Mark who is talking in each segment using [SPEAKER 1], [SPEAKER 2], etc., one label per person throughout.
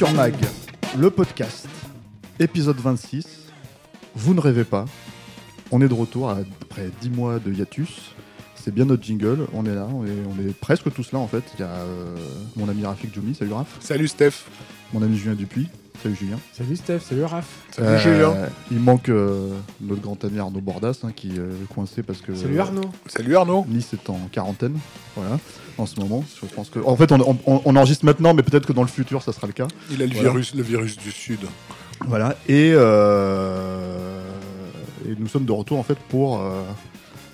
[SPEAKER 1] Mag, le podcast, épisode 26. Vous ne rêvez pas. On est de retour après 10 mois de hiatus. C'est bien notre jingle, on est là, on est, on est presque tous là en fait. Il y a euh, mon ami Rafik Djoumi, salut Raph.
[SPEAKER 2] Salut Steph.
[SPEAKER 1] Mon ami Julien Dupuis, salut Julien.
[SPEAKER 3] Salut Steph, salut Raph.
[SPEAKER 2] Salut
[SPEAKER 1] Euh,
[SPEAKER 2] Julien.
[SPEAKER 1] Il manque euh, notre grand ami Arnaud Bordas hein, qui euh, est coincé parce que
[SPEAKER 3] Salut Arnaud.
[SPEAKER 2] Salut Arnaud.
[SPEAKER 1] Nice est en quarantaine, voilà, en ce moment. Je pense que, en fait, on, on- on enregistre maintenant, mais peut-être que dans le futur, ça sera le cas.
[SPEAKER 2] Il a le
[SPEAKER 1] Voilà.
[SPEAKER 2] virus, le virus du Sud.
[SPEAKER 1] Voilà, et, euh, et nous sommes de retour en fait pour euh,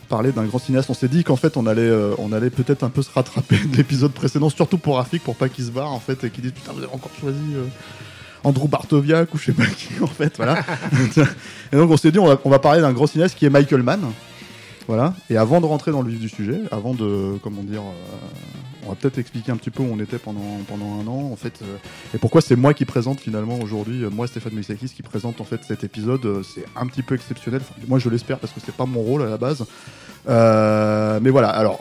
[SPEAKER 1] parler d'un grand cinéaste. On s'est dit qu'en fait on allait, euh, on allait peut-être un peu se rattraper de l'épisode précédent, surtout pour Rafik, pour pas qu'il se barre en fait et qu'il dise putain vous avez encore choisi euh, Andrew Bartoviak ou je sais pas qui en fait, voilà. et donc on s'est dit on va, parler d'un grand cinéaste qui est Michael Mann. Voilà. Et avant de rentrer dans le vif du sujet, avant de, comment dire, euh, on va peut-être expliquer un petit peu où on était pendant, pendant un an, en fait, euh, et pourquoi c'est moi qui présente finalement aujourd'hui, euh, moi Stéphane Moïsakis qui présente en fait cet épisode. c'est un petit peu exceptionnel. Moi je l'espère parce que c'est pas mon rôle à la base. Mais voilà. Alors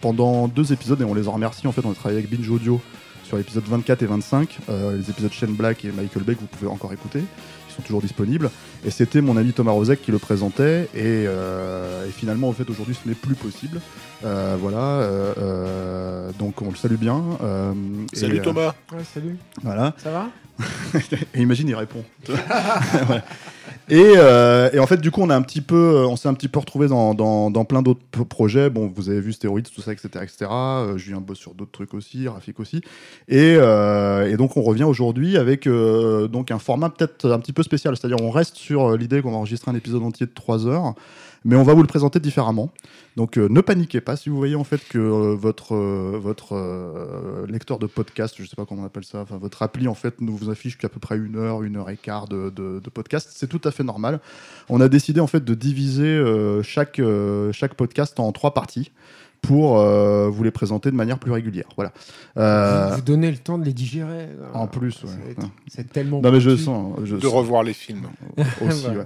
[SPEAKER 1] pendant deux épisodes et on les en remercie. En fait, on a travaillé avec Binge Audio sur l'épisode 24 et 25, euh, les épisodes Shane Black et Michael Bay que vous pouvez encore écouter. Ils sont toujours disponibles. Et c'était mon ami Thomas Rozek qui le présentait. Et, euh, et finalement, en fait, aujourd'hui, ce n'est plus possible. Euh, voilà. donc, on le salue bien. euh,
[SPEAKER 2] Salut
[SPEAKER 1] et, euh,
[SPEAKER 2] Thomas.
[SPEAKER 3] Ouais, salut.
[SPEAKER 1] voilà.
[SPEAKER 3] Ça va?
[SPEAKER 1] Et imagine, il répond. Euh, et en fait, du coup, on a un petit peu, on s'est un petit peu retrouvé dans, dans, plein d'autres projets. Bon, vous avez vu Stéroïdes, tout ça, etc., etc. Euh, Julien bosse sur d'autres trucs aussi, Rafik aussi. Et, euh, donc, on revient aujourd'hui avec euh, donc un format peut-être un petit peu spécial. C'est-à-dire, on reste sur euh, l'idée qu'on va enregistrer un épisode entier de 3 heures, mais on va vous le présenter différemment. Donc euh, ne paniquez pas si vous voyez en fait que euh, votre euh, lecteur de podcast, je sais pas comment on appelle ça, votre appli en fait nous vous affiche qu'à peu près une heure, une heure et quart de, podcast, c'est tout à fait normal. On a décidé en fait de diviser chaque chaque podcast en trois parties pour euh, vous les présenter de manière plus régulière. Voilà. Euh,
[SPEAKER 3] vous, donnez le temps de les digérer.
[SPEAKER 1] en plus, ouais.
[SPEAKER 3] C'est- tellement.
[SPEAKER 1] non mais je sens, je
[SPEAKER 2] De
[SPEAKER 1] sens
[SPEAKER 2] revoir les films.
[SPEAKER 1] aussi.
[SPEAKER 3] Voilà.
[SPEAKER 1] ouais.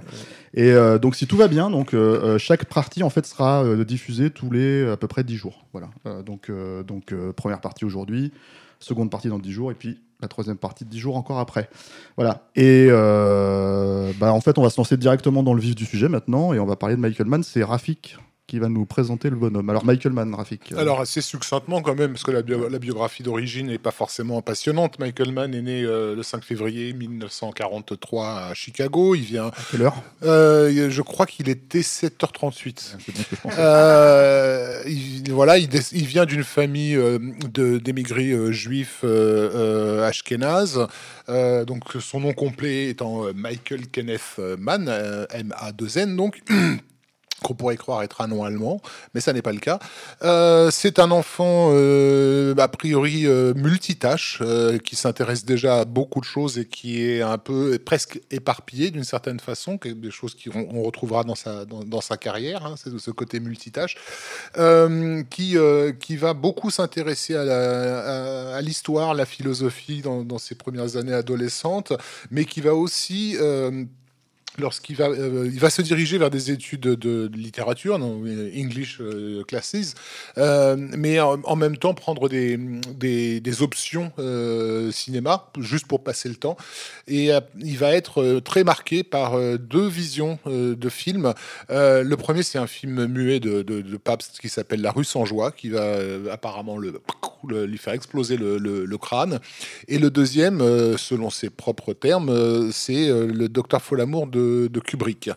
[SPEAKER 1] Et euh, donc si tout va bien, donc euh, euh, chaque partie en fait sera euh, diffusée tous les à peu près 10 jours. Voilà. Euh, donc euh, donc euh, première partie aujourd'hui, seconde partie dans 10 jours et puis la troisième partie de 10 jours encore après. Voilà. Et euh, bah, en fait, on va se lancer directement dans le vif du sujet maintenant et on va parler de Michael Mann. C'est Rafik qui va nous présenter le bonhomme. Alors Michael Mann, Rafik. euh,
[SPEAKER 2] Alors assez succinctement quand même, parce que la, bio- la biographie d'origine n'est pas forcément passionnante. Michael Mann est né euh, le 5 février 1943 à Chicago. Il vient,
[SPEAKER 1] à quelle heure?
[SPEAKER 2] euh, je crois qu'il était 7h38.
[SPEAKER 1] C'est bien ce que je pensais.
[SPEAKER 2] Euh, il, voilà, il, il vient d'une famille d'émigrés juifs ashkénazes. Donc son nom complet étant Michael Kenneth Mann, euh, M-A-2-N donc. qu'on pourrait croire être un nom allemand, mais ça n'est pas le cas. Euh, c'est un enfant euh, a priori euh, multitâche, qui s'intéresse déjà à beaucoup de choses et qui est un peu presque éparpillé d'une certaine façon, des choses qu'on on retrouvera dans sa, dans, sa carrière, hein, c'est ce côté multitâche, qui, qui va beaucoup s'intéresser à la- à l'histoire, la philosophie dans ses premières années adolescentes, mais qui va aussi... lorsqu'il va, euh, il va se diriger vers des études de, littérature, non, euh, English euh, classes, mais en, même temps prendre des, des, options cinéma, juste pour passer le temps. Et il va être très marqué par deux visions de films. Le premier, c'est un film muet de, de, Pabst qui s'appelle La rue sans joie, qui va apparemment le, lui faire exploser le, le- crâne. Et le deuxième, selon ses propres termes, c'est le Docteur Folamour de de, Kubrick.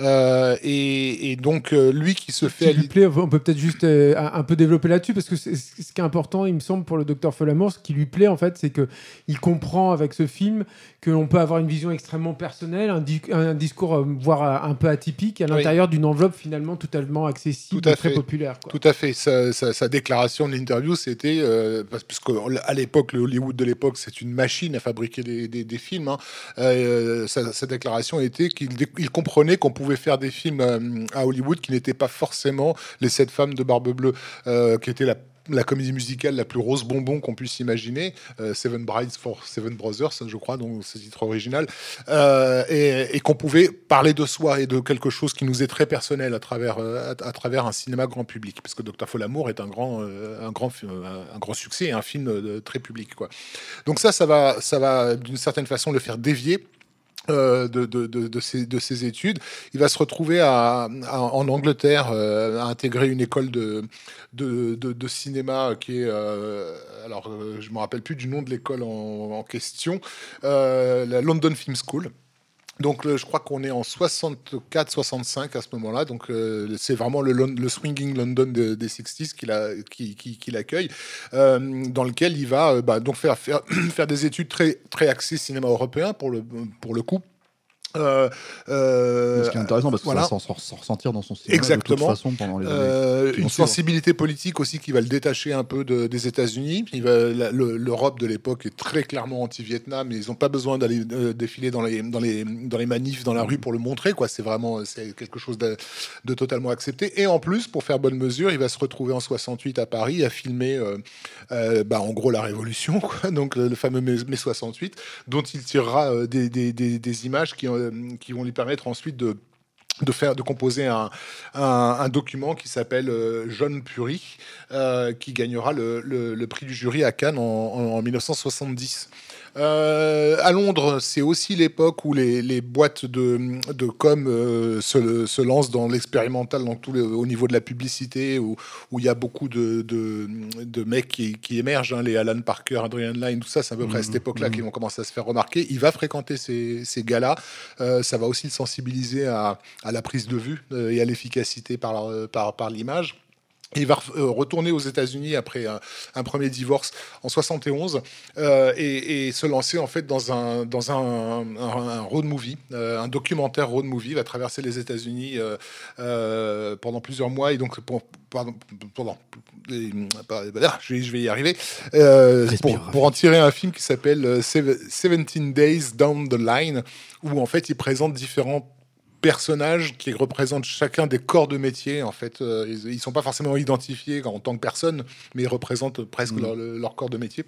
[SPEAKER 2] Euh, et, et donc, euh, lui qui se fait...
[SPEAKER 3] Lui plaît, on peut peut-être juste euh, un peu développer là-dessus parce que ce qui est important, il me semble, pour le docteur Folamour, ce qui lui plaît en fait, c'est que il comprend avec ce film que l'on peut avoir une vision extrêmement personnelle, un, di- un discours euh, voire un peu atypique à
[SPEAKER 2] Oui.
[SPEAKER 3] l'intérieur d'une enveloppe finalement totalement accessible,
[SPEAKER 2] Tout à
[SPEAKER 3] et très
[SPEAKER 2] fait.
[SPEAKER 3] populaire. quoi.
[SPEAKER 2] Tout à fait. Sa, sa- sa déclaration de l'interview, c'était parce puisque à l'époque, le Hollywood de l'époque, c'est une machine à fabriquer des, des- des films. hein. Sa, sa déclaration était qu'il comprenait qu'on pouvait faire des films euh, à Hollywood qui n'étaient pas forcément les sept femmes de Barbe Bleue, euh, qui était la comédie musicale la plus rose bonbon qu'on puisse imaginer, euh, Seven Brides for Seven Brothers, je crois, donc c'est titre original, euh, et, qu'on pouvait parler de soi et de quelque chose qui nous est très personnel à travers, à, travers un cinéma grand public, parce que Docteur Folamour est un grand, un grand, un, grand succès, et un film très public, quoi. Donc ça, ça va, ça va d'une certaine façon le faire dévier. Euh, de, de, de, ses, de ses études. Il va se retrouver à, en Angleterre euh, à intégrer une école de, de, cinéma qui est... euh, alors, je me rappelle plus du nom de l'école en, question, la London Film School. Donc, le- je crois qu'on est en 64-65 à ce moment-là. Donc, euh, c'est vraiment le, le swinging London de- des 60s qui, l'a- qui, qui, qui l'accueille, euh, dans lequel il va euh, bah, donc faire, faire, faire des études très, très axées cinéma européen pour le, pour le coup. Euh, euh,
[SPEAKER 1] Ce qui est intéressant parce que
[SPEAKER 2] voilà.
[SPEAKER 1] ça va s'en s'en ressentir dans son cinéma
[SPEAKER 2] Exactement.
[SPEAKER 1] de toute façon pendant les années.
[SPEAKER 2] Euh,
[SPEAKER 1] qui
[SPEAKER 2] une sensibilité politique aussi qui va le détacher un peu de- des États-Unis. L'Europe de l'époque est très clairement anti-Vietnam. et Ils n'ont pas besoin d'aller euh, défiler dans les, dans, les, dans les manifs dans la rue pour le montrer. C'est vraiment quelque chose de, de totalement accepté. Et en plus, pour faire bonne mesure, il va se retrouver en 68 à Paris à filmer bah, en gros la Révolution, quoi. donc le fameux mai, mai 68, dont il tirera des, des- des- des images qui, euh, qui vont lui permettre ensuite de de faire de composer un, un, document qui s'appelle euh, John Puri euh, qui gagnera le, le- prix du jury à Cannes en- en 1970. Euh, à Londres, c'est aussi l'époque où les, les boîtes de, de com euh, se, se lancent dans l'expérimental, dans tout le- au niveau de la publicité, où, où il y a beaucoup de, de, de mecs qui, qui émergent, hein, les Alan Parker, Adrian Lyne, tout ça, c'est à peu près à cette époque-là qu'ils vont commencer à se faire remarquer. Il va fréquenter ces, ces gars-là. Euh, ça va aussi le sensibiliser à, à la prise de vue et à l'efficacité par, la- par, par l'image. Il va euh, retourner aux États-Unis après un, un premier divorce en 71 euh, et, et se lancer en fait dans un dans un, road movie, euh, un documentaire road movie. Il va traverser les États-Unis euh, pendant plusieurs mois et donc pour, pardon, pendant pas- ah, je vais, y arriver pour, pour en tirer un film qui s'appelle euh, Seven- 17 Days Down the Line où en fait il présente différents personnages qui représentent chacun des corps de métier. En fait, Euh, ils, ils sont pas forcément identifiés en tant que personne, mais ils représentent presque
[SPEAKER 1] Mm.
[SPEAKER 2] leur, leur corps de métier.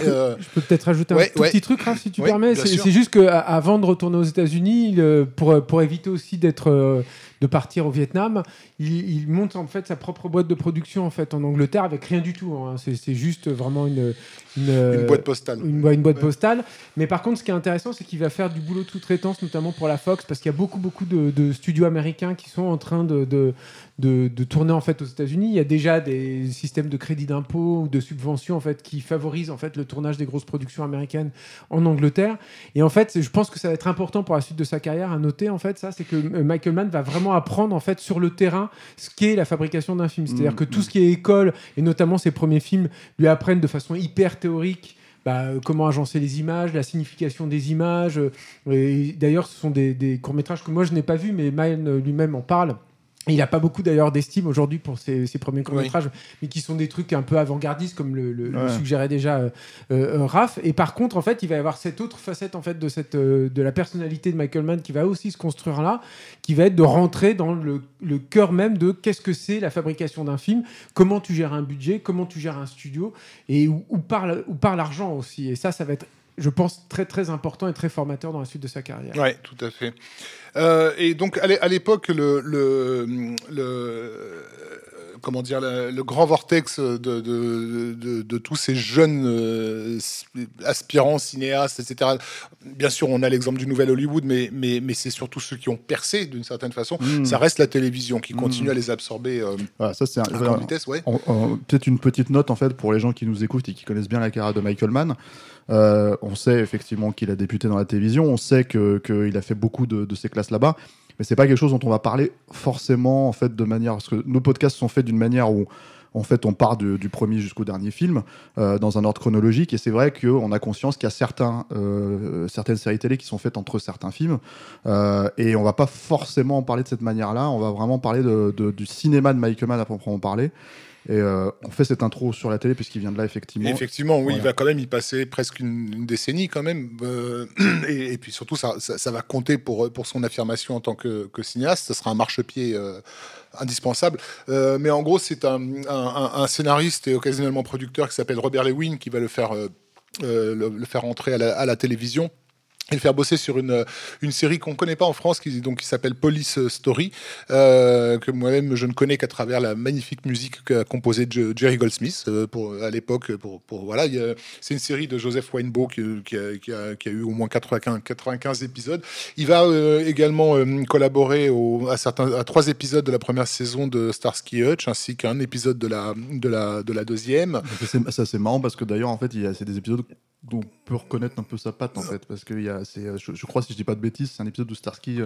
[SPEAKER 2] Euh,
[SPEAKER 3] Je peux peut-être rajouter
[SPEAKER 2] Ouais,
[SPEAKER 3] un tout
[SPEAKER 2] ouais.
[SPEAKER 3] petit truc, Raph, si tu
[SPEAKER 2] Ouais,
[SPEAKER 3] permets. C'est juste qu'avant de retourner aux États-Unis, euh, pour, pour éviter aussi d'être, euh, de partir au Vietnam, il, il monte en fait sa propre boîte de production en fait en Angleterre avec rien du tout. hein. C'est juste vraiment une une,
[SPEAKER 2] une
[SPEAKER 3] euh,
[SPEAKER 2] boîte postale.
[SPEAKER 3] une, boîte
[SPEAKER 2] Ouais.
[SPEAKER 3] postale. Mais par contre, ce qui est intéressant, c'est qu'il va faire du boulot de sous-traitance, notamment pour la Fox, parce qu'il y a beaucoup, beaucoup de, de studios américains qui sont en train de, de, de- de tourner en fait aux États-Unis. Il y a déjà des systèmes de crédit d'impôt ou de subventions en fait qui favorisent en fait le tournage des grosses productions américaines en Angleterre. Et en fait, je pense que ça va être important pour la suite de sa carrière à noter en fait ça, c'est que euh, Michael Mann va vraiment apprendre en fait sur le terrain ce qu'est la fabrication d'un film. C'est-à-dire
[SPEAKER 1] Mhm.
[SPEAKER 3] que tout ce qui est école et notamment ses premiers films lui apprennent de façon hyper théorique bah, euh, comment agencer les images, la signification des images. euh, D'ailleurs, ce sont des, des courts-métrages que moi je n'ai pas vus, mais Mann lui-même en parle. Il n'a pas beaucoup d'ailleurs d'estime aujourd'hui pour ses, ses premiers courts-métrages, mais qui sont des trucs un peu avant-gardistes, comme le, le- le
[SPEAKER 1] Ouais.
[SPEAKER 3] suggérait déjà euh, euh, Raph. Et par contre, en fait, il va y avoir cette autre facette en fait, de, cette, euh, de la personnalité de Michael Mann qui va aussi se construire là, qui va être de rentrer dans le, le cœur même de qu'est-ce que c'est la fabrication d'un film, comment tu gères un budget, comment tu gères un studio, et où, où part, le- où part l'argent aussi. Et ça, ça va être, je pense, très très important et très formateur dans la suite de sa carrière.
[SPEAKER 2] Ouais, tout à fait. Euh, et donc à l'é- à l'époque, le- comment dire, le, le grand vortex de, de, de- de tous ces jeunes euh, aspirants cinéastes, etc. Bien sûr, on a l'exemple du nouvel Hollywood, mais, mais, mais c'est surtout ceux qui ont percé d'une certaine façon.
[SPEAKER 1] Mm.
[SPEAKER 2] Ça reste la télévision qui
[SPEAKER 1] Mm.
[SPEAKER 2] continue à les absorber euh,
[SPEAKER 1] Voilà, ça c'est un-
[SPEAKER 2] à grande vitesse, ouais.
[SPEAKER 1] Peut-être une petite note en fait pour les gens qui nous écoutent et qui connaissent bien la carrière de Michael Mann. Euh, on sait effectivement qu'il a débuté dans la télévision, on sait qu'il a fait beaucoup de, de ces classes là-bas, mais c'est pas quelque chose dont on va parler forcément en fait de manière parce que nos podcasts sont faits d'une manière où en fait, on part du premier jusqu'au dernier film euh, dans un ordre chronologique. Et c'est vrai qu'on a conscience qu'il y a certains, euh, certaines séries télé qui sont faites entre certains films. Euh, et on va pas forcément en parler de cette manière-là. On va vraiment parler de- du cinéma de Michael Mann à proprement parler. Et euh, on fait cette intro sur la télé puisqu'il vient de là, effectivement.
[SPEAKER 2] Effectivement, oui,
[SPEAKER 1] Voilà.
[SPEAKER 2] il va quand même y passer presque une, une décennie quand même. euh, et, et puis surtout, ça, ça, ça va compter pour, pour son affirmation en tant que, que cinéaste. Ce sera un marchepied euh, indispensable. Euh, mais en gros, c'est un, un- un- un scénariste et occasionnellement producteur qui s'appelle Robert Lewin qui va le faire, euh, le, le faire entrer à la, à la télévision. Et faire bosser sur une, une série qu'on ne connaît pas en France, qui, s'appelle Police Story, euh, que moi-même je ne connais qu'à travers la magnifique musique qu'a composée Je- Jerry Goldsmith euh, à l'époque. Pour, voilà, c'est une série de Joseph Weinbeau qui, a, eu au moins 95, 95 épisodes. Il va euh, également collaborer à, trois épisodes de la première saison de Starsky Hutch, ainsi qu'un épisode de la, de la, de la deuxième.
[SPEAKER 1] Ça, c'est- marrant parce que d'ailleurs en fait c'est des épisodes dont on peut reconnaître un peu sa patte en fait parce que y a c'est euh, je, je crois si je dis pas de bêtises c'est un épisode où Starsky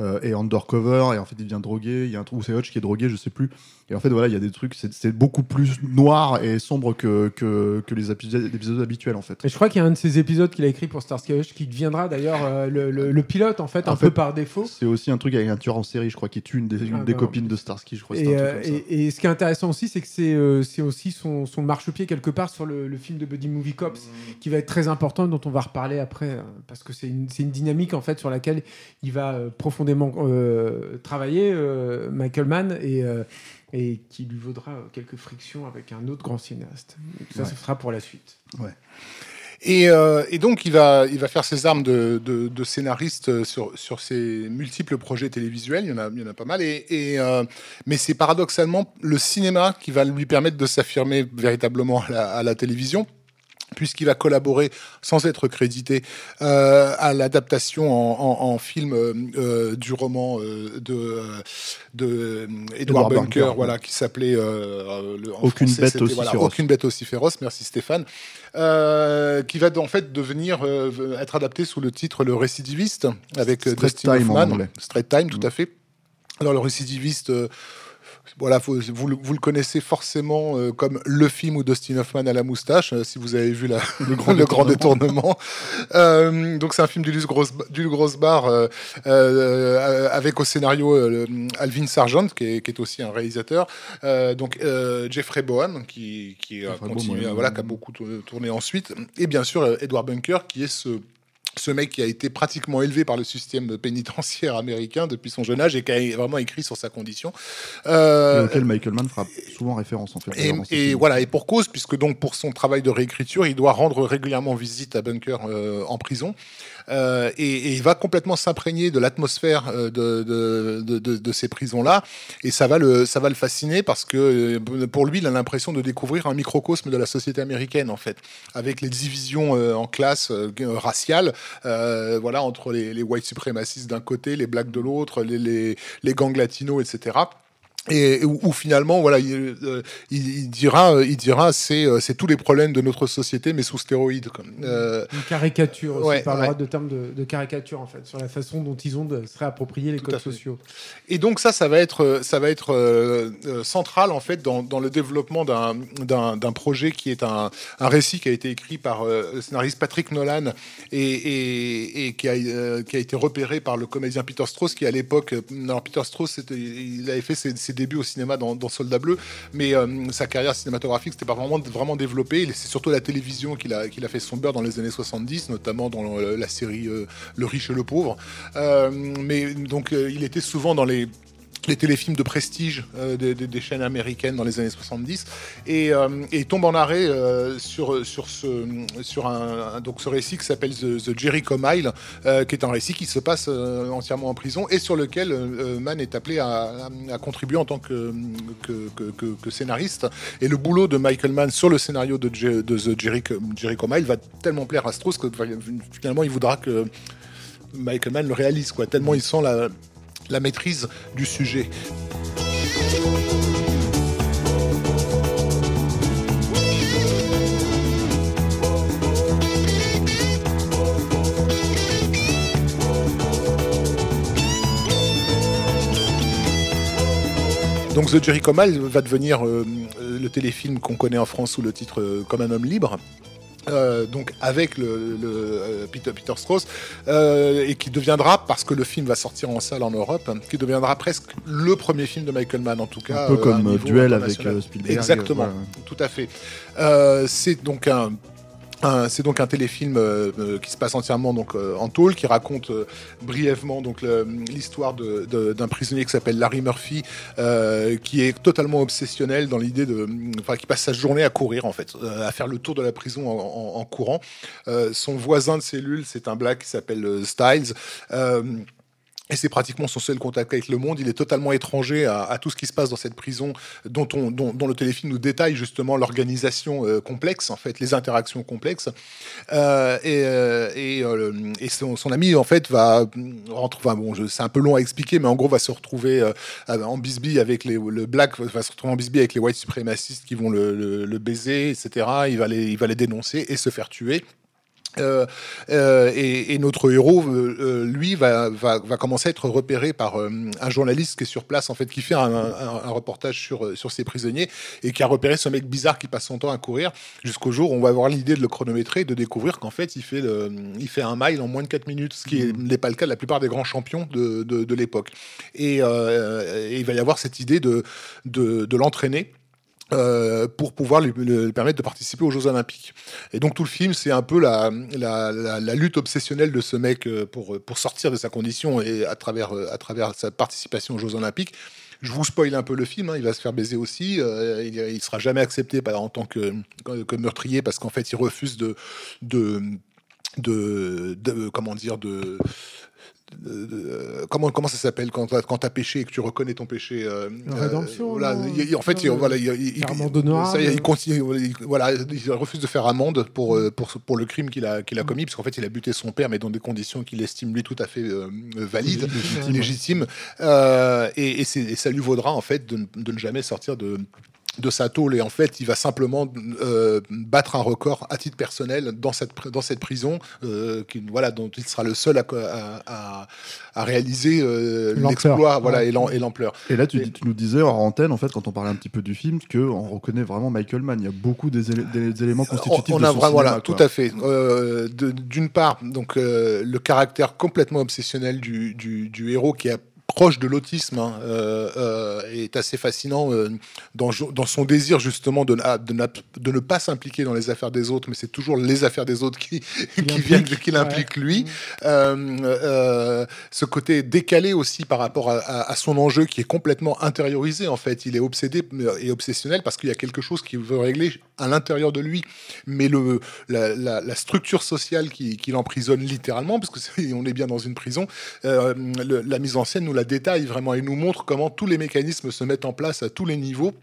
[SPEAKER 1] euh, est undercover et en fait il devient drogué il y a un truc où c'est Hutch qui est drogué je sais plus et en fait voilà il y a des trucs c'est c'est beaucoup plus noir et sombre que que, que les épisodes, habituels en fait
[SPEAKER 3] Et je crois qu'il y a un de ces épisodes qu'il a écrit pour Starsky Hutch qui deviendra d'ailleurs euh, le, le- le pilote en fait,
[SPEAKER 1] En
[SPEAKER 3] un
[SPEAKER 1] fait,
[SPEAKER 3] peu par défaut.
[SPEAKER 1] c'est aussi un truc avec un tueur en série je crois qui tue une des, une
[SPEAKER 3] Ah,
[SPEAKER 1] des copines de Starsky je crois c'est
[SPEAKER 3] Et,
[SPEAKER 1] un
[SPEAKER 3] euh,
[SPEAKER 1] truc comme ça.
[SPEAKER 3] et- et ce qui est intéressant aussi, c'est que c'est euh, c'est aussi son, son marchepied quelque part sur le, le film de Buddy Movie Cops, qui va être très important, dont on va reparler après, euh, parce que c'est une, une dynamique en fait sur laquelle il va euh, profondément euh, travailler, euh, Michael Mann, et, euh, et qui lui vaudra quelques frictions avec un autre grand cinéaste. Ça,
[SPEAKER 1] Ouais.
[SPEAKER 3] ce sera pour la suite.
[SPEAKER 2] Et, euh, et donc, il va, il va faire ses armes de, de- de scénariste sur, sur ses multiples projets télévisuels. Il y en a, il y en a pas mal. Et, et, euh, mais c'est paradoxalement le cinéma qui va lui permettre de s'affirmer véritablement à la, à la télévision puisqu'il va collaborer sans être crédité euh, à l'adaptation en, en- en film euh, euh, du roman euh, de, de Edward
[SPEAKER 1] Edward
[SPEAKER 2] Bunker,
[SPEAKER 1] Bunker,
[SPEAKER 2] voilà, qui s'appelait
[SPEAKER 1] Aucune
[SPEAKER 2] français,
[SPEAKER 1] bête aussi
[SPEAKER 2] voilà,
[SPEAKER 1] féroce.
[SPEAKER 2] Aucune bête aussi féroce. Merci Stéphane. Qui va en fait devenir être adapté sous le titre Le Récidiviste avec
[SPEAKER 1] Straight
[SPEAKER 2] Dustin Hoffman. Straight Time, tout
[SPEAKER 1] Mm.
[SPEAKER 2] à fait. Alors le Récidiviste. Voilà, vous, le- vous le connaissez forcément euh, comme le film où Dustin Hoffman a la moustache, euh, si vous avez vu la, le, grand, détournement. Euh, donc c'est un film d'Ulysse Grossbar euh, euh, avec au scénario euh, le- Alvin Sargent, qui est, qui est aussi un réalisateur. Euh, donc euh, Jeffrey Bowen, qui, qui a continué, voilà, qui a beaucoup tourné- ensuite. Et bien sûr Edward Bunker, qui est ce ce mec qui a été pratiquement élevé par le système pénitentiaire américain depuis son jeune âge et qui a vraiment écrit sur sa condition.
[SPEAKER 1] Et
[SPEAKER 2] Euh,
[SPEAKER 1] auquel Michael Mann fera souvent référence en fait
[SPEAKER 2] et, voilà, et pour cause, puisque donc pour son travail de réécriture, il doit rendre régulièrement visite à Bunker euh, en prison. Euh, et, et il va complètement s'imprégner de l'atmosphère euh, de, de, de, de- ces prisons-là. Et ça va, le, ça va le fasciner parce que euh, pour lui, il a l'impression de découvrir un microcosme de la société américaine, en fait, avec les divisions euh, en classes euh, raciales, euh, voilà, entre les, les white suprémacistes d'un côté, les blacks de l'autre, les, les, les gangs latinos, etc et où, finalement voilà il, euh, dira euh, il dira c'est euh, c'est tous les problèmes de notre société mais sous stéroïdes comme euh,
[SPEAKER 3] Une caricature
[SPEAKER 2] Ouais,
[SPEAKER 3] il parlera
[SPEAKER 2] ouais.
[SPEAKER 3] de termes de, de caricature en fait, sur la façon dont ils ont de se réapproprier les
[SPEAKER 2] Tout
[SPEAKER 3] codes sociaux.
[SPEAKER 2] et donc ça ça va être euh, ça va être euh, euh, central en fait dans, dans le développement d'un projet qui est un, un récit qui a été écrit par euh, le scénariste Patrick Nolan et, et, et qui a euh, qui a été repéré par le comédien Peter Strauss qui à l'époque euh, alors Peter Strauss il avait fait ses, ses débuts au cinéma dans, Soldat Bleu mais euh, sa carrière cinématographique c'était pas vraiment vraiment développé. C'est surtout la télévision qu'il a a fait son beurre dans les années 70 notamment dans la série euh, Le riche et le pauvre. Euh, mais donc il était souvent dans les les téléfilms de prestige euh, des, chaînes américaines dans les années 70 et, euh, tombe en arrêt euh, sur, sur, ce, sur un, donc ce récit qui s'appelle The, The Jericho Mile euh, qui est un récit qui se passe entièrement en prison et sur lequel Mann est appelé à, contribuer en tant que, scénariste. Et le boulot de Michael Mann sur le scénario de The Jericho, Jericho Mile va tellement plaire à Strauss que finalement il voudra que Michael Mann le réalise quoi. Tellement il sent la la maîtrise du sujet. Donc The Jericho Mile va devenir euh, le téléfilm qu'on connaît en France sous le titre euh, Comme un homme libre. Euh, donc avec le, euh, Peter, Peter Strauss euh, et qui deviendra parce que le film va sortir en salle en Europe hein, qui deviendra presque le premier film de Michael Mann en tout cas
[SPEAKER 1] un peu comme Duel avec Spielberg
[SPEAKER 2] exactement tout à fait. C'est donc un c'est donc un téléfilm euh, euh, qui se passe entièrement donc euh, en tôle, qui raconte brièvement donc l'histoire d'un prisonnier qui s'appelle Larry Murphy, qui est totalement obsessionnel dans l'idée de, enfin, qui passe sa journée à courir en fait, à faire le tour de la prison en, en courant. son voisin de cellule, c'est un black qui s'appelle Styles. Et c'est pratiquement son seul contact avec le monde. Il est totalement étranger à, tout ce qui se passe dans cette prison, dont, on, dont, le téléfilm nous détaille justement l'organisation euh, complexe, en fait, les interactions complexes. Euh, et, euh, son, ami, en fait, va. Enfin, bon, c'est un peu long à expliquer, mais en gros, va se retrouver en bisbee avec les, le va se retrouver en avec les white suprémacistes qui vont le, baiser, etc. Il va il va les dénoncer et se faire tuer. Euh, euh, et, notre héros, euh, lui, va, va, va, commencer à être repéré par un journaliste qui est sur place, en fait, qui fait un, un, reportage sur, sur ces prisonniers et qui a repéré ce mec bizarre qui passe son temps à courir jusqu'au jour où on va avoir l'idée de le chronométrer et de découvrir qu'en fait, il fait, le, il fait un mile en moins de 4 minutes, ce qui mmh. n'est pas le cas de la plupart des grands champions de, de, de l'époque. Et, et, il va y avoir cette idée de l'entraîner euh, pour pouvoir lui, permettre de participer aux Jeux Olympiques. Et donc tout le film, c'est un peu la, lutte obsessionnelle de ce mec euh, pour, sortir de sa condition et à travers, euh, à travers sa participation aux Jeux Olympiques. Je vous spoil un peu le film, hein, il va se faire baiser aussi. il, il sera jamais accepté en tant que, meurtrier parce qu'en fait, il refuse de, de comment dire, de comment comment ça s'appelle quand quand t'as péché et que tu reconnais ton péché
[SPEAKER 3] euh, rédemption
[SPEAKER 2] voilà en fait il, voilà il, il, il, continue voilà il refuse de faire amende pour euh, pour pour le crime qu'il a qu'il a mm. commis parce qu'en fait il a buté son père mais dans des conditions qu'il estime lui tout à fait euh, valides légitimes et, et, et, ça lui vaudra en fait de, de ne jamais sortir de de sa tôle et en fait il va simplement euh, battre un record à titre personnel dans cette dans cette prison euh, qui, voilà dont il sera le seul à, à, à réaliser euh, l'exploit voilà et l'ampleur.
[SPEAKER 1] Et là tu, nous disais en antenne en fait quand on parlait un petit peu du film que on reconnaît vraiment Michael Mann. Il y a beaucoup des, éléments constitutifs
[SPEAKER 2] on, a vraiment voilà tout à fait. D'une part donc le caractère complètement obsessionnel du, du, du héros qui a proche de l'autisme hein, euh, euh, est assez fascinant euh, dans, dans, son désir justement de, de, de ne pas s'impliquer dans les affaires des autres, mais c'est toujours les affaires des autres qui, qui, viennent, qui l'impliquent lui. Mm. ce côté décalé aussi par rapport à, son enjeu qui est complètement intériorisé en fait. Il est obsédé et obsessionnel parce qu'il y a quelque chose qu'il veut régler à l'intérieur de lui, mais le, la, la, structure sociale qui, l'emprisonne littéralement, parce que est, on est bien dans une prison, la mise en scène nous la détaille vraiment et nous montre comment tous les mécanismes se mettent en place à tous les niveaux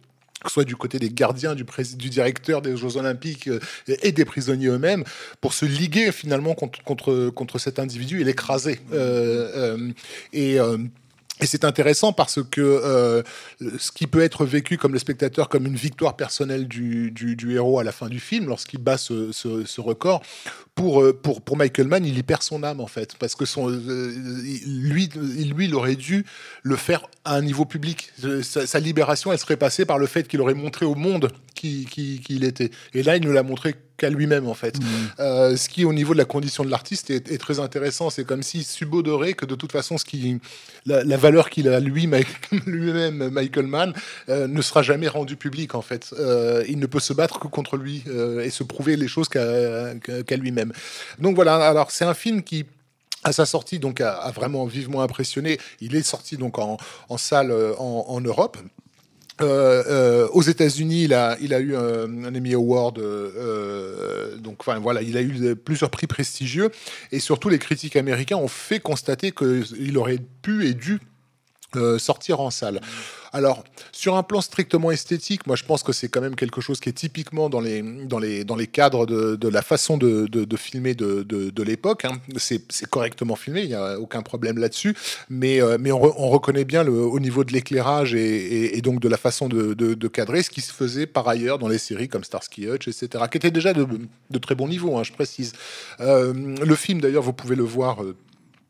[SPEAKER 2] que soit du côté des gardiens, du, du directeur des Jeux Olympiques euh, et des prisonniers eux-mêmes, pour se liguer finalement contre, contre, contre cet individu et l'écraser. Euh, euh, et c'est intéressant parce que euh, ce qui peut être vécu comme le spectateur comme une victoire personnelle du, du, héros à la fin du film, lorsqu'il bat ce, ce, record, pour, euh, pour, pour Michael Mann, il y perd son âme en fait, parce que son, euh, lui, lui, il aurait dû le faire à un niveau public. Sa, libération, elle serait passée par le fait qu'il aurait montré au monde qui, qui, qui il était. Et là, il ne l'a montré qu'à lui-même en fait. Mmh. Euh, ce qui au niveau de la condition de l'artiste est, très intéressant. C'est comme s'il subodorait que de toute façon ce qui, la, valeur qu'il a lui lui-même Michael Mann euh, ne sera jamais rendue publique en fait. Euh, il ne peut se battre que contre lui et se prouver les choses qu'à lui-même. Donc voilà. Alors c'est un film qui à sa sortie donc a, vraiment vivement impressionné. Il est sorti donc en, salle en Europe. Euh, euh, aux États-Unis, il a, il a eu un, Emmy Award, euh, donc enfin voilà, il a eu plusieurs prix prestigieux et surtout les critiques américains ont fait constater qu'il aurait pu et dû sortir en salle. Alors, sur un plan strictement esthétique, moi je pense que c'est quand même quelque chose qui est typiquement dans les, dans les, dans les cadres de, la façon de, filmer de, de l'époque. Hein. C'est correctement filmé, il n'y a aucun problème là-dessus, mais, euh, mais on, reconnaît bien le, au niveau de l'éclairage et, donc de la façon de, cadrer ce qui se faisait par ailleurs dans les séries comme Starsky Hutch, etc., qui était déjà de, très bon niveau, hein, je précise. Euh, le film, d'ailleurs, vous pouvez le voir.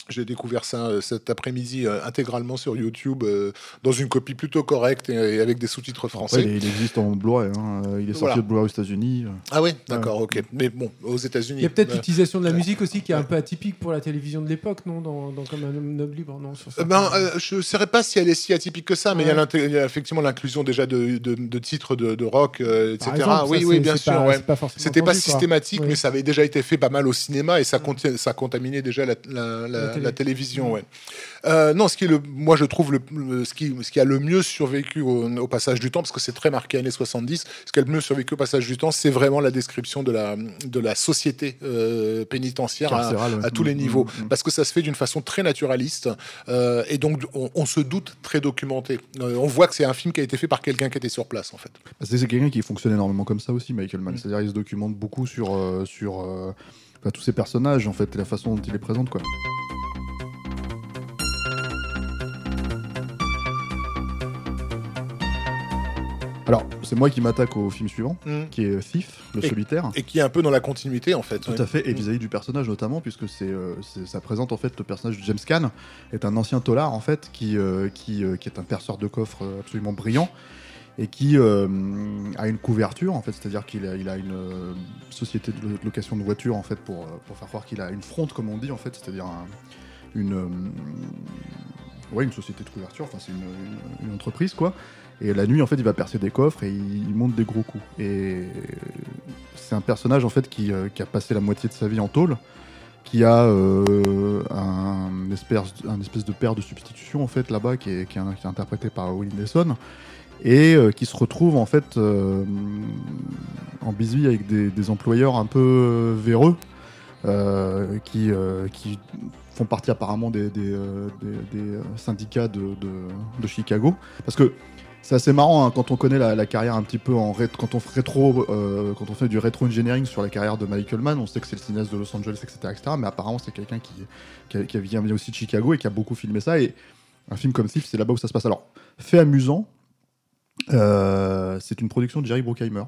[SPEAKER 2] J'ai découvert ça euh, cet après-midi euh, intégralement sur YouTube euh, dans une copie plutôt correcte et, et avec des sous-titres
[SPEAKER 1] Après,
[SPEAKER 2] français.
[SPEAKER 1] il, il existe en Blu-ray. hein. Il est sorti
[SPEAKER 2] Voilà.
[SPEAKER 1] de Blu-ray aux États-Unis.
[SPEAKER 2] Ah oui, d'accord, ok. Mais bon, aux États-Unis.
[SPEAKER 3] Il y a peut-être
[SPEAKER 2] euh,
[SPEAKER 3] l'utilisation de la musique aussi qui est un peu atypique pour la télévision de l'époque, non dans, dans Comme un homme libre, non sur certains-
[SPEAKER 2] Ben, euh, je ne saurais pas si elle est si atypique que ça, mais il y a
[SPEAKER 3] Ouais.
[SPEAKER 2] l'inté- il y, a effectivement l'inclusion déjà de, de- de titres de, de rock, euh, etc.
[SPEAKER 3] Par exemple,
[SPEAKER 2] oui,
[SPEAKER 3] ça,
[SPEAKER 2] oui, bien sûr. ouais. C'était pas
[SPEAKER 3] quoi.
[SPEAKER 2] systématique,
[SPEAKER 3] Oui.
[SPEAKER 2] mais ça avait déjà été fait pas mal au cinéma et ça, ça contaminait déjà la, la- la-
[SPEAKER 3] La télé.
[SPEAKER 2] la télévision. Ouais. Euh, non, ce qui est le, moi je trouve le, le- ce, qui, ce qui a le mieux survécu au, au passage du temps, parce que c'est très marqué années 70, ce qui a le mieux survécu au passage du temps, c'est vraiment la description de la, de la société euh, pénitentiaire à,
[SPEAKER 1] Carcérale, ouais.
[SPEAKER 2] à tous les
[SPEAKER 1] Mm,
[SPEAKER 2] niveaux,
[SPEAKER 1] mm, mm.
[SPEAKER 2] parce que ça se fait d'une façon très naturaliste euh, et donc on, on se doute très documenté. On voit que c'est un film qui a été fait par quelqu'un qui était sur place en fait.
[SPEAKER 1] Bah, C'est quelqu'un qui fonctionne énormément comme ça aussi, Michael Mann. C'est-à-dire il se documente beaucoup sur, sur tous ces personnages, en fait, et la façon dont il les présente, quoi. Alors, c'est moi qui m'attaque au film suivant,
[SPEAKER 2] Mm.
[SPEAKER 1] qui est Thief, le
[SPEAKER 2] Et-
[SPEAKER 1] solitaire.
[SPEAKER 2] Et qui est un peu dans la continuité en fait.
[SPEAKER 1] Tout
[SPEAKER 2] ouais.
[SPEAKER 1] à fait, et vis-à-vis du personnage notamment, puisque c'est, euh, c'est- ça présente en fait le personnage de James Caan, est un ancien tolard en fait, qui, euh, qui, euh, qui est un perceur de coffres absolument brillant, et qui euh, a une couverture en fait, c'est-à-dire qu'il a, il a une euh, société de lo- de location de voitures en fait pour, pour faire croire qu'il a une fronte comme on dit en fait, c'est-à-dire un- une, euh, ouais, une société de couverture, enfin c'est une, une- une entreprise quoi. Et la nuit, en fait, il va percer des coffres et il, monte des gros coups. Et c'est un personnage, en fait, qui, euh, qui a passé la moitié de sa vie en tôle, qui a euh, un, espèce, un espèce de père de substitution, en fait, là-bas, qui est, qui, est, interprété par Willie Nelson, et euh, qui se retrouve, en fait, euh, en bisbille avec des, employeurs un peu euh, véreux, euh, qui, euh, qui font partie apparemment des, euh, euh, syndicats de, de- de Chicago. Parce que c'est assez marrant hein, quand on connaît la, carrière un petit peu en quand on rétro, euh, quand on fait du rétro engineering sur la carrière de Michael Mann, on sait que c'est le cinéaste de Los Angeles, etc.. Mais apparemment c'est quelqu'un qui vient aussi de Chicago et qui a beaucoup filmé ça. Et un film comme Thief, c'est là-bas où ça se passe. Alors, fait amusant, euh, c'est une production de Jerry Bruckheimer.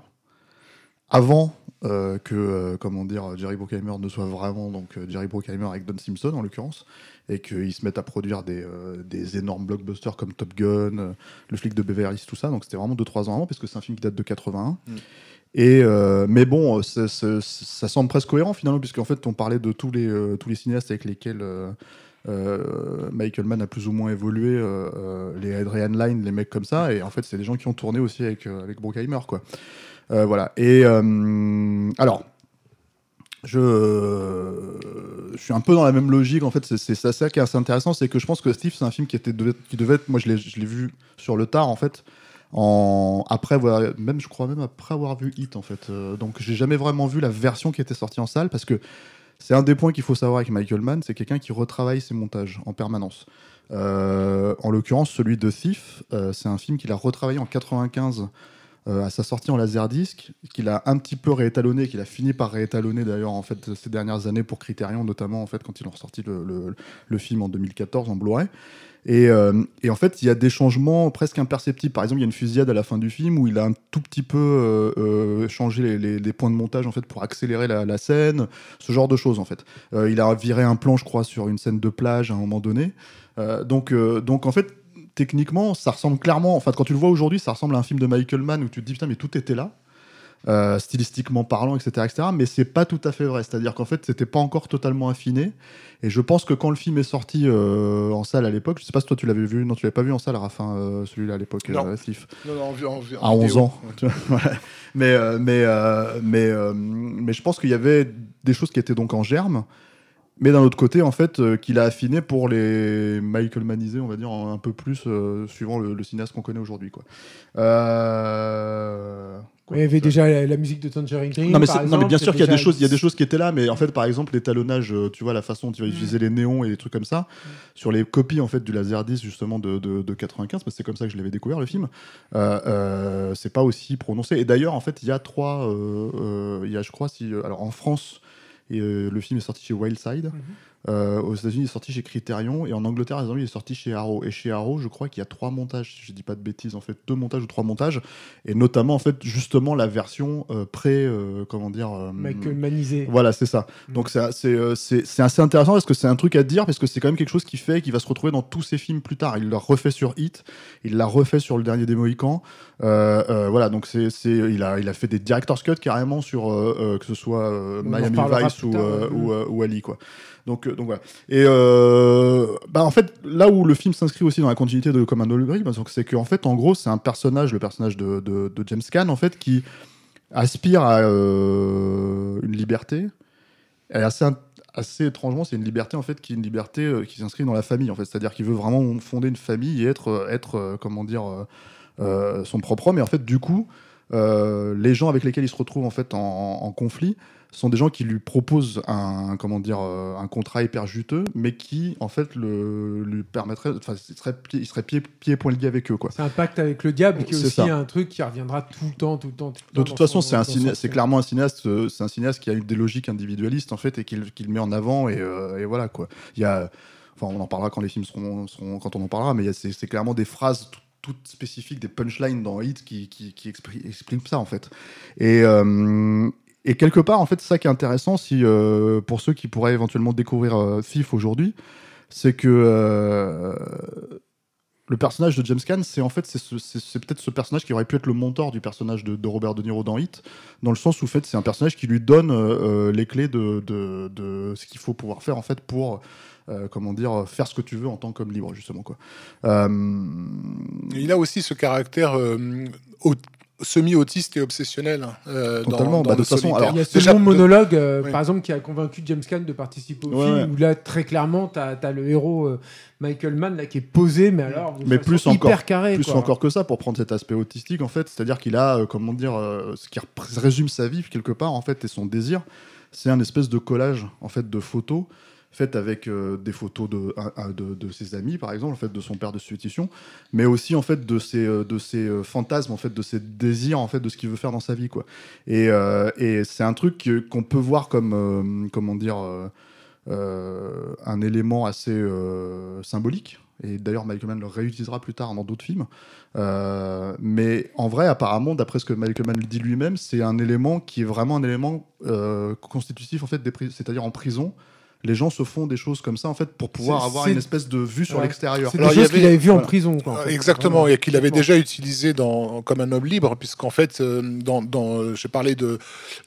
[SPEAKER 1] Avant euh, que, euh, comment dire, Jerry Bruckheimer ne soit vraiment donc euh, Jerry Bruckheimer avec Don Simpson en l'occurrence, et qu'ils se mettent à produire des, euh, des énormes blockbusters comme Top Gun, Le flic de Beverly Hills, tout ça. Donc c'était vraiment 2-3 ans avant, parce que c'est un film qui date de 81.
[SPEAKER 2] Mm.
[SPEAKER 1] Et mais bon, ça semble presque cohérent finalement, puisqu'en fait on parlait de tous les, tous les cinéastes avec lesquels euh, Michael Mann a plus ou moins évolué, euh, les Adrian Lyne, les mecs comme ça, et en fait c'est des gens qui ont tourné aussi avec, euh, avec Bruckheimer, quoi. Euh, voilà. Et euh, alors, je, suis un peu dans la même logique. En fait, c'est ça, ça qui est assez intéressant, c'est que je pense que Steve, c'est un film qui était devait, qui devait être. Moi, je l'ai vu sur le tard, en fait. Après avoir, même je crois même après avoir vu Hit en fait Euh, donc j'ai jamais vraiment vu la version qui était sortie en salle parce que c'est un des points qu'il faut savoir avec Michael Mann c'est quelqu'un qui retravaille ses montages en permanence Euh, en l'occurrence celui de Thief c'est un film qu'il a retravaillé en 95 euh, à sa sortie en laserdisc, qu'il a un petit peu réétalonné, qu'il a fini par réétalonner d'ailleurs en fait ces dernières années pour Criterion, notamment en fait quand ils ont ressorti le, le- film en 2014 en Blu-ray. Et, euh, et en fait, il y a des changements presque imperceptibles. Par exemple, il y a une fusillade à la fin du film où il a un tout petit peu euh, euh, changé les, points de montage en fait pour accélérer la, la scène, ce genre de choses en fait. Euh, il a viré un plan, je crois, sur une scène de plage à un moment donné. Euh, donc, euh, donc en fait, techniquement, ça ressemble clairement. Enfin, quand tu le vois aujourd'hui, ça ressemble à un film de Michael Mann où tu te dis putain, mais tout était là. euh, stylistiquement parlant, etc., etc. Mais c'est pas tout à fait vrai. C'est-à-dire qu'en fait, c'était pas encore totalement affiné. Et je pense que quand le film est sorti euh, en salle à l'époque, je sais pas si toi tu l'avais vu, non, tu l'avais pas vu en salle, Raphaël, euh, celui-là à l'époque,
[SPEAKER 2] Non.
[SPEAKER 1] euh,
[SPEAKER 2] Non, non,
[SPEAKER 1] à 11
[SPEAKER 2] vidéo.
[SPEAKER 1] ans. ouais. mais, mais, mais, mais je pense qu'il y avait des choses qui étaient donc en germe. Mais d'un autre côté, en fait, euh, qu'il a affiné pour les Michael Manisés, on va dire, un peu plus, euh, suivant le, le cinéaste qu'on connaît aujourd'hui. quoi. Euh, quoi,
[SPEAKER 3] Il y avait déjà la, la musique de Tangerine Dream.
[SPEAKER 1] non mais,
[SPEAKER 3] par
[SPEAKER 1] non, mais bien sûr qu'il y a des choses, il y a des choses qui étaient là, mais en fait par exemple l'étalonnage, tu vois la façon dont tu vas utiliser les néons et les trucs comme ça, sur les copies en fait du Laserdisc justement de, de, de 95, parce que c'est comme ça que je l'avais découvert le film, euh, euh, c'est pas aussi prononcé. Et d'ailleurs en fait il y a trois, euh, euh, il y a je crois si, alors en France et, euh, le film est sorti chez Wildside. Euh, aux États-Unis, il est sorti chez Criterion et en Angleterre, il est sorti chez Arrow. Et chez Arrow, je crois qu'il y a trois montages, si je dis pas de bêtises, en fait, deux montages ou trois montages, et notamment en fait justement la version euh, pré, euh, comment dire, euh,
[SPEAKER 3] Michael Manisé.
[SPEAKER 1] voilà, c'est ça.
[SPEAKER 3] Mm.
[SPEAKER 1] Donc c'est assez intéressant parce que c'est un truc à dire parce que c'est quand même quelque chose qui fait qu'il va se retrouver dans tous ses films plus tard. Il l'a refait sur Hit, il l'a refait sur le dernier des Mohicans. Voilà, donc c'est il a il a fait des director's cut carrément sur que ce soit Miami Vice ou,
[SPEAKER 3] ouais.
[SPEAKER 1] ou, ou Ali quoi. Donc, euh, donc voilà. Et euh, bah en fait, là où le film s'inscrit aussi dans la continuité de Commando Libre, bah, c'est qu'en fait, en gros, c'est un personnage, le personnage de, James Caan, en fait, qui aspire à euh, une liberté. Et assez, assez étrangement, c'est une liberté en fait qui une liberté qui s'inscrit dans la famille, en fait. C'est-à-dire qu'il veut vraiment fonder une famille et être, être comment dire, son propre homme. Et en fait, du coup, les gens avec lesquels il se retrouve en fait en conflit sont des gens qui lui proposent un comment dire euh, un contrat hyper juteux, mais qui en fait le lui permettrait, enfin, il serait pied, il serait pied, pied et lié avec eux quoi.
[SPEAKER 3] C'est un pacte avec le diable qui est aussi
[SPEAKER 1] ça.
[SPEAKER 3] un truc qui reviendra tout le temps, tout le temps. tout le
[SPEAKER 1] De toute façon, c'est un c'est clairement un cinéaste, euh, c'est un cinéaste qui a eu des logiques individualistes en fait et qu'il met en avant et, euh, et voilà quoi. Il y a, enfin, on en parlera quand les films seront, seront quand on en parlera, mais il y a- c'est c'est clairement des phrases tout- toutes spécifiques, des punchlines dans Hit qui, qui, qui expri- expriment ça en fait. Et euh, et quelque part, en fait, ça qui est intéressant, si euh, pour ceux qui pourraient éventuellement découvrir euh, aujourd'hui, c'est que euh, le personnage de James Caan, c'est en fait c'est ce- c'est c'est peut-être ce personnage qui aurait pu être le mentor du personnage de, Robert De Niro dans Hit, dans le sens où en fait c'est un personnage qui lui donne euh, les clés de, ce qu'il faut pouvoir faire en fait pour comment dire faire ce que tu veux en tant qu'homme libre justement quoi.
[SPEAKER 2] Il a aussi ce caractère euh, semi-autiste et obsessionnel. euh, dans-
[SPEAKER 1] Totalement.
[SPEAKER 2] dans
[SPEAKER 1] Bah, de
[SPEAKER 2] le
[SPEAKER 1] toute façon, alors,
[SPEAKER 3] Il y a ce
[SPEAKER 2] Déjà,
[SPEAKER 3] long monologue, euh,
[SPEAKER 2] Oui.
[SPEAKER 3] par exemple, qui a convaincu James Caan de participer au
[SPEAKER 1] Ouais,
[SPEAKER 3] film,
[SPEAKER 1] ouais.
[SPEAKER 3] où là, très clairement, tu as, le héros euh, Michael Mann là, qui est posé, mais alors,
[SPEAKER 1] Mais plus
[SPEAKER 3] hyper
[SPEAKER 1] encore-
[SPEAKER 3] carré.
[SPEAKER 1] plus
[SPEAKER 3] quoi.
[SPEAKER 1] encore que ça pour prendre cet aspect autistique en fait c'est à dire qu'il a euh, comment dire euh, ce qui résume sa vie quelque part en fait et son désir c'est un espèce de collage en fait de photos faites avec euh, des photos de, de, ses amis par exemple en fait de son père de substitution mais aussi en fait de ses euh, de ses euh, fantasmes en fait de ses désirs en fait de ce qu'il veut faire dans sa vie quoi et, et c'est un truc qu'on peut voir comme comment dire un élément assez symbolique. Et d'ailleurs, Michael Mann le réutilisera plus tard dans d'autres films. Mais en vrai, apparemment, d'après ce que Michael Mann dit lui-même, c'est un élément qui est vraiment un élément constitutif en fait, c'est-à-dire en prison. Les gens se font des choses comme ça en fait pour pouvoir avoir une espèce de vue sur
[SPEAKER 3] Ouais.
[SPEAKER 1] l'extérieur.
[SPEAKER 3] C'est des choses qu'il
[SPEAKER 2] avait-
[SPEAKER 3] avait vues en prison. Quoi, en
[SPEAKER 2] Euh,
[SPEAKER 3] fait.
[SPEAKER 2] Exactement, et qu'il avait déjà utilisé dans Comme un homme libre, puisqu'en fait, euh, dans, dans, j'ai parlé de,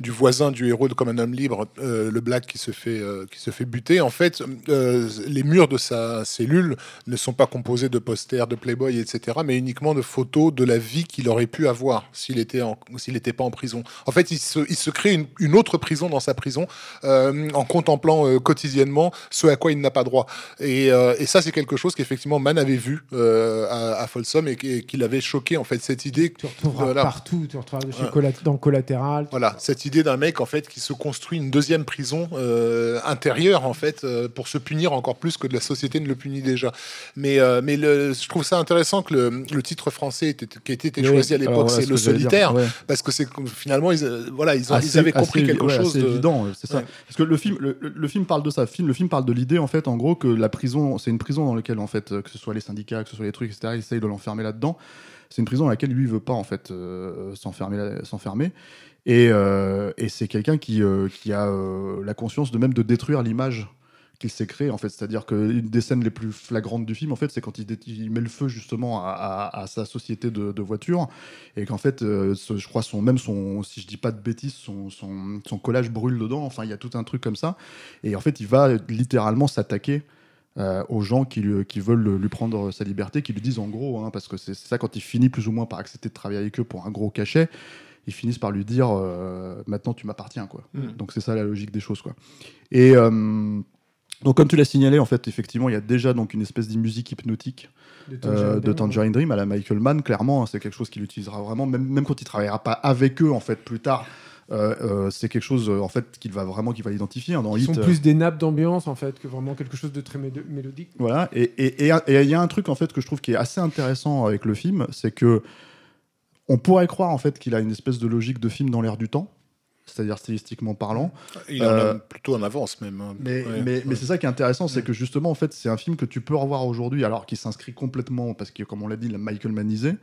[SPEAKER 2] du voisin du héros de Comme un homme libre, euh, le black qui se fait, euh, qui se fait buter. En fait, euh, les murs de sa cellule ne sont pas composés de posters, de Playboy, etc., mais uniquement de photos de la vie qu'il aurait pu avoir s'il était en- s'il n'était pas en prison. En fait, il se, il se crée une, une autre prison dans sa prison euh, en contemplant euh, quotidiennement ce à quoi il n'a pas droit. Et, euh, et ça, c'est quelque chose qu'effectivement Mann avait vu euh, à, à Folsom et qui, qui l'avait choqué, en fait, cette idée.
[SPEAKER 3] Tu retrouveras
[SPEAKER 2] Voilà.
[SPEAKER 3] partout, tu retrouveras
[SPEAKER 2] Ouais.
[SPEAKER 3] Dans Collatéral.
[SPEAKER 2] Voilà, cette idée d'un mec en fait qui se construit une deuxième prison euh, intérieure en fait pour se punir encore plus que de la société ne le punit déjà. Mais mais le, je trouve ça intéressant que le, le titre français était, qui a été
[SPEAKER 1] Oui,
[SPEAKER 2] choisi à l'époque, c'est
[SPEAKER 1] ce
[SPEAKER 2] le
[SPEAKER 1] dire.
[SPEAKER 2] solitaire
[SPEAKER 1] Ouais.
[SPEAKER 2] parce que c'est finalement ils voilà ils, ont, ils
[SPEAKER 1] Assez-
[SPEAKER 2] avaient compris
[SPEAKER 1] assez-
[SPEAKER 2] quelque
[SPEAKER 1] ouais,
[SPEAKER 2] chose de
[SPEAKER 1] évident, c'est ça. Parce que le film, le, le film parle de Le film, le film parle de l'idée en fait, en gros, que la prison, c'est une prison dans laquelle en fait, euh, que ce soit les syndicats, que ce soit les trucs, etc., ils essayent de l'enfermer là-dedans. C'est une prison dans laquelle lui il veut pas en fait euh, s'enfermer, là- s'enfermer. Et, euh, et c'est quelqu'un qui, euh, qui a euh, la conscience de même de détruire l'image qu'il s'est créée en fait. C'est-à-dire qu'une des scènes les plus flagrantes du film en fait, c'est quand il, met le feu justement à, à- à sa société de, de voitures et qu'en fait, euh, ce- je crois son même son, si je dis pas de bêtises, son, son, son collage brûle dedans. Enfin, il y a tout un truc comme ça. Et en fait, il va littéralement s'attaquer euh, aux gens qui, lui- qui veulent le- lui prendre sa liberté, qui lui disent en gros, hein, parce que c'est ça quand il finit plus ou moins par accepter de travailler avec eux pour un gros cachet, ils finissent par lui dire euh, maintenant tu m'appartiens quoi.
[SPEAKER 2] Mm.
[SPEAKER 1] Donc c'est ça la logique des choses quoi. Et euh, donc comme tu l'as signalé en fait effectivement il y a déjà donc une espèce de musique hypnotique
[SPEAKER 3] De
[SPEAKER 1] euh,
[SPEAKER 3] Tangerine
[SPEAKER 1] de
[SPEAKER 3] Dream,
[SPEAKER 1] Tangerine Dream à la Michael Mann, clairement, hein, c'est quelque chose qu'il utilisera vraiment, même, même quand il travaillera pas avec eux en fait plus tard. euh, euh, c'est quelque chose en fait qu'il va vraiment qu'il va identifier hein, dans
[SPEAKER 3] Ils
[SPEAKER 1] Hit.
[SPEAKER 3] sont plus des nappes d'ambiance en fait que vraiment quelque chose de très mélodique.
[SPEAKER 1] Voilà, et et- et- et il y a un truc en fait que je trouve qui est assez intéressant avec le film, c'est que on pourrait croire en fait qu'il a une espèce de logique de film dans l'air du temps, c'est-à-dire stylistiquement parlant.
[SPEAKER 2] Il est euh, plutôt en avance même. Hein.
[SPEAKER 1] Mais, c'est ça qui est intéressant, c'est que justement, en fait, c'est un film que tu peux revoir aujourd'hui, alors qu'il s'inscrit complètement, parce que comme on l'a dit, la Michael Manisé,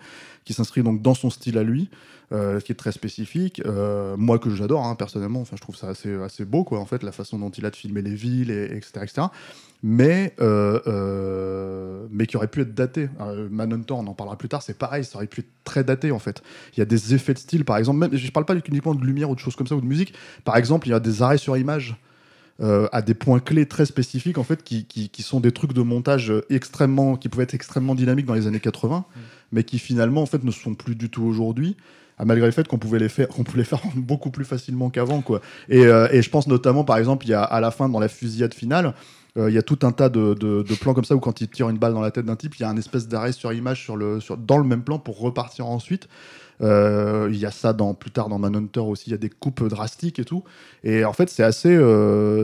[SPEAKER 1] qui s'inscrit donc dans son style à lui, euh, qui est très spécifique. Euh, moi que j'adore hein, personnellement, enfin je trouve ça assez, assez beau quoi en fait la façon dont il a de filmer les villes et, etc etc. Mais euh, mais qui aurait pu être daté. Manhunter, on en parlera plus tard, c'est pareil, ça aurait pu être très daté en fait. Il y a des effets de style par exemple, même je parle pas uniquement de lumière ou de choses comme ça ou de musique. Par exemple, il y a des arrêts sur image. à des points clés très spécifiques en fait qui, qui, qui, sont des trucs de montage extrêmement qui pouvaient être extrêmement dynamiques dans les années 80 mm. mais qui finalement en fait ne sont plus du tout aujourd'hui malgré le fait qu'on pouvait les faire, qu'on pouvait les faire beaucoup plus facilement qu'avant, quoi. Et, euh, et, je pense notamment, par exemple, il y a à la fin dans la fusillade finale. Euh, il y a tout un tas de, plans comme ça où quand il tire une balle dans la tête d'un type, il y a un espèce d'arrêt sur image sur le, dans le même plan pour repartir ensuite. Euh, il y a ça dans, plus tard dans Manhunter aussi, il y a des coupes drastiques et tout. Et en fait, c'est assez,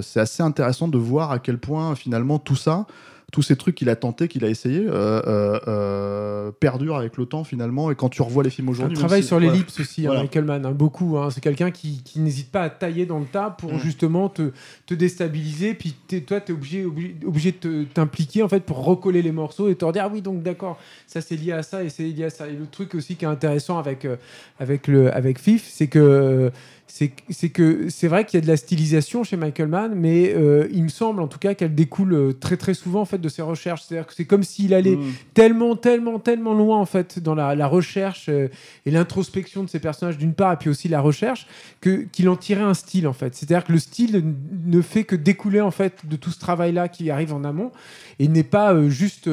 [SPEAKER 1] c'est assez intéressant de voir à quel point finalement tout ça, tous ces trucs qu'il a tenté, qu'il a essayé, euh, euh, euh, perdurent avec le temps finalement. Et quand tu revois les films aujourd'hui.
[SPEAKER 3] Il travaille sur l'ellipse aussi, hein, Michael Mann, hein, beaucoup. Hein. c'est quelqu'un qui, n'hésite pas à tailler dans le tas pour mm. justement te, te, déstabiliser. Puis toi, tu es obligé, obligé, de t'impliquer en fait pour recoller les morceaux et te dire ah oui, donc d'accord, ça c'est lié à ça et c'est lié à ça. Et le truc aussi qui est intéressant avec, avec, le, avec FIF, c'est que c'est que c'est vrai qu'il y a de la stylisation chez Michael Mann, mais euh, il me semble en tout cas qu'elle découle euh, très très souvent en fait de ses recherches. C'est-à-dire que c'est comme s'il allait mm. tellement tellement tellement loin en fait dans la, recherche euh, et l'introspection de ses personnages d'une part, et puis aussi la recherche, que qu'il en tirait un style en fait. C'est-à-dire que le style ne fait que découler en fait de tout ce travail-là qui arrive en amont et n'est pas juste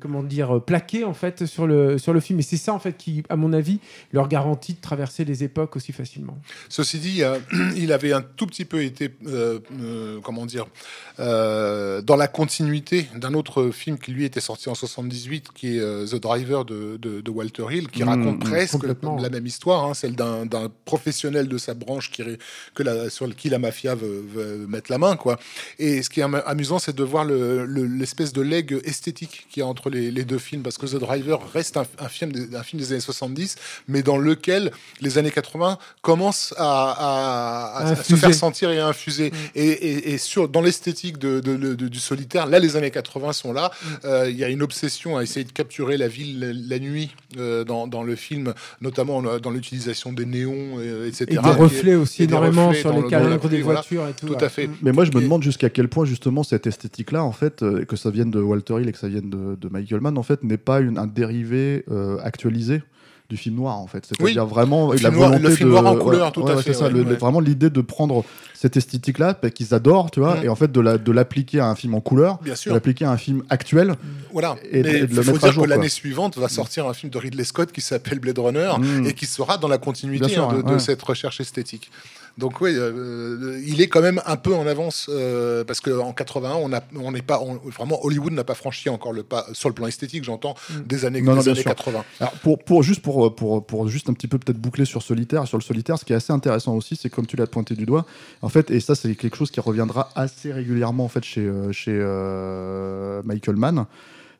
[SPEAKER 3] comment dire plaqué en fait sur le sur le film. Et c'est ça en fait qui, à mon avis, leur garantit de traverser les époques aussi facilement.
[SPEAKER 2] Ceci dit, euh, il avait un tout petit peu été, euh, euh, comment dire, dans la continuité d'un autre film qui lui était sorti en 78, qui est The Driver de, Walter Hill, qui mmh, raconte mmh, presque la même histoire, hein, celle d'un professionnel de sa branche qui, que la, sur qui la mafia veut, mettre la main, quoi. Et ce qui est amusant, c'est de voir l'espèce de leg esthétique qu'il y a entre les, deux films, parce que The Driver reste un, un, film, un film des années 70, mais dans lequel les années 80 commencent à, se faire sentir et à infuser. Mm. Et, et, sur, dans l'esthétique de, du solitaire, là, les années 80 sont là. Mm. Euh, il y a une obsession à essayer de capturer la ville la, nuit euh, dans, dans, le film, notamment dans l'utilisation des néons, etc.
[SPEAKER 3] Et des reflets aussi énormément sur les calandres des voitures et tout.
[SPEAKER 2] Tout à fait.
[SPEAKER 1] Mais moi, je me demande jusqu'à quel point, justement, cette esthétique-là, en fait, euh, que ça vienne de Walter Hill et que ça vienne de, Michael Mann, en fait, n'est pas une, un dérivé actualisé du film noir en fait. C'est-à-dire vraiment
[SPEAKER 2] la volonté le film noir en couleur, tout à fait.
[SPEAKER 1] Ça, vraiment l'idée de prendre cette esthétique-là bah, qu'ils adorent, tu vois, mm. et en fait de la de l'appliquer à un film en couleur, de l'appliquer à un film actuel.
[SPEAKER 2] Voilà. Et, de, le faut dire que l'année suivante va sortir un film de Ridley Scott qui s'appelle Blade Runner et qui sera dans la continuité hein, de, cette recherche esthétique. Donc oui, euh, euh, il est quand même un peu en avance euh, parce qu'en 81, on n'est pas vraiment Hollywood n'a pas franchi encore le pas sur le plan esthétique, j'entends mm. des années, des années 80.
[SPEAKER 1] Alors pour, pour juste pour, pour, pour juste un petit peu peut-être boucler sur solitaire, sur le solitaire, ce qui est assez intéressant aussi, c'est comme tu l'as pointé du doigt, en fait, et ça c'est quelque chose qui reviendra assez régulièrement en fait chez chez Michael Mann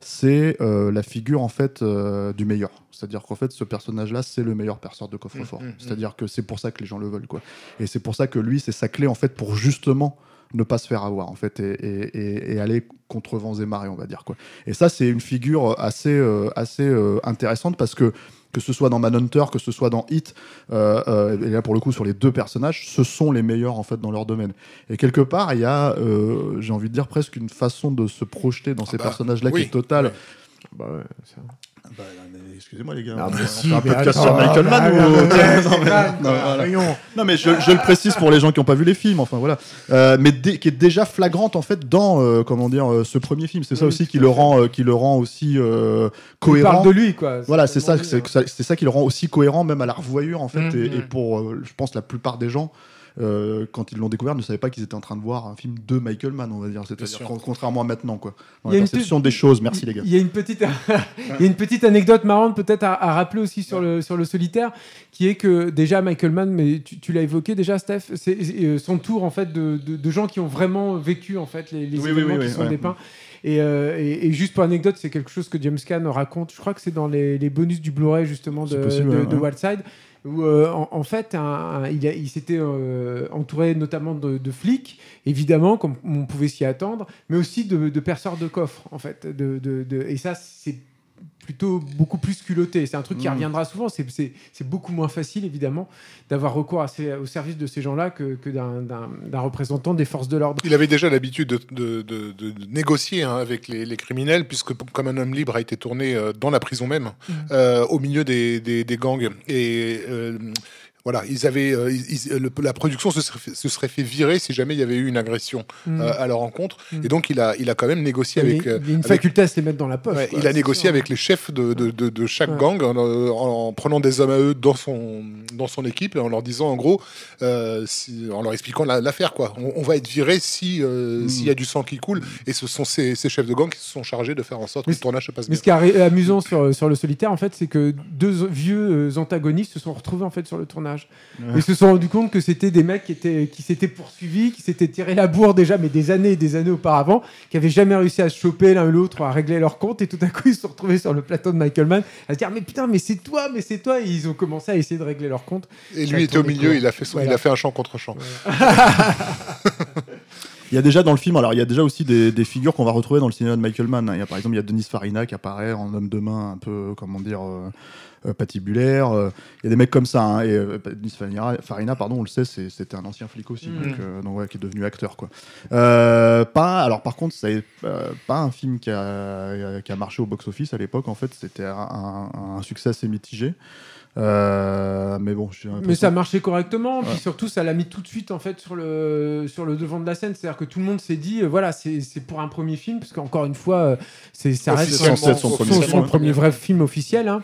[SPEAKER 1] c'est euh, la figure en fait euh, du meilleur. C'est-à-dire qu'en fait, ce personnage-là, c'est le meilleur perceur de coffre-fort. Mmh, mmh, mmh. C'est-à-dire que c'est pour ça que les gens le veulent, quoi. Et c'est pour ça que lui, c'est sa clé en fait pour justement ne pas se faire avoir en fait et, aller contre vents et marées, on va dire quoi. Et ça, c'est une figure assez euh, assez intéressante parce que que ce soit dans Manhunter, que ce soit dans Hit, euh, euh, et là pour le coup sur les deux personnages, ce sont les meilleurs en fait dans leur domaine. Et quelque part, il y a, euh, j'ai envie de dire presque une façon de se projeter dans ces ah bah, personnages-là qui est totale. Bah ouais, bah, excusez-moi les gars. Ah,
[SPEAKER 3] mais si, un podcast sur Michael Mann
[SPEAKER 1] ou Non mais je, je, le précise pour les gens qui n'ont pas vu les films. Enfin voilà, euh, mais qui est déjà flagrante en fait dans euh, comment dire euh, ce premier film. C'est ça aussi qui le rend qui le rend aussi cohérent. Il
[SPEAKER 3] parle de lui quoi.
[SPEAKER 1] Voilà, c'est ça, c'est ça qui le rend aussi cohérent même à la revoyure en fait mm, et, et, mm. pour je pense la plupart des gens. Euh, quand ils l'ont découvert, ne savaient pas qu'ils étaient en train de voir un film de Michael Mann, on va dire. C'est-à-dire contrairement à maintenant, quoi. Dans la perception des choses. Merci les gars.
[SPEAKER 3] Il y a une petite, il y a une petite anecdote marrante peut-être à, rappeler aussi sur le sur le solitaire, qui est que déjà Michael Mann, mais tu, l'as évoqué déjà, Steph, c'est euh, son tour en fait de, de, gens qui ont vraiment vécu en fait les, les événements qui sont dépeints. Euh, et, et, juste pour anecdote, c'est quelque chose que James Caan raconte. Je crois que c'est dans les, les bonus du Blu-ray justement de, de, de Wildside où euh, en, fait, il, s'était euh, entouré notamment de, flics, évidemment, comme on pouvait s'y attendre, mais aussi de, perceurs de coffres, en fait. Et ça, c'est plutôt beaucoup plus culotté. C'est un truc qui
[SPEAKER 1] Mm.
[SPEAKER 3] reviendra souvent. C'est- beaucoup moins facile, évidemment, d'avoir recours à ces- au service de ces gens-là que, que d'un- représentant des forces de l'ordre.
[SPEAKER 2] Il avait déjà l'habitude de, de- de- de- de négocier hein, avec les, les criminels, puisque Comme un homme libre a été tourné euh, dans la prison même,
[SPEAKER 3] Mhm.
[SPEAKER 2] euh, au milieu des, des- des gangs. Et euh, voilà, ils avaient, euh, ils- le- la production se serait, fait, se serait fait virer si jamais il y avait eu une agression
[SPEAKER 3] Mm.
[SPEAKER 2] euh, à leur encontre.
[SPEAKER 3] Mhm.
[SPEAKER 2] Et donc, il a, il a quand même négocié avec. euh,
[SPEAKER 3] il y a une
[SPEAKER 2] avec-
[SPEAKER 3] faculté à se les mettre dans la poche.
[SPEAKER 2] Ouais,
[SPEAKER 3] quoi,
[SPEAKER 2] il a négocié
[SPEAKER 3] sûr.
[SPEAKER 2] avec les chefs de, de, de- de chaque
[SPEAKER 3] Ouais.
[SPEAKER 2] gang en, euh, en prenant des hommes à eux dans son, dans son équipe et en leur disant en gros, euh, si- en leur expliquant la- l'affaire quoi. On, on va être viré si euh,
[SPEAKER 1] Mm.
[SPEAKER 2] s'il y a du sang qui coule et ce sont ces, ces chefs de gang qui se sont chargés de faire en sorte que
[SPEAKER 3] Mais
[SPEAKER 2] le tournage se passe
[SPEAKER 3] Mais
[SPEAKER 2] bien.
[SPEAKER 3] ce qui est amusant sur, sur le solitaire, en fait, c'est que deux vieux euh, antagonistes se sont retrouvés en fait sur le tournage.
[SPEAKER 1] Ouais.
[SPEAKER 3] Ils se sont rendus compte que c'était des mecs qui étaient qui s'étaient poursuivis, qui s'étaient tiré la bourre déjà, mais des années et des années auparavant, qui avaient jamais réussi à se choper l'un ou l'autre, à régler leur compte, et tout à coup ils se sont retrouvés sur le plateau de Michael Mann à se dire mais putain mais c'est toi, mais c'est toi, et ils ont commencé à essayer de régler leur compte.
[SPEAKER 2] Et lui était au milieu, il a fait, son- il a fait un chant contre chant.
[SPEAKER 1] Il y a déjà dans le film, alors il y a déjà aussi des, des figures qu'on va retrouver dans le cinéma de Michael Mann. Il y a par exemple il y a Denis Farina qui apparaît en homme de main un peu comment dire euh, patibulaire. Euh, Il y a des mecs comme ça. hein. Et euh, Denis Farina, Farina, pardon, on le sait, c'était un ancien flic aussi,
[SPEAKER 3] Mhm.
[SPEAKER 1] donc, euh, donc, ouais, qui est devenu acteur quoi. Euh, pas, alors par contre, c'est euh, pas un film qui a, qui a marché au box-office à l'époque. En fait, c'était un, succès assez mitigé. Euh, mais bon, j'ai
[SPEAKER 3] Mais ça marchait correctement, puis
[SPEAKER 1] Ouais.
[SPEAKER 3] surtout ça l'a mis tout de suite en fait sur le sur le devant de la scène, c'est-à-dire que tout le monde s'est dit euh, voilà c'est c'est pour un premier film, parce qu'encore une fois euh, c'est ça reste
[SPEAKER 1] son premier ouais.
[SPEAKER 3] premier vrai film officiel. hein.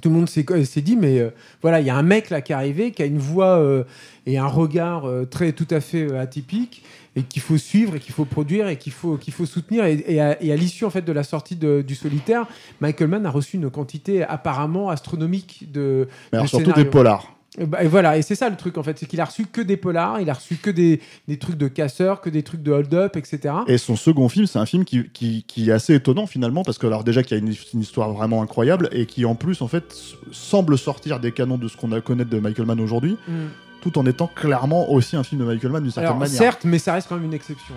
[SPEAKER 3] Tout le monde s'est s'est dit, mais euh, voilà, il y a un mec là qui est arrivé, qui a une voix euh, et un regard euh, très tout à fait euh, atypique, et qu'il faut suivre, et qu'il faut produire, et qu'il faut, qu'il faut soutenir. Et, et à, l'issue en fait de la sortie de- du solitaire, Michael Mann a reçu une quantité apparemment astronomique de,
[SPEAKER 1] Mais alors,
[SPEAKER 3] de
[SPEAKER 1] surtout
[SPEAKER 3] scénarios.
[SPEAKER 1] des polars.
[SPEAKER 3] Et, bah, et voilà, et c'est ça le truc en fait, c'est qu'il a reçu que des polars, il a reçu que des, des trucs de casseurs, que des trucs de hold-up, etc.
[SPEAKER 1] Et son second film, c'est un film qui, qui, qui est assez étonnant finalement, parce que alors déjà qu'il y a une, une histoire vraiment incroyable et qui en plus en fait semble sortir des canons de ce qu'on a connaître de Michael Mann aujourd'hui,
[SPEAKER 3] Mm.
[SPEAKER 1] tout en étant clairement aussi un film de Michael Mann d'une certaine
[SPEAKER 3] Alors
[SPEAKER 1] manière.
[SPEAKER 3] certes, mais ça reste quand même une exception.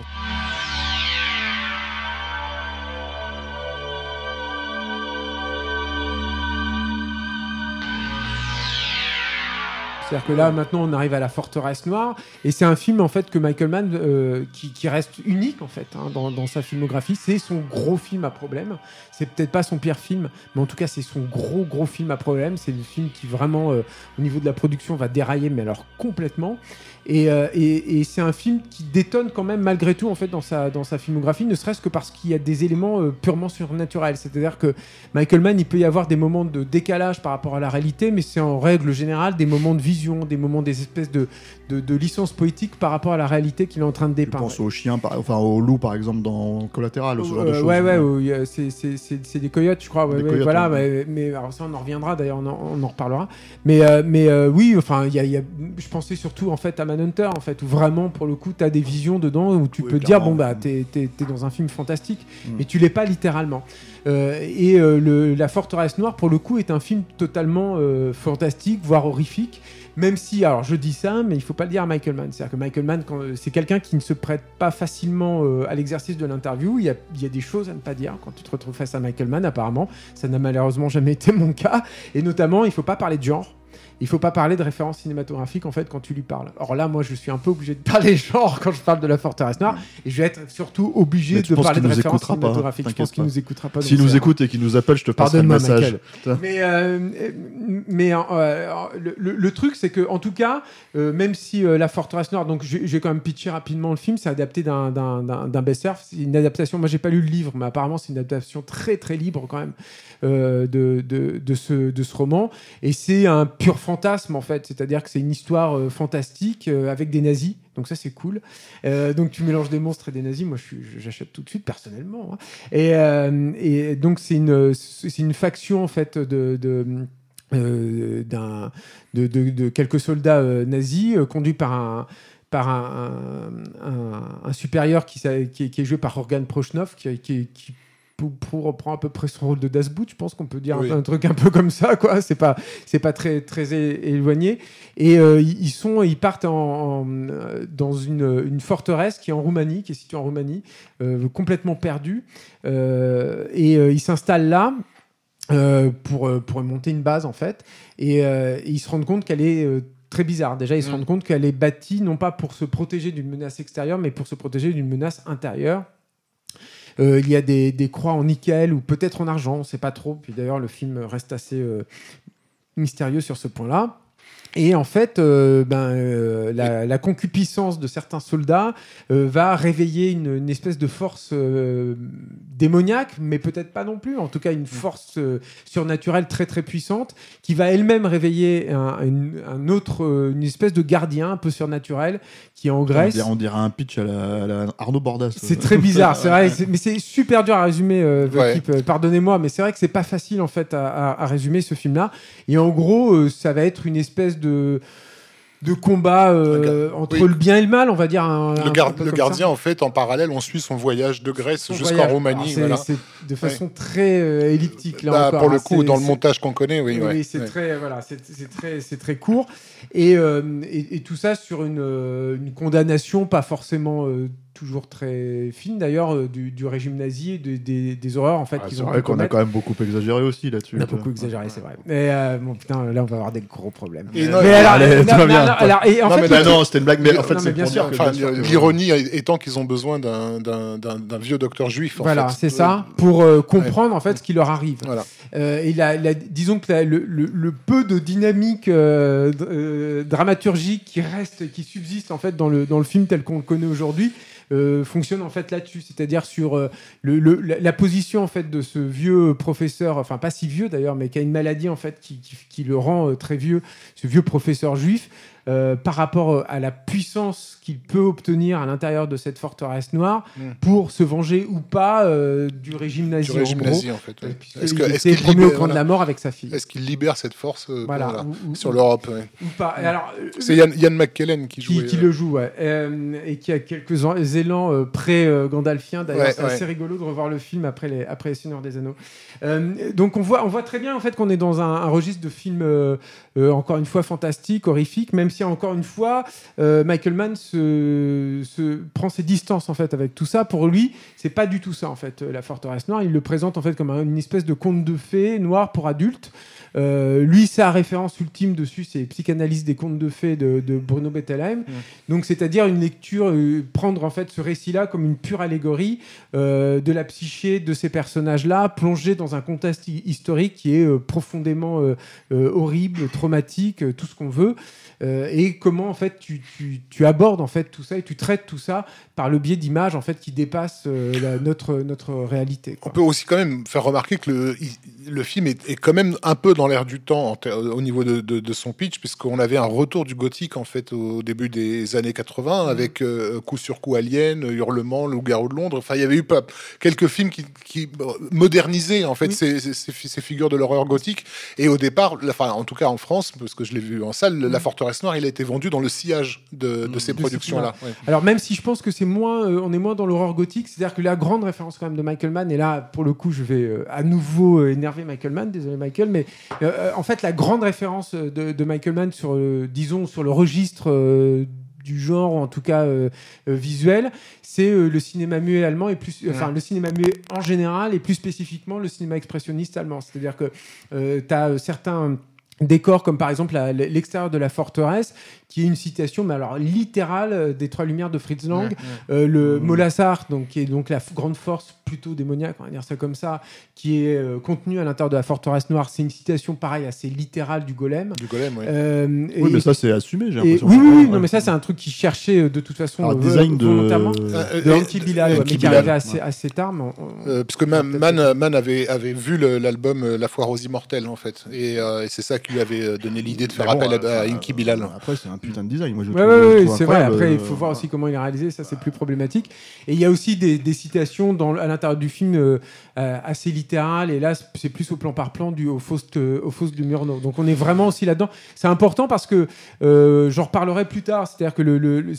[SPEAKER 3] C'est-à-dire que là, maintenant, on arrive à la forteresse noire, et c'est un film en fait que Michael Mann, euh, qui, reste unique en fait hein, dans, dans sa filmographie. C'est son gros film à problème. C'est peut-être pas son pire film, mais en tout cas, c'est son gros gros film à problème. C'est le film qui vraiment, euh, au niveau de la production, va dérailler, mais alors complètement. Et, euh, et- et c'est un film qui détonne quand même malgré tout en fait dans sa, dans sa filmographie, ne serait-ce que parce qu'il y a des éléments euh, purement surnaturels. C'est-à-dire que Michael Mann, il peut y avoir des moments de décalage par rapport à la réalité, mais c'est en règle générale des moments de vision, des moments des espèces de, de, de licences poétiques par rapport à la réalité qu'il est en train de
[SPEAKER 1] Je
[SPEAKER 3] dépeindre.
[SPEAKER 1] pense au chien, par- enfin au loup par exemple dans Collatéral, ou ce genre de
[SPEAKER 3] Euh,
[SPEAKER 1] choses.
[SPEAKER 3] ouais, ouais, c'est- des coyotes, je crois. ouais,
[SPEAKER 1] coyotes,
[SPEAKER 3] voilà,
[SPEAKER 1] ouais.
[SPEAKER 3] mais, mais alors ça, on en reviendra. D'ailleurs, on, en- on en reparlera. Mais, euh, mais oui, enfin, il y a, il y a- je pensais surtout en fait à Manhunter, en fait, où vraiment, pour le coup, tu as des visions dedans où tu
[SPEAKER 1] Oui,
[SPEAKER 3] peux te dire, bon bah, t'es es, dans un film fantastique,
[SPEAKER 1] Mm.
[SPEAKER 3] mais tu l'es pas littéralement. Euh, et euh, le, La Forteresse Noire, pour le coup, est un film totalement euh, fantastique, voire horrifique. Même si, alors je dis ça, mais il faut pas le dire à Michael Mann. C'est-à-dire que Michael Mann, c'est quelqu'un qui ne se prête pas facilement à l'exercice de l'interview. Il y, a, il y a des choses à ne pas dire quand tu te retrouves face à Michael Mann, apparemment. Ça n'a malheureusement jamais été mon cas. Et notamment, il faut pas parler de genre. Il faut pas parler de références cinématographiques en fait quand tu lui parles. Or là, moi, je suis un peu obligé de parler genre quand je parle de la forteresse noire, et je vais être surtout obligé de parler de références
[SPEAKER 1] écoutera pas,
[SPEAKER 3] cinématographiques. Je pense qu'il nous écoutera pas.
[SPEAKER 1] S'il nous écoute et qu'il nous appelle, je te passerai le message.
[SPEAKER 3] Mais, euh, mais euh, le, le- le truc, c'est que, en tout cas, euh, même si euh, La Forteresse Noire, donc j'ai quand même pitché rapidement le film, c'est adapté d'un- d'un best-seller. C'est une adaptation, moi j'ai pas lu le livre, mais apparemment c'est une adaptation très très libre quand même de, de, de ce, de ce roman. Et c'est un pur fantasme en fait, c'est-à-dire que c'est une histoire euh, fantastique euh, avec des nazis. Donc ça c'est cool. Euh, donc tu mélanges des monstres et des nazis, moi j'achète tout de suite personnellement. hein. Et, donc c'est une, faction en fait de, quelques soldats nazis conduits par un supérieur qui, est- joué par Organ Prochnov qui, qui- qui Pou reprend à peu près son rôle de Das Boot, je pense qu'on peut dire
[SPEAKER 2] Oui.
[SPEAKER 3] un, un truc un peu comme ça, quoi. C'est pas, c'est pas très, très éloigné. Et euh, ils sont, ils partent en, en, euh, dans une, une forteresse qui est en Roumanie, qui est située en Roumanie, euh, complètement perdue. Euh, et ils s'installent là. pour, pour monter une base en fait et, et ils se rendent compte qu'elle est très bizarre déjà ils se
[SPEAKER 2] Mm.
[SPEAKER 3] rendent compte qu'elle est bâtie non pas pour se protéger d'une menace extérieure mais pour se protéger d'une menace intérieure euh, il y a des, des croix en nickel ou peut-être en argent, on ne sait pas trop. Puis d'ailleurs, le film reste assez euh, mystérieux sur ce point-là. Et en fait, euh, ben, euh, la, la concupiscence de certains soldats euh, va réveiller une, une espèce de force euh, démoniaque, mais peut-être pas non plus. En tout cas, une force euh, surnaturelle très très puissante qui va elle-même réveiller un, une, un autre, une espèce de gardien un peu surnaturel qui est en
[SPEAKER 1] On
[SPEAKER 3] Grèce.
[SPEAKER 1] dirait, on dirait un pitch à la, à la Arnaud Bordas.
[SPEAKER 3] C'est très bizarre, c'est vrai, mais c'est super dur à résumer, euh,
[SPEAKER 2] Ouais.
[SPEAKER 3] Pardonnez-moi, mais c'est vrai que c'est pas facile en fait à, à- à résumer ce film-là. Et en gros, euh, ça va être une espèce de de combat euh, entre
[SPEAKER 2] oui.
[SPEAKER 3] le bien et le mal, on va dire. un-
[SPEAKER 2] Le, gar- gardien,
[SPEAKER 3] ça.
[SPEAKER 2] en fait, en parallèle, on suit son voyage de Grèce jusqu'en Roumanie.
[SPEAKER 3] c'est-
[SPEAKER 2] voilà.
[SPEAKER 3] C'est de façon très euh, elliptique là
[SPEAKER 2] Bah,
[SPEAKER 3] encore,
[SPEAKER 2] pour le
[SPEAKER 3] hein,
[SPEAKER 2] coup, dans le montage qu'on connaît, oui.
[SPEAKER 3] oui,
[SPEAKER 2] ouais,
[SPEAKER 3] c'est
[SPEAKER 2] ouais.
[SPEAKER 3] très voilà, c'est très très court et, euh, et, et tout ça sur une, une condamnation pas forcément toujours très fine d'ailleurs euh, du, du régime nazi et de- des, des horreurs en fait
[SPEAKER 1] Ah,
[SPEAKER 3] qu'ils
[SPEAKER 1] c'est vrai qu'on a quand même beaucoup exagéré aussi là-dessus.
[SPEAKER 3] On a beaucoup exagéré, c'est vrai. Mais euh, bon, putain, là, on va avoir des gros problèmes.
[SPEAKER 2] Et
[SPEAKER 3] mais alors,
[SPEAKER 1] allez,
[SPEAKER 3] non,
[SPEAKER 1] tout va
[SPEAKER 3] mais
[SPEAKER 1] bien.
[SPEAKER 3] alors- alors, et en
[SPEAKER 2] Non,
[SPEAKER 3] fait,
[SPEAKER 2] mais
[SPEAKER 1] Bah non, c'était une blague, mais en fait, c'est
[SPEAKER 3] bien sûr.
[SPEAKER 1] que-
[SPEAKER 2] l'ironie étant qu'ils ont besoin d'un- vieux docteur juif. en
[SPEAKER 3] voilà, c'est ça, pour euh, comprendre en fait ce qui leur arrive.
[SPEAKER 2] Voilà.
[SPEAKER 3] Euh, et la, la- disons que la- le, le- le peu de dynamique euh, euh, dramaturgique qui reste, qui subsiste en fait dans le, dans le film tel qu'on le connaît aujourd'hui, euh, fonctionne en fait là-dessus, c'est-à-dire sur euh, la, position en fait de ce vieux professeur, enfin pas si vieux d'ailleurs, mais qui a une maladie en fait qui le rend euh, très vieux, ce vieux professeur juif. Euh, par rapport euh, à la puissance qu'il peut obtenir à l'intérieur de cette forteresse noire
[SPEAKER 2] Mm.
[SPEAKER 3] pour se venger ou pas euh, du régime nazi.
[SPEAKER 2] Du régime
[SPEAKER 3] en gros.
[SPEAKER 2] nazi, en fait. ouais. Est-ce qu'il
[SPEAKER 3] au de
[SPEAKER 2] voilà.
[SPEAKER 3] la mort avec sa fille.
[SPEAKER 2] Est-ce qu'il libère cette force euh,
[SPEAKER 3] Voilà.
[SPEAKER 2] voilà,
[SPEAKER 3] Ou- ou-
[SPEAKER 2] sur l'Europe ouais.
[SPEAKER 3] Ou pas. Euh,
[SPEAKER 2] C'est Yann, Yann McKellen qui joue.
[SPEAKER 3] qui, qui le joue, ouais. Et qui a quelques élans euh, pré-Gandalfien. D'ailleurs, c'est assez rigolo de revoir le film après les, après les Seigneurs des Anneaux. Donc, on voit, on voit très bien en fait qu'on est dans un, un registre de film, encore une fois, fantastique, horrifique, même si encore une fois, euh, Michael Mann se, se prend ses distances en fait avec tout ça. Pour lui, c'est pas du tout ça en fait, euh, la forteresse noire. Il le présente en fait comme un- une espèce de conte de fées noir pour adultes. Euh, lui, sa référence ultime dessus, c'est Psychanalyse des contes de fées de, de Bruno Bettelheim. Donc, c'est-à-dire une lecture, euh, prendre en fait ce récit-là comme une pure allégorie euh, de la psyché de ces personnages-là, plongés dans un contexte hi- historique qui est profondément horrible, traumatique, tout ce qu'on veut. Euh, et comment en fait tu, tu- tu abordes en fait tout ça et tu traites tout ça par le biais d'images en fait qui dépassent euh, la- notre notre réalité.
[SPEAKER 2] On peut aussi quand même faire remarquer que le, le film est, est quand même un peu dans l'air du temps en au niveau de, de- de son pitch, puisqu'on avait un retour du gothique en fait au début des années 80 avec euh, coup sur coup Alien, Hurlement, Le Loup-garou de Londres. Enfin, il y avait eu pas, quelques films qui, qui modernisaient en fait
[SPEAKER 3] Oui.
[SPEAKER 2] ces, ces- ces- figures de l'horreur gothique. Et au départ, enfin, en tout cas en France, parce que je l'ai vu en salle, La Forteresse Noire, il a été vendu dans le sillage de, de ces productions-là. Ouais.
[SPEAKER 3] Alors même si je pense que c'est moins, euh, on est moins dans l'horreur gothique, c'est-à-dire que la grande référence quand même de Michael Mann, et là pour le coup je vais euh, à nouveau euh, énerver Michael Mann, désolé Michael, mais en fait la grande référence de, de Michael Mann sur, euh, disons, sur le registre euh, du genre, ou en tout cas euh, euh, visuel, c'est euh, le cinéma muet allemand et plus, enfin le cinéma muet en général et plus spécifiquement le cinéma expressionniste allemand. C'est-à-dire que tu as certains décors comme par exemple l'extérieur de la forteresse qui est une citation mais alors littérale euh, des trois lumières de Fritz Lang
[SPEAKER 2] Ouais,
[SPEAKER 3] Euh, le
[SPEAKER 1] Mhm.
[SPEAKER 3] Molassar donc qui est donc la grande force plutôt démoniaque on va dire ça comme ça qui est euh, contenue à l'intérieur de la forteresse noire c'est une citation pareille assez littérale du golem
[SPEAKER 2] Du golem.
[SPEAKER 3] Euh,
[SPEAKER 1] Oui,
[SPEAKER 3] et-
[SPEAKER 1] mais ça, c'est assumé, j'ai l'impression.
[SPEAKER 3] oui, oui, oui,
[SPEAKER 1] Ouais.
[SPEAKER 3] non, mais ça, c'est un truc qu'ils cherchaient euh, de toute façon
[SPEAKER 1] Alors,
[SPEAKER 3] euh,
[SPEAKER 1] design de.
[SPEAKER 2] Euh,
[SPEAKER 3] Anki Bilal, mais qui arrivait assez,
[SPEAKER 1] ouais.
[SPEAKER 3] assez tard. mais on-
[SPEAKER 2] Euh, parce que Man, Man, avait, avait vu l'album La foire aux immortels en fait, et, euh, et c'est ça qui lui avait donné l'idée de faire
[SPEAKER 1] bon,
[SPEAKER 2] appel à, à Inky Bilal.
[SPEAKER 1] Après, c'est un putain de design. Moi, je
[SPEAKER 3] Ouais, ouais, c'est vrai. Après, il
[SPEAKER 1] euh,
[SPEAKER 3] faut voir aussi comment il est réalisé. Ça, c'est plus problématique. Et il y a aussi des, des citations dans, à l'intérieur du film euh, euh, assez littérales. Et là, c'est plus au plan par plan du, au Faust, au Faust du Murnau. Donc, on est vraiment aussi là-dedans. C'est important parce que euh, j'en reparlerai plus tard. C'est-à-dire que le,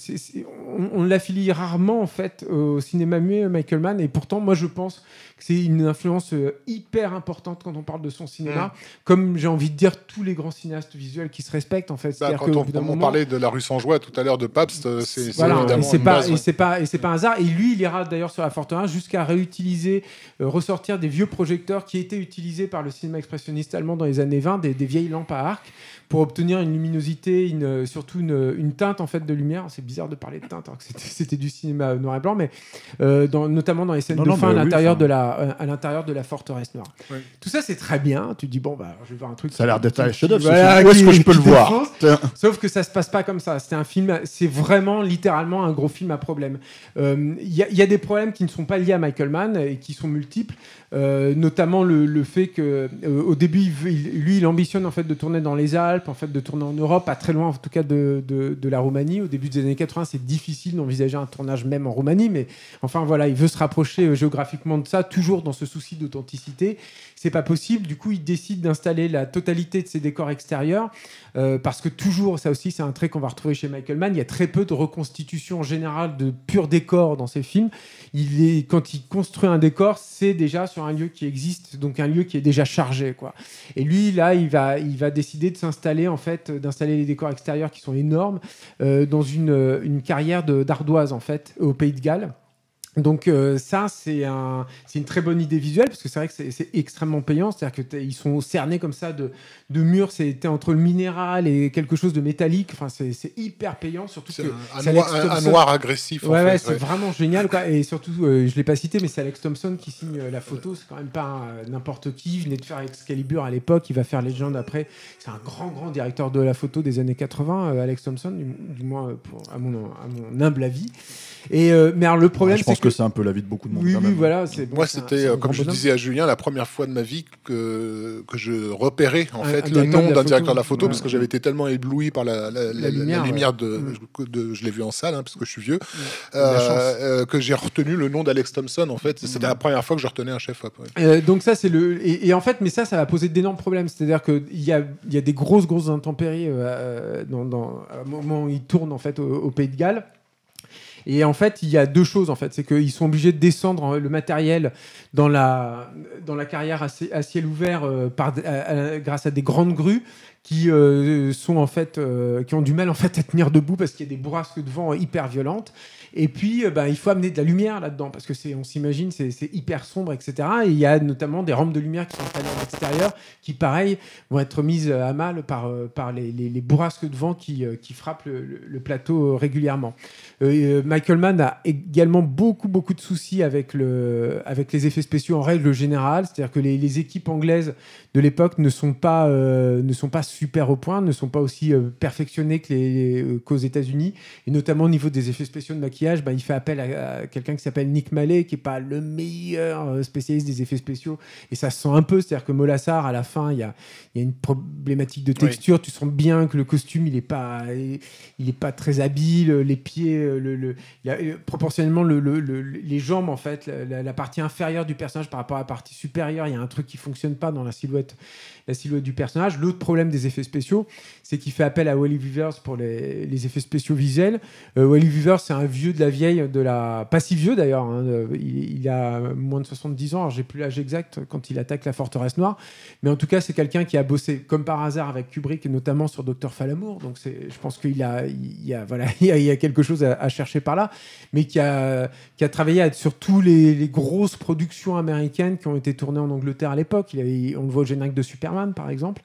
[SPEAKER 3] on, on l'affilie rarement en fait au cinéma muet, Michael Mann. Et pourtant, moi, je pense c'est une influence euh, hyper importante quand on parle de son cinéma. Comme j'ai envie de dire tous les grands cinéastes visuels qui se respectent en fait.
[SPEAKER 2] Bah, quand
[SPEAKER 3] qu'au
[SPEAKER 2] on,
[SPEAKER 3] moment-
[SPEAKER 2] parlait de la rue Saint-Joie tout à l'heure de Pabst, euh, c'est
[SPEAKER 3] voilà, et
[SPEAKER 2] évidemment
[SPEAKER 3] c'est
[SPEAKER 2] une
[SPEAKER 3] pas
[SPEAKER 2] base,
[SPEAKER 3] et
[SPEAKER 2] ouais.
[SPEAKER 3] c'est pas et c'est pas un hasard. Et lui, il ira d'ailleurs sur la Fortin jusqu'à réutiliser, euh, ressortir des vieux projecteurs qui étaient utilisés par le cinéma expressionniste allemand dans les années 20, des, des vieilles lampes à arc, pour obtenir une luminosité, une, euh, surtout une, une teinte en fait de lumière. C'est bizarre de parler de teinte alors que c'était- du cinéma noir et blanc, mais euh, dans- notamment dans les scènes
[SPEAKER 1] Non,
[SPEAKER 3] de
[SPEAKER 1] non,
[SPEAKER 3] fin à
[SPEAKER 1] mais oui,
[SPEAKER 3] l'intérieur
[SPEAKER 1] enfin.
[SPEAKER 3] de la euh, à l'intérieur de la forteresse noire. Tout ça, c'est très bien. Tu te dis bon bah, je vais voir un truc.
[SPEAKER 1] Ça a l'air d'être un
[SPEAKER 3] voilà,
[SPEAKER 1] film. Où est-ce que je peux le voir.
[SPEAKER 3] Sauf que ça se passe pas comme ça. C'est un film, c'est vraiment littéralement un gros film à problème. Euh, y, il y a des problèmes qui ne sont pas liés à Michael Mann et qui sont multiples, euh, notamment le, le fait que euh, au début, il lui, il ambitionne en fait de tourner dans les Alpes, en fait de tourner en Europe, pas très loin en tout cas de, de- de la Roumanie. Au début des années 80, c'est difficile d'envisager un tournage même en Roumanie, mais enfin voilà, il veut se rapprocher euh, géographiquement de ça, toujours dans ce souci d'authenticité. C'est pas possible. Du coup, il décide d'installer la totalité de ses décors extérieurs euh, parce que toujours, ça aussi, c'est un trait qu'on va retrouver chez Michael Mann. Il y a très peu de reconstitution générale de pur décor dans ses films. Il est, quand il construit un décor, c'est déjà sur un lieu qui existe, donc un lieu qui est déjà chargé, quoi. Et lui, là, il va, il va décider de s'installer, en fait, d'installer les décors extérieurs qui sont énormes euh, dans une, une carrière d'ardoise, en fait, au Pays de Galles. Donc euh, ça, c'est un, c'est une très bonne idée visuelle parce que c'est vrai que c'est, c'est extrêmement payant. C'est-à-dire qu'ils sont cernés comme ça de, de murs. C'était entre le minéral et quelque chose de métallique. Enfin, c'est, hyper payant, surtout que
[SPEAKER 2] un, un noir, un- noir agressif. en
[SPEAKER 3] Ouais,
[SPEAKER 2] fait,
[SPEAKER 3] ouais, c'est
[SPEAKER 2] ouais.
[SPEAKER 3] vraiment génial. Quoi. Et surtout, euh, je l'ai pas cité, mais c'est Alex Thompson qui signe euh, la photo. C'est quand même pas un- n'importe qui. Il venait de faire Excalibur à l'époque. Il va faire Legend après. C'est un grand, grand directeur de la photo des années 80, euh, Alex Thompson, du, du moins euh, pour, à, mon, à mon humble avis. Et, euh, mais alors, le problème, c'est
[SPEAKER 1] que c'est un peu la vie de beaucoup de monde.
[SPEAKER 3] oui,
[SPEAKER 1] quand
[SPEAKER 3] oui,
[SPEAKER 1] même.
[SPEAKER 3] voilà. bon,
[SPEAKER 2] Moi, c'était, euh, comme je
[SPEAKER 3] bonhomme.
[SPEAKER 2] disais à Julien, la première fois de ma vie que, que je repérais en
[SPEAKER 3] Un-
[SPEAKER 2] fait
[SPEAKER 3] un
[SPEAKER 2] le nom d'un directeur de la
[SPEAKER 3] photo. Ouais.
[SPEAKER 2] parce que j'avais été tellement ébloui par la, la, la- la
[SPEAKER 3] lumière,
[SPEAKER 2] lumière,
[SPEAKER 3] ouais.
[SPEAKER 2] de, de- je l'ai vu en salle hein, parce que je suis vieux, euh, euh, que j'ai retenu le nom d'Alex Thompson. En fait, c'était la première fois que je retenais un chef op. ouais.
[SPEAKER 3] Euh, donc ça c'est le et, et en fait mais ça ça va poser d'énormes problèmes c'est-à-dire que il y a il y a des grosses grosses intempéries dans, dans au moment où ils tournent en fait au, au Pays de Galles et en fait il y a deux choses en fait. C'est qu'ils sont obligés de descendre le matériel dans la dans la carrière à, ci- à ciel ouvert euh, par grâce à des grandes grues qui euh, sont en fait euh, qui ont du mal en fait à tenir debout parce qu'il y a des bourrasques de vent hyper violentes et puis, euh, bah, il faut amener de la lumière là-dedans parce que c'est, on s'imagine, c'est, hyper sombre, etc. Et il y a notamment des rampes de lumière qui sont installées à l'extérieur, qui, pareil, vont être mises à mal par, euh, par les, les- bourrasques de vent qui, euh, qui frappent le, plateau régulièrement. Michael Mann a également beaucoup, beaucoup de soucis avec, le, avec les effets spéciaux en règle générale. C'est-à-dire que les équipes anglaises de l'époque ne sont pas euh, ne sont pas super au point, ne sont pas aussi euh, perfectionnées que les, euh, qu'aux États-Unis, et notamment au niveau des effets spéciaux de maquillage, bah, il fait appel à, à quelqu'un qui s'appelle Nick Mallet, qui est pas le meilleur spécialiste des effets spéciaux, et ça se sent un peu, c'est-à-dire que Molassar à la fin, il y a, il y a une problématique de texture, tu sens bien que le costume il est pas il est pas très habile, les pieds, le, le- il y a, proportionnellement le, le- le- les jambes en fait, la, la- la partie inférieure du personnage par rapport à la partie supérieure, il y a un truc qui fonctionne pas dans la silhouette, It. La silhouette du personnage. L'autre problème des effets spéciaux, c'est qu'il fait appel à Wally Weavers pour les, effets spéciaux visuels. Euh, Wally Weavers, c'est un vieux de la vieille, de la pas si vieux d'ailleurs. hein, il, a moins de 70 ans. Alors j'ai plus l'âge exact quand il attaque la forteresse noire, mais en tout cas c'est quelqu'un qui a bossé comme par hasard avec Kubrick, notamment sur Docteur Falamour. Donc je pense qu'il a, y a voilà, il y a, quelque chose à, chercher par là, mais qui a, travaillé sur tous les, grosses productions américaines qui ont été tournées en Angleterre à l'époque. On le voit au générique de Par exemple.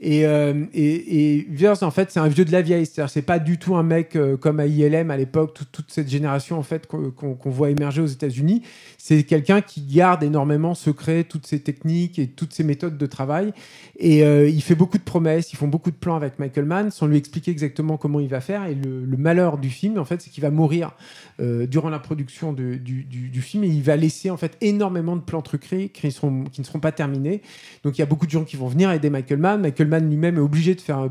[SPEAKER 3] Et, euh, et, et Weavers, en fait, c'est un vieux de la vieille. C'est-à-dire, c'est pas du tout un mec euh, comme à ILM à l'époque, toute, cette génération en fait qu'on voit émerger aux États-Unis. C'est quelqu'un qui garde énormément secret toutes ses techniques et toutes ses méthodes de travail. Et euh, il fait beaucoup de promesses, ils font beaucoup de plans avec Michael Mann sans lui expliquer exactement comment il va faire. Et le, malheur du film, en fait, c'est qu'il va mourir euh, durant la production du, du- du film et il va laisser en fait énormément de plans truqués qui, seront, qui ne seront pas terminés. Donc il y a beaucoup de gens qui vont venir aider Michael Mann. Michael Mann lui-même est obligé de faire un,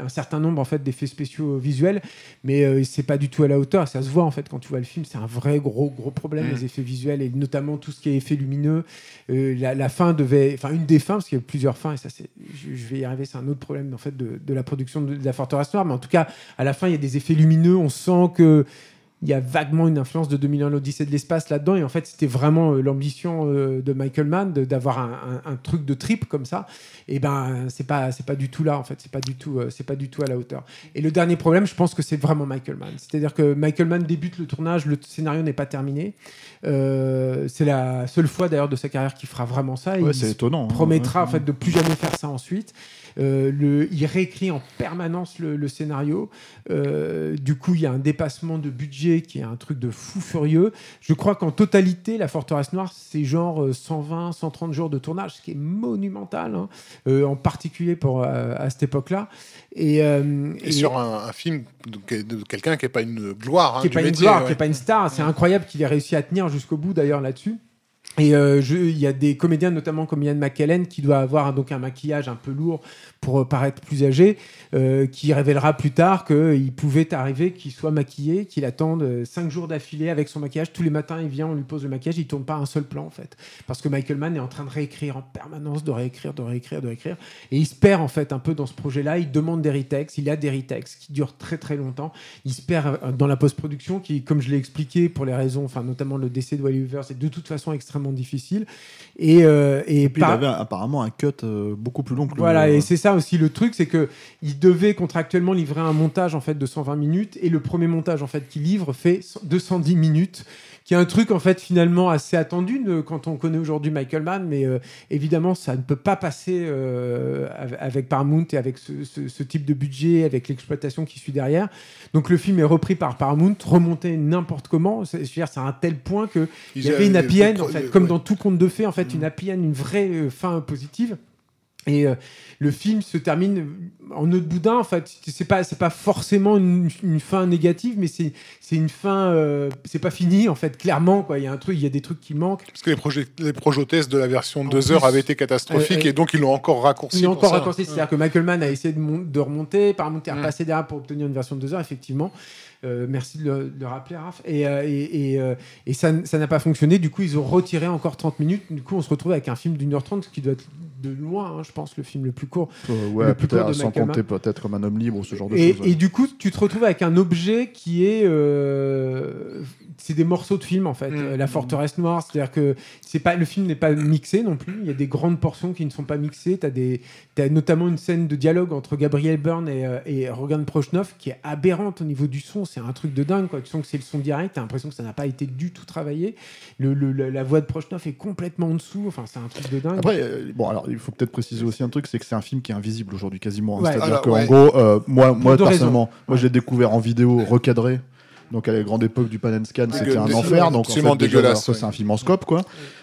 [SPEAKER 3] un certain nombre en fait d'effets spéciaux visuels, mais euh, c'est pas du tout à la hauteur. Ça se voit en fait quand tu vois le film, c'est un vrai gros gros problème les effets visuels et notamment tout ce qui est effet lumineux. Euh, la, la fin devait, enfin une des fins parce qu'il y a plusieurs fins et ça c'est, je, je vais y arriver, c'est un autre problème en fait de, de la production de, de la Forteresse Noire, mais en tout cas à la fin il y a des effets lumineux, on sent que il y a vaguement une influence de 2001 l'Odyssée de l'espace là-dedans. Et en fait c'était vraiment euh, l'ambition euh, de Michael Mann d'avoir un, un- un truc de trip comme ça. Et ben c'est pas c'est pas du tout là en fait. C'est pas du tout euh, c'est pas du tout à la hauteur. Et le dernier problème je pense que c'est vraiment Michael Mann. C'est-à-dire que Michael Mann débute le tournage le scénario n'est pas terminé. C'est la seule fois d'ailleurs de sa carrière qu'il fera vraiment ça. Et
[SPEAKER 1] Ouais,
[SPEAKER 3] il
[SPEAKER 1] étonnant. hein.
[SPEAKER 3] promettra en fait de plus jamais faire ça ensuite. Euh, le, il réécrit en permanence le, le scénario. Euh, du coup, il y a un dépassement de budget qui est un truc de fou furieux. Je crois qu'en totalité, La Forteresse Noire, c'est genre euh, 120, 130 jours de tournage, ce qui est monumental, hein, euh, en particulier pour, euh, à cette époque-là. Et, euh,
[SPEAKER 2] Et sur un, un film de, de quelqu'un qui n'est pas une gloire hein,
[SPEAKER 3] qui n'est pas une
[SPEAKER 2] métier,
[SPEAKER 3] gloire,
[SPEAKER 2] ouais.
[SPEAKER 3] qui n'est pas une star. C'est incroyable qu'il ait réussi à tenir jusqu'au bout d'ailleurs là-dessus. Et euh, il y a des comédiens, notamment comme Ian McKellen, qui doit avoir un- donc un maquillage un peu lourd pour euh, paraître plus âgé, euh, qui révélera plus tard qu'il pouvait arriver qu'il soit maquillé, qu'il attende cinq jours d'affilée avec son maquillage. Tous les matins, il vient, on lui pose le maquillage, il tourne pas un seul plan en fait, parce que Michael Mann est en train de réécrire en permanence, de réécrire, de réécrire, de réécrire, et il se perd en fait un peu dans ce projet-là. Il demande des retakes, il a des retakes qui durent très très longtemps. Il se perd dans la post-production, qui, comme je l'ai expliqué, pour les raisons, enfin notamment le décès de Wally Hoover, c'est de toute façon extrêmement difficile. Et, euh, et,
[SPEAKER 1] Et puis
[SPEAKER 3] par-
[SPEAKER 1] il avait apparemment un cut euh, beaucoup plus long que le-
[SPEAKER 3] voilà, et c'est ça aussi le truc, c'est que il devait contractuellement livrer un montage en fait de 120 minutes, et le premier montage en fait qu'il livre fait 210 minutes, qui est un truc en fait finalement assez attendu de- quand on connaît aujourd'hui Michael Mann, mais euh, évidemment ça ne peut pas passer euh, av- avec Paramount et avec ce, ce- ce type de budget, avec l'exploitation qui suit derrière. Donc le film est repris par Paramount, remonté n'importe comment. C'est je veux dire, c'est à un tel point que il y avait une happy end, en
[SPEAKER 2] ouais.
[SPEAKER 3] fait, comme dans tout conte de fées, en fait, une happy end, une vraie euh, fin positive. Et euh, le film se termine en de boudin. En fait, c'est pas c'est pas forcément une, une fin négative, mais c'est c'est une fin. euh, c'est pas fini en fait. Clairement, quoi. Il y a un truc, il y a des trucs qui manquent.
[SPEAKER 2] Parce que les, projets, les projets de la version
[SPEAKER 3] En
[SPEAKER 2] 2
[SPEAKER 3] plus,
[SPEAKER 2] heures avaient été catastrophiques
[SPEAKER 3] euh,
[SPEAKER 2] et donc ils l'ont encore raccourci.
[SPEAKER 3] Encore
[SPEAKER 2] ça.
[SPEAKER 3] raccourci, c'est-à-dire que Michael Mann a essayé de, mon- de remonter, Paramount est
[SPEAKER 2] Mm.
[SPEAKER 3] repassé derrière pour obtenir une version de 2 heures, effectivement. Euh, merci de le, de le rappeler, Raph. Et, euh, et, et, euh, et ça, n'a pas fonctionné. Du coup, ils ont retiré encore 30 minutes. Du coup, on se retrouve avec un film d'une heure trente, qui doit être de loin, hein, je pense, le film le plus court.
[SPEAKER 1] Euh, ouais,
[SPEAKER 3] le plus court de
[SPEAKER 1] sans
[SPEAKER 3] Michael
[SPEAKER 1] compter peut-être comme un homme libre ou ce genre de
[SPEAKER 3] Et,
[SPEAKER 1] choses.
[SPEAKER 3] et du coup, tu te retrouves avec un objet qui est. euh, c'est des morceaux de film, en fait.
[SPEAKER 2] Mm.
[SPEAKER 3] La forteresse noire, c'est-à-dire que c'est pas, le film n'est pas mixé non plus. Il y a des grandes portions qui ne sont pas mixées. Tu as, notamment une scène de dialogue entre Gabriel Byrne et, euh, et Rogan Prochnow qui est aberrante au niveau du son. C'est un truc de dingue. Quoi. Tu sens que c'est le son direct. Tu as l'impression que ça n'a pas été du tout travaillé. Le, le- la, la voix de Prochnow est complètement en dessous. Enfin, c'est un truc de dingue.
[SPEAKER 1] Après, euh, bon, alors il faut peut-être préciser aussi un truc, c'est que c'est un film qui est invisible aujourd'hui quasiment. hein.
[SPEAKER 3] Ouais.
[SPEAKER 1] C'est-à-dire qu'en
[SPEAKER 2] ouais.
[SPEAKER 1] gros, euh, moi, moi personnellement,
[SPEAKER 3] raisons.
[SPEAKER 1] moi je l'ai découvert en vidéo recadré. Donc à la grande époque du pan and scan, c'était un enfer. Donc en fait,
[SPEAKER 2] dégueulasse, ouais.
[SPEAKER 1] c'est un film en scope, quoi.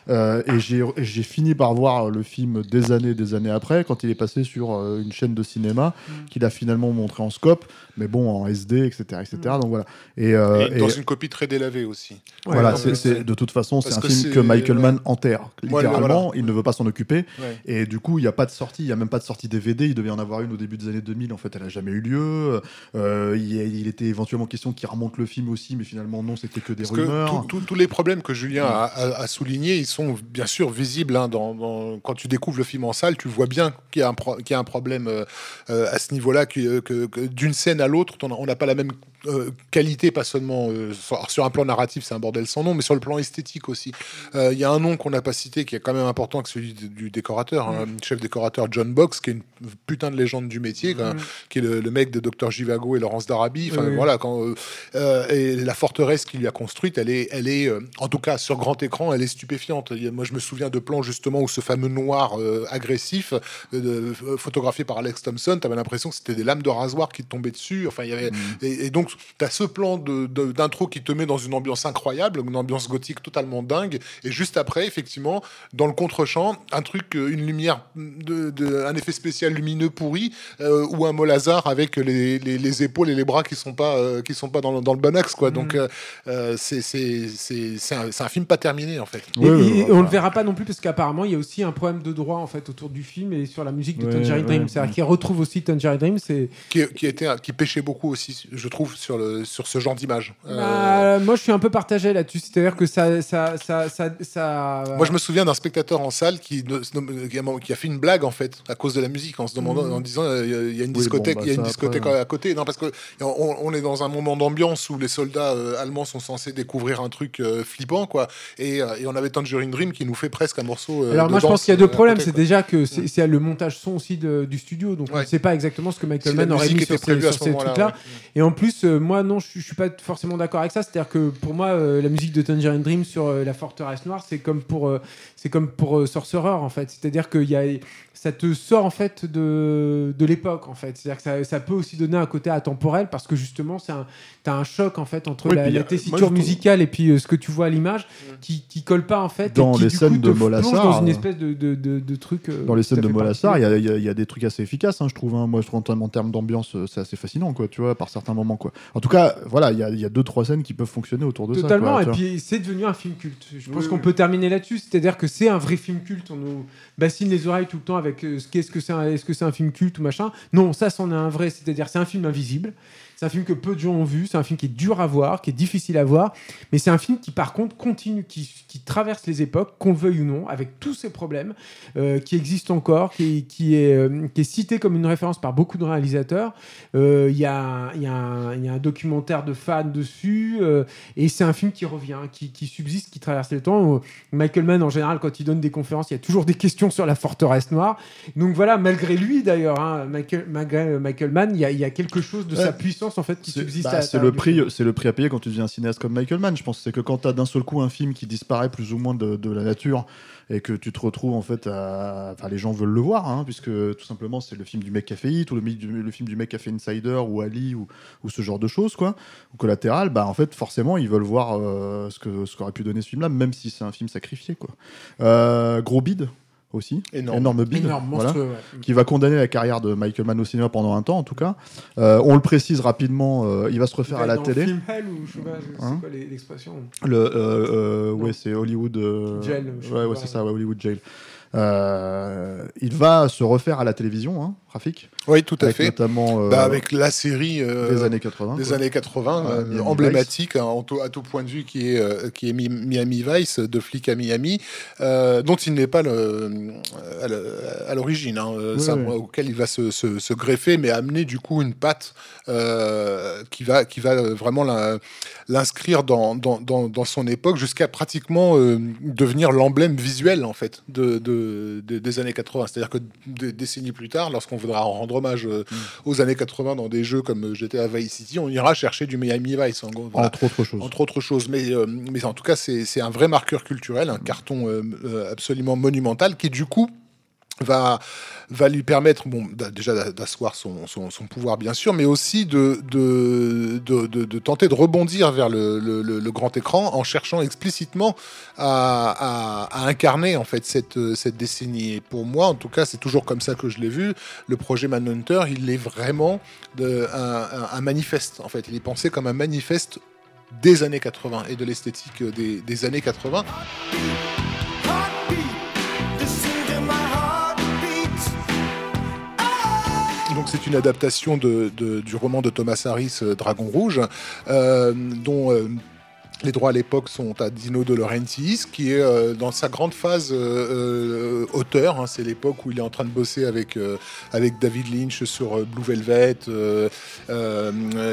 [SPEAKER 1] Euh, et j'ai et j'ai fini par voir le film des années, des années après, quand il est passé sur euh, une chaîne de cinéma,
[SPEAKER 2] Mm.
[SPEAKER 1] qu'il a finalement montré en scope, mais bon en SD, etc., etc. Donc voilà. Et, euh,
[SPEAKER 2] Et dans
[SPEAKER 1] et-
[SPEAKER 2] une copie très délavée aussi.
[SPEAKER 3] Ouais,
[SPEAKER 1] voilà, c'est de toute façon, c'est un
[SPEAKER 2] que
[SPEAKER 1] film
[SPEAKER 2] c'est-
[SPEAKER 1] que Michael
[SPEAKER 2] ouais.
[SPEAKER 1] Mann enterre. Littéralement,
[SPEAKER 2] voilà.
[SPEAKER 1] il ne veut pas s'en occuper.
[SPEAKER 2] Ouais.
[SPEAKER 1] Et du coup, il n'y a pas de sortie, il n'y a même pas de sortie DVD. Il devait y en avoir une au début des années 2000. En fait, elle n'a jamais eu lieu. Euh, il, y a- il était éventuellement question qu'il remonte le film aussi, mais finalement, non, c'était que des
[SPEAKER 2] Parce que
[SPEAKER 1] rumeurs.
[SPEAKER 2] tout- tout- tous les problèmes que Julien a, a- a soulignés, ils sont bien sûr visibles. hein, dans, dans- quand tu découvres le film en salle, tu vois bien qu'il y a un, pro- qu'il y a un problème euh, euh, à ce niveau-là, que, que- que d'une scène à l'autre, on n'a pas la même euh, qualité, pas seulement euh, sur, un plan narratif, c'est un bordel sans nom, mais sur le plan esthétique aussi. Euh, Il y a un nom qu'on n'a pas cité qui est quand même important que celui du, du décorateur, hein, chef décorateur John Box, qui est une putain de légende du métier, même, qui est le, le mec de Dr Givago et Laurence d'Arabie. Enfin voilà, quand et la forteresse qu'il lui a construite, elle est, elle est, en tout cas sur grand écran, elle est stupéfiante. A- moi, je me souviens de plans justement où ce fameux noir agressif, photographié par Alex Thompson, tu avais l'impression que c'était des lames de rasoir qui tombaient dessus. Enfin, il y avait, et, et donc tu as ce plan de- de- d'intro qui te met dans une ambiance incroyable, une ambiance gothique totalement dingue. Et juste après, effectivement, dans le contre-champ, un truc, euh, une lumière, de, de- un effet spécial lumineux pourri, euh, ou un Molazar avec les, les- les épaules et les bras qui sont pas, euh, qui sont pas dans, le- dans le bon climax, quoi. Donc,
[SPEAKER 3] Mm.
[SPEAKER 2] euh, c'est c'est- c'est- c'est un, un film pas terminé, en fait.
[SPEAKER 3] Et,
[SPEAKER 1] ouais,
[SPEAKER 3] et on le verra pas non plus parce qu'apparemment il y a aussi un problème de droit en fait autour du film et sur la musique de
[SPEAKER 1] Ouais,
[SPEAKER 3] Tangerine Dream.
[SPEAKER 1] ouais.
[SPEAKER 3] C'est-à-dire qu'il retrouve aussi Tangerine Dream. C'est
[SPEAKER 2] Qui, qui, était, qui pêchait beaucoup aussi, je trouve, sur, le, sur ce genre d'image. Euh,
[SPEAKER 3] Bah, moi je suis un peu partagé là-dessus. C'est-à-dire que ça, ça, ça, ça, ça-
[SPEAKER 2] Moi, je me souviens d'un spectateur en salle qui, qui a- fait une blague en fait à cause de la musique, en se demandant,
[SPEAKER 3] Mhm.
[SPEAKER 2] en disant, euh, il y a une
[SPEAKER 1] bon,
[SPEAKER 2] discothèque,
[SPEAKER 1] bah,
[SPEAKER 2] il y a une
[SPEAKER 1] ça,
[SPEAKER 2] discothèque
[SPEAKER 1] après,
[SPEAKER 2] à côté. Non, parce que on, on est dans un moment d'ambiance où les soldats euh, allemands sont censés découvrir un truc euh, flippant, quoi. Et, euh, et on avait Tangerine Dream qui nous fait presque un morceau. euh,
[SPEAKER 3] Alors
[SPEAKER 2] de
[SPEAKER 3] moi je pense qu'il y a deux problèmes. C'est déjà que c'est c'est le montage son aussi de- du studio, donc on
[SPEAKER 2] Ouais.
[SPEAKER 3] ne sait pas exactement ce que Michael
[SPEAKER 2] Si
[SPEAKER 3] Mann aurait mis sur ces, sur trucs-là.
[SPEAKER 2] ouais.
[SPEAKER 3] Et en plus, moi non, je, je suis pas forcément d'accord avec ça. C'est-à-dire que pour moi, euh, la musique de Tangerine Dream sur euh, la forteresse noire, c'est comme pour, euh, c'est comme pour Sorcerer en fait. C'est-à-dire que y a, ça te sort en fait de, de l'époque en fait. C'est-à-dire que ça, ça peut aussi donner un côté atemporel parce que justement, c'est un, t'as un choc en fait entre
[SPEAKER 1] Oui,
[SPEAKER 3] la, la
[SPEAKER 1] moi,
[SPEAKER 3] tessiture musicale et puis euh, ce que tu vois à l'image qui, qui colle pas en fait. et
[SPEAKER 1] Dans
[SPEAKER 3] qui,
[SPEAKER 1] les
[SPEAKER 3] du
[SPEAKER 1] scènes
[SPEAKER 3] coup,
[SPEAKER 1] de Molassar,
[SPEAKER 3] dans une
[SPEAKER 1] euh,
[SPEAKER 3] espèce de, de, de, de truc. euh,
[SPEAKER 1] Dans les scènes de Molassar, il y, a- il y y a des trucs assez efficaces, hein, je trouve. hein. Moi, je trouve en, en termes d'ambiance, c'est assez fascinant, quoi, tu vois, par certains moments, quoi. En tout cas, voilà, il y a, il y a deux, trois scènes qui peuvent fonctionner autour de
[SPEAKER 3] Totalement,
[SPEAKER 1] ça.
[SPEAKER 3] et
[SPEAKER 1] tu vois.
[SPEAKER 3] puis c'est devenu un film culte. Je pense
[SPEAKER 1] Oui,
[SPEAKER 3] qu'on
[SPEAKER 1] oui.
[SPEAKER 3] peut terminer là-dessus, c'est-à-dire que c'est un vrai film culte. On nous bassine les oreilles tout le temps avec euh, ce qu'est-ce que c'est, est-ce que c'est un film culte ou machin? Non, ça, c'en est un vrai, c'est-à-dire c'est un film invisible. C'est un film que peu de gens ont vu, c'est un film qui est dur à voir, qui est difficile à voir, mais c'est un film qui par contre continue, qui, qui traverse les époques, qu'on le veuille ou non, avec tous ces problèmes euh, qui existent encore, qui, qui est, euh, qui est cité comme une référence par beaucoup de réalisateurs. Euh, Il y, a, y un- il y a un documentaire de fans dessus, et c'est un film qui revient, qui, subsiste, qui traverse le temps. Michael Mann, en général, quand il donne des conférences, il y a toujours des questions sur la forteresse noire. Donc voilà, malgré lui d'ailleurs, hein, Michael, malgré Michael Mann, il y, a, il y a quelque chose de sa puissance en fait qui subsiste.
[SPEAKER 1] bah, c'est
[SPEAKER 3] l'intérieur
[SPEAKER 1] le prix, c'est le prix à payer quand tu deviens un cinéaste comme Michael Mann. Je pense c'est que quand tu as d'un seul coup un film qui disparaît plus ou moins de, de la nature et que tu te retrouves en fait à, enfin les gens veulent le voir, hein, puisque tout simplement c'est le film du mec qui a fait Hit ou le, film du mec qui a fait Insider ou Ali ou, ou ce genre de choses quoi, ou Collatéral. Bah en fait forcément ils veulent voir euh, ce que ce qu'aurait pu donner ce film-là, même si c'est un film sacrifié quoi. Euh, gros bide aussi,
[SPEAKER 2] Énorme.
[SPEAKER 1] bide,
[SPEAKER 3] Énorme,
[SPEAKER 1] voilà
[SPEAKER 3] monstrueux. ouais.
[SPEAKER 1] qui va condamner la carrière de Michael Mann au cinéma pendant un temps, en tout cas. Euh, on le précise rapidement, euh, il va se refaire à la
[SPEAKER 3] Dans
[SPEAKER 1] télé.
[SPEAKER 3] Film Hell ou je sais pas, c'est
[SPEAKER 1] Hein
[SPEAKER 3] quoi l'expression
[SPEAKER 1] Le, euh, euh, ouais, c'est Hollywood. euh,
[SPEAKER 3] Jail,
[SPEAKER 1] ouais, ouais, c'est ça, ouais, Hollywood Jail. Euh, il va se refaire à la télévision, hein,
[SPEAKER 2] Oui, tout à
[SPEAKER 1] avec
[SPEAKER 2] fait.
[SPEAKER 1] notamment euh,
[SPEAKER 2] Bah, avec la série euh,
[SPEAKER 1] des années 80.
[SPEAKER 2] des
[SPEAKER 1] quoi.
[SPEAKER 2] années 80,
[SPEAKER 1] Ouais,
[SPEAKER 2] euh, emblématique hein, à tout point de vue qui est, qui est Mi- Miami Vice, de flic à Miami, dont il n'est pas le- à l'origine, hein,
[SPEAKER 1] Oui, oui.
[SPEAKER 2] auquel il va se, se- se greffer, mais amener du coup une patte qui, va, qui va vraiment l'inscrire dans, dans, dans- dans son époque jusqu'à pratiquement euh, devenir l'emblème visuel en fait de, de- de- des années 80. C'est-à-dire que des décennies plus tard, lorsqu'on voudra rendre hommage euh,
[SPEAKER 1] Mm.
[SPEAKER 2] aux années 80 dans des jeux comme GTA Vice City, on ira chercher du Miami Vice en. Voilà.
[SPEAKER 1] Entre autres choses.
[SPEAKER 2] Entre autres choses, mais, euh, mais en tout cas, c'est un vrai marqueur culturel, un carton euh, euh, absolument monumental qui, du coup, va, va lui permettre bon, déjà d'a- d'asseoir son, son, pouvoir, bien sûr, mais aussi de, de, de, tenter de rebondir vers le, le- grand écran en cherchant explicitement à, à- incarner en fait cette, cette décennie. Et pour moi, en tout cas, c'est toujours comme ça que je l'ai vu. Le projet Manhunter, il est vraiment de, un- un manifeste. En fait, il est pensé comme un manifeste des années 80 et de l'esthétique des, des années 80. C'est une adaptation du roman de Thomas Harris, euh, Dragon Rouge, euh, dont euh, les droits à l'époque sont à Dino De Laurentiis, qui est euh, dans sa grande phase euh, euh, auteur. hein. c'est l'époque où il est en train de bosser avec, euh, avec David Lynch sur Blue Velvet.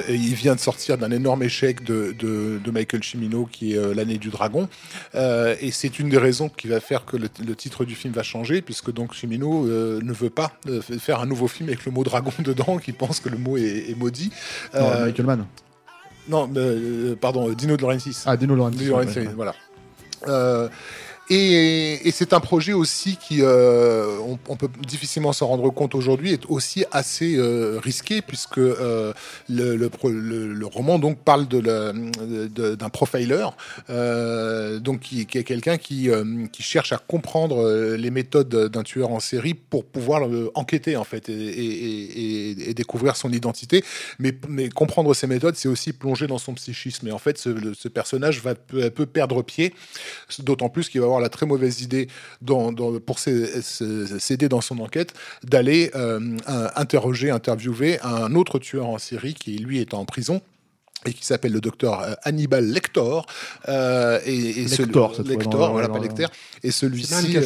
[SPEAKER 2] et il vient de sortir d'un énorme échec de, de- de Michael Cimino, qui est L'année du dragon. Et c'est une des raisons qui va faire que le, le titre du film va changer, puisque donc Cimino ne veut pas faire un nouveau film avec le mot dragon dedans, qui pense que le mot est, est maudit.
[SPEAKER 1] Non, Michael Mann.
[SPEAKER 2] Non, euh, pardon, Dino De Laurentiis.
[SPEAKER 1] Ah, Dino Laurentiis.
[SPEAKER 2] Dino
[SPEAKER 1] ouais,
[SPEAKER 2] Laurentiis,
[SPEAKER 1] ouais.
[SPEAKER 2] voilà. Euh, Et, c'est un projet aussi qui, euh, on, peut difficilement s'en rendre compte aujourd'hui, est aussi assez euh, risqué puisque euh, le, roman donc parle de d'un profiler, donc qui, est quelqu'un qui, qui cherche à comprendre les méthodes d'un tueur en série pour pouvoir enquêter en fait et, découvrir son identité. Mais, mais comprendre ces méthodes, c'est aussi plonger dans son psychisme. Et en fait, ce, personnage va peu peu perdre pied, d'autant plus qu'il va avoir la très mauvaise idée dans, dans- pour s'aider dans son enquête d'aller euh, interroger, interviewer un autre tueur en série qui lui est en prison et qui s'appelle le docteur euh, Hannibal Lecter euh, et, et ce-
[SPEAKER 1] Lector,
[SPEAKER 2] Lecter,
[SPEAKER 1] dans-
[SPEAKER 2] voilà pas Lecter et celui-ci euh,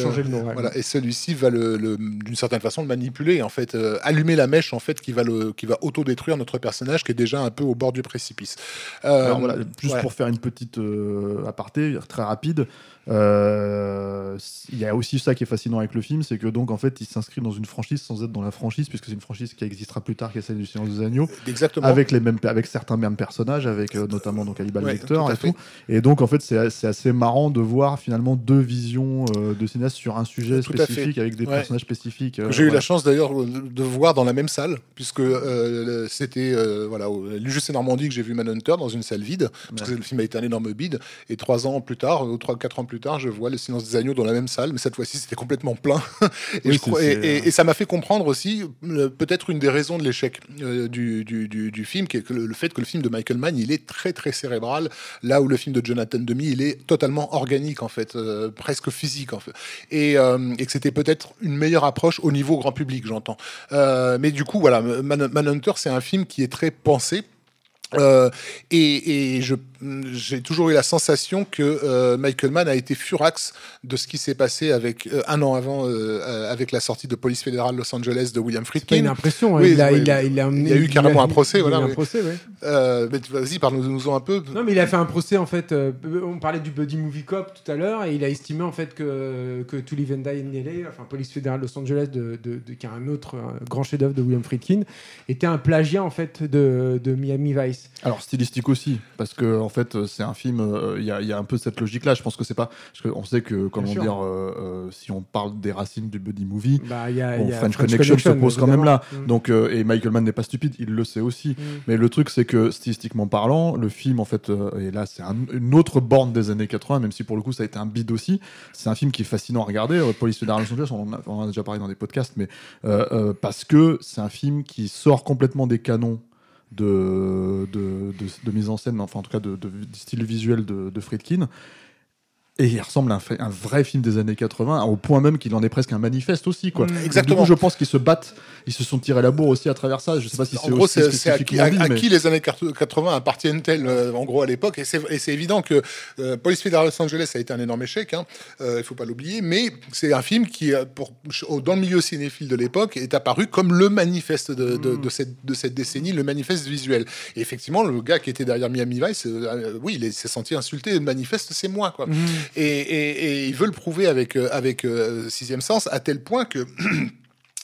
[SPEAKER 2] voilà, et celui-ci va le, le- d'une certaine façon le manipuler, en fait, euh, allumer la mèche en fait qui va le, qui va autodétruire notre personnage qui est déjà un peu au bord du précipice. Euh,
[SPEAKER 1] Alors voilà, juste
[SPEAKER 2] ouais.
[SPEAKER 1] pour faire une petite euh, aparté très rapide, il y a aussi ça qui est fascinant avec le film, c'est que donc en fait il s'inscrit dans une franchise sans être dans la franchise, puisque c'est une franchise qui existera plus tard, qui est celle du Seigneur des Agneaux,
[SPEAKER 2] exactement.
[SPEAKER 1] avec les mêmes, avec certains mêmes personnages, avec euh, notamment donc Hannibal
[SPEAKER 2] Ouais,
[SPEAKER 1] Lecter
[SPEAKER 2] tout
[SPEAKER 1] et tout. Et donc en fait c'est assez marrant de voir finalement deux visions euh, de cinéastes sur un sujet
[SPEAKER 2] Tout
[SPEAKER 1] spécifique avec des
[SPEAKER 2] Ouais.
[SPEAKER 1] personnages spécifiques. euh,
[SPEAKER 2] J'ai eu la chance d'ailleurs de voir dans la même salle, puisque euh, c'était euh, voilà, et Normandie que j'ai vu Manhunter dans une salle vide, parce que le film a été un énorme bide. Et trois ans plus tard, ou trois quatre ans plus tard, je vois Le Silence des agneaux dans la même salle, mais cette fois-ci c'était complètement plein. et,
[SPEAKER 1] Oui,
[SPEAKER 2] je crois-
[SPEAKER 1] c'est-
[SPEAKER 2] et-
[SPEAKER 1] c'est,
[SPEAKER 2] et-
[SPEAKER 1] euh,
[SPEAKER 2] et ça m'a fait comprendre aussi euh, peut-être une des raisons de l'échec euh, du, du, du- du film, qui est que le, le fait que le film de Michael Mann il est très très cérébral, là où le film de Jonathan Demi il est totalement organique en fait, euh, presque physique en fait, et, que c'était peut-être une meilleure approche au niveau grand public, j'entends. Euh, mais du coup, voilà, Man- Manhunter, c'est un film qui est très pensé. Euh, et et je j'ai toujours eu la sensation que euh, Michael Mann a été furax de ce qui s'est passé avec euh, un an avant avec la sortie de Police fédérale Los Angeles de William
[SPEAKER 3] pas une
[SPEAKER 2] Friedkin.
[SPEAKER 3] impression.
[SPEAKER 2] Oui,
[SPEAKER 3] il, a, il, a, il, a
[SPEAKER 2] Il a eu carrément un procès,
[SPEAKER 3] il a eu
[SPEAKER 2] voilà,
[SPEAKER 3] un
[SPEAKER 2] oui.
[SPEAKER 3] procès, ouais.
[SPEAKER 2] Mais vas-y, parle-nous-en un peu.
[SPEAKER 3] Non, mais il a fait un procès en fait. on parlait du Buddy Movie Cop tout à l'heure et il a estimé en fait que, que To Live and Die in LA, enfin Police fédérale Los Angeles, de, de, de- qui est un autre grand chef-d'œuvre de William Friedkin, était un plagiat en fait de, de Miami Vice.
[SPEAKER 1] Alors stylistique aussi, parce que en fait euh, c'est un film, euh, il y, a, il y a un peu cette logique-là. Je pense que c'est pas, parce qu'on sait que comment dire, euh, euh, si on parle des racines du buddy movie,
[SPEAKER 3] Bah, y a,
[SPEAKER 1] bon,
[SPEAKER 3] il y a
[SPEAKER 1] French, Connection, se pose quand même là.
[SPEAKER 3] Mm.
[SPEAKER 1] Donc et Michael Mann n'est pas stupide, il le sait aussi.
[SPEAKER 3] Mm.
[SPEAKER 1] Mais le truc c'est que stylistiquement parlant, le film en fait, et là c'est un- une autre borne des années 80, même si pour le coup ça a été un bide aussi. C'est un film qui est fascinant à regarder. Police Los Angeles, on en, a, on en a déjà parlé dans des podcasts, mais parce que c'est un film qui sort complètement des canons de, de, de- de mise en scène, enfin en tout cas de, style visuel de, de Friedkin. Et il ressemble à un, vrai film des années 80, au point même qu'il en est presque un manifeste aussi. Quoi.
[SPEAKER 3] Mm.
[SPEAKER 2] Exactement.
[SPEAKER 1] Du coup, je pense qu'ils se battent, ils se sont tirés la bourre aussi à travers ça. Je sais pas si
[SPEAKER 2] en
[SPEAKER 1] c'est
[SPEAKER 2] gros,
[SPEAKER 1] aussi
[SPEAKER 2] c'est c'est à, qui,
[SPEAKER 1] spécifiquement
[SPEAKER 2] à-
[SPEAKER 1] dit,
[SPEAKER 2] à
[SPEAKER 1] mais-
[SPEAKER 2] qui les années 80 appartiennent-elles euh, en gros à l'époque? Et c'est évident que euh, Police fédérale Los Angeles a été un énorme échec, hein, euh, il faut pas l'oublier, mais c'est un film qui, euh, pour, dans le milieu cinéphile de l'époque, est apparu comme le manifeste de, de- de cette, de cette décennie, le manifeste visuel. Et effectivement, le gars qui était derrière Miami Vice, oui, il est- s'est senti insulté. Le manifeste, c'est moi, quoi.
[SPEAKER 3] Mm.
[SPEAKER 2] Et, et, et il veut le prouver avec, euh, avec euh, Sixième Sens, à tel point que.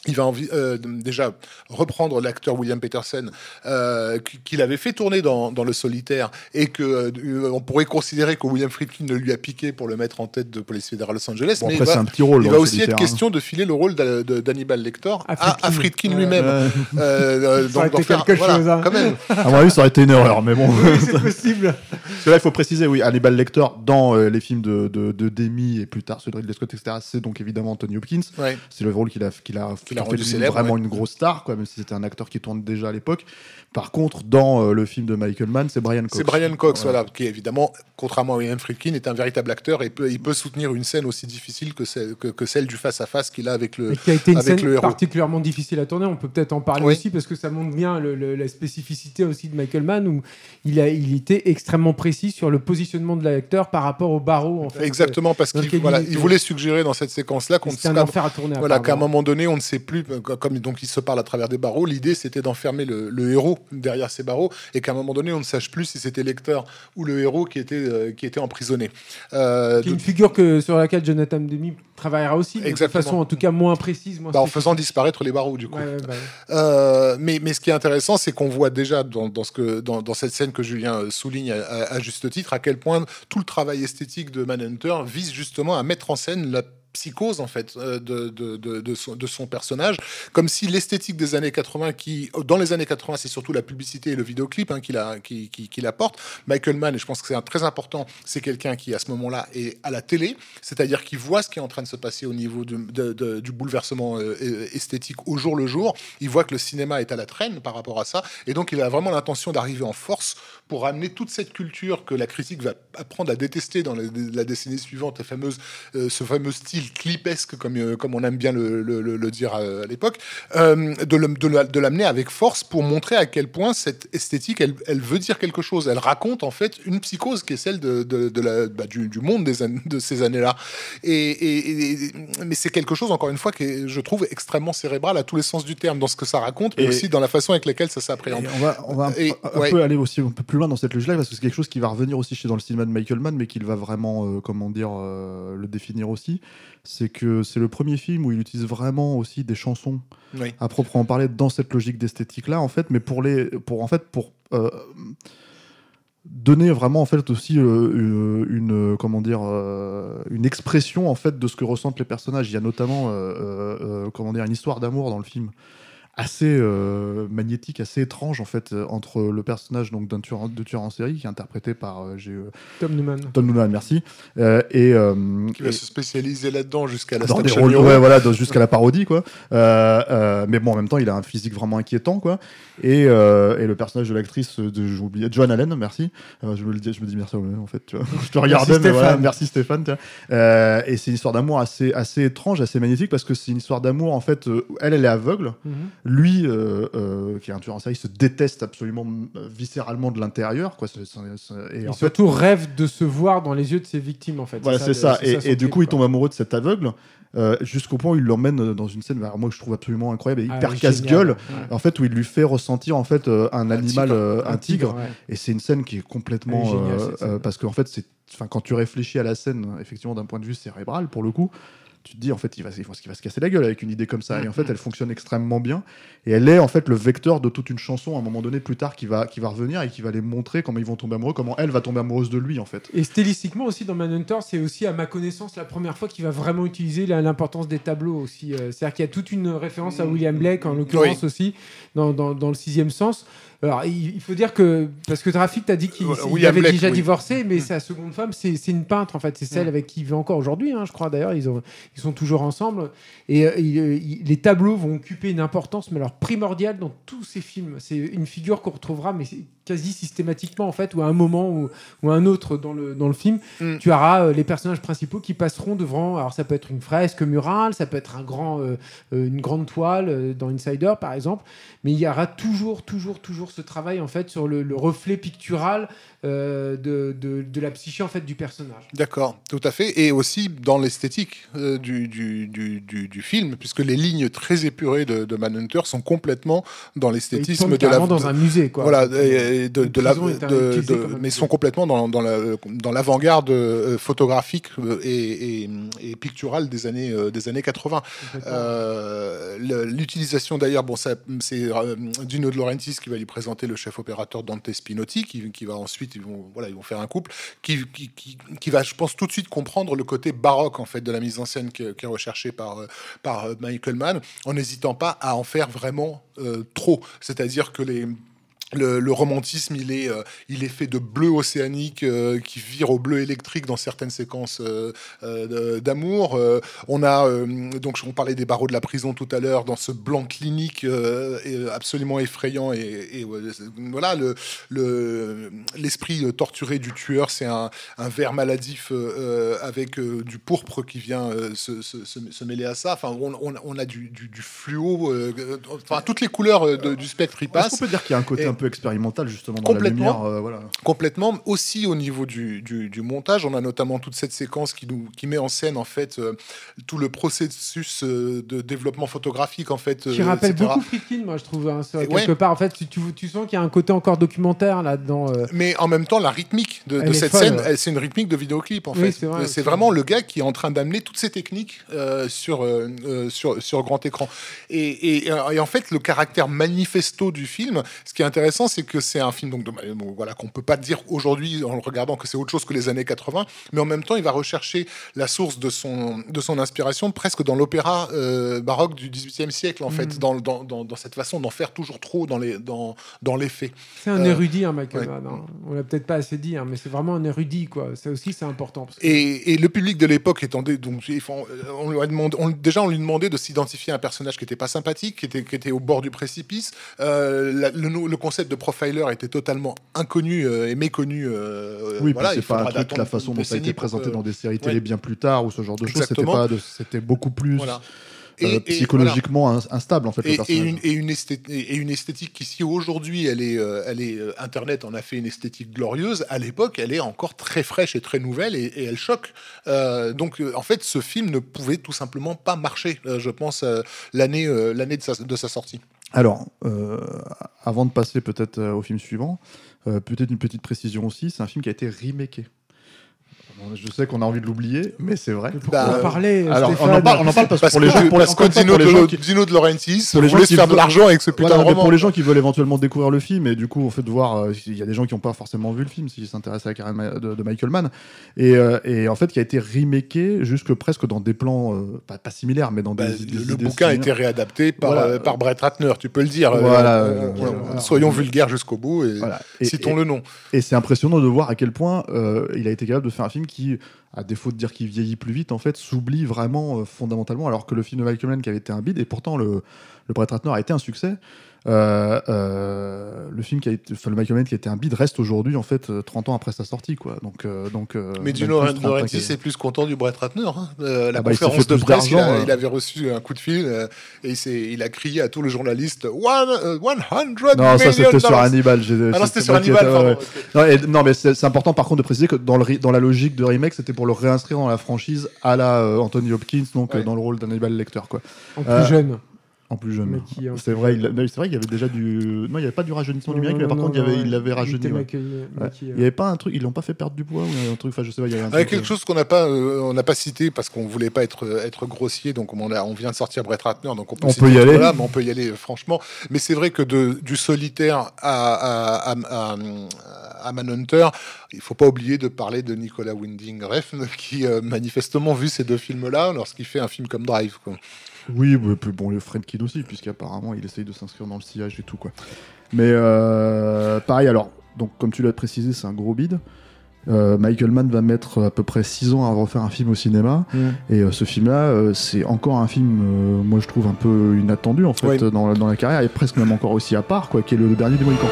[SPEAKER 2] Il va euh, déjà reprendre l'acteur William Peterson euh, qui- qu'il avait fait tourner dans, dans Le Solitaire et que euh, on pourrait considérer que William Friedkin ne lui a piqué pour le mettre en tête de Police fédérale Los Angeles.
[SPEAKER 1] Bon,
[SPEAKER 2] mais
[SPEAKER 1] après,
[SPEAKER 2] il va,
[SPEAKER 1] un petit rôle.
[SPEAKER 2] il va
[SPEAKER 1] le
[SPEAKER 2] aussi être
[SPEAKER 1] hein.
[SPEAKER 2] question de filer le rôle d'Hannibal Lecter
[SPEAKER 3] À
[SPEAKER 2] à, à
[SPEAKER 3] Friedkin.
[SPEAKER 2] Lui-même.
[SPEAKER 1] Ouais.
[SPEAKER 3] Ça aurait
[SPEAKER 2] donc,
[SPEAKER 3] quelque
[SPEAKER 2] voilà,
[SPEAKER 3] chose, hein.
[SPEAKER 2] quand même.
[SPEAKER 1] À mon avis, ça aurait été une erreur, mais bon.
[SPEAKER 3] Oui, c'est possible.
[SPEAKER 1] Parce que là, il faut préciser, oui, Hannibal Lecter, dans les films de, de, de Demi et plus tard ceux de Ridley Scott, etc., c'est donc évidemment Anthony Hopkins.
[SPEAKER 2] Ouais.
[SPEAKER 1] C'est le rôle qu'il a, qu'il a,
[SPEAKER 2] Qu'il a
[SPEAKER 1] qui en
[SPEAKER 2] rendu
[SPEAKER 1] fait
[SPEAKER 2] célèbre,
[SPEAKER 1] vraiment
[SPEAKER 2] ouais.
[SPEAKER 1] une grosse star, quoi, même si c'était un acteur qui tourne déjà à l'époque. Par contre, dans euh, le film de Michael Mann, c'est Brian Cox.
[SPEAKER 2] C'est Brian Cox,
[SPEAKER 1] Voilà.
[SPEAKER 2] voilà. qui évidemment, contrairement à William Friedkin, est un véritable acteur et peut, il peut soutenir une scène aussi difficile que celle, que, que celle du face-à-face qu'il a avec le.
[SPEAKER 3] Et qui a été une
[SPEAKER 2] avec
[SPEAKER 3] scène
[SPEAKER 2] le héros.
[SPEAKER 3] particulièrement difficile à tourner. On peut peut-être en parler
[SPEAKER 2] Oui.
[SPEAKER 3] aussi parce que ça montre bien le- le- la spécificité aussi de Michael Mann où il, a, il était extrêmement précis sur le positionnement de l'acteur par rapport au barreau. En fait.
[SPEAKER 2] Exactement, parce qu'il voilà,
[SPEAKER 3] il
[SPEAKER 2] voulait suggérer dans cette séquence-là qu'on ne
[SPEAKER 3] à tourner.
[SPEAKER 2] voilà, qu'à un moment donné, on ne sait plus comme donc il se parle à travers des barreaux. L'idée c'était d'enfermer le, le, héros derrière ces barreaux et qu'à un moment donné on ne sache plus si c'était Lecteur ou le héros qui était qui était emprisonné.
[SPEAKER 3] Euh, qui est une figure que sur laquelle Jonathan Demi travaillera aussi, de façon en tout cas moins précise.
[SPEAKER 2] Bah, en faisant disparaître les barreaux du coup. Bah euh, mais, mais ce qui est intéressant, c'est qu'on voit déjà dans, dans ce que, dans, dans, cette scène que Julien souligne à, à, juste titre à quel point tout le travail esthétique de Manhunter vise justement à mettre en scène la psychose en fait euh, de, de, de, son, personnage, comme si l'esthétique des années 80, qui dans les années 80 c'est surtout la publicité et le vidéoclip hein, qui, qui, qui apporte. Michael Mann, et je pense que c'est très important, c'est quelqu'un qui à ce moment-là est à la télé, c'est-à-dire qui voit ce qui est en train de se passer au niveau du, du bouleversement euh, esthétique au jour le jour. Il voit que le cinéma est à la traîne par rapport à ça, et donc il a vraiment l'intention d'arriver en force pour amener toute cette culture que la critique va apprendre à détester dans la, décennie suivante, la fameuse, euh, ce fameux style clipesque, comme, euh, comme on aime bien le, le, dire à, l'époque, euh, de l'amener avec force pour montrer à quel point cette esthétique, elle, elle, veut dire quelque chose. Elle raconte en fait une psychose qui est celle de, de la, bah, du, du, monde des de ces années-là. Et, mais c'est quelque chose, encore une fois, que je trouve extrêmement cérébral à tous les sens du terme, dans ce que ça raconte, et aussi dans la façon avec laquelle ça s'appréhende.
[SPEAKER 1] On va, on va un, peu aller aussi un peu plus loin dans cette logique-là, parce que c'est quelque chose qui va revenir aussi chez dans le cinéma de Michael Mann, mais qu'il va vraiment, euh, comment dire, euh, le définir aussi. C'est que c'est le premier film où il utilise vraiment aussi des chansons à proprement parler dans cette logique d'esthétique-là, en fait, mais pour les, pour en fait, pour euh, donner vraiment en fait aussi une, une, comment dire une expression en fait de ce que ressentent les personnages. Il y a notamment comment dire une histoire d'amour dans le film assez euh, magnétique, assez étrange en fait euh, entre le personnage donc d'un tueur, de tueur en série qui est interprété par euh,
[SPEAKER 3] Tom Newman.
[SPEAKER 1] Tom Newman, merci. et
[SPEAKER 2] qui va se spécialiser là-dedans jusqu'à la
[SPEAKER 1] ouais, voilà, jusqu'à la parodie quoi. mais bon, en même temps, il a un physique vraiment inquiétant quoi. Et, et le personnage de l'actrice de j'oublie Joan Allen, merci. je me le dis, je me dis merci en fait. Tu vois. je te regardais, mais voilà, merci Stéphane. et c'est une histoire d'amour assez assez étrange, assez magnétique parce que c'est une histoire d'amour en fait. elle, elle est aveugle. Mhm lui, euh, euh, qui est un tueur en série, se déteste absolument euh, viscéralement de l'intérieur. Quoi.
[SPEAKER 3] et surtout rêve de se voir dans les yeux de ses victimes, en fait.
[SPEAKER 1] Voilà, c'est ça. Et, du coup, il tombe amoureux de cet aveugle. jusqu'au point où il l'emmène dans une scène, moi je trouve absolument incroyable et ah hyper casse-gueule, en fait où il lui fait ressentir en fait un, animal, un tigre, et c'est une scène qui est complètement parce qu'en fait c'est, quand tu réfléchis à la scène, effectivement d'un point de vue cérébral pour le coup, tu te dis en fait il va, il va se casser la gueule avec une idée comme ça. Et en fait elle fonctionne extrêmement bien. Et elle est en fait le vecteur de toute une chanson à un moment donné plus tard qui va, qui va revenir et qui va les montrer comment ils vont tomber amoureux comment elle va tomber amoureuse de lui en fait.
[SPEAKER 3] Et stylistiquement aussi dans Manhunter c'est aussi à ma connaissance la première fois qu'il va vraiment utiliser l'importance des tableaux aussi euh, c'est à dire qu'il y a toute une référence à William Blake en l'occurrence aussi dans, dans, dans, le sixième sens alors, il faut dire que, parce que Trafic, t'as dit qu'il avait déjà divorcé, mais mm. sa seconde femme, c'est une peintre, en fait. C'est celle mm. avec qui il vit encore aujourd'hui, hein, je crois d'ailleurs. Ils, ils sont toujours ensemble. Et euh, euh, les tableaux vont occuper une importance, mais alors primordiale dans tous ces films. C'est une figure qu'on retrouvera, mais quasi systématiquement, en fait, ou à un moment ou, ou un autre dans le, dans le film, mm. tu auras euh, les personnages principaux qui passeront devant. Alors, ça peut être une fresque murale, ça peut être un grand, une grande toile dans Insider, par exemple, mais il y aura toujours, toujours, toujours ce travail en fait sur le, reflet pictural euh, de, de, la psyché en fait du personnage.
[SPEAKER 2] D'accord, tout à fait, et aussi dans l'esthétique euh, du, du, du, du, film, puisque les lignes très épurées de, de Manhunter sont complètement dans l'esthétisme de la
[SPEAKER 3] dans un musée quoi.
[SPEAKER 2] Voilà, et, de, de la, mais sont complètement dans, dans la dans l'avant-garde euh, photographique et, et, et, picturale des années des années 80. L'utilisation d'ailleurs, bon, c'est Dino De Laurentiis qui va lui présenter le chef opérateur Dante Spinotti, qui, qui va ensuite, ils vont, voilà, ils vont faire un couple, qui, qui, qui, va, je pense, tout de suite comprendre le côté baroque en fait de la mise en scène qui, est recherché par, euh, par euh, Michael Mann, en n'hésitant pas à en faire vraiment euh, trop. C'est-à-dire que les le, romantisme, il est, euh, il est fait de bleu océanique euh, qui vire au bleu électrique dans certaines séquences euh, d'amour. on a, donc on parlait des barreaux de la prison tout à l'heure, dans ce blanc clinique absolument effrayant. Et, voilà, le, l'esprit torturé du tueur, c'est un, un ver maladif avec du pourpre qui vient se, se, mêler à ça. Enfin, on, a du, du, fluo, enfin, toutes les couleurs du spectre y passent.
[SPEAKER 1] On peut dire qu'il y a un côté un peu peu expérimental justement dans la lumière. euh, voilà.
[SPEAKER 2] Complètement. Aussi au niveau du, du- du montage, on a notamment toute cette séquence qui, nous, qui met en scène en fait euh, tout le processus euh, de développement photographique en fait.
[SPEAKER 3] Qui
[SPEAKER 2] euh,
[SPEAKER 3] rappelle
[SPEAKER 2] etc.
[SPEAKER 3] beaucoup Friedkin, moi, je trouve. hein, ça, quelque
[SPEAKER 2] ouais.
[SPEAKER 3] part, en fait, tu, tu, tu sens qu'il y a un côté encore documentaire là-dedans. euh.
[SPEAKER 2] Mais en même temps, la rythmique de, cette
[SPEAKER 3] folle,
[SPEAKER 2] scène,
[SPEAKER 3] ouais.
[SPEAKER 2] c'est une rythmique de vidéoclip en
[SPEAKER 3] Oui,
[SPEAKER 2] fait.
[SPEAKER 3] c'est vrai,
[SPEAKER 2] c'est
[SPEAKER 3] c'est
[SPEAKER 2] vraiment
[SPEAKER 3] vrai.
[SPEAKER 2] le gars qui est en train d'amener toutes ces techniques euh, sur, sur, sur grand écran. Et, et- et en fait, le caractère manifesto du film, ce qui est intéressant, c'est que c'est un film donc, bon, voilà, qu'on peut pas dire aujourd'hui en le regardant que c'est autre chose que les années 80, mais en même temps, il va rechercher la source de son, de son inspiration presque dans l'opéra euh, baroque du XVIIIe siècle, en
[SPEAKER 3] Mm.
[SPEAKER 2] fait, dans, dans, dans, dans cette façon d'en faire toujours trop dans les, dans, dans les faits.
[SPEAKER 3] C'est un
[SPEAKER 2] Euh,
[SPEAKER 3] érudit, hein, Michael
[SPEAKER 2] ouais.
[SPEAKER 3] Hein. On l'a peut-être pas assez dit, hein, mais c'est vraiment un érudit, quoi. Ça aussi, c'est important. parce que-
[SPEAKER 2] Et, et le public de l'époque étant donc euh, on lui a demandé, on- déjà on lui demandait de s'identifier à un personnage qui était pas sympathique, qui était, qui était au bord du précipice. Euh, la- le, le concept de profiler était totalement inconnu euh, et méconnu. euh,
[SPEAKER 1] Oui,
[SPEAKER 2] voilà,
[SPEAKER 1] c'est pas un truc, la façon dont ça a été présenté dans des séries télé
[SPEAKER 2] Ouais.
[SPEAKER 1] bien plus tard ou ce genre de choses. C'était beaucoup plus
[SPEAKER 2] Voilà.
[SPEAKER 1] euh,
[SPEAKER 2] Et- et
[SPEAKER 1] psychologiquement ins- instable en fait le
[SPEAKER 2] Et, une, et, une esthétique, et une esthétique qui, si aujourd'hui elle est, euh, elle est euh, Internet en a fait une esthétique glorieuse, à l'époque elle est encore très fraîche et très nouvelle et, elle choque. Euh, donc euh, en fait, ce film ne pouvait tout simplement pas marcher, euh, je pense, euh, l'année euh, l'année de sa sortie.
[SPEAKER 1] Alors, euh, avant de passer peut-être euh, au film suivant, euh, peut-être une petite précision aussi, c'est un film qui a été remaké. Je sais qu'on a envie de l'oublier, mais c'est vrai.
[SPEAKER 3] Pourquoi
[SPEAKER 2] Bah,
[SPEAKER 3] en parler
[SPEAKER 1] Alors, on en parle, on en parle parce, que pour les gens, pour pour les gens
[SPEAKER 2] de,
[SPEAKER 1] qui,
[SPEAKER 2] Dino de Laurentiis
[SPEAKER 1] pour les gens
[SPEAKER 2] voulait
[SPEAKER 1] qui
[SPEAKER 2] se faire de
[SPEAKER 1] veulent-
[SPEAKER 2] l'argent avec ce putain
[SPEAKER 1] Voilà,
[SPEAKER 2] de roman.
[SPEAKER 1] pour les gens qui veulent éventuellement découvrir le film et du coup, en fait, voir, euh, il y a des gens qui n'ont pas forcément vu le film s'ils s'intéressent à la carrière de, de- Michael Mann et, euh, et en fait, qui a été remaké jusque presque dans des plans euh, pas, pas similaires, mais dans
[SPEAKER 2] Bah,
[SPEAKER 1] des, des
[SPEAKER 2] le
[SPEAKER 1] idées
[SPEAKER 2] bouquin a été réadapté par,
[SPEAKER 1] Voilà.
[SPEAKER 2] euh, par Brett Ratner, tu peux le dire.
[SPEAKER 1] Voilà,
[SPEAKER 2] Euh,
[SPEAKER 1] euh,
[SPEAKER 2] euh. Soyons vulgaires jusqu'au bout et citons le nom.
[SPEAKER 1] Et c'est impressionnant de voir à quel point euh, il a été capable de faire un film qui, à défaut de dire qu'il vieillit plus vite, en fait, s'oublie vraiment euh, fondamentalement, alors que le film de Michael Mann qui avait été un bide, et pourtant le, le a été un succès. Euh, euh, le film qui a été, enfin, le Michael Mann qui a été un bide reste aujourd'hui en fait euh, 30 ans après sa sortie quoi. Donc euh, donc. euh,
[SPEAKER 2] Mais Dino
[SPEAKER 1] plus, 30 ans
[SPEAKER 2] Laurentiis
[SPEAKER 1] qu'elle-
[SPEAKER 2] est plus content du Brett Ratner. hein. Euh, la
[SPEAKER 1] Ah bah,
[SPEAKER 2] conférence
[SPEAKER 1] fait
[SPEAKER 2] de
[SPEAKER 1] plus
[SPEAKER 2] presse, il, a-
[SPEAKER 1] d'argent,
[SPEAKER 2] il
[SPEAKER 1] euh.
[SPEAKER 2] avait reçu un coup de fil euh, et il, s'est- il a crié à tous les journalistes One, euh, 100
[SPEAKER 1] Non, ça c'était
[SPEAKER 2] million
[SPEAKER 1] sur
[SPEAKER 2] dollars.
[SPEAKER 1] Hannibal. j'ai-
[SPEAKER 2] Ah non, c'était
[SPEAKER 1] c'est
[SPEAKER 2] sur Hannibal, pardon.
[SPEAKER 1] ouais. Non, et- non, mais c'est c'est important par contre de préciser que dans, le, dans la logique de remake, c'était pour le réinscrire dans la franchise à la euh, Anthony Hopkins, donc
[SPEAKER 2] Ouais.
[SPEAKER 1] euh, dans le rôle d'Hannibal Lecter quoi.
[SPEAKER 3] En plus
[SPEAKER 1] Euh,
[SPEAKER 3] jeune.
[SPEAKER 1] En plus jeune. C'est vrai, il, c'est vrai qu'il y avait déjà du. Non, il n'y avait pas du rajeunissement
[SPEAKER 3] Non,
[SPEAKER 1] numérique,
[SPEAKER 3] non,
[SPEAKER 1] mais par
[SPEAKER 3] non,
[SPEAKER 1] contre, il, avait, il l'avait rajeuni. ouais. Ouais. Il
[SPEAKER 3] euh.
[SPEAKER 1] n'y avait pas un truc, ils l'ont pas fait perdre du poids ou un truc, enfin je sais pas, il y avait un truc.
[SPEAKER 2] quelque
[SPEAKER 1] euh,
[SPEAKER 2] chose qu'on n'a pas, euh, on n'a pas cité parce qu'on voulait pas être être grossier, donc on, a- on vient de sortir Brett Ratner, donc on peut,
[SPEAKER 1] On
[SPEAKER 2] citer
[SPEAKER 1] peut y aller.
[SPEAKER 2] mais on peut y aller euh, franchement. Mais c'est vrai que de, du solitaire à, à, à, à, à Manhunter, il faut pas oublier de parler de Nicolas Winding Refn, qui euh, manifestement vu ces deux films-là lorsqu'il fait un film comme Drive. Quoi.
[SPEAKER 1] Oui, mais puis bon, le Friedkin aussi, puisqu'apparemment il essaye de s'inscrire dans le sillage et tout quoi. Mais euh, pareil, alors, donc comme tu l'as précisé, c'est un gros bide. Euh, Michael Mann va mettre à peu près 6 ans à refaire un film au cinéma. Et euh, ce film-là, euh, c'est encore un film, moi je trouve un peu inattendu en fait
[SPEAKER 2] Oui.
[SPEAKER 1] dans, la- dans la carrière et presque même encore aussi à part, quoi, qui est le, dernier des Mohicans.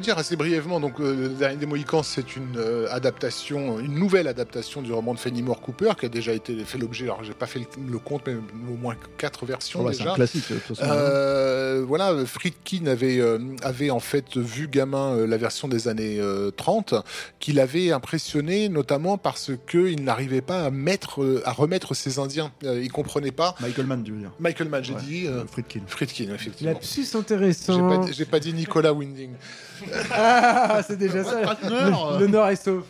[SPEAKER 2] Peut dire assez brièvement, donc euh, le dernier des Mohicans, c'est une euh, adaptation, une nouvelle adaptation du roman de Fenimore Cooper qui a déjà été fait l'objet. Alors j'ai pas fait le, le compte, mais au moins quatre versions
[SPEAKER 1] Oh, bah, c'est
[SPEAKER 2] déjà.
[SPEAKER 1] un classique de toute façon.
[SPEAKER 2] Euh, voilà, Friedkin avait, euh, avait en fait vu gamin euh, la version des années euh, 30, qu'il avait impressionné notamment parce qu'il n'arrivait pas à mettre, euh, à remettre ses Indiens. Euh, il comprenait pas.
[SPEAKER 1] Michael Mann, tu veux dire.
[SPEAKER 2] Michael Mann, j'ai
[SPEAKER 1] Ouais.
[SPEAKER 2] dit. euh,
[SPEAKER 1] Friedkin.
[SPEAKER 2] Friedkin, effectivement.
[SPEAKER 3] Lapsus
[SPEAKER 2] J'ai
[SPEAKER 3] intéressant.
[SPEAKER 2] pas, j'ai pas dit Nicolas Winding.
[SPEAKER 3] Ah, c'est déjà ça. Le Nord est sauf.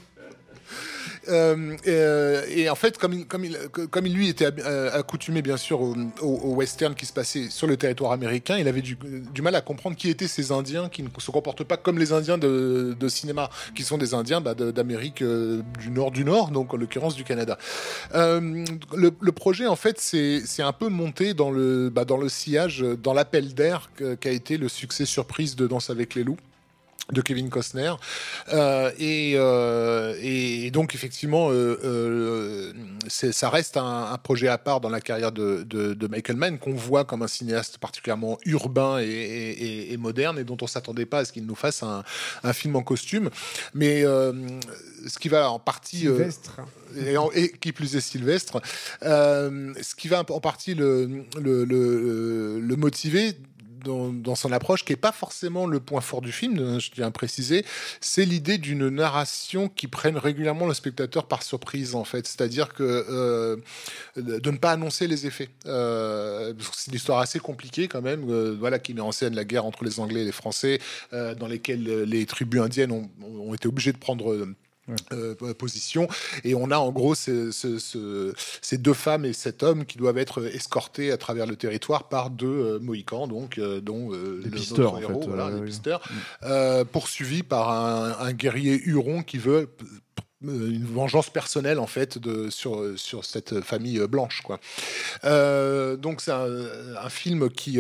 [SPEAKER 2] Euh, euh, et en fait, comme il, comme il, comme il lui était euh, accoutumé bien sûr au, au- au western qui se passait sur le territoire américain, il avait du, du mal à comprendre qui étaient ces Indiens qui ne se comportent pas comme les Indiens de, de cinéma, qui sont des Indiens bah, de- d'Amérique euh, du Nord du Nord, donc en l'occurrence du Canada. Euh, le, le projet, en fait, c'est un peu monté dans le, bah, dans le sillage, dans l'appel d'air qu'a été le succès surprise de Danse avec les loups. De Kevin Costner euh, et, euh, et, donc effectivement euh, euh ça reste un, un, projet à part dans la carrière de, de, de Michael Mann qu'on voit comme un cinéaste particulièrement urbain et, et, et moderne et dont on s'attendait pas à ce qu'il nous fasse un, un, film en costume mais euh, ce qui va en partie
[SPEAKER 3] Sylvestre.
[SPEAKER 2] Et, en, et, qui plus est Sylvestre ce qui va en partie le, le, le, le motiver dans, son approche, qui est pas forcément le point fort du film, euh, je tiens à préciser, c'est l'idée d'une narration qui prenne régulièrement le spectateur par surprise, en fait. C'est-à-dire que euh, de ne pas annoncer les effets. Euh, c'est une histoire assez compliquée quand même, euh, voilà, qui met en scène la guerre entre les Anglais et les Français, dans lesquelles les tribus indiennes ont, ont été obligées de prendre euh, position. Et on a en gros ce, ce, ce, ces deux femmes et cet homme qui doivent être escortés à travers le territoire par deux euh, Mohicans, donc, euh, dont
[SPEAKER 1] euh, les pisteurs,
[SPEAKER 2] héros,
[SPEAKER 1] en fait,
[SPEAKER 2] voilà, les pisteurs, poursuivis par un, un, guerrier huron qui veut une vengeance personnelle en fait de sur sur cette famille blanche quoi. Donc c'est un, un, film qui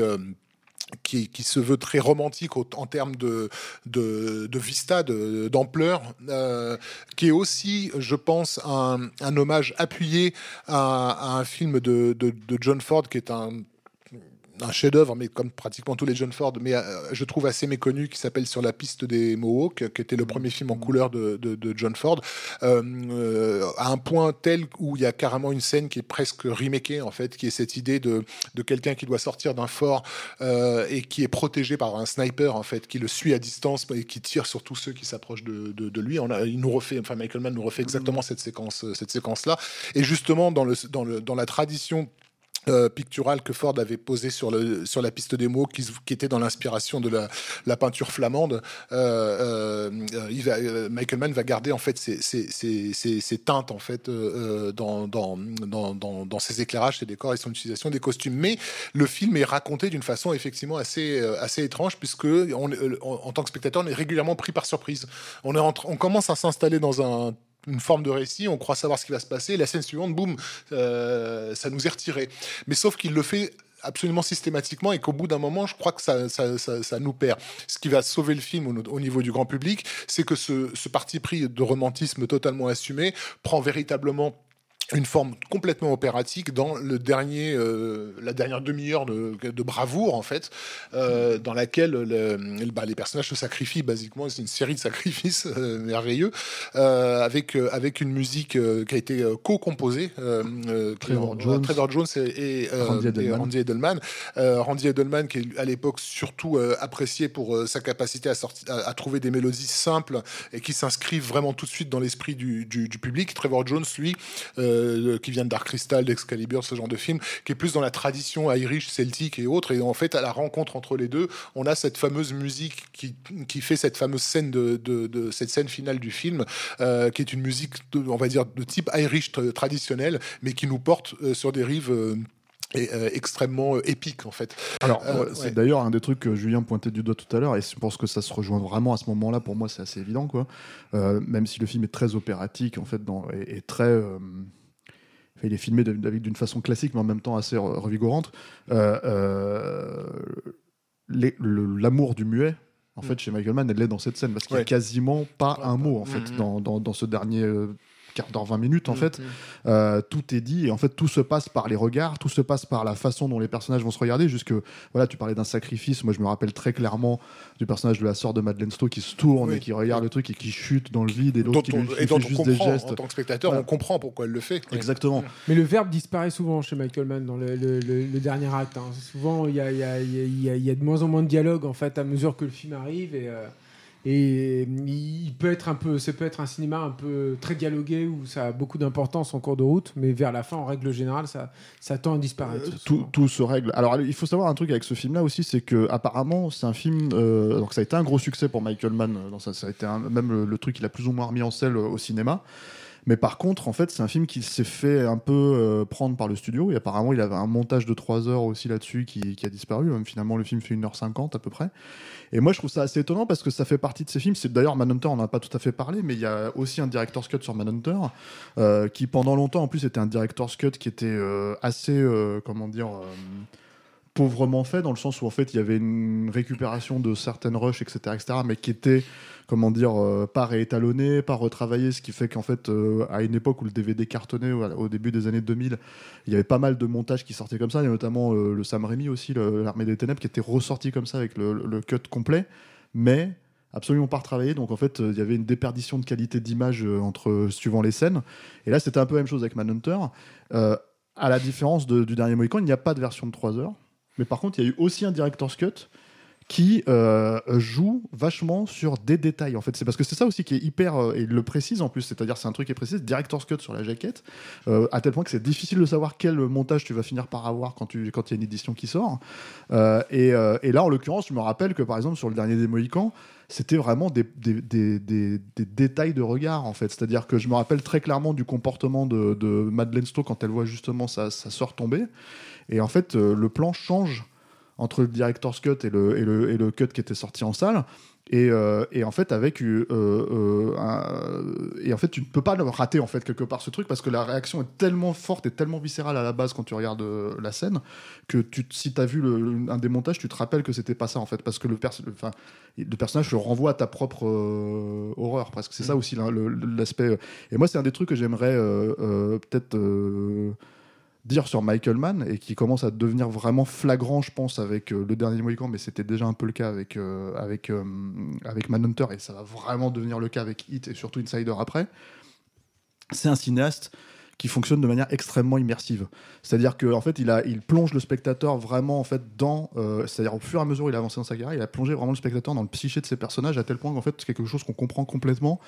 [SPEAKER 2] qui, se veut très romantique en termes de, de, vista, d'ampleur, euh, qui est aussi, je pense, un, un hommage appuyé à, à un film de, de, John Ford, qui est un un chef-d'œuvre, mais comme pratiquement tous les John Ford, mais euh, je trouve assez méconnu, qui s'appelle Sur la piste des Mohawks, qui était le premier film en couleur de, de, de John Ford, euh, euh, à un point tel où il y a carrément une scène qui est presque remakée, en fait, qui est cette idée de, de quelqu'un qui doit sortir d'un fort euh, et qui est protégé par un sniper, en fait, qui le suit à distance et qui tire sur tous ceux qui s'approchent de, de, de, lui. On a, il nous refait, enfin, Michael Mann nous refait exactement cette séquence, cette séquence-là. Et justement, dans, le, dans, le, dans la tradition euh, que Ford avait posé sur, sur la piste des mots, qui, qui était dans l'inspiration de la, la, peinture flamande. Euh, euh, euh, Michael Mann va garder en fait ces, ces, ces, ces teintes en fait euh, dans, dans, dans, dans, dans ses éclairages, ses décors et son utilisation des costumes. Mais le film est raconté d'une façon effectivement assez, assez étrange puisque on, en, en tant que spectateur, on est régulièrement pris par surprise. On, est on commence à s'installer dans un une forme de récit, on croit savoir ce qui va se passer, la scène suivante, boum, euh, ça nous est retiré. Mais sauf qu'il le fait absolument systématiquement et qu'au bout d'un moment, je crois que ça, ça, ça, nous perd. Ce qui va sauver le film au, au niveau du grand public, c'est que ce parti pris de romantisme totalement assumé prend véritablement une forme complètement opératique dans le dernier, euh, la dernière demi-heure de, de, bravoure en fait, euh, dans laquelle le, bah, les personnages se sacrifient basiquement. C'est une série de sacrifices euh, merveilleux euh, avec euh, avec une musique euh, qui a été co-composée.
[SPEAKER 1] Trevor, Jones.
[SPEAKER 2] Trevor Jones et, et Randy Edelman. Randy Edelman, Randy Edelman qui est à l'époque surtout apprécié pour sa capacité à, sortir, à, à, trouver des mélodies simples et qui s'inscrivent vraiment tout de suite dans l'esprit du, du, du, public. Trevor Jones, lui. Euh, qui vient de Dark Crystal, d'Excalibur, ce genre de film, qui est plus dans la tradition irish, celtique et autres. Et en fait, à la rencontre entre les deux, on a cette fameuse musique qui, qui fait cette fameuse scène de, de, de cette scène finale du film, euh, qui est une musique, de, on va dire, de type irish traditionnel, mais qui nous porte euh, sur des rives et euh, extrêmement euh, épique en fait.
[SPEAKER 1] Alors euh, c'est ouais. d'ailleurs un des trucs que Julien pointait du doigt tout à l'heure et je pense que ça se rejoint vraiment à ce moment-là. Pour moi, c'est assez évident quoi. Même si le film est très opératique en fait, dans, et, et très il est filmé d'une façon classique, mais en même temps assez revigorante. Euh, L'amour du muet, en fait, chez Michael Mann, elle est dans cette scène parce qu'il n'y a quasiment pas un mot en fait mmh. dans, dans, dans, ce dernier euh, quart d'heure, 20 minutes en mmh, fait. Mmh. Euh, tout est dit et en fait tout se passe par les regards, tout se passe par la façon dont les personnages vont se regarder. Jusque voilà, tu parlais d'un sacrifice. Moi, je me rappelle très clairement du personnage de la sœur de Madeleine Stowe qui se tourne oui. et qui regarde le truc et qui chute dans le vide et l'autre qui lui
[SPEAKER 2] et
[SPEAKER 1] fait juste des gestes.
[SPEAKER 2] En tant que spectateur, voilà. on comprend pourquoi elle le fait.
[SPEAKER 1] Exactement.
[SPEAKER 3] Mais le verbe disparaît souvent chez Michael Mann dans le, le, le, le dernier acte. Hein. Souvent, il y a, de moins en moins de dialogue en fait à mesure que le film arrive et. Euh et il peut être un peu ça peut être un cinéma un peu très dialogué où ça a beaucoup d'importance en cours de route mais vers la fin en règle générale ça ça tend à disparaître
[SPEAKER 1] euh, tout, tout, se règle. Alors il faut savoir un truc avec ce film là aussi c'est que apparemment c'est un film euh, donc ça a été un gros succès pour Michael Mann dans ça, ça a été un, même le, le, truc qu'il a plus ou moins remis en selle au cinéma mais par contre, en fait, c'est un film qui s'est fait un peu euh, prendre par le studio. Et apparemment, il avait un montage de 3 heures aussi là-dessus qui, a disparu. Finalement, le film fait 1h50 à peu près. Et moi, je trouve ça assez étonnant parce que ça fait partie de ces films. C'est d'ailleurs Manhunter, on n'en a pas tout à fait parlé, mais il y a aussi un director's cut sur Manhunter euh, qui, pendant longtemps, en plus, était un director's cut qui était euh, assez, comment dire pauvrement fait dans le sens où en fait il y avait une récupération de certaines rushs etc etc mais qui était comment dire euh, pas réétalonné pas retravaillé ce qui fait qu'en fait euh, à une époque où le DVD cartonnait au début des années 2000 il y avait pas mal de montages qui sortaient comme ça. Il y a notamment euh, le Sam Raimi aussi l'armée des ténèbres qui était ressorti comme ça avec le, cut complet mais absolument pas retravaillé. Donc en fait il y avait une déperdition de qualité d'image entre suivant les scènes. Et là c'était un peu la même chose avec Manhunter à la différence du dernier Mohican il n'y a pas de version de 3 heures mais par contre, il y a eu aussi un director's cut qui euh, joue vachement sur des détails. En fait, c'est parce que c'est ça aussi qui est hyper euh, et il le précise en plus. C'est-à-dire, c'est un truc qui est précis. Director's cut sur la jaquette, euh, à tel point que c'est difficile de savoir quel montage tu vas finir par avoir quand tu quand il y a une édition qui sort. Et, là, en l'occurrence, je me rappelle que par exemple sur le dernier des Mohicans, c'était vraiment des, détails de regard en fait. C'est-à-dire que je me rappelle très clairement du comportement de, de Madeleine Stowe quand elle voit justement sa, sa sœur tomber. Et en fait, euh, le plan change entre le director's cut et le, et le, et le cut qui était sorti en salle. Et, euh, et en fait, avec euh, euh, un- et en fait, tu ne peux pas le rater en fait quelque part ce truc parce que la réaction est tellement forte et tellement viscérale à la base quand tu regardes la scène que tu, si tu as vu le, un des montages, tu te rappelles que c'était pas ça en fait parce que le, enfin, le personnage le renvoie à ta propre horreur presque. C'est ça aussi l'in- le- l'aspect. Et moi, c'est un des trucs que j'aimerais peut-être dire sur Michael Mann et qui commence à devenir vraiment flagrant, je pense, avec euh, le dernier Mohican, mais c'était déjà un peu le cas avec, euh, avec, euh, avec Manhunter et ça va vraiment devenir le cas avec Hit et surtout Insider après. C'est un cinéaste qui fonctionne de manière extrêmement immersive. C'est-à-dire qu'en en fait, il, a, il plonge le spectateur vraiment en fait dans, c'est-à-dire au fur et à mesure il a avancé dans sa carrière, il a plongé vraiment le spectateur dans le psyché de ses personnages à tel point qu'en fait c'est quelque chose qu'on comprend complètement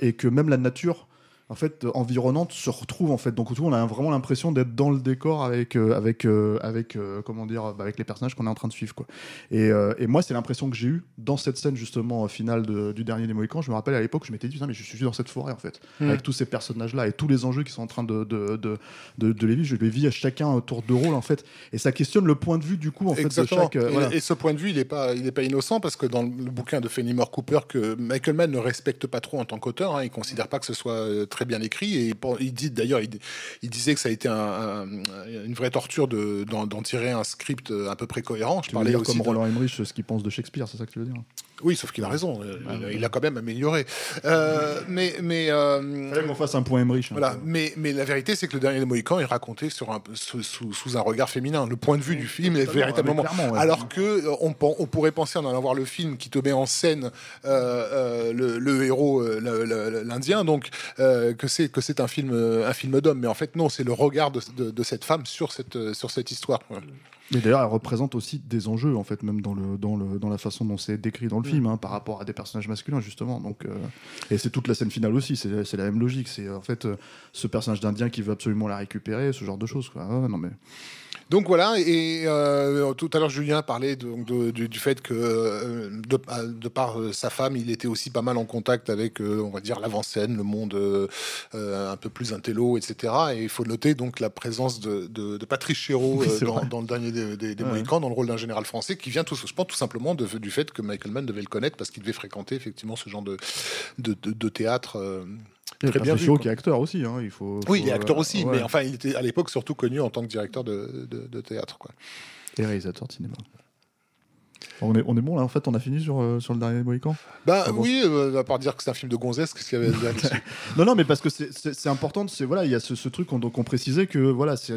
[SPEAKER 1] et que même la nature en fait euh, environnante se retrouve en fait. Donc tout on a vraiment l'impression d'être dans le décor avec euh, avec euh, avec euh, comment dire bah, avec les personnages qu'on est en train de suivre quoi. Et, et moi c'est l'impression que j'ai eu dans cette scène justement finale de- du dernier des Mohicans je me rappelle à l'époque je m'étais dit mais je suis dans cette forêt en fait
[SPEAKER 2] Mm.
[SPEAKER 1] avec tous ces personnages là et tous les enjeux qui sont en train de de, de, de, de les vivre. Je les vis à chacun un tour de rôle en fait. Et ça questionne le point de vue du coup en fait de chaque
[SPEAKER 2] et,
[SPEAKER 1] voilà.
[SPEAKER 2] et ce point de vue, il n'est pas, il est pas innocent parce que dans le bouquin de Fenimore Cooper que Michael Mann ne respecte pas trop en tant qu'auteur, hein, il considère pas que ce soit euh, très bien écrit et il dit d'ailleurs, il, il disait que ça a été un- un- une vraie torture de- d'en tirer un script euh, à peu près cohérent. Je
[SPEAKER 1] tu veux
[SPEAKER 2] parlais
[SPEAKER 1] dire
[SPEAKER 2] aussi
[SPEAKER 1] comme Roland Emmerich ce qu'il pense de Shakespeare c'est ça que tu veux dire?
[SPEAKER 2] Oui, sauf qu'il a raison. euh,
[SPEAKER 1] Ah,
[SPEAKER 2] il, a quand même amélioré. Euh, mais mais euh,
[SPEAKER 1] fallait qu'on fasse un point Emmerich hein.
[SPEAKER 2] Voilà, mais, mais la vérité, c'est que le dernier des Mohicans est raconté sur un, sous, un regard féminin. Le point de vue du film est véritablement.
[SPEAKER 1] ouais.
[SPEAKER 2] Alors que euh, on, pourrait penser en allant voir le film qui te met en scène euh, le, le héros, l'Indien, donc que c'est que c'est un film un film d'homme. Mais en fait, non, c'est le regard de, de- de cette femme sur cette sur cette histoire.
[SPEAKER 1] Mais d'ailleurs, elle représente aussi des enjeux, en fait, même dans, le, dans, le, dans la façon dont c'est décrit dans le film, hein, par rapport à des personnages masculins, justement. Donc, euh, et c'est toute la scène finale aussi, c'est c'est la même logique. C'est en fait euh, ce personnage d'Indien qui veut absolument la récupérer, ce genre de choses. Quoi. Non, mais...
[SPEAKER 2] Donc voilà, et euh, tout à l'heure Julien parlait de- de- du, du fait que euh, de, à- de par euh, sa femme, il était aussi pas mal en contact avec, euh, on va dire, l'avant-scène, le monde euh, euh, un peu plus intello, etc. Et il faut noter donc la présence de, Patrice Chéreau
[SPEAKER 1] Oui,
[SPEAKER 2] euh, dans, le dernier des, des, des
[SPEAKER 1] Ouais.
[SPEAKER 2] Mohicans, dans le rôle d'un général français, qui vient tout, je pense, tout simplement de- du fait que Michael Mann devait le connaître parce qu'il devait fréquenter effectivement ce genre de théâtre.
[SPEAKER 1] Il y a
[SPEAKER 2] Très bien quoi.
[SPEAKER 1] qui est acteur aussi. Hein, il faut,
[SPEAKER 2] Oui,
[SPEAKER 1] faut,
[SPEAKER 2] il est acteur
[SPEAKER 1] euh,
[SPEAKER 2] aussi,
[SPEAKER 1] ouais.
[SPEAKER 2] mais enfin, il était à l'époque surtout connu en tant que directeur de, de, de théâtre. Quoi.
[SPEAKER 1] Et réalisateur de cinéma. On est, on est bon là, en fait, on a fini sur, euh, sur le dernier Mohican
[SPEAKER 2] Bah
[SPEAKER 1] Ah bon?
[SPEAKER 2] oui, euh, à part dire que c'est un film de gonzesse, qu'est-ce qu'il y avait à dire là-dessus
[SPEAKER 1] Non, non, mais parce que c'est- important. C'est voilà, il y a ce, ce truc qu'on donc on précisait que voilà, c'est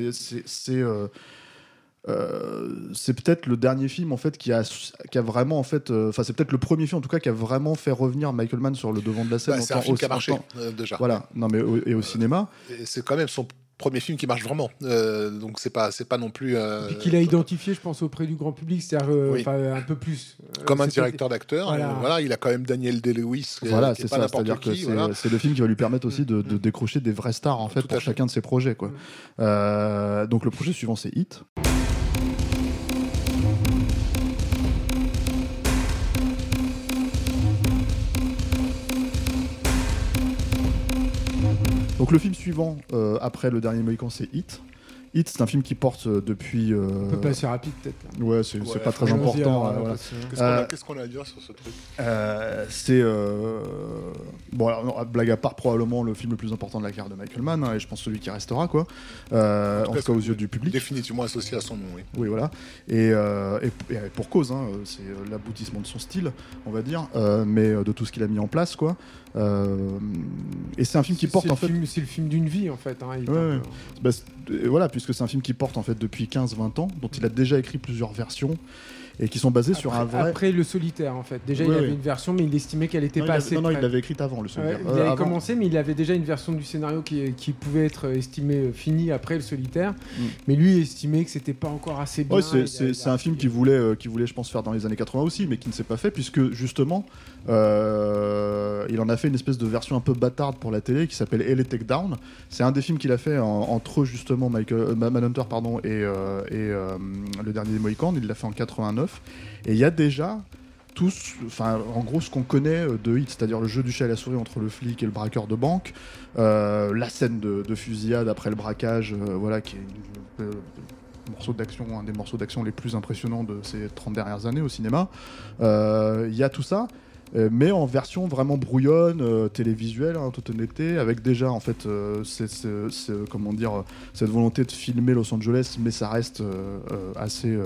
[SPEAKER 1] euh, euh, c'est peut-être le dernier film en fait qui a qui a vraiment en fait, euh, enfin c'est peut-être le premier film en tout cas qui a vraiment fait revenir Michael Mann sur le devant de la scène.
[SPEAKER 2] Bah, C'est un film qui a marché euh, déjà.
[SPEAKER 1] Voilà, non mais au- et au cinéma.
[SPEAKER 2] Et C'est quand même son premier film qui marche vraiment. Euh, donc c'est pas c'est pas non plus euh,
[SPEAKER 3] qu'il a identifié, je pense, auprès du grand public, c'est-à-dire euh,
[SPEAKER 2] Oui.
[SPEAKER 3] un peu plus. Euh,
[SPEAKER 2] comme un directeur d'acteur.
[SPEAKER 3] Voilà.
[SPEAKER 2] euh, Voilà. il a quand même Daniel Day-Lewis. euh,
[SPEAKER 1] Voilà, c'est ça. C'est-à-dire que c'est
[SPEAKER 2] voilà.
[SPEAKER 1] le film qui va lui permettre aussi de, de
[SPEAKER 2] Mm.
[SPEAKER 1] décrocher des vrais stars en fait
[SPEAKER 2] Tout
[SPEAKER 1] pour
[SPEAKER 2] fait.
[SPEAKER 1] chacun de ses projets. Quoi.
[SPEAKER 3] Mm.
[SPEAKER 1] Euh, donc le projet suivant c'est Hit. Donc le film suivant euh, après le dernier Mohican c'est Hit. Hit c'est un film qui porte euh, depuis. euh,
[SPEAKER 3] On peut passer rapide, peut-être.
[SPEAKER 1] Ouais, c'est
[SPEAKER 2] Ouais,
[SPEAKER 1] pas très important. euh, voilà.
[SPEAKER 2] Qu'est-ce qu'on a,
[SPEAKER 1] Euh,
[SPEAKER 2] à dire sur ce truc?
[SPEAKER 1] Euh, c'est euh, Bon, alors, non, blague à part, probablement le film le plus important de la carrière de Michael Mann, hein, et je pense celui qui restera, quoi. Euh, en tout
[SPEAKER 2] cas,
[SPEAKER 1] cas, aux yeux du public.
[SPEAKER 2] Définitivement associé à son nom, oui.
[SPEAKER 1] Oui, voilà. Et, euh, et- et pour cause, hein, c'est l'aboutissement de son style, on va dire, euh, mais de tout ce qu'il a mis en place, quoi. Euh, et c'est un film qui porte en fait.
[SPEAKER 3] film- C'est le film d'une vie en fait. hein,
[SPEAKER 1] Ouais, Bah, voilà, puisque c'est un film qui porte en fait depuis 15-20 ans, dont il a déjà écrit plusieurs versions et qui sont basées sur un
[SPEAKER 3] Après,
[SPEAKER 1] vrai.
[SPEAKER 3] après le solitaire en fait. Déjà il avait
[SPEAKER 1] ouais.
[SPEAKER 3] une version mais il estimait qu'elle était
[SPEAKER 1] non, il
[SPEAKER 3] pas
[SPEAKER 1] avait-
[SPEAKER 3] assez
[SPEAKER 1] non, non, il l'avait écrite avant le
[SPEAKER 3] Ouais,
[SPEAKER 1] souvenir.
[SPEAKER 3] il avait commencé, mais il avait déjà une version du scénario qui, qui pouvait être euh, estimée euh, finie après le solitaire.
[SPEAKER 1] Mm.
[SPEAKER 3] Mais lui estimait que c'était pas encore assez bien.
[SPEAKER 1] Ouais, c'est- un film qui voulait, euh, qui voulait, je pense, faire dans les années 80 aussi, mais qui ne s'est pas fait, puisque justement, euh, il en a fait une espèce de version un peu bâtarde pour la télé qui s'appelle LA Takedown. C'est un des films qu'il a fait en- entre justement Michael, Manhunter pardon, et, et Le Dernier des Mohicans. Il l'a fait en 89. Et il y a déjà enfin, en gros, ce qu'on connaît euh, de Hit, c'est-à-dire le jeu du chat et la souris entre le flic et le braqueur de banque, euh, la scène de, de fusillade après le braquage, euh, voilà, qui est une- morceau d'action, un des morceaux d'action les plus impressionnants de ces 30 dernières années au cinéma. Il y a tout ça, mais en version vraiment brouillonne, télévisuelle, hein, en toute honnêteté, avec déjà en fait, cette volonté de filmer Los Angeles, mais ça reste assez.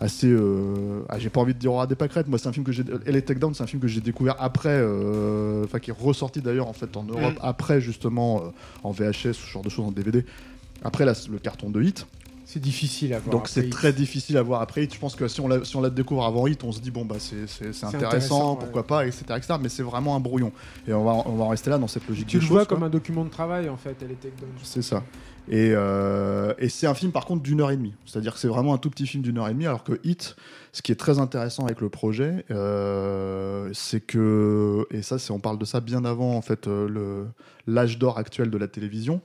[SPEAKER 1] Assez euh, ah, j'ai pas envie de dire aura des pâquerettes moi c'est un film que j'ai LA Takedown c'est un film que j'ai découvert après euh, enfin qui est ressorti d'ailleurs en fait en Europe
[SPEAKER 2] Mm.
[SPEAKER 1] après justement euh, en VHS ce genre de choses en DVD après le carton de Hit
[SPEAKER 3] C'est difficile à voir.
[SPEAKER 1] donc c'est très difficile à voir après Hit. Je pense que si on la, si on la découvre avant Hit, on se dit bon bah c'est intéressant,
[SPEAKER 3] intéressant, ouais.
[SPEAKER 1] pourquoi pas, etc., etc. Mais c'est vraiment un brouillon. Et on va on va en rester là dans cette logique
[SPEAKER 3] Tu le vois
[SPEAKER 1] quoi.
[SPEAKER 3] comme un document de travail en fait, elle était
[SPEAKER 1] C'est ça. Et, euh, et c'est un film par contre d'une heure et demie. C'est-à-dire que c'est vraiment un tout petit film d'une heure et demie, alors que Hit, ce qui est très intéressant avec le projet, euh, c'est que, et ça on parle de ça bien avant en fait euh, l'âge d'or actuel de la télévision.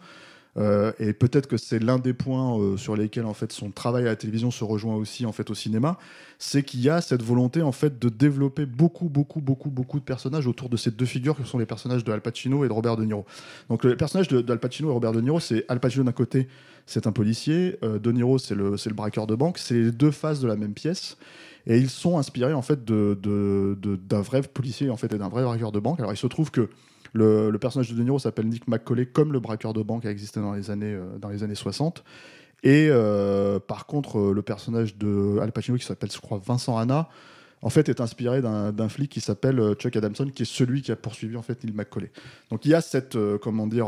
[SPEAKER 1] Euh, et peut-être que c'est l'un des points euh, sur lesquels en fait son travail à la télévision se rejoint aussi en fait au cinéma, c'est qu'il y a cette volonté en fait de développer beaucoup beaucoup beaucoup beaucoup de personnages autour de ces deux figures que sont les personnages de Al Pacino et de Robert De Niro. Donc le personnage de, Al Pacino et Robert De Niro, c'est Al Pacino d'un côté, c'est un policier, euh, De Niro c'est le c'est le braqueur de banque, c'est les deux faces de la même pièce. Et ils sont inspirés en fait de- d'un vrai policier en fait et d'un vrai braqueur de banque. Alors il se trouve que le, personnage de De Niro s'appelle Nick McCauley, comme le braqueur de banque a existé dans les années, euh, dans les années 60. Et euh, par contre, euh, le personnage de Al Pacino, qui s'appelle, je crois, Vincent Hanna, en fait, est inspiré d'un flic qui s'appelle Chuck Adamson, qui est celui qui a poursuivi en fait Neil McCauley. Donc il y a cette, comment dire,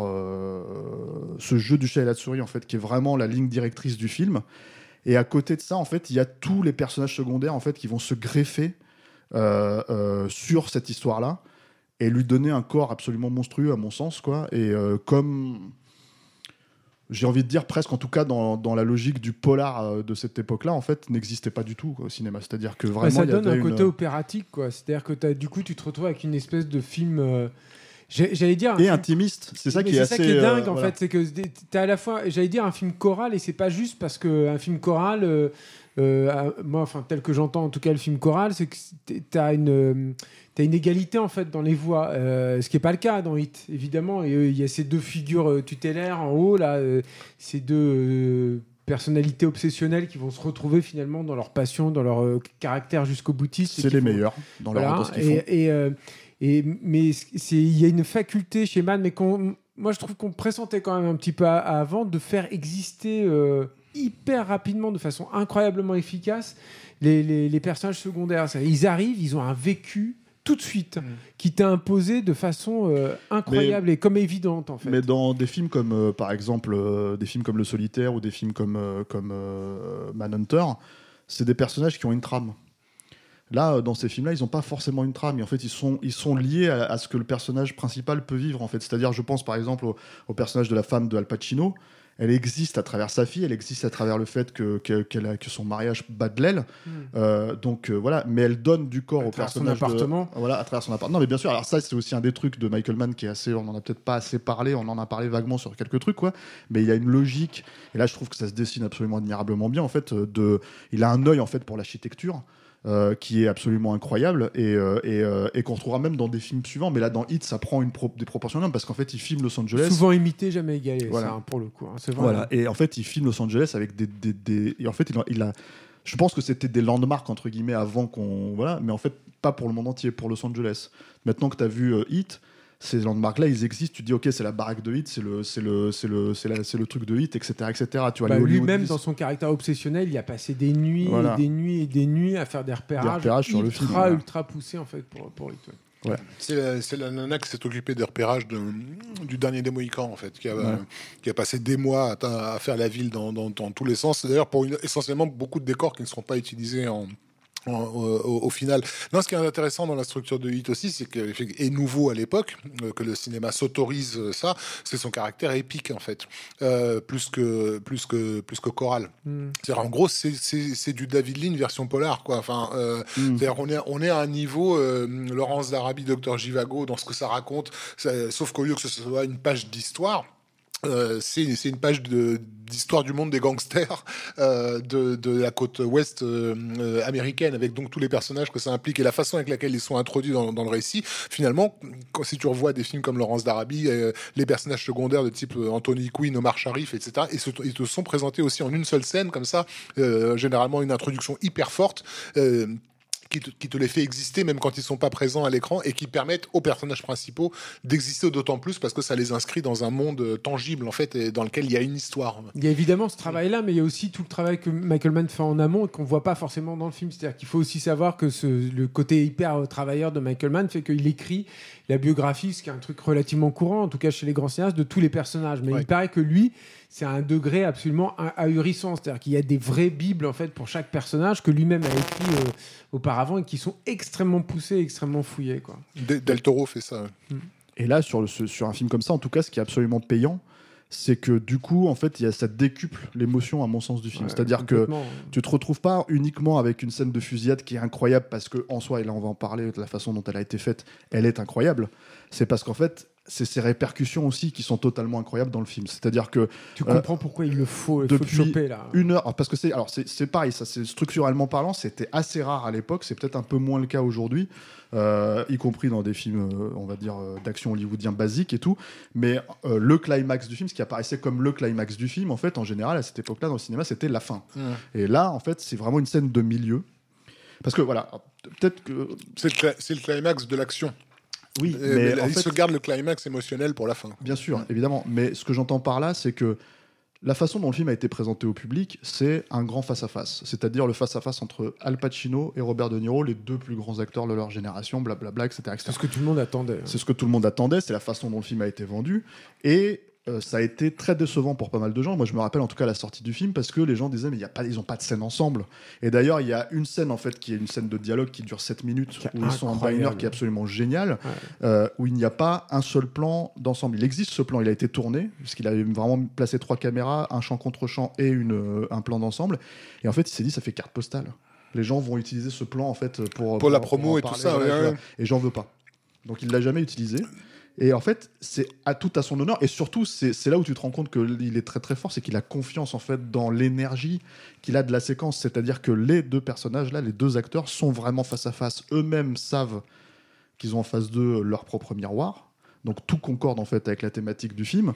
[SPEAKER 1] ce jeu du chat et la souris en fait, qui est vraiment la ligne directrice du film. Et à côté de ça, en fait, il y a tous les personnages secondaires en fait qui vont se greffer sur cette histoire-là et lui donner un corps absolument monstrueux à mon sens, quoi. Et euh, comme j'ai envie de dire presque, en tout cas dans, dans la logique du polar euh, de cette époque-là, en fait, n'existait pas du tout quoi, au cinéma. C'est-à-dire que vraiment,
[SPEAKER 3] Ouais, ça
[SPEAKER 1] y
[SPEAKER 3] donne
[SPEAKER 1] avait
[SPEAKER 3] un côté
[SPEAKER 1] une...
[SPEAKER 3] opératique, quoi. C'est-à-dire que du coup, tu te retrouves avec une espèce de film. euh, J'allais dire.
[SPEAKER 1] et intimiste. C'est ça qui est assez.
[SPEAKER 3] ça qui est
[SPEAKER 1] euh,
[SPEAKER 3] dingue en
[SPEAKER 1] voilà.
[SPEAKER 3] fait, c'est que t'as à la fois, j'allais dire un film choral et c'est pas juste parce que un film choral, euh, à- moi, enfin tel que j'entends en tout cas le film choral, c'est que c'est- t'as une euh, une égalité en fait dans les voix, euh, ce qui est pas le cas dans Hit évidemment. Euh, il y a ces deux figures tutélaires en haut là, ces deux personnalités obsessionnelles qui vont se retrouver finalement dans leur passion, dans leur caractère jusqu'au boutiste.
[SPEAKER 1] C'est les
[SPEAKER 3] font-
[SPEAKER 1] meilleurs dans, leur,
[SPEAKER 3] voilà,
[SPEAKER 1] ce qu'ils font.
[SPEAKER 3] et, et, et- mais il y a une faculté chez Man, mais moi je trouve qu'on pressentait quand même un petit peu avant de faire exister hyper rapidement, de façon incroyablement efficace, les, les- les personnages secondaires. Ils arrivent, ils ont un vécu tout de suite qui t'est imposé de façon euh, incroyable et comme évidente en fait.
[SPEAKER 1] Mais dans des films comme, euh, par exemple, euh, des films comme Le Solitaire ou des films comme, comme Manhunter, c'est des personnages qui ont une trame. Là, dans ces films-là, ils n'ont pas forcément une trame. Et en fait, ils sont, ils sont liés à, à ce que le personnage principal peut vivre. En fait, c'est-à-dire, je pense par exemple au, au personnage de la femme de Al Pacino. Elle existe à travers sa fille, elle existe à travers le fait que, a- que son mariage bat de l'aile.
[SPEAKER 3] Hmm.
[SPEAKER 1] Euh, donc euh, voilà, mais elle donne du corps
[SPEAKER 3] À
[SPEAKER 1] au
[SPEAKER 3] travers son
[SPEAKER 1] personnage. de-
[SPEAKER 3] appartement.
[SPEAKER 1] Voilà, à travers son appartement. Non, mais bien sûr. Alors ça, c'est aussi un des trucs de Michael Mann qui est assez. On en a peut-être pas assez parlé. On en a parlé vaguement sur quelques trucs, quoi. Mais il y a une logique. Et là, je trouve que ça se dessine absolument admirablement bien. En fait, euh, de. Il a un œil en fait pour l'architecture. Euh, qui est absolument incroyable et, euh, et, euh, et qu'on retrouvera même dans des films suivants mais là dans Hit ça prend une pro- des proportions énormes parce qu'en fait il filme Los Angeles
[SPEAKER 3] Souvent imité, jamais égalé,
[SPEAKER 1] Voilà.
[SPEAKER 3] ça, hein, pour le coup. hein, vrai.
[SPEAKER 1] voilà. Et en fait, il filme Los Angeles avec des. des, des- Et en fait, il a, il a- Je pense que c'était des landmarks, entre guillemets, avant qu'on. Voilà. Mais en fait, pas pour le monde entier, pour Los Angeles. Maintenant que tu as vu Hit, ces landmarks-là, ils existent. Tu dis, ok, c'est la baraque de hit, c'est le, c'est le, c'est le, c'est la- c'est le truc de hit, etc., etc. Tu vois,
[SPEAKER 3] Bah, Lui-même, dans son caractère obsessionnel, il a passé des nuits
[SPEAKER 1] Voilà.
[SPEAKER 3] et des nuits et des nuits à faire des repérages,
[SPEAKER 1] repérages sur le
[SPEAKER 3] ultra,
[SPEAKER 1] voilà.
[SPEAKER 3] ultra poussés en fait pour, pour Hit, ouais.
[SPEAKER 2] C'est la, c'est la nana qui s'est occupée des repérages de- du dernier des Mohicans, en fait, qui a,
[SPEAKER 1] Ouais.
[SPEAKER 2] qui a passé des mois à, à faire la ville dans, dans- dans tous les sens. D'ailleurs, pour une- essentiellement beaucoup de décors qui ne seront pas utilisés en. En- au, au final. Non, ce qui est intéressant dans la structure de Hit aussi, c'est que et nouveau à l'époque euh, que le cinéma s'autorise euh, ça, c'est son caractère épique en fait, Euh, plus que plus que plus que choral.
[SPEAKER 3] Hmm.
[SPEAKER 2] C'est-à-dire, en gros, c'est- c'est c'est du David Lean version polar, quoi. Enfin, euh,
[SPEAKER 1] Mm.
[SPEAKER 2] c'est-à-dire, on est, on est à un niveau euh, Laurence d'Arabie, Docteur Givago, dans ce que ça raconte. Ça- sauf qu'au lieu que ce soit une page d'histoire, euh, c'est c'est une page d'histoire du monde des gangsters euh, de, de la côte ouest euh, euh, américaine, avec donc tous les personnages que ça implique et la façon avec laquelle ils sont introduits dans, dans le récit. Finalement, quand, si tu revois des films comme Laurence d'Arabie, euh, les personnages secondaires de type Anthony Quinn, Omar Sharif, etc., ils, se- ils te sont présentés aussi en une seule scène, comme ça, généralement une introduction hyper forte. Qui te, qui te les fait exister même quand ils sont pas présents à l'écran et qui permettent aux personnages principaux d'exister d'autant plus parce que ça les inscrit dans un monde euh, tangible en fait et dans lequel il y a une histoire.
[SPEAKER 3] Il y a évidemment ce travail-là, mais il y a aussi tout le travail que Michael Mann fait en amont et qu'on voit pas forcément dans le film. C'est-à-dire qu'il faut aussi savoir que ce, le côté hyper euh, travailleur de Michael Mann fait qu'il écrit la biographie, ce qui est un truc relativement courant, en tout cas chez les grands cinéastes, de tous les personnages. Mais
[SPEAKER 2] Ouais.
[SPEAKER 3] il paraît que lui, c'est à un degré absolument ah- ahurissant. C'est-à-dire qu'il y a des vraies bibles en fait pour chaque personnage que lui-même a écrit euh, auparavant et qui sont extrêmement poussés, extrêmement fouillés. Quoi.
[SPEAKER 2] De- Del Toro fait ça.
[SPEAKER 1] Et là, sur, le- ce- sur un film comme ça, en tout cas, ce qui est absolument payant, c'est que du coup, en fait, il y a, ça décuple l'émotion, à mon sens, du film.
[SPEAKER 3] Ouais,
[SPEAKER 1] C'est-à-dire que tu te retrouves pas uniquement avec une scène de fusillade qui est incroyable parce que en soi, et là on va en parler de la façon dont elle a été faite, elle est incroyable. C'est parce qu'en fait, c'est ses répercussions aussi qui sont totalement incroyables dans le film. C'est-à-dire que
[SPEAKER 3] Tu
[SPEAKER 1] euh,
[SPEAKER 3] comprends pourquoi il le faut, il faut le
[SPEAKER 1] depuis
[SPEAKER 3] choper là.
[SPEAKER 1] une heure, parce que c'est alors c'est c'est pareil, ça c'est structurellement parlant, c'était assez rare à l'époque, c'est peut-être un peu moins le cas aujourd'hui, euh, y compris dans des films, euh, on va dire euh, d'action hollywoodien basique et tout. Mais euh, le climax du film, ce qui apparaissait comme le climax du film, en fait, en général à cette époque-là dans le cinéma, c'était la fin. Et là, en fait, c'est vraiment une scène de milieu. Parce que voilà, peut-être que
[SPEAKER 2] C'est le, cla- c'est le climax de l'action.
[SPEAKER 1] Oui,
[SPEAKER 2] Euh,
[SPEAKER 1] mais
[SPEAKER 2] mais
[SPEAKER 1] en
[SPEAKER 2] il
[SPEAKER 1] fait,
[SPEAKER 2] se garde le climax émotionnel pour la fin.
[SPEAKER 1] Bien sûr, évidemment. Mais ce que j'entends par là, c'est que la façon dont le film a été présenté au public, c'est un grand face-à-face. C'est-à-dire le face-à-face entre Al Pacino et Robert De Niro, les deux plus grands acteurs de leur génération, blablabla, etc. etc.
[SPEAKER 3] C'est ce que tout le monde attendait. hein.
[SPEAKER 1] C'est ce que tout le monde attendait, c'est la façon dont le film a été vendu. Et euh, ça a été très décevant pour pas mal de gens. Moi, je me rappelle en tout cas la sortie du film parce que les gens disaient, mais il y a pas, ils n'ont pas de scène ensemble. Et d'ailleurs, il y a une scène en fait qui est une scène de dialogue qui dure 7 minutes où ils sont en diner qui est absolument génial,
[SPEAKER 3] Ouais.
[SPEAKER 1] euh, où il n'y a pas un seul plan d'ensemble. Il existe ce plan, il a été tourné puisqu'il avait vraiment placé trois caméras, un champ contre champ et une, euh, un plan d'ensemble. Et en fait, il s'est dit, ça fait carte postale. Les gens vont utiliser ce plan en fait pour
[SPEAKER 2] Pour la promo et tout ça, ouais, ouais.
[SPEAKER 1] Et j'en veux pas. Donc il l'a jamais utilisé. Et en fait, c'est à tout à son honneur. Et surtout, c'est là où tu te rends compte qu'il est très très fort, c'est qu'il a confiance en fait dans l'énergie qu'il a de la séquence. C'est-à-dire que les deux personnages là, les deux acteurs sont vraiment face à face. Eux-mêmes savent qu'ils ont en face d'eux leur propre miroir. Donc tout concorde en fait avec la thématique du film.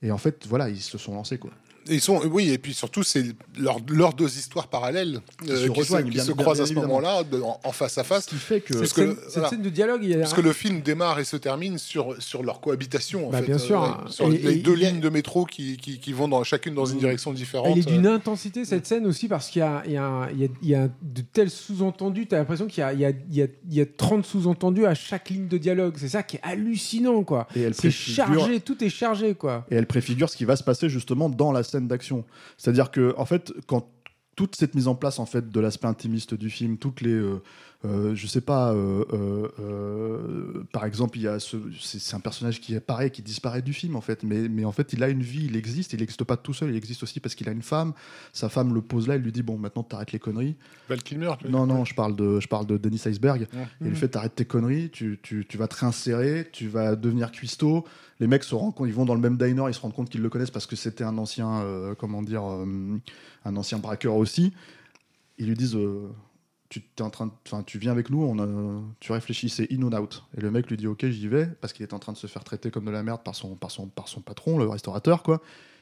[SPEAKER 1] Et en fait, voilà, ils se sont lancés quoi.
[SPEAKER 2] Ils sont, oui, et puis surtout, c'est leurs deux histoires parallèles euh,
[SPEAKER 1] se
[SPEAKER 2] qui se,
[SPEAKER 1] rejoignent,
[SPEAKER 2] qui
[SPEAKER 1] bien-
[SPEAKER 2] se
[SPEAKER 1] bien-
[SPEAKER 2] croisent
[SPEAKER 1] bien
[SPEAKER 2] à ce moment-là, en, en face à face.
[SPEAKER 1] Ce qui fait que
[SPEAKER 2] Parce
[SPEAKER 3] Cette,
[SPEAKER 2] que
[SPEAKER 3] scène,
[SPEAKER 2] le-
[SPEAKER 3] cette
[SPEAKER 2] voilà.
[SPEAKER 3] scène de dialogue, il y a
[SPEAKER 2] Parce que le film démarre et se termine sur, sur leur cohabitation, en
[SPEAKER 3] Bah,
[SPEAKER 2] fait.
[SPEAKER 3] bien sûr.
[SPEAKER 2] ouais, sur
[SPEAKER 3] Et-
[SPEAKER 2] les
[SPEAKER 3] et
[SPEAKER 2] deux lignes de métro qui, qui, qui vont dans, chacune dans une direction différente.
[SPEAKER 3] Elle est d'une intensité cette scène aussi parce qu'il y a, il y a, il y a- il y a de tels sous-entendus. Tu as l'impression qu'il y a, il y, a, il y, a, il y a 30 sous-entendus à chaque ligne de dialogue. C'est ça qui est hallucinant, quoi.
[SPEAKER 1] Et elle
[SPEAKER 3] C'est
[SPEAKER 1] préfigure-
[SPEAKER 3] chargé, tout est chargé, quoi.
[SPEAKER 1] et elle préfigure ce qui va se passer justement dans la scène d'action. C'est-à-dire que en fait, quand toute cette mise en place en fait de l'aspect intimiste du film, toutes les, euh, euh, je sais pas, euh, par exemple, il y a ce, c'est, un personnage qui apparaît, qui disparaît du film en fait, mais, mais en fait, il a une vie, il existe, il n'existe pas tout seul, il existe aussi parce qu'il a une femme. Sa femme le pose là, elle lui dit bon, maintenant t'arrêtes les conneries.
[SPEAKER 2] Val Kilmer,
[SPEAKER 1] Non, non, je parle de, je parle de Denis Iceberg.
[SPEAKER 2] Ouais.
[SPEAKER 1] Et le fait t'arrêtes tes conneries, tu, tu, tu vas te réinsérer, tu vas devenir cuistot. Les mecs se rendent compte, ils vont dans le même diner, ils se rendent compte qu'ils le connaissent parce que c'était un ancien, euh, comment dire, euh, un ancien braqueur aussi. Ils lui disent, euh, tu t'es en train, enfin, tu viens avec nous, on tu réfléchis, c'est in or out. Et le mec lui dit, ok, j'y vais, parce qu'il est en train de se faire traiter comme de la merde par son, par son, par son patron, le restaurateur, quoi.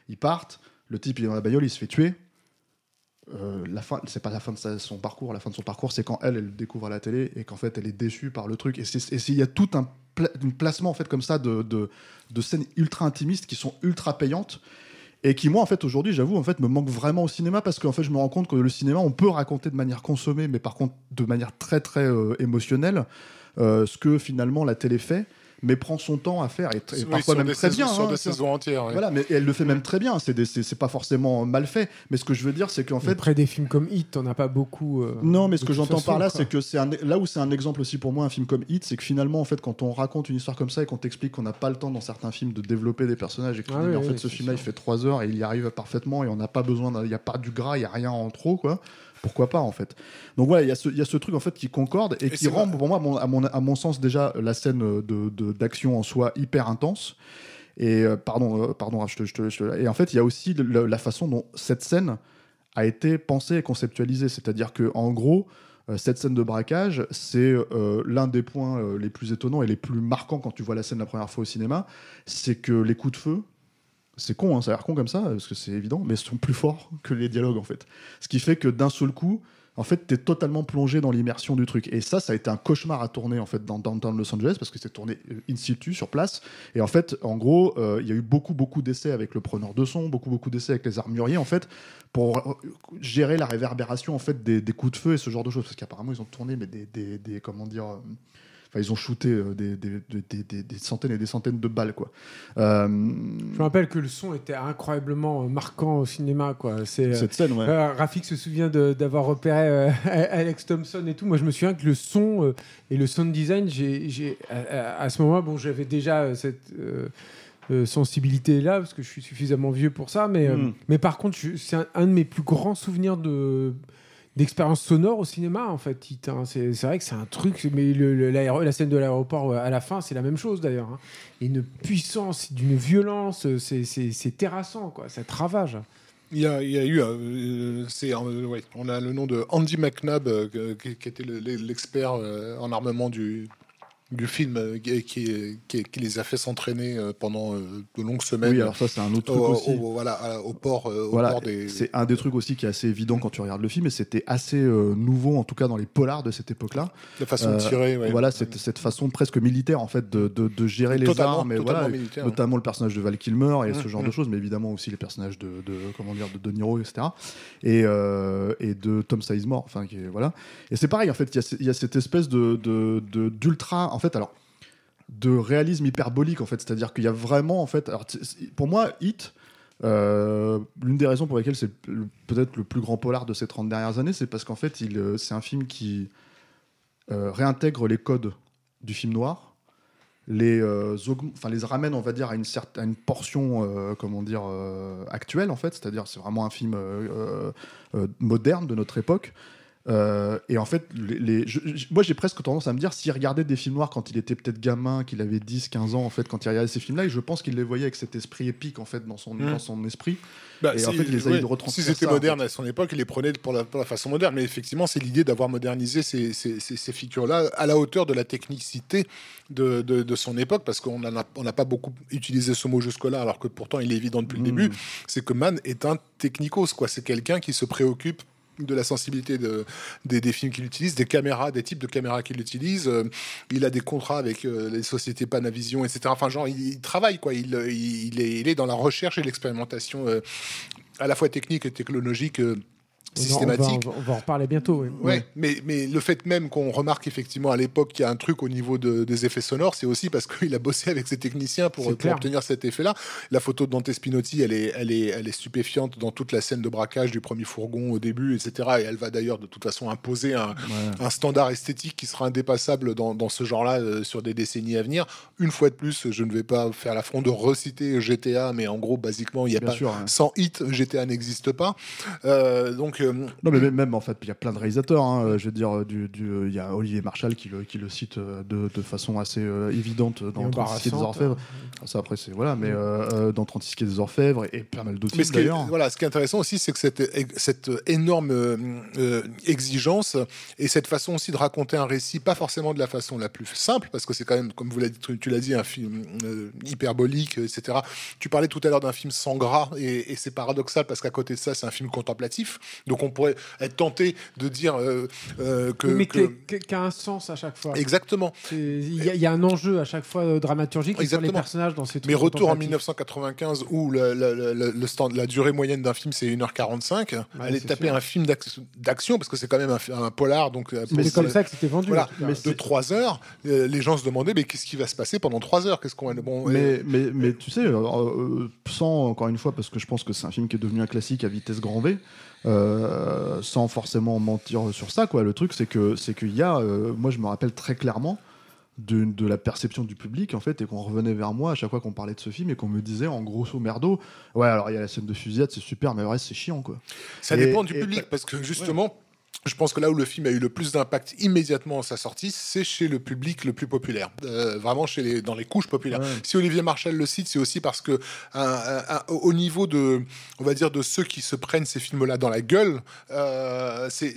[SPEAKER 1] Ils partent, le type il est dans la bagnole, il se fait tuer. Euh, la fin, c'est pas la fin de son parcours. La fin de son parcours, c'est quand elle, elle découvre la télé et qu'en fait, elle est déçue par le truc. Et c'est- et c'est- il y a tout un pla- un placement en fait comme ça de, de, de scènes ultra intimistes qui sont ultra payantes et qui moi en fait aujourd'hui j'avoue en fait me manque vraiment au cinéma parce qu'en fait je me rends compte que le cinéma on peut raconter de manière consommée mais par contre de manière très très euh, émotionnelle euh, ce que finalement la télé fait mais prend son temps à faire et, et
[SPEAKER 2] Oui,
[SPEAKER 1] parfois même
[SPEAKER 2] des
[SPEAKER 1] très
[SPEAKER 2] saisons-
[SPEAKER 1] bien
[SPEAKER 2] sur
[SPEAKER 1] hein,
[SPEAKER 2] des saisons entières.
[SPEAKER 1] voilà mais elle le fait même très bien c'est des- c'est c'est pas forcément mal fait mais ce que je veux dire c'est qu'en fait
[SPEAKER 3] Après des films comme Hit, t'en as pas beaucoup. euh,
[SPEAKER 1] non, mais ce que j'entends
[SPEAKER 3] façon,
[SPEAKER 1] par là,
[SPEAKER 3] quoi.
[SPEAKER 1] c'est que c'est un, là où c'est un exemple aussi pour moi, un film comme Hit, c'est que finalement, en fait, quand on raconte une histoire comme ça et qu'on t'explique qu'on n'a pas le temps dans certains films de développer des personnages et que tu
[SPEAKER 3] Ah
[SPEAKER 1] dis, mais
[SPEAKER 3] oui,
[SPEAKER 1] en fait,
[SPEAKER 3] oui,
[SPEAKER 1] ce film-là, il fait trois heures et il y arrive parfaitement et on n'a pas besoin, d'un- il n'y a pas du gras, il n'y a rien en trop, quoi. Pourquoi pas, en fait. Donc voilà, il y, a ce- il y a ce truc, en fait, qui concorde et,
[SPEAKER 2] Et
[SPEAKER 1] qui rend,
[SPEAKER 2] d'action
[SPEAKER 1] pour moi, à mon, à, mon, à mon sens, déjà, la scène de, de- d'action en soi hyper intense. Et euh, pardon, euh, pardon, je te- je te- je te- et en fait, il y a aussi le- le- la façon dont cette scène a été pensée et conceptualisée. C'est-à-dire que, en gros, euh, cette scène de braquage, c'est euh, l'un des points euh, les plus étonnants et les plus marquants quand tu vois la scène la première fois au cinéma. C'est que les coups de feu, c'est con, hein, ça a l'air con comme ça, parce que c'est évident, mais sont plus forts que les dialogues en fait. Ce qui fait que d'un seul coup, en fait, t'es totalement plongé dans l'immersion du truc. Et ça, ça a été un cauchemar à tourner en fait dans Downtown Los Angeles parce que c'est tourné euh, in situ sur place. Et en fait, en gros, euh, il y a eu beaucoup beaucoup d'essais avec le preneur de son, beaucoup beaucoup d'essais avec les armuriers en fait pour euh, gérer la réverbération en fait des, coups de feu et ce genre de choses parce qu'apparemment ils ont tourné mais des, des, comment dire Enfin, ils ont shooté euh, des, des, des- des- centaines et des centaines de balles, quoi. Euh,
[SPEAKER 3] Je me rappelle que le son était incroyablement euh, marquant au cinéma, quoi. C'est.
[SPEAKER 1] cette scène, ouais.
[SPEAKER 3] euh, Rafik se souvient d'avoir repéré euh, Alex Thompson et tout. Moi, je me souviens que le son et le sound design, j'ai, j'ai- à, à- ce moment-là, bon, j'avais déjà cette euh, sensibilité-là parce que je suis suffisamment vieux pour ça. Mais, euh,
[SPEAKER 1] Mm.
[SPEAKER 3] mais par contre, c'est un, un de mes plus grands souvenirs de d'expérience sonore au cinéma en fait c'est c'est vrai que c'est un truc mais la scène de l'aéroport euh, à la fin c'est la même chose d'ailleurs hein. une puissance d'une violence c'est c'est- c'est terrassant quoi ça te ravage
[SPEAKER 2] Il y a, il y a eu, euh, c'est, euh, ouais, on a le nom de Andy McNabb, euh, qui, était le- l'expert en armement du, du film, euh, qui, qui, qui- qui les a fait s'entraîner euh, pendant euh, de longues semaines
[SPEAKER 1] Oui, alors ça, c'est un autre
[SPEAKER 2] au,
[SPEAKER 1] truc aussi.
[SPEAKER 2] au- voilà, à- au port, au
[SPEAKER 1] Voilà,
[SPEAKER 2] port des.
[SPEAKER 1] c'est un des trucs aussi qui est assez évident quand tu regardes le film, et c'était assez euh, nouveau, en tout cas dans les polars de cette époque-là.
[SPEAKER 2] la façon de tirer. ouais.
[SPEAKER 1] Voilà, cette, cette façon presque militaire en fait de, de, de gérer les
[SPEAKER 2] Totalement-
[SPEAKER 1] armes, et voilà, notamment le personnage de Val Kilmer et ce
[SPEAKER 2] Mmh,
[SPEAKER 1] genre
[SPEAKER 2] mmh.
[SPEAKER 1] de choses, mais évidemment aussi les personnages de, de comment dire de De Niro, etc. Et, euh, et de Tom Sizemore, enfin qui est- voilà. Et c'est pareil en fait, il y y a cette espèce de d'ultra, fait, alors de réalisme hyperbolique en fait, c'est-à-dire qu'il y a vraiment en fait, pour moi, Hit. euh, L'une des raisons pour lesquelles c'est peut-être le plus grand polar de ces 30 dernières années, c'est parce qu'en fait, il, euh, c'est un film qui euh, réintègre les codes du film noir, les, euh, les ramène, on va dire, à une à une portion, comment dire, actuelle, en fait. C'est-à-dire, c'est vraiment un film moderne de notre époque. Euh, et en fait, les, les- je- je- moi j'ai presque tendance à me dire, s'il regardait des films noirs quand il était peut-être gamin, qu'il avait 10, 15 ans, en fait, quand il regardait ces films-là, et je pense qu'il les voyait avec cet esprit épique, en fait, dans son,
[SPEAKER 2] Mm.
[SPEAKER 1] dans son esprit.
[SPEAKER 2] Bah,
[SPEAKER 1] Et en
[SPEAKER 2] si-
[SPEAKER 1] fait, il les a eu
[SPEAKER 2] ouais,
[SPEAKER 1] de retranscrire
[SPEAKER 2] S'ils étaient
[SPEAKER 1] ça, en
[SPEAKER 2] modernes
[SPEAKER 1] fait.
[SPEAKER 2] à son époque, ils les prenaient pour la, pour la façon moderne. Mais effectivement, c'est l'idée d'avoir modernisé ces, ces, ces- ces figures-là à la hauteur de la technicité de, de, de son époque, parce qu'on n'a pas beaucoup utilisé ce mot jusque-là, alors que pourtant il est évident depuis le
[SPEAKER 1] Mm.
[SPEAKER 2] début. C'est que Mann est un technicos, quoi. C'est quelqu'un qui se préoccupe de la sensibilité de, des, films qu'il utilise, des caméras, des types de caméras qu'il utilise. Euh, il a des contrats avec euh, les sociétés Panavision, etc. Enfin, genre, il, il travaille, quoi. Il, est, dans la recherche et l'expérimentation euh, à la fois technique et technologique systématique.
[SPEAKER 3] on va, on va en reparler bientôt oui.
[SPEAKER 2] Ouais, mais, mais le fait même qu'on remarque effectivement à l'époque qu'il y a un truc au niveau de- des effets sonores, c'est aussi parce qu'il a bossé avec ses techniciens pour, obtenir cet effet-là. La photo de Dante Spinotti, elle est, elle, est, elle est stupéfiante dans toute la scène de braquage du premier fourgon au début, etc. Et elle va d'ailleurs de toute façon imposer un,
[SPEAKER 1] Ouais.
[SPEAKER 2] un standard esthétique qui sera indépassable dans, dans ce genre-là euh, sur des décennies à venir. Une fois de plus, je ne vais pas faire l'affront de reciter GTA, mais en gros, basiquement, il n'y a
[SPEAKER 1] Bien
[SPEAKER 2] pas.
[SPEAKER 1] sûr, hein.
[SPEAKER 2] Sans hit, GTA n'existe pas. Euh, donc, euh,
[SPEAKER 1] Non, mais même, même, en fait, il y a plein de réalisateurs. hein, euh, je veux dire, du, du- euh, il y a Olivier Marshall qui le, qui le cite euh, de, de façon assez euh, évidente dans
[SPEAKER 3] Et
[SPEAKER 1] 36 quai des. Orfèvres. Ça, après, c'est voilà, mais euh, euh, dans 36 quai des Orfèvres et, et pas mal d'autres
[SPEAKER 2] Mais
[SPEAKER 1] films
[SPEAKER 2] ce qui, est,
[SPEAKER 1] d'ailleurs.
[SPEAKER 2] voilà, ce qui est intéressant aussi, c'est que cette, cette énorme euh, euh, exigence et cette façon aussi de raconter un récit, pas forcément de la façon la plus simple, parce que c'est quand même, comme vous l'avez dit, tu, tu l'as dit, un film euh, hyperbolique, etc. Tu parlais tout à l'heure d'un film sans gras, et, et c'est paradoxal parce qu'à côté de ça, c'est un film contemplatif. Donc on pourrait être tenté de dire euh, euh, que,
[SPEAKER 3] mais qui, a un sens à chaque fois.
[SPEAKER 2] exactement.
[SPEAKER 3] Il y, a- il y a un enjeu à chaque fois euh, dramaturgique sur les
[SPEAKER 2] Exactement.
[SPEAKER 3] personnages dans ces trucs.
[SPEAKER 2] Mais retour en
[SPEAKER 3] contemplatifs.
[SPEAKER 2] 1995 où le, le- le- le- le stand- la durée moyenne d'un film c'est 1h45, aller
[SPEAKER 3] c'est
[SPEAKER 2] taper
[SPEAKER 3] sûr.
[SPEAKER 2] un film d'ac- d'action parce que c'est quand même un, polar donc
[SPEAKER 1] Mais
[SPEAKER 3] C'est comme ça que c'était vendu.
[SPEAKER 2] Voilà.
[SPEAKER 1] Mais
[SPEAKER 2] de 3 heures, les gens se demandaient mais qu'est-ce qui va se passer pendant 3 heures? Qu'est-ce qu'on bon
[SPEAKER 1] Mais, mais, mais tu sais, sans, encore une fois, parce que je pense que c'est un film qui est devenu un classique à vitesse grand V, euh, sans forcément mentir sur ça, quoi. Le truc, c'est que c'est qu'il y a, euh, moi je me rappelle très clairement de, de la perception du public, en fait, et qu'on revenait vers moi à chaque fois qu'on parlait de ce film et qu'on me disait, en grosso merdo, ouais, alors il y a la scène de fusillade, c'est super, mais le reste, c'est chiant, quoi.
[SPEAKER 2] Ça
[SPEAKER 1] Et-
[SPEAKER 2] dépend du
[SPEAKER 1] et-
[SPEAKER 2] public, parce que justement, je pense que là où le film a eu le plus d'impact immédiatement à sa sortie, c'est chez le public le plus populaire, Euh, vraiment chez les, dans les couches populaires.
[SPEAKER 1] Ouais.
[SPEAKER 2] Si Olivier Marchal le cite, c'est aussi parce que un- un- un- au niveau de, on va dire, de ceux qui se prennent ces films-là dans la gueule, euh, c'est,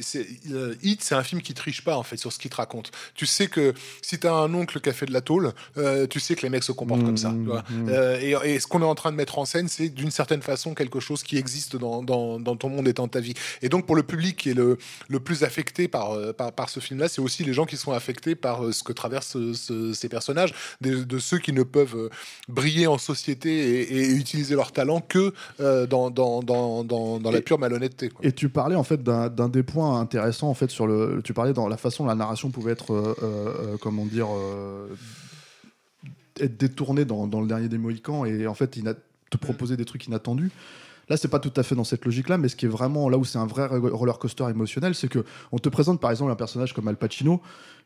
[SPEAKER 2] euh, Hit, c'est un film qui triche pas en fait sur ce qu'il te raconte. Tu sais que si t'as un oncle qui a fait de la tôle, euh, tu sais que les mecs se comportent
[SPEAKER 1] Mmh,
[SPEAKER 2] comme ça. tu vois.
[SPEAKER 1] mmh.
[SPEAKER 2] Euh, et, et ce qu'on est en train de mettre en scène, c'est d'une certaine façon quelque chose qui existe dans, dans, dans ton monde et dans ta vie. Et donc pour le public qui est le, le plus affecté par, euh, par, par ce film-là, c'est aussi les gens qui sont affectés par euh, ce que traversent euh, ce- ces personnages, de, ceux qui ne peuvent briller en société et, et utiliser leur talent que euh, dans, dans, dans, dans, la pure malhonnêteté. quoi.
[SPEAKER 1] Et tu parlais en fait d'un des points intéressants en fait sur le. Tu parlais dans la façon dont la narration pouvait être, euh, euh, comment dire, être détournée dans, le dernier des Mohicans et en fait ina- te proposer des trucs inattendus. Là, c'est pas tout à fait dans cette logique-là, mais ce qui est vraiment là où c'est un vrai roller coaster émotionnel, c'est que on te présente par exemple un personnage comme Al Pacino,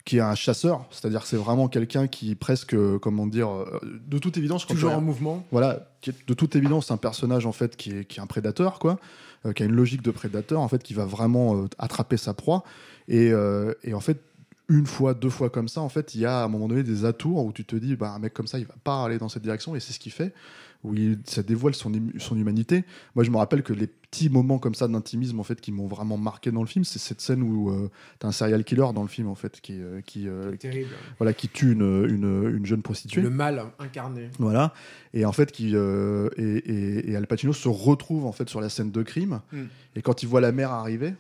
[SPEAKER 1] qui est un chasseur, c'est-à-dire c'est vraiment quelqu'un qui presque, euh, comment dire, euh, de toute évidence,
[SPEAKER 3] Toujours en mouvement.
[SPEAKER 1] voilà, qui est de toute évidence un personnage en fait qui est, qui est un prédateur, quoi, euh, qui a une logique de prédateur, en fait, qui va vraiment euh, attraper sa proie. Et, euh, et en fait, une fois, deux fois comme ça, en fait, il y a à un moment donné des atours où tu te dis, bah, un mec comme ça, il va pas aller dans cette direction, et c'est ce qu'il fait, où il, ça dévoile son, son humanité. Moi, je me rappelle que les petits moments comme ça d'intimisme, en fait, qui m'ont vraiment marqué dans le film, c'est cette scène où euh, t'as un serial killer dans le film, en fait, qui, euh, qui, euh, voilà, qui tue une, une, une jeune prostituée.
[SPEAKER 3] Le mal incarné.
[SPEAKER 1] Voilà. Et en fait, qui, et, et- et Al Pacino se retrouve en fait sur la scène de crime.
[SPEAKER 2] Mm.
[SPEAKER 1] Et quand il voit la mère arriver,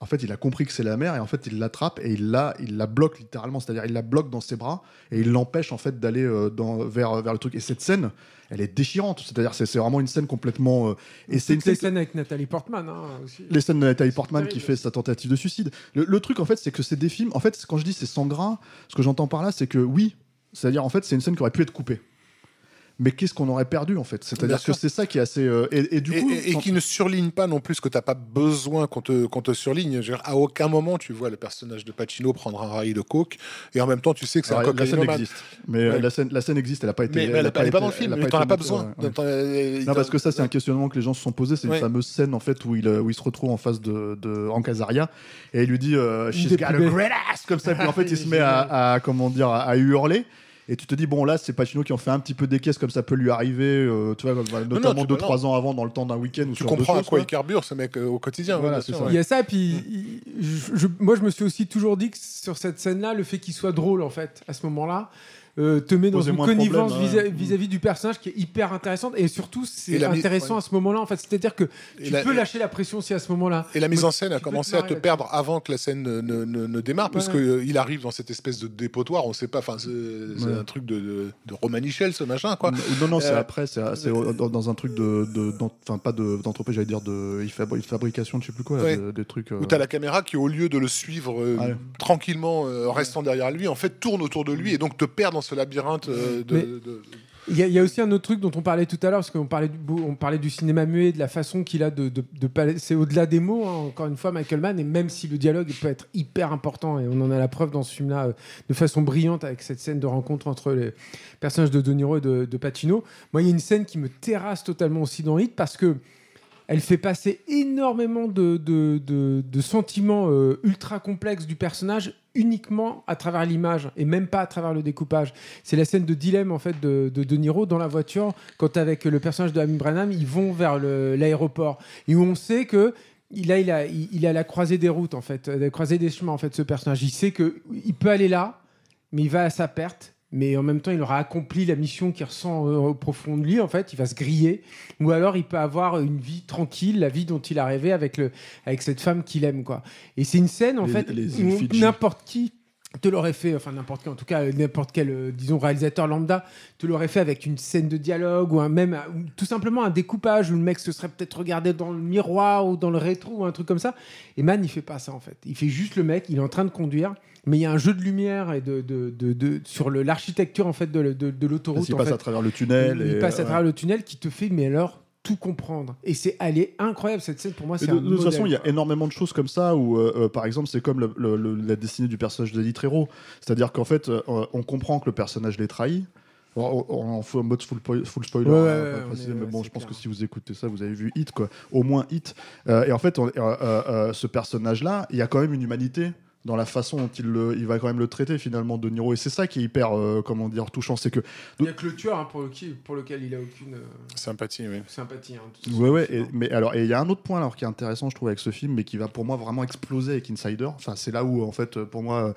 [SPEAKER 1] en fait, il a compris que c'est la mère et en fait, il l'attrape et il la, il la bloque littéralement. C'est-à-dire, il la bloque dans ses bras et il l'empêche en fait d'aller euh, vers, vers le truc. Et cette scène, elle est déchirante. C'est-à-dire, c'est c'est vraiment une scène complètement. euh, et c'est une scène
[SPEAKER 3] scènes avec Nathalie Portman hein, aussi.
[SPEAKER 1] les scènes de Nathalie Portman qui fait sa tentative de suicide. Le, le truc, en fait, c'est que c'est des films. En fait, quand je dis c'est sans gras, ce que j'entends par là, c'est que oui, c'est-à-dire, en fait, c'est une scène qui aurait pu être coupée. Mais qu'est-ce qu'on aurait perdu, en fait? C'est-à-dire que c'est ça qui est assez. euh, et, et du
[SPEAKER 2] Et,
[SPEAKER 1] coup.
[SPEAKER 2] et- et qui ne surligne pas non plus ce que t'as pas besoin qu'on te, qu'on te surligne. Dire, à aucun moment tu vois le personnage de Pacino prendre un rail de coke et en même temps tu sais que c'est un
[SPEAKER 1] Alors, la scène existe. Mais euh,
[SPEAKER 2] Ouais.
[SPEAKER 1] la, scène, la scène existe, elle n'a pas été.
[SPEAKER 2] Mais, mais elle n'est pas, dans le film,
[SPEAKER 1] elle
[SPEAKER 2] t'en as pas besoin.
[SPEAKER 1] ouais, ouais.
[SPEAKER 2] Dans- euh,
[SPEAKER 1] Non, parce que ça, c'est un questionnement que les gens se sont posés. C'est une fameuse scène, en fait, où il, où il se retrouve en face de, de Hank Azaria et il lui dit euh, She's got a great ass Comme ça, puis en fait, il se met à, à, comment dire, à hurler. Et tu te dis, bon, là, c'est Pacino qui en fait un petit peu des caisses, comme ça peut lui arriver, euh, tu vois, notamment
[SPEAKER 2] tu peux-
[SPEAKER 1] 2-3 ans avant, dans le temps d'un week-end.
[SPEAKER 2] tu comprends à quoi
[SPEAKER 1] quoi.
[SPEAKER 2] il carbure ce mec euh, au quotidien.
[SPEAKER 1] Voilà,
[SPEAKER 2] ouais, bien
[SPEAKER 1] c'est
[SPEAKER 2] sûr,
[SPEAKER 1] ça.
[SPEAKER 2] ouais.
[SPEAKER 3] Il y a ça, puis il- je- je- moi je me suis aussi toujours dit que sur cette scène-là, le fait qu'il soit drôle en fait, à ce moment-là, euh, te met dans une connivence
[SPEAKER 1] ouais.
[SPEAKER 3] vis- vis-à-vis du personnage qui est hyper intéressante et surtout c'est intéressant
[SPEAKER 2] ouais.
[SPEAKER 3] à ce moment-là en fait. C'est-à-dire que tu
[SPEAKER 2] la-
[SPEAKER 3] peux lâcher la pression aussi à ce moment-là.
[SPEAKER 2] Et la mise en scène a commencé
[SPEAKER 3] te
[SPEAKER 2] à te perdre avant que la scène ne, ne- ne- ne démarre, parce
[SPEAKER 3] Ouais.
[SPEAKER 2] que euh, il arrive dans cette espèce de dépotoir, on sait pas, enfin c'est
[SPEAKER 1] Ouais.
[SPEAKER 2] un truc de, de, de Romanichel ce machin quoi.
[SPEAKER 1] Non, non, c'est
[SPEAKER 2] Euh,
[SPEAKER 1] après, c'est dans, un truc de. Enfin, pas de- d'entreprise, j'allais dire de fabrication, de je sais plus quoi,
[SPEAKER 2] Ouais.
[SPEAKER 1] de- des trucs. euh,
[SPEAKER 2] Où t'as la caméra qui, au lieu de le suivre euh,
[SPEAKER 1] Ouais.
[SPEAKER 2] tranquillement, euh, en restant derrière lui, en fait tourne autour de lui et donc te perd dans ce labyrinthe euh, de,
[SPEAKER 3] Il y, a- il y a aussi un autre truc dont on parlait tout à l'heure, parce qu'on parlait, du, on parlait du cinéma muet, de la façon qu'il a de, de, de passer au-delà des mots. hein, encore une fois, Michael Mann, et même si le dialogue peut être hyper important, et on en a la preuve dans ce film-là euh, de façon brillante avec cette scène de rencontre entre les personnages de De Niro et de, de Pacino. Moi, il y a une scène qui me terrasse totalement aussi dans Hit parce que elle fait passer énormément de, de, de- sentiments euh, ultra complexes du personnage uniquement à travers l'image et même pas à travers le découpage. C'est la scène de dilemme en fait de De, De Niro dans la voiture quand avec le personnage de Amy Branham ils vont vers l'aéroport et où on sait que il a, il a, il à la croisée des routes en fait, la croisée des chemins en fait ce personnage. Il sait que il peut aller là, mais il va à sa perte mais en même temps, il aura accompli la mission qu'il ressent euh, au profond de lui. En fait, il va se griller, ou alors il peut avoir une vie tranquille, la vie dont il a rêvé avec le, avec cette femme qu'il aime, quoi. Et c'est une scène, en
[SPEAKER 1] Les-
[SPEAKER 3] fait,
[SPEAKER 1] les
[SPEAKER 3] où n'importe qui te l'aurait fait, enfin n'importe qui, en tout cas euh, n'importe quel, euh, disons, réalisateur lambda, te l'aurait fait avec une scène de dialogue ou un, même ou tout simplement un découpage où le mec se serait peut-être regardé dans le miroir ou dans le rétro ou un truc comme ça. Et Man, il fait pas ça en fait. Il fait juste le mec, il est en train de conduire, mais il y a un jeu de lumière et de, de, de, de- sur l'architecture en fait de, de, l'autoroute. en
[SPEAKER 1] passe
[SPEAKER 3] fait.
[SPEAKER 1] à travers le tunnel.
[SPEAKER 3] il
[SPEAKER 1] et,
[SPEAKER 3] passe à
[SPEAKER 1] ouais.
[SPEAKER 3] travers le tunnel qui te fait, mais alors tout comprendre. Et c'est, elle est incroyable cette scène pour moi. C'est
[SPEAKER 1] de, toute façon, il y a énormément de choses comme ça où, euh, euh, par exemple, c'est comme le- le- le- la destinée du personnage d'Eddie Trero. C'est-à-dire qu'en fait, euh, on comprend que le personnage l'est trahi. En, mode full, full spoiler,
[SPEAKER 3] Ouais,
[SPEAKER 1] hein,
[SPEAKER 3] ouais,
[SPEAKER 1] mais bon, je pense
[SPEAKER 3] clair.
[SPEAKER 1] que si vous écoutez ça, vous avez vu Hit, quoi. Au moins Hit. Et en fait, on- ce personnage-là, il y a quand même une humanité dans la façon dont il, le- il va quand même le traiter finalement de Niro et c'est ça qui est hyper euh, comment dire touchant c'est que
[SPEAKER 3] Il n'y a que le tueur hein, pour, le, qui- pour lequel il a aucune euh,
[SPEAKER 2] Sympathie, oui.
[SPEAKER 3] sympathie. hein, tout ça.
[SPEAKER 1] Ouais, ouais, et, mais alors, et il y a un autre point alors qui est intéressant, je trouve, avec ce film, mais qui va pour moi vraiment exploser avec Insider. Enfin, c'est là où, en fait, pour moi, euh,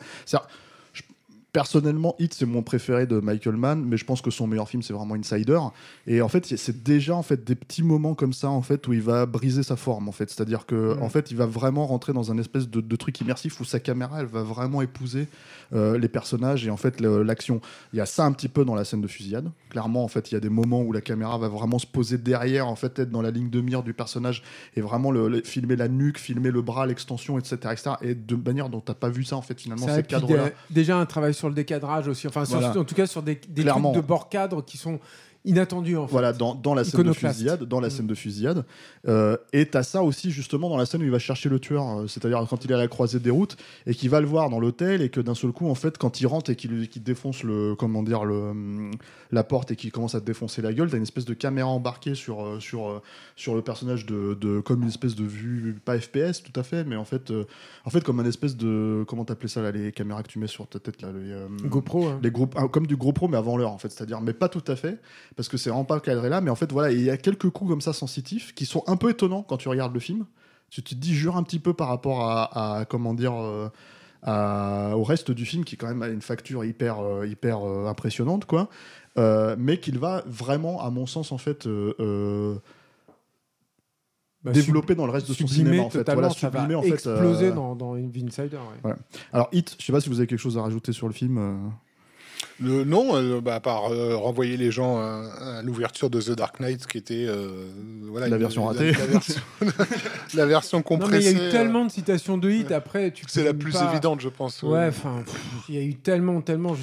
[SPEAKER 1] personnellement, Hit, c'est mon préféré de Michael Mann, mais je pense que son meilleur film, c'est vraiment Insider. Et en fait, c'est déjà en fait des petits moments comme ça, en fait, où il va briser sa forme, en fait. C'est-à-dire que,
[SPEAKER 3] Mm.
[SPEAKER 1] en fait, il va vraiment rentrer dans un espèce de, de truc immersif où sa caméra, elle va vraiment épouser euh, les personnages et en fait l'action. Il y a ça un petit peu dans la scène de fusillade. Clairement, en fait, il y a des moments où la caméra va vraiment se poser derrière, en fait, être dans la ligne de mire du personnage et vraiment le, le- filmer la nuque, filmer le bras, l'extension, etc., etc. Et de manière dont t'as pas vu ça, en fait, finalement, ces cadres-là.
[SPEAKER 3] dé- déjà un travail sur le décadrage aussi. Enfin, sur-
[SPEAKER 1] Voilà.
[SPEAKER 3] en tout cas sur des, des trucs de bord cadre qui sont inattendus en fait.
[SPEAKER 1] Voilà, dans, dans la scène de fusillade, dans la
[SPEAKER 3] Mm.
[SPEAKER 1] scène de fusillade, euh, et t'as ça aussi justement dans la scène où il va chercher le tueur, euh, c'est-à-dire quand il est à la croisée des routes et qu'il va le voir dans l'hôtel et que d'un seul coup, en fait, quand il rentre et qu'il qu'il défonce le, comment dire, le, hum, la porte et qu'il commence à te défoncer la gueule, t'as une espèce de caméra embarquée sur euh, sur sur le personnage de, de comme une espèce de vue, pas FPS tout à fait, mais en fait, en fait comme une espèce de, comment t'appelais ça là, les caméras que tu mets sur ta tête là, les, euh,
[SPEAKER 3] GoPro. hein.
[SPEAKER 1] les groupes ah, comme du GoPro mais avant l'heure en fait c'est-à-dire mais pas tout à fait parce que c'est vraiment pas cadré là mais en fait voilà il y a quelques coups comme ça sensitifs qui sont un peu étonnants quand tu regardes le film tu te dis jure un petit peu par rapport à, à- comment dire euh, à- au reste du film qui quand même a une facture hyper euh, hyper euh, impressionnante quoi mais qu'il va vraiment à mon sens en fait
[SPEAKER 3] Bah,
[SPEAKER 1] développer dans le reste de son cinéma en fait voilà
[SPEAKER 3] ça va
[SPEAKER 1] en fait
[SPEAKER 3] exploser
[SPEAKER 1] euh,
[SPEAKER 3] dans, dans Insider. ouais.
[SPEAKER 1] alors Hit je sais pas si vous avez quelque chose à rajouter sur le film euh.
[SPEAKER 2] Le, non, euh, bah, à part euh, renvoyer les gens à, à l'ouverture de The Dark Knight, qui était euh, voilà,
[SPEAKER 1] La
[SPEAKER 2] une-
[SPEAKER 1] version ratée.
[SPEAKER 2] La, version, la version
[SPEAKER 3] Non, mais il
[SPEAKER 2] compressée.
[SPEAKER 3] y a eu
[SPEAKER 2] euh,
[SPEAKER 3] tellement de citations de hit. Après,
[SPEAKER 2] C'est la plus
[SPEAKER 3] pas-
[SPEAKER 2] évidente, je pense.
[SPEAKER 3] Ouais, enfin, il y a eu tellement, tellement.
[SPEAKER 1] Oui,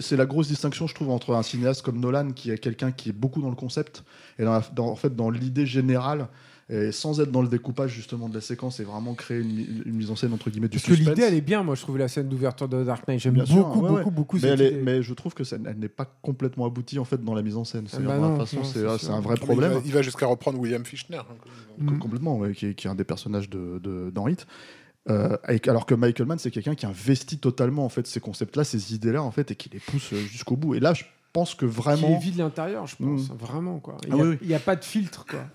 [SPEAKER 3] c'est-
[SPEAKER 1] la grosse distinction, je trouve, entre un cinéaste comme Nolan, qui est quelqu'un qui est beaucoup dans le concept, et dans, la- dans- en fait, dans l'idée générale, et sans être dans le découpage justement de la séquence, et vraiment créer une, une mise en scène entre guillemets du
[SPEAKER 3] Parce que
[SPEAKER 1] suspense.
[SPEAKER 3] l'idée, elle est bien. Moi, je trouve la scène d'ouverture de Dark Knight. J'aime
[SPEAKER 1] sûr,
[SPEAKER 3] beaucoup,
[SPEAKER 1] ouais, ouais.
[SPEAKER 3] beaucoup, beaucoup
[SPEAKER 1] mais,
[SPEAKER 3] cette
[SPEAKER 1] elle est-
[SPEAKER 3] idée.
[SPEAKER 1] mais je trouve que ça elle n'est pas complètement aboutie en fait dans la mise en scène. C'est
[SPEAKER 3] Ah bah
[SPEAKER 1] la
[SPEAKER 3] non,
[SPEAKER 1] façon, c'est
[SPEAKER 3] c'est
[SPEAKER 1] ah, c'est un vrai
[SPEAKER 2] il
[SPEAKER 1] problème.
[SPEAKER 2] va- Il va, jusqu'à reprendre William Fichtner. hein,
[SPEAKER 3] Mm.
[SPEAKER 1] complètement, ouais, qui, est, qui est un des personnages de, de, dans Hit. Euh, avec- alors que Michael Mann, c'est quelqu'un qui investit totalement en fait ces concepts-là, ces idées-là en fait, et qui les pousse euh, jusqu'au bout. Et là, je pense que
[SPEAKER 3] Qui
[SPEAKER 1] vraiment,
[SPEAKER 3] est vide de l'intérieur, je pense.
[SPEAKER 1] Mm.
[SPEAKER 3] Vraiment, quoi. Il
[SPEAKER 1] Ah
[SPEAKER 3] n'y a,
[SPEAKER 1] oui, oui.
[SPEAKER 3] il y a pas de filtre, quoi.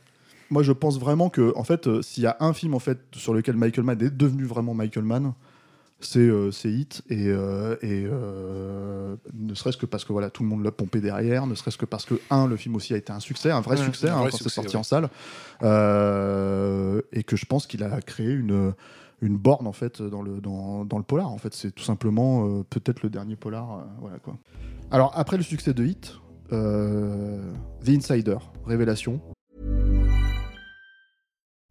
[SPEAKER 1] Moi je pense vraiment que en fait euh, s'il y a un film en fait sur lequel Michael Mann est devenu vraiment Michael Mann c'est euh, c'est Hit. Et, euh, et ne serait-ce que parce que voilà tout le monde l'a pompé derrière ne serait-ce que parce que un le film aussi a été un succès un vrai
[SPEAKER 2] Ouais,
[SPEAKER 1] succès
[SPEAKER 2] un
[SPEAKER 1] hein,
[SPEAKER 2] vrai
[SPEAKER 1] quand c'est sorti
[SPEAKER 2] ouais.
[SPEAKER 1] en salle. Et que je pense qu'il a créé une une borne en fait dans le dans, dans le polar en fait. C'est tout simplement peut-être le dernier polar voilà quoi. Alors après le succès de Hit The Insider révélation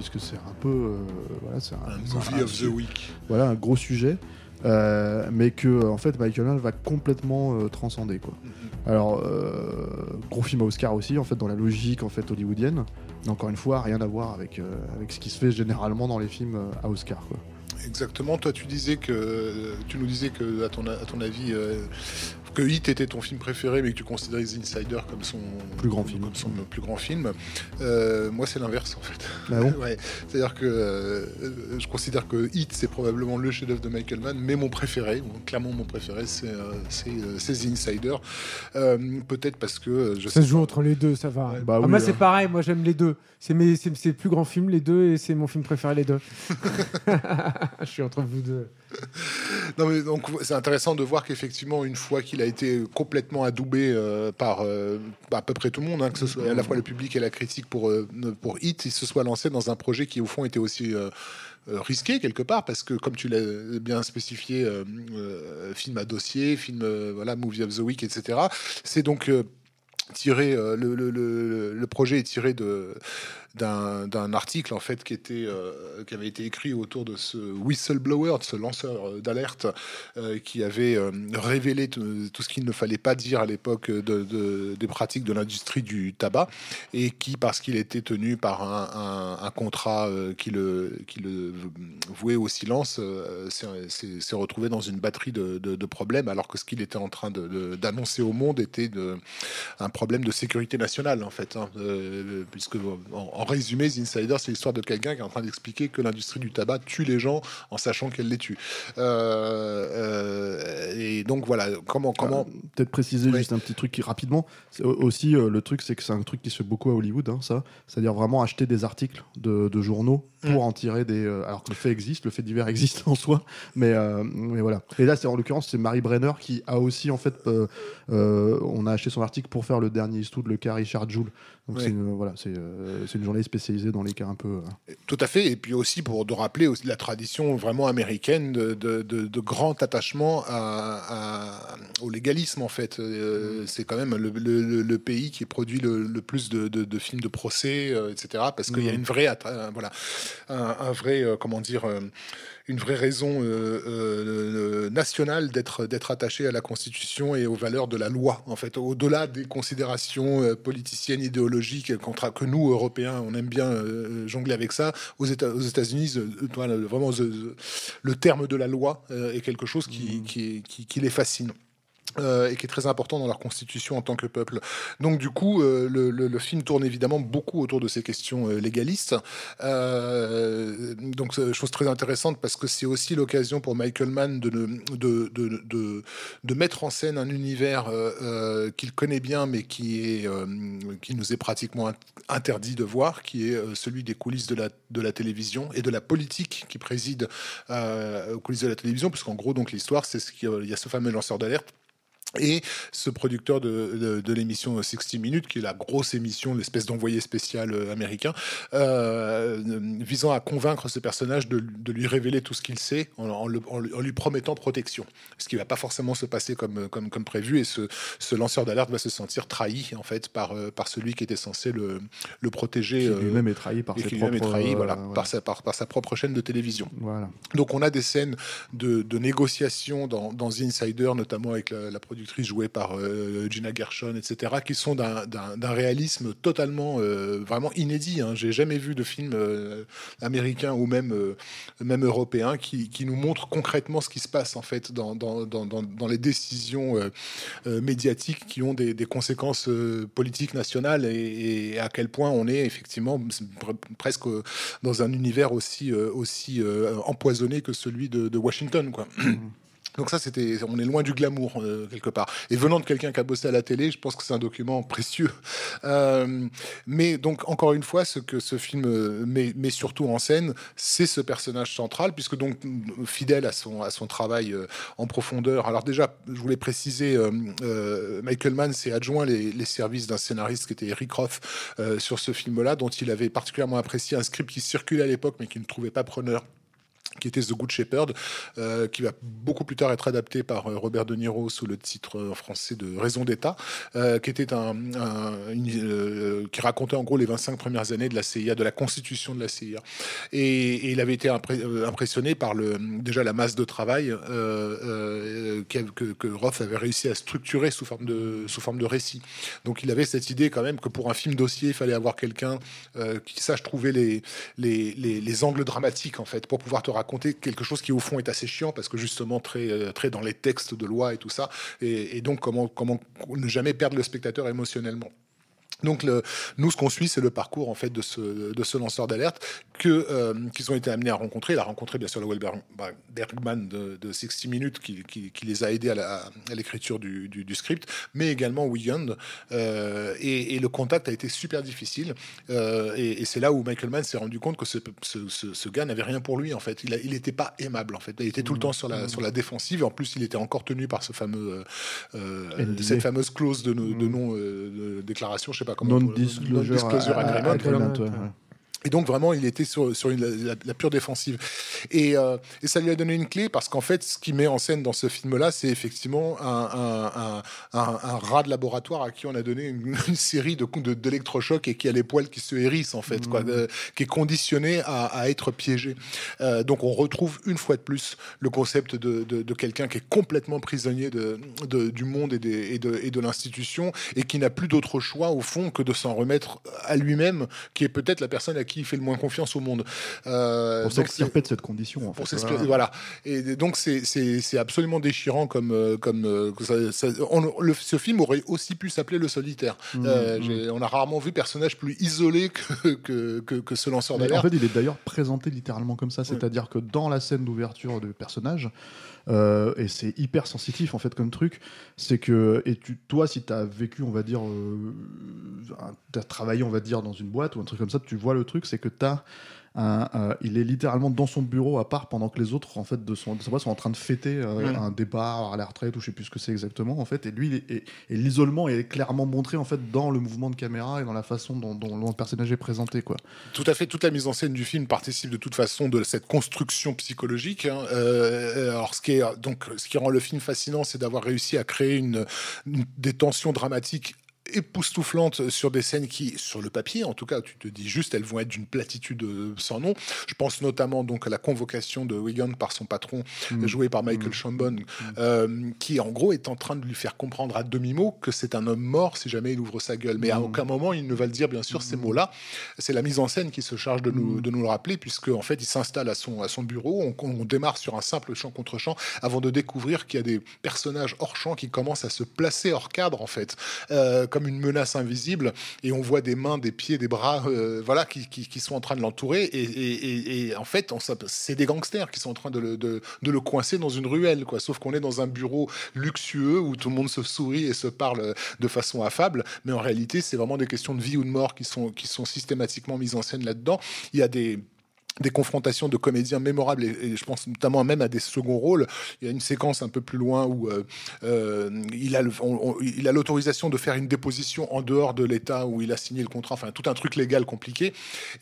[SPEAKER 1] puisque c'est un peu. euh, voilà, c'est un,
[SPEAKER 2] movie
[SPEAKER 1] un-
[SPEAKER 2] of the week.
[SPEAKER 1] Voilà, un gros sujet. Euh, mais que en fait Michael Mann va complètement euh, transcender quoi. Alors euh, gros film à Oscar aussi en fait dans la logique en fait hollywoodienne, mais encore une fois rien à voir avec avec ce qui se fait généralement dans les films à Oscar quoi.
[SPEAKER 2] Exactement. Toi, tu disais que tu nous disais que à ton à ton avis que Hit était ton film préféré, mais que tu considérais The Insider comme son
[SPEAKER 1] Plus grand film.
[SPEAKER 2] comme son plus grand film. Euh, moi, c'est l'inverse en fait.
[SPEAKER 1] Ah bon
[SPEAKER 2] ouais. C'est-à-dire que euh, je considère que Hit c'est probablement le chef-d'œuvre de Michael Mann, mais mon préféré, bon, clairement mon préféré, c'est euh, c'est euh, The Insider. Euh, Peut-être parce que je
[SPEAKER 3] Ça
[SPEAKER 2] sais
[SPEAKER 3] se joue
[SPEAKER 2] pas.
[SPEAKER 3] entre les deux, ça va.
[SPEAKER 2] Ouais.
[SPEAKER 1] Bah
[SPEAKER 3] Ah,
[SPEAKER 1] oui,
[SPEAKER 3] moi,
[SPEAKER 1] hein.
[SPEAKER 3] c'est pareil, moi j'aime les deux. C'est mes, c'est, plus grands films, les deux, et c'est mon film préféré, les deux. Je suis entre vous deux.
[SPEAKER 2] Non, mais donc c'est intéressant de voir qu'effectivement, une fois qu'il a été complètement adoubé euh, par euh, à peu près tout le monde, hein, que ce soit à la fois le public et la critique pour euh, pour Hit, il se soit lancé dans un projet qui au fond était aussi risqué quelque part parce que comme tu l'as bien spécifié, euh, euh, film à dossier, film euh, voilà movie of the week, etc. C'est donc tiré euh, le, le, projet est tiré de d'un article en fait qui était euh, qui avait été écrit autour de ce whistleblower, de ce lanceur d'alerte euh, qui avait euh, révélé tout, ce qu'il ne fallait pas dire à l'époque de, de- des pratiques de l'industrie du tabac et qui parce qu'il était tenu par un, contrat qui le qui le vouait au silence s'est- retrouvé dans une batterie de, problèmes alors que ce qu'il était en train d'annoncer au monde était un problème de sécurité nationale en fait, hein, puisque en résumé, The Insider, c'est l'histoire de quelqu'un qui est en train d'expliquer que l'industrie du tabac tue les gens en sachant qu'elle les tue. Euh, euh, et donc voilà, comment comment
[SPEAKER 1] Euh, Peut-être préciser juste un petit truc qui, rapidement. Aussi euh, le truc, c'est que c'est un truc qui se fait beaucoup à Hollywood, hein, ça. C'est-à-dire vraiment acheter des articles de, de journaux
[SPEAKER 2] Mm.
[SPEAKER 1] pour en tirer des. euh, alors que le fait existe, le fait divers existe en soi, mais, mais voilà. Et là, c'est en l'occurrence, c'est Marie Brenner qui a aussi en fait, on a acheté son article pour faire le dernier Eastwood, le cas Richard Joule. Donc
[SPEAKER 2] Ouais.
[SPEAKER 1] c'est une, voilà, c'est c'est une journée spécialisée dans les cas un peu. euh,
[SPEAKER 2] Tout à fait. Et puis aussi pour de rappeler aussi la tradition vraiment américaine de, de, de- de grand attachement à, à- au légalisme en fait. Euh, c'est quand même le, le- le- le pays qui produit le, le plus de, films de procès, euh, etc. Parce qu'il y a une vraie, voilà, un, un vrai, euh, comment dire. Une vraie raison euh, euh, nationale d'être d'être attaché à la Constitution et aux valeurs de la loi, en fait, au-delà des considérations euh, politiciennes, idéologiques, contre, que nous, Européens, on aime bien jongler avec ça. Aux États- aux États-Unis, vraiment, le terme de la loi est quelque chose qui, qui, qui- qui les fascine. Euh, et qui est très important dans leur constitution en tant que peuple. Donc du coup, euh, le, film tourne évidemment beaucoup autour de ces questions euh, légalistes. Donc chose très intéressante parce que c'est aussi l'occasion pour Michael Mann de, de, de, de, mettre en scène un univers qu'il connaît bien mais qui, est, qui nous est pratiquement int- interdit de voir, qui est celui des coulisses de la, de la télévision et de la politique qui préside aux coulisses de la télévision, puisqu'en gros donc l'histoire c'est ce qu'il y a ce fameux lanceur d'alerte et ce producteur de, de, de l'émission 60 Minutes, qui est la grosse émission, l'espèce d'envoyé spécial euh, américain, euh, visant à convaincre ce personnage de, de lui révéler tout ce qu'il sait en, en le- en lui- promettant protection. Ce qui va pas forcément se passer comme, comme, comme prévu, et ce, ce lanceur d'alerte va se sentir trahi en fait par, euh, par celui qui était censé le, le protéger.
[SPEAKER 1] qui
[SPEAKER 2] euh,
[SPEAKER 1] lui-même est trahi par ses
[SPEAKER 2] qui est
[SPEAKER 1] propres.
[SPEAKER 2] trahi,
[SPEAKER 1] euh,
[SPEAKER 2] voilà,
[SPEAKER 1] voilà.
[SPEAKER 2] par, sa, par, par sa propre chaîne de télévision.
[SPEAKER 1] Voilà.
[SPEAKER 2] Donc on a des scènes de, négociation dans, dans The Insider, notamment avec la, la productrice jouée par euh, Gina Gershon, etc., qui sont d'un- réalisme totalement, euh, vraiment inédit. Hein. J'ai jamais vu de film euh, américain ou même, même européen qui, nous montre concrètement ce qui se passe en fait dans, dans, les décisions médiatiques qui ont des, conséquences politiques nationales et, à quel point on est effectivement pre- presque dans un univers aussi, aussi empoisonné que celui de, de Washington. Quoi. Donc ça, c'était, on est loin du glamour euh, quelque part. Et venant de quelqu'un qui a bossé à la télé, je pense que c'est un document précieux. Euh, mais donc encore une fois, ce que ce film euh, met, met surtout en scène, c'est ce personnage central, puisque donc fidèle à son à son travail en profondeur. Alors déjà, je voulais préciser, Michael Mann s'est adjoint les, les services d'un scénariste qui était Eric Roth sur ce film-là, dont il avait particulièrement apprécié un script qui circulait à l'époque, mais qui ne trouvait pas preneur qui était The Good Shepherd, euh, qui va beaucoup plus tard être adapté par euh, Robert De Niro sous le titre euh, français de Raison d'État, qui était un, qui racontait en gros les 25 premières années de la CIA, de la constitution de la CIA. Et, il avait été impressionné par le, déjà la masse de travail que, Roth avait réussi à structurer sous forme de sous forme de récit. Donc il avait cette idée quand même que pour un film dossier, il fallait avoir quelqu'un qui sache trouver les, les, les angles dramatiques en fait pour pouvoir te raconter quelque chose qui au fond est assez chiant parce que justement très euh, très dans les textes de loi et tout ça et, et donc comment comment ne jamais perdre le spectateur émotionnellement. Donc le, nous, ce qu'on suit, c'est le parcours en fait de ce, de ce lanceur d'alerte que euh, qu'ils ont été amenés à rencontrer. Il a rencontré bien sûr le Welber- Bergman de, de 60 Minutes qui, qui, qui les a aidés à l'écriture du, du, du script, mais également Wiegand. Euh, et, et le contact a été super difficile. Euh, et et c'est là où Michael Mann s'est rendu compte que ce, ce, ce, ce gars n'avait rien pour lui en fait. Il n'était pas aimable en fait. Il était tout le temps sur la, sur la défensive. Et en plus, il était encore tenu par ce fameux cette fameuse clause de, de non déclaration. Je sais pas comment.
[SPEAKER 1] Non-disclosure
[SPEAKER 2] agreement, Et donc vraiment, il était sur, sur une- la, la pure défensive. Et, euh, et ça lui a donné une clé parce qu'en fait, ce qui met en scène dans ce film-là, c'est effectivement un, un, un, un, un rat de laboratoire à qui on a donné une, une série de d'électrochocs et qui a les poils qui se hérissent en fait, quoi, euh, qui est conditionné à, à être piégé. Euh, donc on retrouve une fois de plus le concept de, de, de quelqu'un qui est complètement prisonnier du monde et, des, et de, et de l'institution et qui n'a plus d'autre choix au fond que de s'en remettre à lui-même, qui est peut-être la personne à qui il fait le moins confiance au monde. Euh,
[SPEAKER 1] Pour s'extirper de cette condition. En
[SPEAKER 2] pour
[SPEAKER 1] fait, voilà.
[SPEAKER 2] voilà. Et donc c'est absolument déchirant comme euh, comme euh, que ça- ça- on- le- ce film aurait aussi pu s'appeler Le Solitaire.
[SPEAKER 1] Mmh,
[SPEAKER 2] Euh, j'ai- On a rarement vu personnage plus isolé que que que, que ce lanceur
[SPEAKER 1] Mais en
[SPEAKER 2] d'alerte.
[SPEAKER 1] fait, il est d'ailleurs présenté littéralement comme ça, c'est-à-dire que dans la scène d'ouverture du personnage, euh, et c'est hyper sensitif en fait comme truc, c'est que et tu, toi, si t'as vécu, on va dire, euh, un- t'as travaillé, on va dire, dans une boîte ou un truc comme ça, tu vois le truc, c'est que t'as un, euh, il est littéralement dans son bureau à part pendant que les autres en fait de son de sa boîte sont en train de fêter euh,
[SPEAKER 2] Ouais.
[SPEAKER 1] un départ à la retraite ou je sais plus ce que c'est exactement en fait et lui et, l'isolement est clairement montré en fait dans le mouvement de caméra et dans la façon dont, dont le personnage est présenté quoi
[SPEAKER 2] Tout à fait, toute la mise en scène du film participe de toute façon de cette construction psychologique. hein. Euh, alors, ce qui est donc, ce qui rend le film fascinant, c'est d'avoir réussi à créer une, une- des tensions dramatiques époustouflantes sur des scènes qui, sur le papier, en tout cas, tu te dis juste, elles vont être d'une platitude euh, sans nom. Je pense notamment donc à la convocation de Wigan par son patron, joué par Michael Chambon, euh, qui en gros est en train de lui faire comprendre à demi-mot que c'est un homme mort si jamais il ouvre sa gueule. Mais à aucun moment il ne va le dire, bien sûr, ces mots-là. C'est la mise en scène qui se charge de nous, de nous le rappeler, puisque en fait il s'installe à son, à son bureau. On, on démarre sur un simple champ contre champ avant de découvrir qu'il y a des personnages hors champ qui commencent à se placer hors cadre, en fait, euh, comme une menace invisible. Et on voit des mains, des pieds, des bras, euh, voilà, qui, sont en train de l'entourer. Et, en fait, c'est des gangsters qui sont en train de le, de, de le coincer dans une ruelle, quoi. Sauf qu'on est dans un bureau luxueux où tout le monde se sourit et se parle de façon affable. Mais en réalité, c'est vraiment des questions de vie ou de mort qui sont, qui sont systématiquement mises en scène là-dedans. Il y a des des confrontations de comédiens mémorables et, je pense notamment même à des seconds rôles. Il y a une séquence un peu plus loin où euh, euh, il a l'autorisation de faire une déposition en dehors de l'État où il a signé le contrat. Enfin, tout un truc légal compliqué.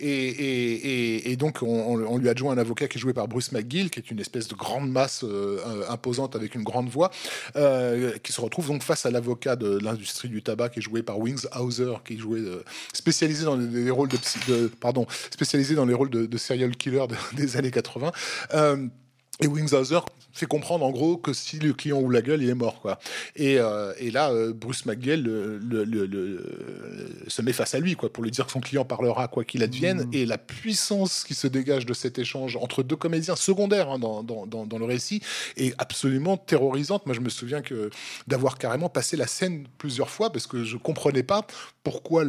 [SPEAKER 2] Et, donc on, on- lui adjoint un avocat qui est joué par Bruce McGill, qui est une espèce de grande masse euh, imposante avec une grande voix, qui se retrouve donc face à l'avocat de l'industrie du tabac qui est joué par Wings Hauser, qui est joué spécialisé dans les, les rôles de, de pardon spécialisé dans les rôles de, de killer de- des années 80. Euh, et Wingshauser fait comprendre en gros que si le client ouvre la gueule, il est mort quoi. Et, euh, et là, euh, Bruce McGill le, le- le- le- se met face à lui quoi pour lui dire que son client parlera quoi qu'il advienne. Et la puissance qui se dégage de cet échange entre deux comédiens secondaires hein, dans, dans, dans, dans le récit est absolument terrorisante. Moi, je me souviens que d'avoir carrément passé la scène plusieurs fois parce que je comprenais pas pourquoi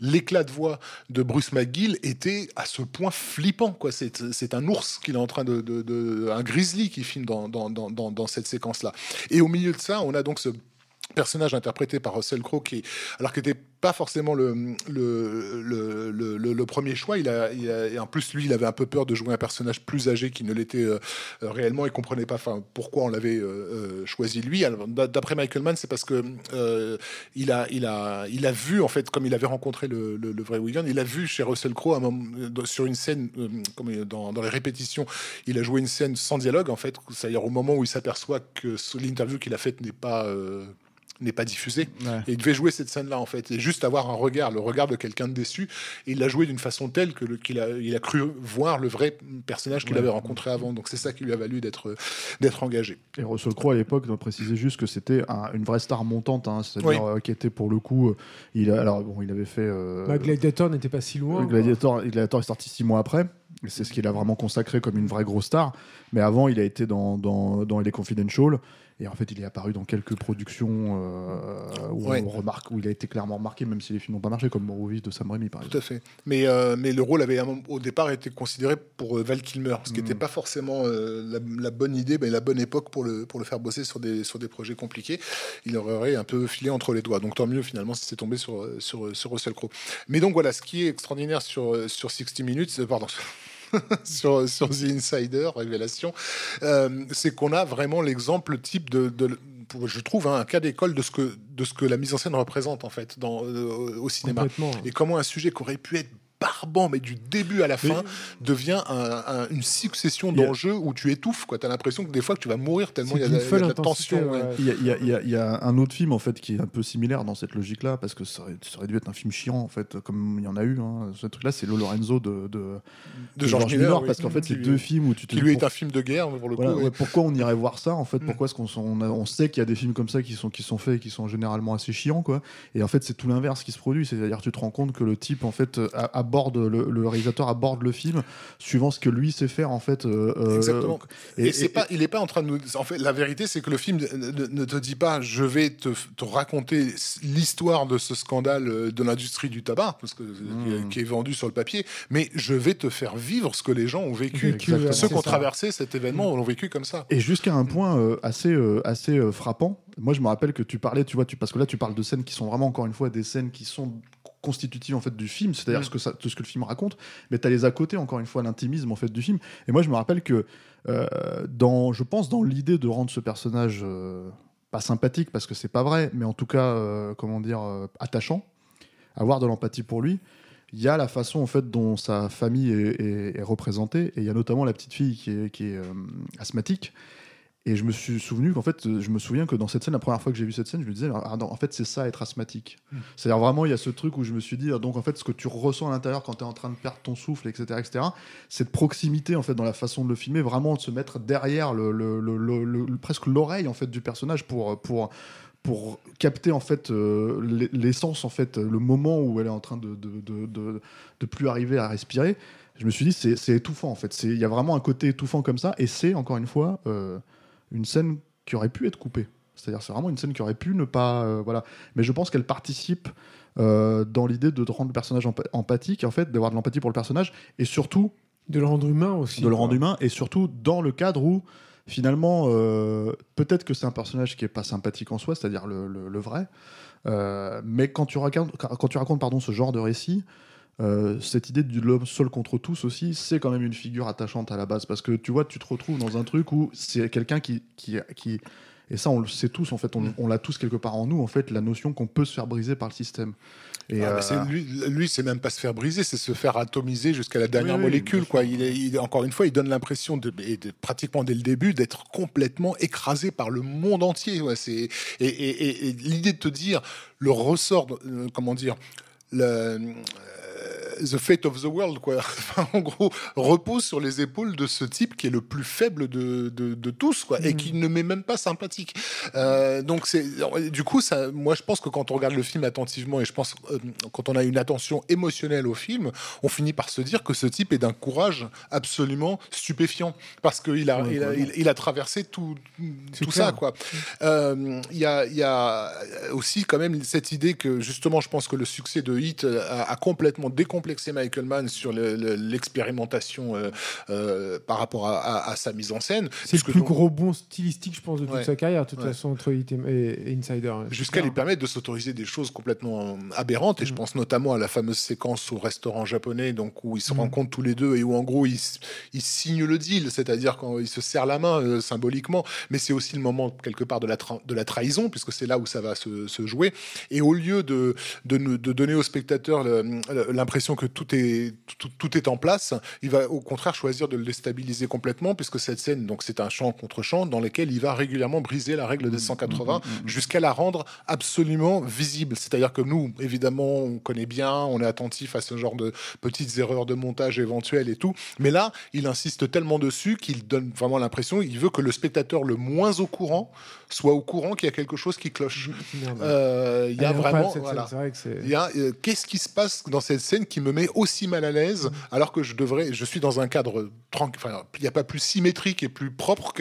[SPEAKER 2] l'éclat de voix de Bruce McGill était à ce point flippant. C'est c'est un ours qu'il est en train de, de, de- un grizzly qui filme dans dans, dans, cette séquence là. Et au milieu de ça, on a donc ce personnage interprété par Russell Crowe qui alors qui était pas forcément le, le, le, le, premier choix. Il a, et en plus, lui, il avait un peu peur de jouer un personnage plus âgé qui ne l'était euh, euh, réellement. Il comprenait pas pourquoi on l'avait euh, choisi lui. D'après Michael Mann, c'est parce que il, a, il, a, il a vu, en fait, comme il avait rencontré le, vrai Wigan, il a vu chez Russell Crowe un moment, sur une scène, comme dans, dans les répétitions, il a joué une scène sans dialogue, en fait. C'est-à-dire au moment où il s'aperçoit que l'interview qu'il a faite n'est pas. N'est pas diffusée.
[SPEAKER 1] Ouais.
[SPEAKER 2] Et il devait jouer cette scène-là, en fait, et juste avoir un regard, le regard de quelqu'un de déçu. Et il l'a joué d'une façon telle que qu'il a, il a cru voir le vrai personnage qu'il
[SPEAKER 1] Ouais.
[SPEAKER 2] avait rencontré avant. Donc c'est ça qui lui a valu d'être d'être engagé.
[SPEAKER 1] Et Russell Crowe à l'époque doit préciser juste que c'était un- une vraie star montante, hein, c'est-à-dire euh, qui était pour le coup, euh, il a, alors bon, il avait fait euh,
[SPEAKER 3] Bah, Gladiator n'était pas si loin.
[SPEAKER 1] Gladiator, Gladiator est sorti six mois après. C'est ce qu'il a vraiment consacré comme une vraie grosse star. Mais avant, il a été dans, dans, dans Les Confidential. Et en fait, il est apparu dans quelques productions euh, où
[SPEAKER 2] Ouais.
[SPEAKER 1] on remarque, où il a été clairement remarqué, même si les films n'ont pas marché, comme Morrowind de Sam Raimi, par
[SPEAKER 2] Tout
[SPEAKER 1] exemple.
[SPEAKER 2] à fait. Mais, euh, mais le rôle avait au départ été considéré pour euh, Val Kilmer, ce qui
[SPEAKER 1] Mm.
[SPEAKER 2] n'était pas forcément euh, la, la bonne idée, mais la bonne époque pour le, pour le faire bosser sur des, sur des projets compliqués. Il aurait un peu filé entre les doigts. Donc tant mieux finalement si c'est tombé sur, sur, sur Russell Crowe. Mais donc voilà, ce qui est extraordinaire sur, sur 60 Minutes, pardon. sur, sur The Insider, Révélation, euh, c'est qu'on a vraiment l'exemple type de, je trouve, hein, un cas d'école de ce que de ce que la mise en scène représente en fait dans, euh, au cinéma. Et comment un sujet qui aurait pu être barbant, mais du début à la fin, devient un- un- une succession d'enjeux où tu étouffes. Tu as l'impression que des fois que tu vas mourir tellement il y a, la-
[SPEAKER 3] d'une
[SPEAKER 2] il y a de
[SPEAKER 3] folle
[SPEAKER 2] la
[SPEAKER 3] intensité,
[SPEAKER 2] tension. ouais.
[SPEAKER 1] Il y, a, il y a- il y a- un autre film en fait qui est un peu similaire dans cette logique-là parce que ça aurait, ça aurait dû être un film chiant en fait comme il y en a eu. Hein. Ce truc-là, c'est Le Lorenzo de, de,
[SPEAKER 2] De George Miller, oui.
[SPEAKER 1] parce qu'en fait, c'est
[SPEAKER 2] lui-
[SPEAKER 1] deux films où tu te
[SPEAKER 2] Qui lui est
[SPEAKER 1] pour-
[SPEAKER 2] un film de guerre, pour le
[SPEAKER 1] Voilà,
[SPEAKER 2] coup.
[SPEAKER 1] ouais. pourquoi on irait voir ça en fait?
[SPEAKER 2] Mm.
[SPEAKER 1] Pourquoi est-ce qu'on on, a- on sait qu'il y a des films comme ça qui sont qui sont faits et qui sont généralement assez chiants quoi? Et en fait, c'est tout l'inverse qui se produit. C'est-à-dire, tu te rends compte que le type en fait a- aborde le, le réalisateur aborde le film suivant ce que lui sait faire en fait. euh, euh,
[SPEAKER 2] Exactement. Et,
[SPEAKER 1] et-
[SPEAKER 2] c'est pas, il n'est pas en train de nous. En fait, la vérité, c'est que le film ne, te dit pas, je vais te, te raconter l'histoire de ce scandale euh, de l'industrie du tabac, parce que
[SPEAKER 1] Mmh.
[SPEAKER 2] qui est vendu sur le papier, mais je vais te faire vivre ce que les gens ont vécu. Ceux qui ont traversé cet événement l'ont vécu comme ça.
[SPEAKER 1] Et jusqu'à un point euh, assez, euh, assez frappant. Moi, je me rappelle que tu parlais, tu vois, tu, parce que là, tu parles de scènes qui sont vraiment, encore une fois, des scènes qui sont constitutives en fait du film, c'est-à-dire
[SPEAKER 2] Mm.
[SPEAKER 1] ce que ça, de ce que le film raconte. Mais tu as les à côté, encore une fois, l'intimisme en fait du film. Et moi, je me rappelle que euh, dans, je pense, dans l'idée de rendre ce personnage euh, pas sympathique parce que c'est pas vrai, mais en tout cas, euh, comment dire, attachant, avoir de l'empathie pour lui. Il y a la façon en fait dont sa famille est, est- est représentée et il y a notamment la petite fille qui est, qui est asthmatique et je me suis souvenu qu'en fait je me souviens que dans cette scène la première fois que j'ai vu cette scène je me disais ah non, en fait c'est ça être asthmatique. C'est à dire vraiment il y a ce truc où je me suis dit donc en fait ce que tu ressens à l'intérieur quand tu es en train de perdre ton souffle etc etc cette proximité en fait dans la façon de le filmer vraiment de se mettre derrière le, le- le- presque l'oreille en fait du personnage pour pour pour capter en fait euh, l'e- l'essence en fait le moment où elle est en train de de, de, de, de plus arriver à respirer. Je me suis dit c'est étouffant en fait. Il y a vraiment un côté étouffant comme ça et c'est encore une fois euh, une scène qui aurait pu être coupée c'est-à-dire c'est vraiment une scène qui aurait pu ne pas euh, voilà mais je pense qu'elle participe euh, dans l'idée de rendre le personnage empa- empathique en fait d'avoir de l'empathie pour le personnage et surtout
[SPEAKER 3] De le rendre humain aussi.
[SPEAKER 1] de le rendre humain et surtout dans le cadre où finalement euh, peut-être que c'est un personnage qui est pas sympathique en soi c'est-à-dire le, le- le vrai mais quand tu racontes quand tu racontes pardon ce genre de récit euh, cette idée de l'homme seul contre tous aussi, c'est quand même une figure attachante à la base parce que tu vois, tu te retrouves dans un truc où c'est quelqu'un qui, qui, qui, et ça on le sait tous en fait, on, on l'a tous quelque part en nous en fait, la notion qu'on peut se faire briser par le système. Et
[SPEAKER 2] Ah,
[SPEAKER 1] euh,
[SPEAKER 2] lui, lui c'est même pas se faire briser, c'est se faire atomiser jusqu'à la dernière
[SPEAKER 1] Oui,
[SPEAKER 2] molécule. Quoi. Il, est- il- encore une fois, il donne l'impression, de, pratiquement dès le début, d'être complètement écrasé par le monde entier. Ouais, c'est, et et- et- et l'idée de te dire, le ressort, euh, comment dire, le, the fate of the world, quoi. En gros, repose sur les épaules de ce type qui est le plus faible de, de, de tous, quoi, et qui ne m'est même pas sympathique. Euh, donc c'est, du coup, ça, moi, je pense que quand on regarde le film attentivement, et je pense euh, quand on a une attention émotionnelle au film, on finit par se dire que ce type est d'un courage absolument stupéfiant, parce qu'il a,
[SPEAKER 1] Ouais,
[SPEAKER 2] il a, il, il a traversé tout, tout
[SPEAKER 3] clair.
[SPEAKER 2] ça, quoi. Euh, Il y, a, y a aussi quand même cette idée que justement, je pense que le succès de Hit a, a complètement décomplexé complexer Michael Mann sur le- le- l'expérimentation euh, euh, par rapport à, à- à sa mise en scène.
[SPEAKER 3] C'est le plus
[SPEAKER 2] donc-
[SPEAKER 3] gros bond stylistique, je pense, de toute
[SPEAKER 2] Ouais.
[SPEAKER 3] sa carrière, de toute
[SPEAKER 2] Ouais.
[SPEAKER 3] façon, entre It et, Insider. hein.
[SPEAKER 2] Jusqu'à lui permettre de s'autoriser des choses complètement aberrantes. Et
[SPEAKER 3] Mm.
[SPEAKER 2] je pense notamment à la fameuse séquence au restaurant japonais, donc où ils se
[SPEAKER 3] Mm.
[SPEAKER 2] rencontrent tous les deux et où en gros ils, signent le deal, c'est-à-dire quand ils se serrent la main euh, symboliquement. Mais c'est aussi le moment quelque part de la, tra- de la trahison, puisque c'est là où ça va se, se jouer. Et au lieu de, de, de donner au spectateur le- le- l'impression que tout est, tout, tout est en place, il va au contraire choisir de le déstabiliser complètement, puisque cette scène, donc c'est un chant contre chant dans lequel il va régulièrement briser la règle des 180 jusqu'à la rendre absolument visible. C'est-à-dire que nous, évidemment, on connaît bien, on est attentif à ce genre de petites erreurs de montage éventuelles et tout. Mais là, il insiste tellement dessus qu'il donne vraiment l'impression, il veut que le spectateur le moins au courant soit au courant qu'il y a quelque chose qui cloche. Euh, Il y a vraiment,
[SPEAKER 3] cette
[SPEAKER 2] voilà.
[SPEAKER 3] scène, C'est vrai que c'est.
[SPEAKER 2] Il y a, euh, qu'est-ce qui se passe dans cette scène qui me met aussi mal à l'aise alors que je devrais, je suis dans un cadre tranquille. Enfin, il n'y a pas plus symétrique et plus propre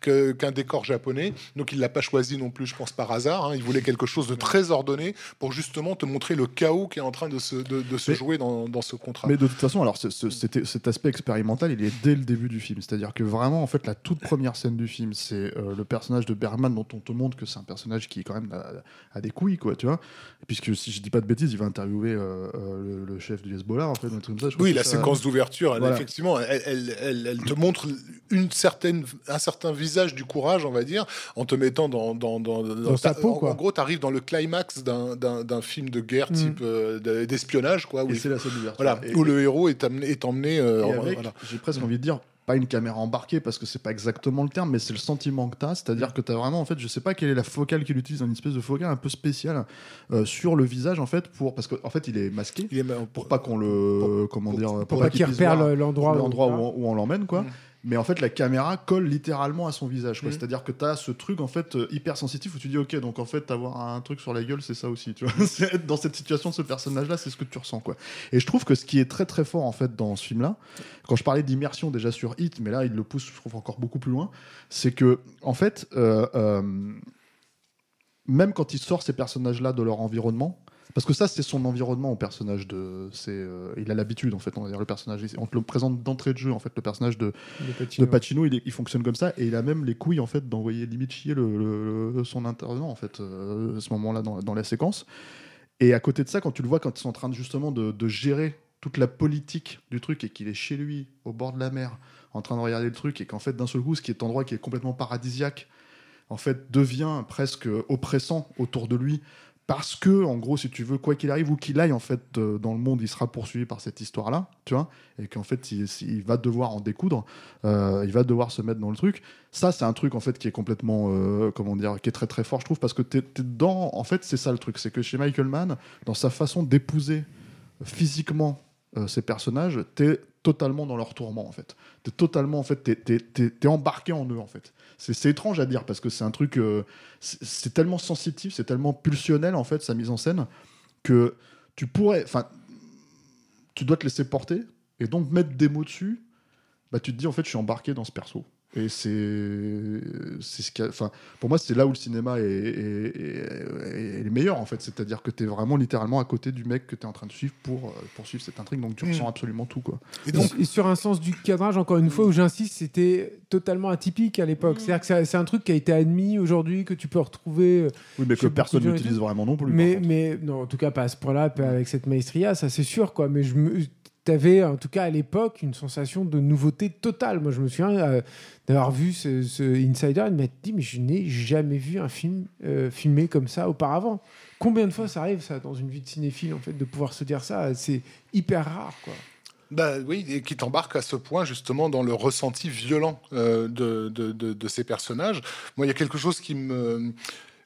[SPEAKER 2] qu'un décor japonais. Donc il l'a pas choisi non plus, je pense par hasard. hein. Il voulait quelque chose de très ordonné pour justement te montrer le chaos qui est en train de se, de, de se
[SPEAKER 1] Mais-
[SPEAKER 2] jouer dans, dans ce contrat.
[SPEAKER 1] Mais de toute façon, alors ce- ce- c'était- cet aspect expérimental, il est dès le début du film. C'est-à-dire que vraiment, en fait, la toute première scène du film, c'est euh, le personnage de Dont on te montre que c'est un personnage qui quand même a, a des couilles, quoi, tu vois. Puisque si je dis pas de bêtises, il va interviewer euh, euh, le, le chef du Hezbollah, en fait, un truc comme ça. je crois
[SPEAKER 2] Oui, la
[SPEAKER 1] ça.
[SPEAKER 2] séquence d'ouverture, elle,
[SPEAKER 1] Voilà.
[SPEAKER 2] effectivement, elle, elle, elle- elle te montre une certaine, un certain visage du courage, on va dire, en te mettant dans, dans, dans,
[SPEAKER 3] Dans sa
[SPEAKER 2] ta-
[SPEAKER 3] peau,
[SPEAKER 2] en,
[SPEAKER 3] quoi.
[SPEAKER 2] en gros, tu arrives dans le climax d'un- film de guerre
[SPEAKER 3] Mm.
[SPEAKER 2] type euh, de- d'espionnage, quoi. Où,
[SPEAKER 1] Et
[SPEAKER 2] il-
[SPEAKER 1] c'est la scène d'ouverture.
[SPEAKER 2] voilà,
[SPEAKER 1] Et-
[SPEAKER 2] où le héros est, amené, est emmené. euh, voilà.
[SPEAKER 1] j'ai presque envie de dire, pas une caméra embarquée parce que c'est pas exactement le terme, mais c'est le sentiment que t'as, c'est-à-dire que t'as vraiment, en fait, je sais pas quelle est la focale qu'il utilise, une espèce de focale un peu spéciale euh, sur le visage, en fait, pour parce qu'en en fait, il est masqué
[SPEAKER 2] Il est ma-
[SPEAKER 1] pour pas qu'on le, comment
[SPEAKER 2] pour-
[SPEAKER 1] dire,
[SPEAKER 2] pour
[SPEAKER 3] Pour pas qu'il repère l'endroit où-
[SPEAKER 1] l'endroit où, on- où on l'emmène, quoi.
[SPEAKER 2] Mm.
[SPEAKER 1] Mais en fait, la caméra colle littéralement à son visage. quoi.
[SPEAKER 2] Mm.
[SPEAKER 1] C'est-à-dire que tu as ce truc en fait euh, hyper sensitif où tu dis ok, donc en fait avoir un truc sur la gueule, c'est ça aussi. Tu vois, C'est être dans cette situation de ce personnage-là, c'est ce que tu ressens quoi. Et je trouve que ce qui est très très fort en fait dans ce film-là, quand je parlais d'immersion déjà sur Hit, mais là il le pousse, je trouve encore beaucoup plus loin, c'est que en fait, euh, euh, même quand il sort ces personnages-là de leur environnement. Parce que ça, c'est son environnement au personnage de. C'est, euh, il a l'habitude en fait. On va dire le personnage. On te le présente d'entrée de jeu en fait. Le personnage de, de
[SPEAKER 3] Pacino.
[SPEAKER 1] Pacino, il, est- il fonctionne comme ça et il a même les couilles en fait d'envoyer limite chier le- son intervenant en fait euh, à ce moment-là dans, dans la séquence. Et à côté de ça, quand tu le vois quand ils sont en train de, justement de, de gérer toute la politique du truc et qu'il est chez lui au bord de la mer en train de regarder le truc et qu'en fait d'un seul coup, ce qui est endroit qui est complètement paradisiaque en fait devient presque oppressant autour de lui parce que en gros si tu veux quoi qu'il arrive ou qu'il aille en fait euh, dans le monde il sera poursuivi par cette histoire là tu vois et qu'en fait il, va devoir en découdre euh, il va devoir se mettre dans le truc. Ça c'est un truc en fait qui est complètement euh, comment dire qui est très très fort je trouve parce que t'es es dedans en fait c'est ça le truc c'est que chez Michael Mann dans sa façon d'épouser physiquement euh, ces personnages t'es totalement dans leur tourment en fait. T'es totalement en fait t'es embarqué en eux en fait. C'est c'est étrange à dire parce que c'est un truc euh, c'est c'est tellement sensitif c'est tellement pulsionnel en fait sa mise en scène que tu pourrais enfin tu dois te laisser porter et donc mettre des mots dessus bah tu te dis en fait je suis embarqué dans ce perso et c'est c'est ce qui a- enfin pour moi c'est là où le cinéma est, est, est- est le meilleur en fait c'est-à-dire que tu es vraiment littéralement à côté du mec que tu es en train de suivre pour euh, poursuivre cette intrigue donc tu
[SPEAKER 2] Mm.
[SPEAKER 1] ressens absolument tout quoi
[SPEAKER 2] Et donc,
[SPEAKER 3] Et sur un sens du cadrage, encore une fois, où j'insiste, c'était totalement atypique à l'époque. C'est-à-dire que c'est- c'est un truc qui a été admis aujourd'hui, que tu peux retrouver. euh,
[SPEAKER 1] oui mais que personne n'utilise vraiment non plus
[SPEAKER 3] Mais, mais non, en tout cas, pas à ce point-là, pas avec cette maestria, ça c'est sûr, quoi. Mais je me. T'avais en tout cas à l'époque une sensation de nouveauté totale. Moi, je me souviens euh, d'avoir vu ce, Insider et de m'être dit, mais je n'ai jamais vu un film euh, filmé comme ça auparavant. Combien de fois ça arrive, ça, dans une vie de cinéphile, en fait, de pouvoir se dire ça? C'est hyper rare, quoi.
[SPEAKER 2] Bah oui, et qui t'embarque à ce point justement dans le ressenti violent euh, de, de ces personnages. Moi, il y a quelque chose qui me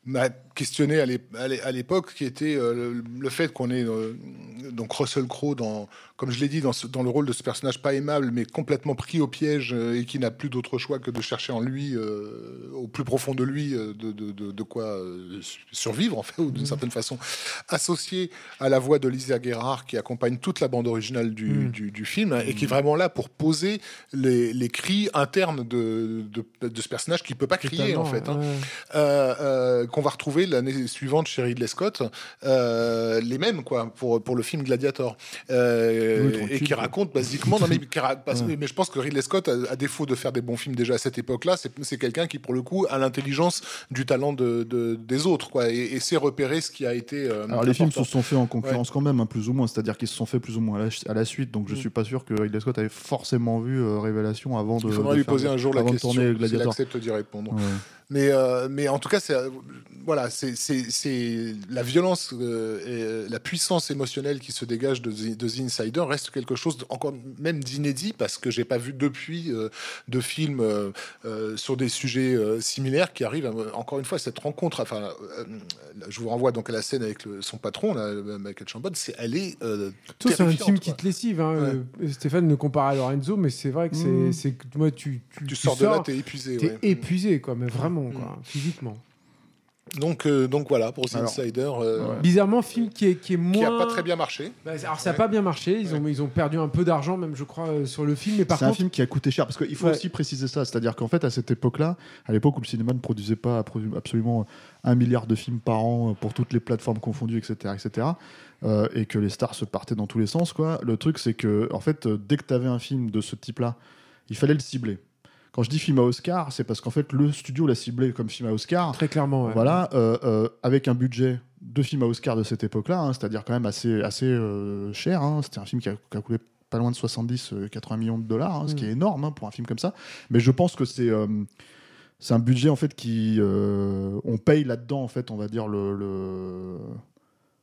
[SPEAKER 2] m'a questionné à l'ép- à l'é- à l'époque, qui était euh, le, fait qu'on ait euh, donc Russell Crowe dans, comme je l'ai dit, dans, ce- dans le rôle de ce personnage pas aimable, mais complètement pris au piège euh, et qui n'a plus d'autre choix que de chercher en lui, euh, au plus profond de lui, de, de, de, de quoi euh, survivre en fait, ou d'une certaine façon, associé à la voix de Lisa Gerrard qui accompagne toute la bande originale du,
[SPEAKER 3] Mm.
[SPEAKER 2] du, du film hein, et qui est vraiment là pour poser les, les cris internes de, ce personnage qui peut pas crier en fait. hein.
[SPEAKER 3] Ouais.
[SPEAKER 2] Euh, qu'on va retrouver l'année suivante chez Ridley Scott, euh, les mêmes quoi pour pour le film Gladiator, euh,
[SPEAKER 1] Oui,
[SPEAKER 2] et qui raconte basiquement. non, mais, qui ra- parce- mais je pense que Ridley Scott, à, à défaut de faire des bons films déjà à cette époque-là, c'est quelqu'un qui, pour le coup, a l'intelligence du talent de, de- des autres, quoi, et, et sait repérer ce qui a été. euh,
[SPEAKER 1] Alors les films se sont faits en concurrence quand même, hein, plus ou moins, c'est-à-dire qu'ils se sont faits plus ou moins à la, à la suite, donc je
[SPEAKER 2] Mm.
[SPEAKER 1] suis pas sûr que Ridley Scott avait forcément vu Révélation avant de.
[SPEAKER 2] Il faudra
[SPEAKER 1] de
[SPEAKER 2] lui poser un jour la question s'il accepte d'y répondre.
[SPEAKER 1] Ouais.
[SPEAKER 2] Mais, euh, mais en tout cas, c'est euh, voilà, c'est la violence euh, et la puissance émotionnelle qui se dégage de, The- de The Insider reste quelque chose encore même d'inédit parce que j'ai pas vu depuis de films sur des sujets similaires qui arrivent. encore une fois, cette rencontre. Enfin, je vous renvoie donc à la scène avec le- son patron, là, Michael Chambon. C'est elle est
[SPEAKER 3] Toi, c'est un film qui te lessive. Hein.
[SPEAKER 2] Ouais.
[SPEAKER 3] Stéphane le compare à Lorenzo, mais c'est vrai que c'est,
[SPEAKER 1] Mm.
[SPEAKER 3] que moi, tu, tu,
[SPEAKER 2] Tu sors de là, t'es épuisé.
[SPEAKER 3] t'es
[SPEAKER 2] ouais.
[SPEAKER 3] épuisé, quoi, mais vraiment,
[SPEAKER 2] Mm.
[SPEAKER 3] quoi, physiquement.
[SPEAKER 2] Donc, euh, donc voilà pour The
[SPEAKER 1] Alors,
[SPEAKER 2] Insider. euh,
[SPEAKER 1] ouais.
[SPEAKER 3] Bizarrement, film qui est, qui est moins.
[SPEAKER 2] Qui a pas très bien marché.
[SPEAKER 3] Bah, alors, ça n'a pas bien marché. Ils, ont, ils ont perdu un peu d'argent, même, je crois, euh, sur le film. Mais par
[SPEAKER 1] C'est un film qui a coûté cher parce qu'il faut
[SPEAKER 3] Ouais.
[SPEAKER 1] aussi préciser ça, c'est-à-dire qu'en fait à cette époque-là, à l'époque où le cinéma ne produisait pas absolument un milliard de films par an pour toutes les plateformes confondues, etc., etc., euh, et que les stars se partaient dans tous les sens, quoi. Le truc c'est que en fait dès que tu avais un film de ce type-là, il fallait le cibler. Quand je dis film à Oscar, c'est parce qu'en fait le studio l'a ciblé comme film à Oscar.
[SPEAKER 3] très clairement, ouais.
[SPEAKER 1] Voilà, euh, euh, avec un budget de film à Oscar de cette époque-là, hein, c'est-à-dire quand même assez, assez euh, cher. hein. C'était un film qui a, qui a coûté pas loin de 70-80 millions de dollars, hein, ce qui
[SPEAKER 3] Mm.
[SPEAKER 1] est énorme hein, pour un film comme ça. Mais je pense que c'est c'est un budget en fait qui euh, on paye là-dedans en fait, on va dire le, le-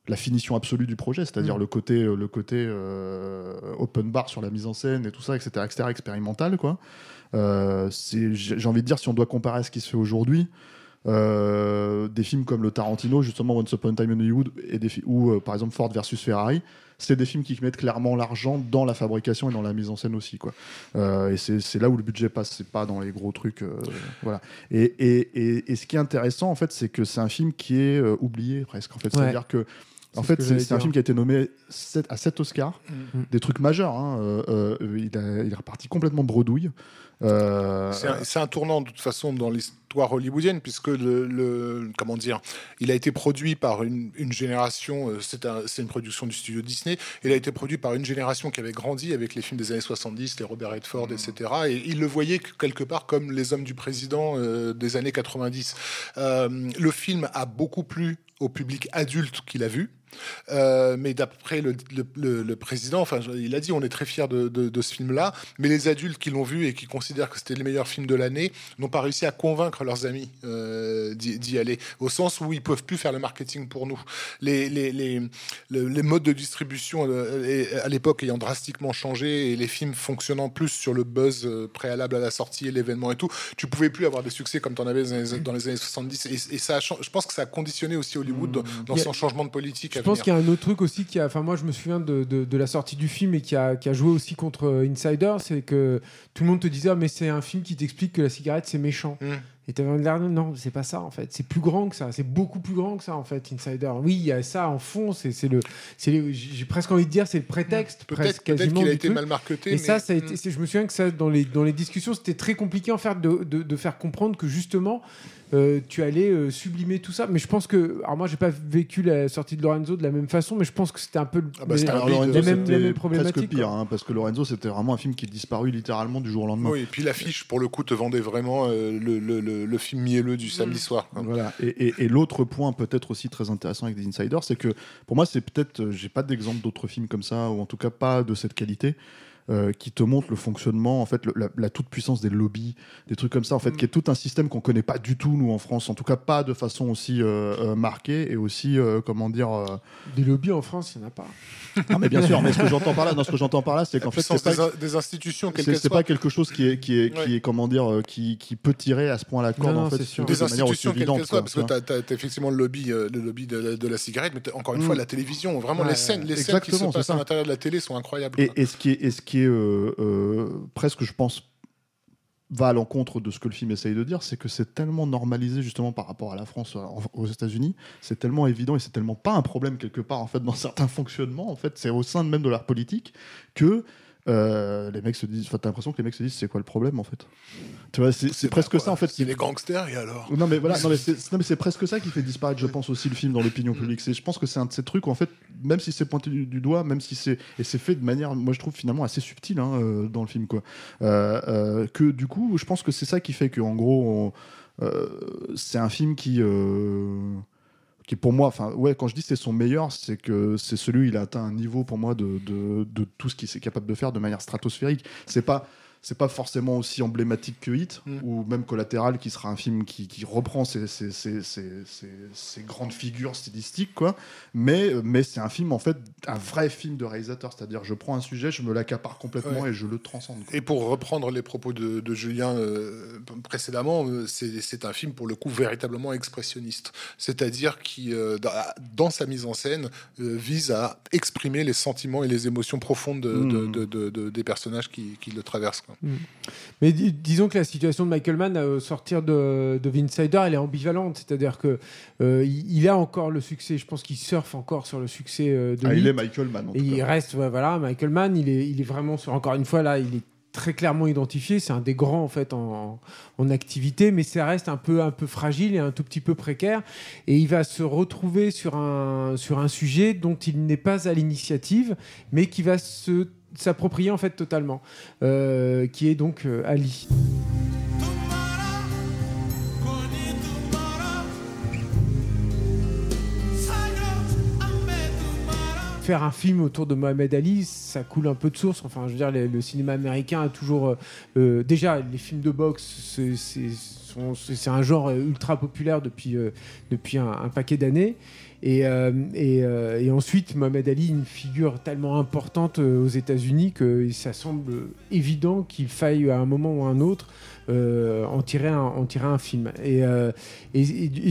[SPEAKER 1] la finition absolue du projet, c'est-à-dire
[SPEAKER 3] Mm.
[SPEAKER 1] le côté le côté euh, open bar sur la mise en scène et tout ça, etc., etc., expérimental quoi. Euh, j'ai envie de dire si on doit comparer à ce qui se fait aujourd'hui. euh, des films comme le Tarantino, justement Once Upon a Time in Hollywood, et des ou euh, par exemple Ford versus Ferrari, c'est des films qui mettent clairement l'argent dans la fabrication et dans la mise en scène aussi, quoi. Euh, et c'est là où le budget passe, c'est pas dans les gros trucs, voilà. Et, et, et, et ce qui est intéressant, en fait, c'est que c'est un film qui est oublié presque, en fait. C'est-à-dire que en fait, c'est un film qui a été nommé à 7 Oscars,
[SPEAKER 3] Mm.
[SPEAKER 1] des trucs majeurs. hein. Il, a- il est reparti complètement bredouille. Euh,
[SPEAKER 2] C'est un, tournant de toute façon dans l'histoire hollywoodienne puisque le, le- comment dire, il a été produit par une, une génération. euh, C'est un- c'est une production du studio Disney. Il a été produit par une génération qui avait grandi avec les films des années 70, les Robert Redford, etc. Et il le voyait que- quelque part comme les hommes du président euh, des années 90. Euh, le film a beaucoup plu au public adulte qui l'a vu. Euh, mais d'après le, le- le- le président, enfin, il a dit on est très fiers de, de- de ce film-là, mais les adultes qui l'ont vu et qui considèrent que c'était les meilleurs films de l'année n'ont pas réussi à convaincre leurs amis euh, d'y aller, au sens où ils peuvent plus faire le marketing pour nous. Les, les, les, le- les modes de distribution euh, à l'époque ayant drastiquement changé et les films fonctionnant plus sur le buzz préalable à la sortie et l'événement et tout, tu pouvais plus avoir des succès comme tu en avais dans les, dans années 70. Et, et ça, a je pense que ça a conditionné aussi Hollywood dans, dans son changement de politique.
[SPEAKER 3] Je pense qu'il y a un autre truc aussi qui a. Enfin, moi, je me souviens de, de, de la sortie du film et qui a, qui a joué aussi contre euh, Insider. C'est que tout le monde te disait, Ah, mais c'est un film qui t'explique que la cigarette, c'est méchant.
[SPEAKER 2] Mm.
[SPEAKER 3] Et t'avais l'air de non, c'est pas ça en fait. C'est plus grand que ça. C'est beaucoup plus grand que ça en fait. Insider. Oui, il y a ça en fond. C'est c'est le. c'est J'ai presque envie de dire, c'est le prétexte.
[SPEAKER 2] Peut-être
[SPEAKER 3] presque
[SPEAKER 2] peut-être
[SPEAKER 3] quasiment
[SPEAKER 2] qu'il a été
[SPEAKER 3] truc.
[SPEAKER 2] mal marketé.
[SPEAKER 3] Et
[SPEAKER 2] mais-
[SPEAKER 3] ça, ça a été,
[SPEAKER 2] Mm.
[SPEAKER 3] c'est- je me souviens que ça, dans les, dans les discussions, c'était très compliqué en fait de, de, de faire comprendre que justement, euh, tu allais euh, sublimer tout ça. Mais je pense que, alors moi, j'ai pas vécu la sortie de Lorenzo de la même façon, mais je pense que c'était un peu le-
[SPEAKER 2] Ah bah,
[SPEAKER 3] les-
[SPEAKER 2] c'était un
[SPEAKER 1] Alors,
[SPEAKER 2] bide,
[SPEAKER 1] Lorenzo,
[SPEAKER 3] les mêmes, les
[SPEAKER 1] c'était
[SPEAKER 3] mêmes
[SPEAKER 1] presque
[SPEAKER 3] problématiques.
[SPEAKER 1] pire, hein, parce que Lorenzo, c'était vraiment un film qui est disparu littéralement du jour au lendemain.
[SPEAKER 2] Oui, et puis l'affiche, pour le coup, te vendait vraiment euh, le, le, le, le film mielleux du
[SPEAKER 3] Mm.
[SPEAKER 2] samedi soir. quoi.
[SPEAKER 1] Voilà. Et, et- et l'autre point peut-être aussi très intéressant avec des insiders, c'est que pour moi, c'est peut-être, j'ai pas d'exemple d'autres films comme ça, ou en tout cas pas de cette qualité. Euh, qui te montre le fonctionnement, en fait, le- la, la toute puissance des lobbies, des trucs comme ça, en fait,
[SPEAKER 2] Mm.
[SPEAKER 1] qui est tout un système qu'on connaît pas du tout nous en France, en tout cas pas de façon aussi euh, euh, marquée et aussi, euh, comment dire, euh,
[SPEAKER 3] Des lobbies en France, il n'y en a pas.
[SPEAKER 1] non mais bien sûr, mais ce que j'entends par là, non, ce que j'entends par là, c'est qu'en fait, c'est pas,
[SPEAKER 2] des, in- des institutions,
[SPEAKER 1] c'est pas quelque chose qui est, qui est, qui
[SPEAKER 2] Ouais.
[SPEAKER 1] est comment dire, euh, qui, qui peut tirer à ce point la corde
[SPEAKER 3] Non,
[SPEAKER 1] en fait,
[SPEAKER 3] sûr.
[SPEAKER 2] des
[SPEAKER 1] de manière aussi
[SPEAKER 2] institutions, quelles
[SPEAKER 1] quoi,
[SPEAKER 2] parce que
[SPEAKER 1] tu
[SPEAKER 2] as, effectivement le lobby, euh, le lobby de, la- de la cigarette, mais encore une
[SPEAKER 1] Mm.
[SPEAKER 2] fois la télévision. Vraiment,
[SPEAKER 3] Ouais,
[SPEAKER 2] les scènes, les scènes qui se passent à l'intérieur de la télé sont incroyables.
[SPEAKER 1] Et,
[SPEAKER 2] quoi.
[SPEAKER 1] et ce qui est, et ce qui est euh, euh, presque, je pense, va à l'encontre de ce que le film essaye de dire, c'est que c'est tellement normalisé justement par rapport à la France, euh, aux États-Unis, c'est tellement évident et c'est tellement pas un problème quelque part en fait dans certains fonctionnements. En fait, c'est au sein même de leur politique que euh, les mecs se disent, enfin, t'as l'impression que les mecs se disent, c'est quoi le problème en fait? Tu vois, c'est presque ça en fait.
[SPEAKER 2] C'est les gangsters et alors?
[SPEAKER 1] Non mais voilà, non mais c'est presque ça qui fait disparaître, je pense aussi le film dans l'opinion publique. C'est, je pense que c'est un de ces trucs où, en fait, même si c'est pointé du, du doigt, même si c'est et c'est fait de manière, moi je trouve finalement assez subtile hein, euh, dans le film quoi. Euh, que du coup, je pense que c'est ça qui fait que en gros, c'est un film qui qui pour moi, enfin ouais, quand je dis c'est son meilleur, c'est que c'est celui il a atteint un niveau pour moi de, de, de tout ce qu'il est capable de faire de manière stratosphérique. C'est pas c'est pas forcément aussi emblématique que Hit
[SPEAKER 2] Mm.
[SPEAKER 1] ou même Collatéral qui sera un film qui, qui reprend ces grandes figures stylistiques quoi mais mais c'est un film en fait un vrai film de réalisateur c'est-à-dire je prends un sujet je me l'accapare complètement
[SPEAKER 2] Ouais.
[SPEAKER 1] et je le transcende quoi.
[SPEAKER 2] Et pour reprendre les propos de, de Julien euh, précédemment, euh, c'est un film pour le coup véritablement expressionniste. C'est-à-dire qui, euh, dans, sa mise en scène, euh, vise à exprimer les sentiments et les émotions profondes de- de-
[SPEAKER 1] Mm.
[SPEAKER 2] de- de- de- des personnages qui, qui le traversent. quoi.
[SPEAKER 3] Mais dis- disons que la situation de Michael Mann euh, au sortir de, de The Insider, elle est ambivalente. C'est-à-dire que euh, il, il a encore le succès. Je pense qu'il surfe encore sur le succès euh, de
[SPEAKER 1] Ah, il est Michael Mann en
[SPEAKER 3] Et
[SPEAKER 1] tout
[SPEAKER 3] il reste, ouais, voilà, Michael Mann, il est, il est vraiment sur, encore une fois, là, il est très clairement identifié. C'est un des grands, en fait, en, en activité, mais ça reste un peu, un peu fragile et un tout petit peu précaire. Et il va se retrouver sur un, sur un sujet dont il n'est pas à l'initiative, mais qui va se s'approprier en fait totalement, euh, qui est donc euh, Ali. faire un film autour de Mohamed Ali, ça coule un peu de source. Enfin, je veux dire, le, cinéma américain a toujours. euh, déjà, les films de boxe, c'est- un genre ultra populaire depuis, un paquet d'années. Et, euh, et, euh, et ensuite, Mohamed Ali, une figure tellement importante euh, aux États-Unis que ça semble évident qu'il faille à un moment ou à un autre euh, en, tirer un, en tirer un film. Et,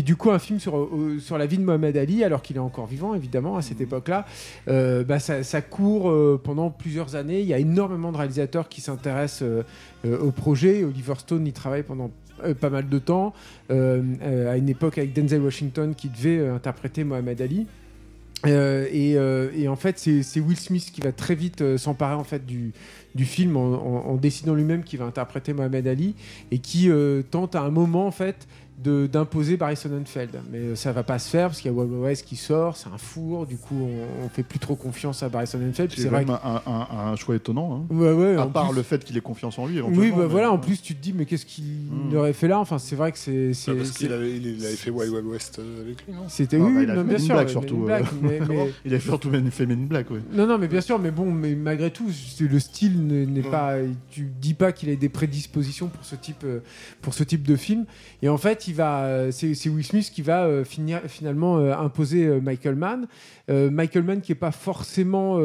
[SPEAKER 3] du coup, un film sur, sur la vie de Mohamed Ali, alors qu'il est encore vivant, évidemment, à cette époque-là, euh, bah, ça, ça court pendant plusieurs années. Il y a énormément de réalisateurs qui s'intéressent au projet. Oliver Stone y travaille pendant pas mal de temps, euh, euh, à une époque avec Denzel Washington qui devait euh, interpréter Mohamed Ali. Euh, et, euh, en fait, c'est Will Smith qui va très vite euh, s'emparer en fait du, film en, en- décidant lui-même qu'il va interpréter Mohamed Ali et qui euh, tente à un moment en fait d'imposer Barry Sonnenfeld. Mais ça va pas se faire parce qu'il y a Wild West qui sort, c'est un four, du coup on, on fait plus trop confiance à Barry Sonnenfeld.
[SPEAKER 1] c'est
[SPEAKER 3] vrai.
[SPEAKER 1] vraiment un, un- un choix étonnant hein.
[SPEAKER 3] Ouais, ouais,
[SPEAKER 1] à
[SPEAKER 3] en
[SPEAKER 1] part
[SPEAKER 3] plus-
[SPEAKER 1] le fait qu'il ait confiance en lui
[SPEAKER 3] Oui, bah
[SPEAKER 1] mais-
[SPEAKER 3] voilà. En plus, tu te dis, mais qu'est-ce qu'il
[SPEAKER 1] Hmm.
[SPEAKER 3] aurait fait là? Enfin, c'est vrai que c'est. c'est-
[SPEAKER 2] Ouais, parce qu'il avait, il avait fait Wild Wild West euh, avec lui, non?
[SPEAKER 3] C'était
[SPEAKER 1] Ah,
[SPEAKER 3] oui,
[SPEAKER 1] bah,
[SPEAKER 3] oui,
[SPEAKER 1] il a
[SPEAKER 3] non,
[SPEAKER 1] fait
[SPEAKER 3] bien sûr.
[SPEAKER 1] Black, surtout,
[SPEAKER 3] Black,
[SPEAKER 1] euh.
[SPEAKER 3] mais- mais-
[SPEAKER 1] il a surtout fait Men in Black oui.
[SPEAKER 3] Non, non, mais bien sûr, mais bon, mais malgré tout, le style ne- n'est pas. Tu dis pas qu'il ait des prédispositions pour ce type, euh, pour ce type de film. Et en fait, il euh, c'est Will Smith qui va euh, finalement euh, imposer Michael Mann. Michael Mann qui est pas forcément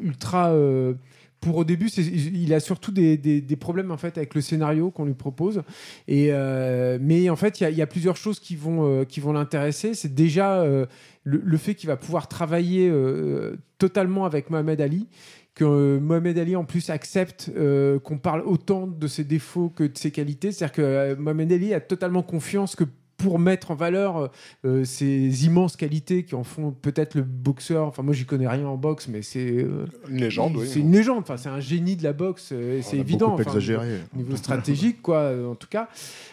[SPEAKER 3] ultra. pour au début, il a surtout des, problèmes en fait avec le scénario qu'on lui propose. Mais en fait, il y a- plusieurs choses qui vont l'intéresser. C'est déjà le, fait qu'il va pouvoir travailler totalement avec Mohamed Ali que euh, Mohamed Ali en plus accepte euh, qu'on parle autant de ses défauts que de ses qualités. C'est-à-dire que euh, Mohamed Ali a totalement confiance que pour mettre en valeur euh, ses immenses qualités qui en font peut-être le boxeur. Enfin, moi, j'y connais rien en boxe, mais c'est euh,
[SPEAKER 2] Une légende, oui.
[SPEAKER 3] c'est une légende. Enfin, c'est un génie de la boxe. euh, c'est évident. Enfin,
[SPEAKER 1] exagéré
[SPEAKER 3] au niveau stratégique, quoi, euh, en tout cas.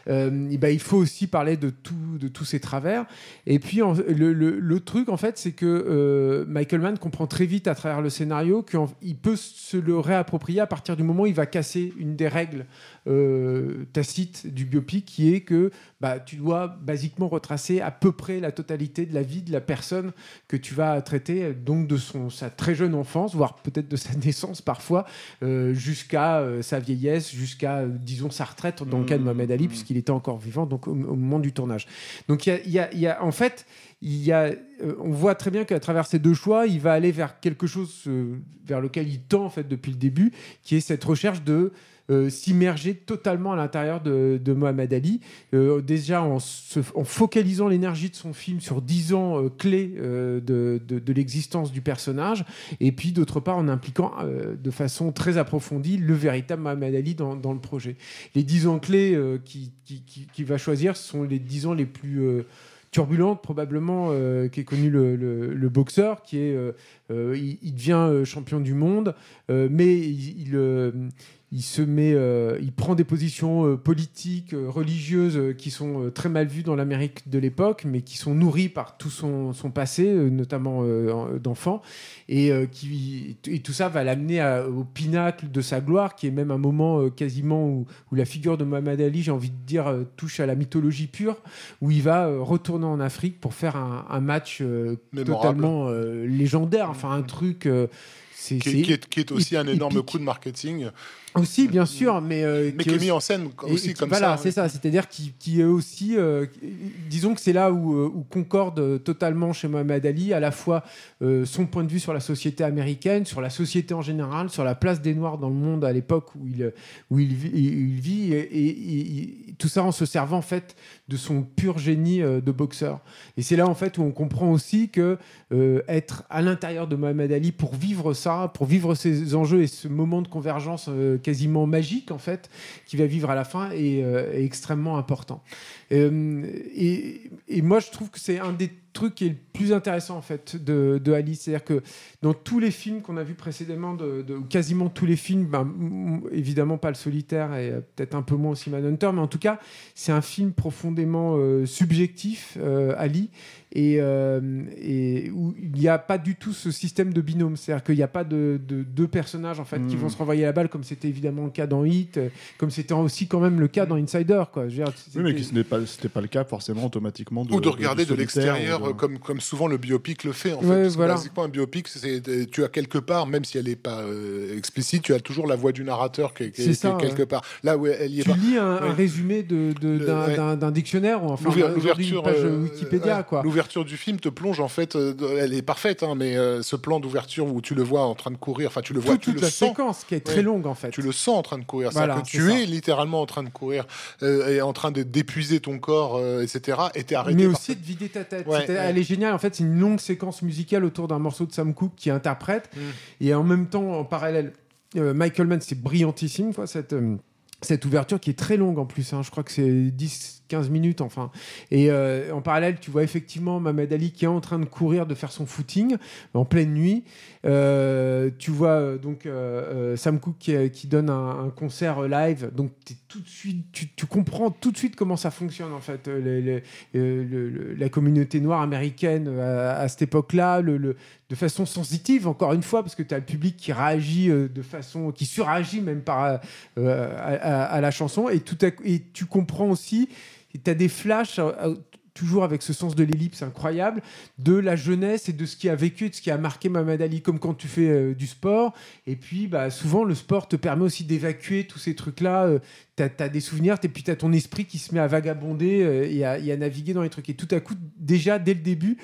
[SPEAKER 3] Euh, ben, il faut aussi parler de, tout, de tous ces travers. Et puis, en- le, le- le truc, en fait, c'est que euh, Michael Mann comprend très vite à travers le scénario qu'il peut se le réapproprier à partir du moment où il va casser une des règles euh, tacites du biopic, qui est que bah, tu dois basiquement retracer à peu près la totalité de la vie de la personne que tu vas traiter, donc de son, sa très jeune enfance, voire peut-être de sa naissance parfois, euh, jusqu'à euh, sa vieillesse, jusqu'à, disons, sa retraite, dans le cas de Mohamed Ali, puisqu'il était encore vivant donc, au, au moment du tournage. Donc, il y y a- il y a- en fait, il y a, euh, on voit très bien qu'à travers ces deux choix, il va aller vers quelque chose euh, vers lequel il tend en fait depuis le début, qui est cette recherche de euh, s'immerger totalement à l'intérieur de, de Mohamed Ali, Euh, déjà en, focalisant l'énergie de son film sur 10 ans euh, clés de, de- l'existence du personnage, et puis d'autre part en impliquant de façon très approfondie le véritable Mohamed Ali dans, dans le projet. Les 10 ans clés qu'il qui, va choisir sont les 10 ans les plus... turbulentes probablement euh, qu'ait connu le, le- boxeur qui est il, devient champion du monde, mais il, il se met, euh, il prend des positions euh, politiques, euh, religieuses qui sont très mal vues dans l'Amérique de l'époque, mais qui sont nourries par tout son, son passé, notamment en- d'enfant, et qui et tout ça va l'amener au pinacle de sa gloire, qui est même un moment quasiment où, où la figure de Muhammad Ali, j'ai envie de dire, touche à la mythologie pure, où il va retourner en Afrique pour faire un, un match totalement légendaire, enfin un truc.
[SPEAKER 2] Qui, est- qui est, qui est aussi un
[SPEAKER 3] épique.
[SPEAKER 2] énorme coup de marketing,
[SPEAKER 3] aussi bien sûr, mais euh,
[SPEAKER 2] mais
[SPEAKER 3] qui
[SPEAKER 2] qui est
[SPEAKER 3] aussi-
[SPEAKER 2] mis en scène aussi
[SPEAKER 3] et
[SPEAKER 2] comme
[SPEAKER 3] voilà,
[SPEAKER 2] ça.
[SPEAKER 3] c'est ça. C'est-à-dire qui, qui est aussi, euh, disons que c'est là où, euh, où concorde totalement chez Mohamed Ali à la fois euh, son point de vue sur la société américaine, sur la société en général, sur la place des Noirs dans le monde à l'époque où il où il vit, il vit, et, et- et tout ça en se servant en fait de son pur génie de boxeur. Et c'est là en fait où on comprend aussi que être à l'intérieur de Mohamed Ali pour vivre ça, pour vivre ces enjeux et ce moment de convergence quasiment magique en fait qu'il va vivre à la fin est, euh, est extrêmement important. Euh, et, et moi je trouve que c'est un des trucs qui est le plus intéressant en fait de, de Ali, c'est-à-dire que dans tous les films qu'on a vus précédemment, de, quasiment tous les films, ben, évidemment pas le solitaire et euh, peut-être un peu moins aussi Manhunter, mais en tout cas c'est un film profondément euh, subjectif, euh, Ali, et, et où il n'y a pas du tout ce système de binôme. C'est-à-dire qu'il n'y a pas de, de deux personnages en fait qui
[SPEAKER 1] Mm.
[SPEAKER 3] vont se renvoyer la balle, comme c'était évidemment le cas dans Hit, comme c'était aussi quand même le cas dans Insider. Quoi. Je veux dire,
[SPEAKER 1] Oui, mais qui ce n'est pas, c'était pas le cas forcément automatiquement. De,
[SPEAKER 2] ou de regarder de, l'extérieur,
[SPEAKER 1] de-
[SPEAKER 2] euh, comme, comme souvent le biopic le fait. En fait,
[SPEAKER 3] Ouais, voilà.
[SPEAKER 2] basiquement, un biopic, c'est, tu as quelque part, même si elle n'est pas euh, explicite, tu as toujours la voix du narrateur qui est, qui est-
[SPEAKER 3] C'est
[SPEAKER 2] qui
[SPEAKER 3] ça,
[SPEAKER 2] est quelque
[SPEAKER 3] ouais.
[SPEAKER 2] part. Là où elle y est
[SPEAKER 3] tu
[SPEAKER 2] pas.
[SPEAKER 3] lis un, un
[SPEAKER 2] Ouais.
[SPEAKER 3] résumé de, de-
[SPEAKER 2] Le-
[SPEAKER 3] d'un, dictionnaire ou enfin
[SPEAKER 2] L'ouverture,
[SPEAKER 3] page
[SPEAKER 2] euh,
[SPEAKER 3] Wikipédia
[SPEAKER 2] ouais,
[SPEAKER 3] quoi.
[SPEAKER 2] L'ouverture du film te plonge en fait, euh, elle est parfaite, hein, mais euh, ce plan d'ouverture où tu le vois en train de courir, enfin tu le vois,
[SPEAKER 3] Toute,
[SPEAKER 2] tu
[SPEAKER 3] toute
[SPEAKER 2] le
[SPEAKER 3] la
[SPEAKER 2] sens,
[SPEAKER 3] séquence qui est très longue en fait.
[SPEAKER 2] tu le sens en train de courir,
[SPEAKER 3] Voilà,
[SPEAKER 2] que tu es littéralement en train de courir et en train de d'épuiser ton corps, euh, etc. Et t'es arrêté.
[SPEAKER 3] mais aussi de vider ta tête.
[SPEAKER 2] Ouais,
[SPEAKER 3] C'était-
[SPEAKER 2] ouais.
[SPEAKER 3] Elle est géniale. En fait, c'est une longue séquence musicale autour d'un morceau de Sam Cooke qui interprète.
[SPEAKER 2] Mm.
[SPEAKER 3] Et en même temps, en parallèle, euh, Michael Mann, c'est brillantissime, quoi, cette, euh, cette ouverture qui est très longue en plus. hein. Je crois que c'est 10-15 minutes, enfin. Et euh, en parallèle, tu vois effectivement Mohamed Ali qui est en train de courir, de faire son footing en pleine nuit. Euh, tu vois euh, donc euh, Sam Cooke qui, donne un, concert live. Donc t'es tout de suite, tu, comprends tout de suite comment ça fonctionne en fait. la communauté noire américaine à, cette époque-là, de façon sensitive, encore une fois, parce que tu as le public qui réagit de façon, qui suragit même par, à, la chanson, et, tout et tu comprends aussi, tu as des flashs, euh, euh, toujours avec ce sens de l'ellipse incroyable, de la jeunesse et de ce qui a vécu, de ce qui a marqué Mohamed Ali, comme quand tu fais euh, du sport. Et puis, bah, souvent, le sport te permet aussi d'évacuer tous ces trucs-là. euh, tu as, des souvenirs, et puis tu as ton esprit qui se met à vagabonder et, à, et à naviguer dans les trucs. Et tout à coup, déjà, dès le début,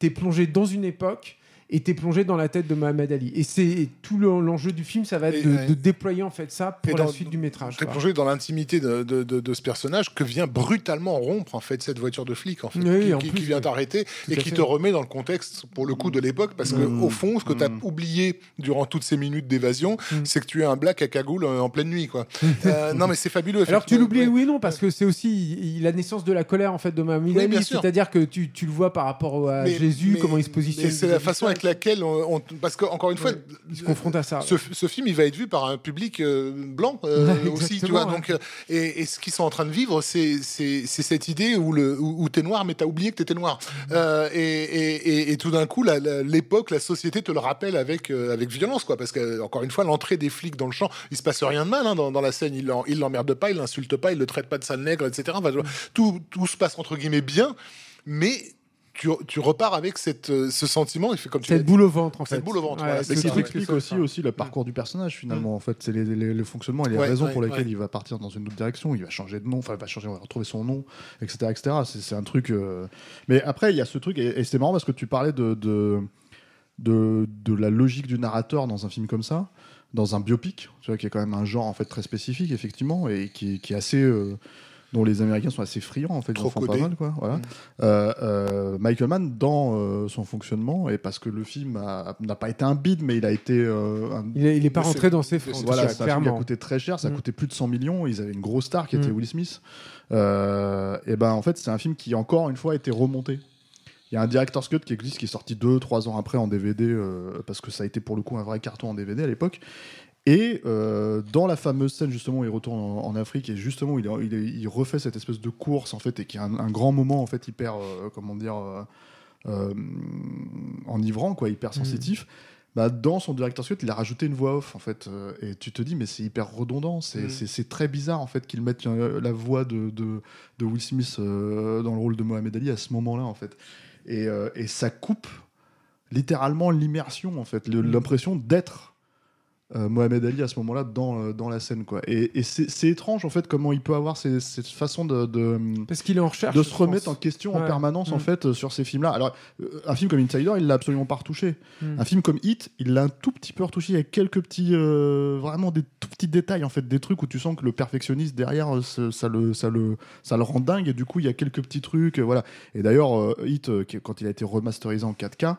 [SPEAKER 3] tu es plongé dans une époque et t'es plongé dans la tête de Mohamed Ali. Et c'est tout le- l'enjeu du film, ça va être
[SPEAKER 2] Et,
[SPEAKER 3] de, déployer en fait ça pour
[SPEAKER 2] Et
[SPEAKER 3] la
[SPEAKER 2] dans-
[SPEAKER 3] suite du métrage.
[SPEAKER 2] T'es plongé dans l'intimité de, de, de- de ce personnage que vient brutalement rompre en fait cette voiture de flic en fait,
[SPEAKER 3] Oui,
[SPEAKER 2] qui,
[SPEAKER 3] en
[SPEAKER 2] qui-
[SPEAKER 3] plus,
[SPEAKER 2] qui vient t'arrêter et qui
[SPEAKER 3] fait.
[SPEAKER 2] te remet dans le contexte pour le coup de l'époque parce que
[SPEAKER 1] Mmh.
[SPEAKER 2] au fond ce que tu as
[SPEAKER 1] Mmh.
[SPEAKER 2] oublié durant toutes ces minutes d'évasion
[SPEAKER 3] Mmh.
[SPEAKER 2] c'est que tu es un black à cagoule euh, en pleine nuit quoi. Euh, non mais c'est fabuleux.
[SPEAKER 3] Alors tu l'oublies, oui non, parce que c'est aussi la naissance de la colère en fait de Mohamed Ali, c'est-à-dire que tu, tu le vois par rapport à
[SPEAKER 2] Mais-
[SPEAKER 3] Jésus,
[SPEAKER 2] mais-
[SPEAKER 3] comment il se positionne.
[SPEAKER 2] C'est la façon avec laquelle on, on- parce que encore une fois
[SPEAKER 3] Ouais, il se confronte à ça.
[SPEAKER 2] Ce, ce film, il va être vu par un public euh, blanc euh,
[SPEAKER 3] Ouais,
[SPEAKER 2] aussi, tu vois.
[SPEAKER 3] ouais.
[SPEAKER 2] Donc, euh, et, et ce qu'ils sont en train de vivre, c'est cette idée où le où, où t'es noir, mais t'as oublié que t'étais noir. Euh, et, et, et, et tout d'un coup, la- la- l'époque, la société te le rappelle avec avec violence, quoi. Parce que encore une fois, l'entrée des flics dans le champ, il se passe rien de mal hein, dans, dans la scène. Il il l'emmerde pas, il l'insulte pas, il le traite pas de sale nègre, etc. Enfin, tout tout se passe entre guillemets bien, mais tu, tu repars avec cette, euh, ce sentiment, il fait comme tu
[SPEAKER 3] Cette
[SPEAKER 2] dit.
[SPEAKER 3] boule au ventre en fait.
[SPEAKER 2] Cette boule au ventre, voilà,
[SPEAKER 1] qui
[SPEAKER 2] ouais.
[SPEAKER 1] explique
[SPEAKER 3] que ça-
[SPEAKER 1] aussi, aussi le parcours du personnage finalement. En fait, c'est le fonctionnement et les
[SPEAKER 2] Ouais,
[SPEAKER 1] raisons
[SPEAKER 2] ouais,
[SPEAKER 1] pour lesquelles
[SPEAKER 2] ouais.
[SPEAKER 1] il va partir dans une autre direction. Il va changer de nom, enfin, il va changer, on va retrouver son nom, etc., etc. C'est, c'est un truc. euh, Mais après, il y a ce truc et, et c'est marrant parce que tu parlais de, de de de la logique du narrateur dans un film comme ça, dans un biopic, tu vois, qui est quand même un genre en fait très spécifique effectivement et qui, qui est assez euh, dont les Américains sont assez friands en fait, ils
[SPEAKER 2] Trop
[SPEAKER 1] en font pas
[SPEAKER 2] codé.
[SPEAKER 1] mal quoi. Voilà.
[SPEAKER 2] Mm.
[SPEAKER 1] Euh, euh, Michael Mann dans euh, son fonctionnement et parce que le film a- n'a pas été un bid mais il a été euh, un,
[SPEAKER 3] Il est, il est pas rentré dans ses
[SPEAKER 2] c'est-
[SPEAKER 1] voilà, qui a coûté très cher, ça a
[SPEAKER 3] Mm.
[SPEAKER 1] coûté plus de 100 millions. Ils avaient une grosse star qui était
[SPEAKER 3] Mm.
[SPEAKER 1] Will Smith. Euh, et ben en fait, c'est un film qui encore une fois a été remonté. Il Il y a un director's cut qui existe, qui est sorti 2-3 ans après en DVD, euh, parce que ça a été pour le coup un vrai carton en DVD à l'époque. Et euh, dans la fameuse scène justement où il retourne en, en Afrique et justement il, il, il, refait cette espèce de course en fait et qui est un, un grand moment en fait hyper euh, comment dire euh, euh enivrant quoi hyper sensitif. Mmh. Bah, dans son director's cut, il a rajouté une voix off en fait, et tu te dis mais c'est hyper redondant, c'est mmh. très bizarre en fait qu'ils mettent la voix de, de, de Will Smith dans le rôle de Mohamed Ali à ce moment-là en fait, et, et ça coupe littéralement l'immersion en fait, mmh. l'impression d'être euh, Mohamed Ali à ce moment-là dans, euh, dans la scène quoi. Et, et c'est étrange en fait comment il peut avoir cette façon de, de
[SPEAKER 3] parce qu'il est en recherche
[SPEAKER 1] de se remettre en question ouais. en permanence mmh. en fait sur ces films là alors euh, un film comme Insider il l'a absolument pas retouché. Mmh. un film comme Hit il l'a un tout petit peu retouché. Il y a quelques petits vraiment des tout petits détails en fait des trucs où tu sens que le perfectionniste derrière ça le ça le ça le rend dingue. Et du coup il y a quelques petits trucs voilà. Et d'ailleurs Hit quand il a été remasterisé en 4K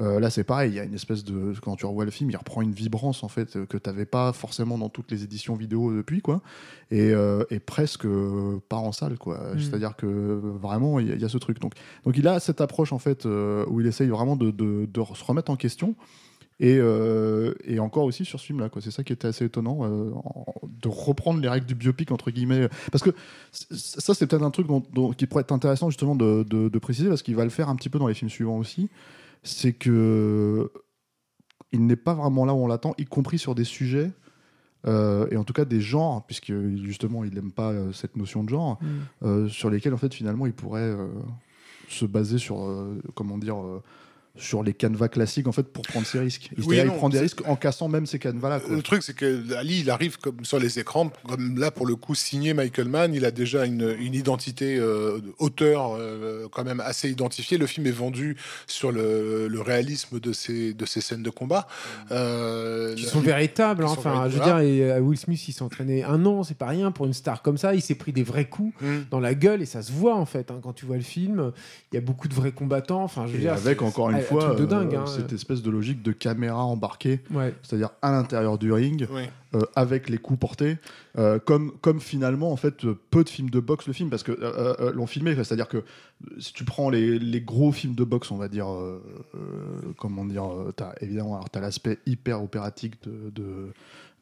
[SPEAKER 1] euh, là, c'est pareil, il y a une espèce de. Quand tu revois le film, il reprend une vibrance, en fait, que tu n'avais pas forcément dans toutes les éditions vidéo depuis, quoi. Et, euh, et presque pas en salle, quoi. Mm. C'est-à-dire que vraiment, il y, y, a ce truc. Donc, donc, il a cette approche, en fait, euh, où il essaye vraiment de, de, de, se remettre en question. Et, euh, et, encore aussi sur ce film-là, quoi. C'est ça qui était assez étonnant, euh, de reprendre les règles du biopic entre guillemets, parce que ça c'est peut-être un truc dont, dont, qui pourrait être intéressant justement de, de, de préciser, parce qu'il va le faire un petit peu dans les films suivants aussi c'est que il n'est pas vraiment là où on l'attend, y compris sur des sujets. Euh, et en tout cas des genres, puisque justement il n'aime pas euh, cette notion de genre, mm. euh, sur lesquels en fait finalement il pourrait se baser sur, comment dire, sur les canevas classiques en fait pour prendre ses risques. Oui, il prend des risques en cassant même ces canevas là.
[SPEAKER 2] Le truc c'est que Ali il arrive comme sur les écrans comme là pour le coup signé Michael Mann, il a déjà une, une identité euh, auteur euh, quand même assez identifiée. Le film est vendu sur le, le réalisme de ces de ces scènes de combat
[SPEAKER 3] euh, qui sont véritables. Hein, enfin, je veux dire, et euh, Will Smith il s'est entraîné un an, c'est pas rien pour une star comme ça. Il s'est pris des vrais coups mm. dans la gueule et ça se voit en fait hein, quand tu vois le film. Il y a beaucoup de vrais combattants. Enfin, je veux
[SPEAKER 1] et
[SPEAKER 3] dire,
[SPEAKER 1] avec encore une fois
[SPEAKER 3] de dingue, hein,
[SPEAKER 1] cette espèce de logique de caméra embarquée,
[SPEAKER 3] ouais.
[SPEAKER 1] c'est-à-dire à l'intérieur du ring, euh, avec les coups portés, euh, comme, comme finalement en fait peu de films de boxe le film parce que euh, l'ont filmé, c'est-à-dire que si tu prends les, les, gros films de boxe, on va dire, comment dire, as, évidemment, alors as l'aspect hyper opératique de, de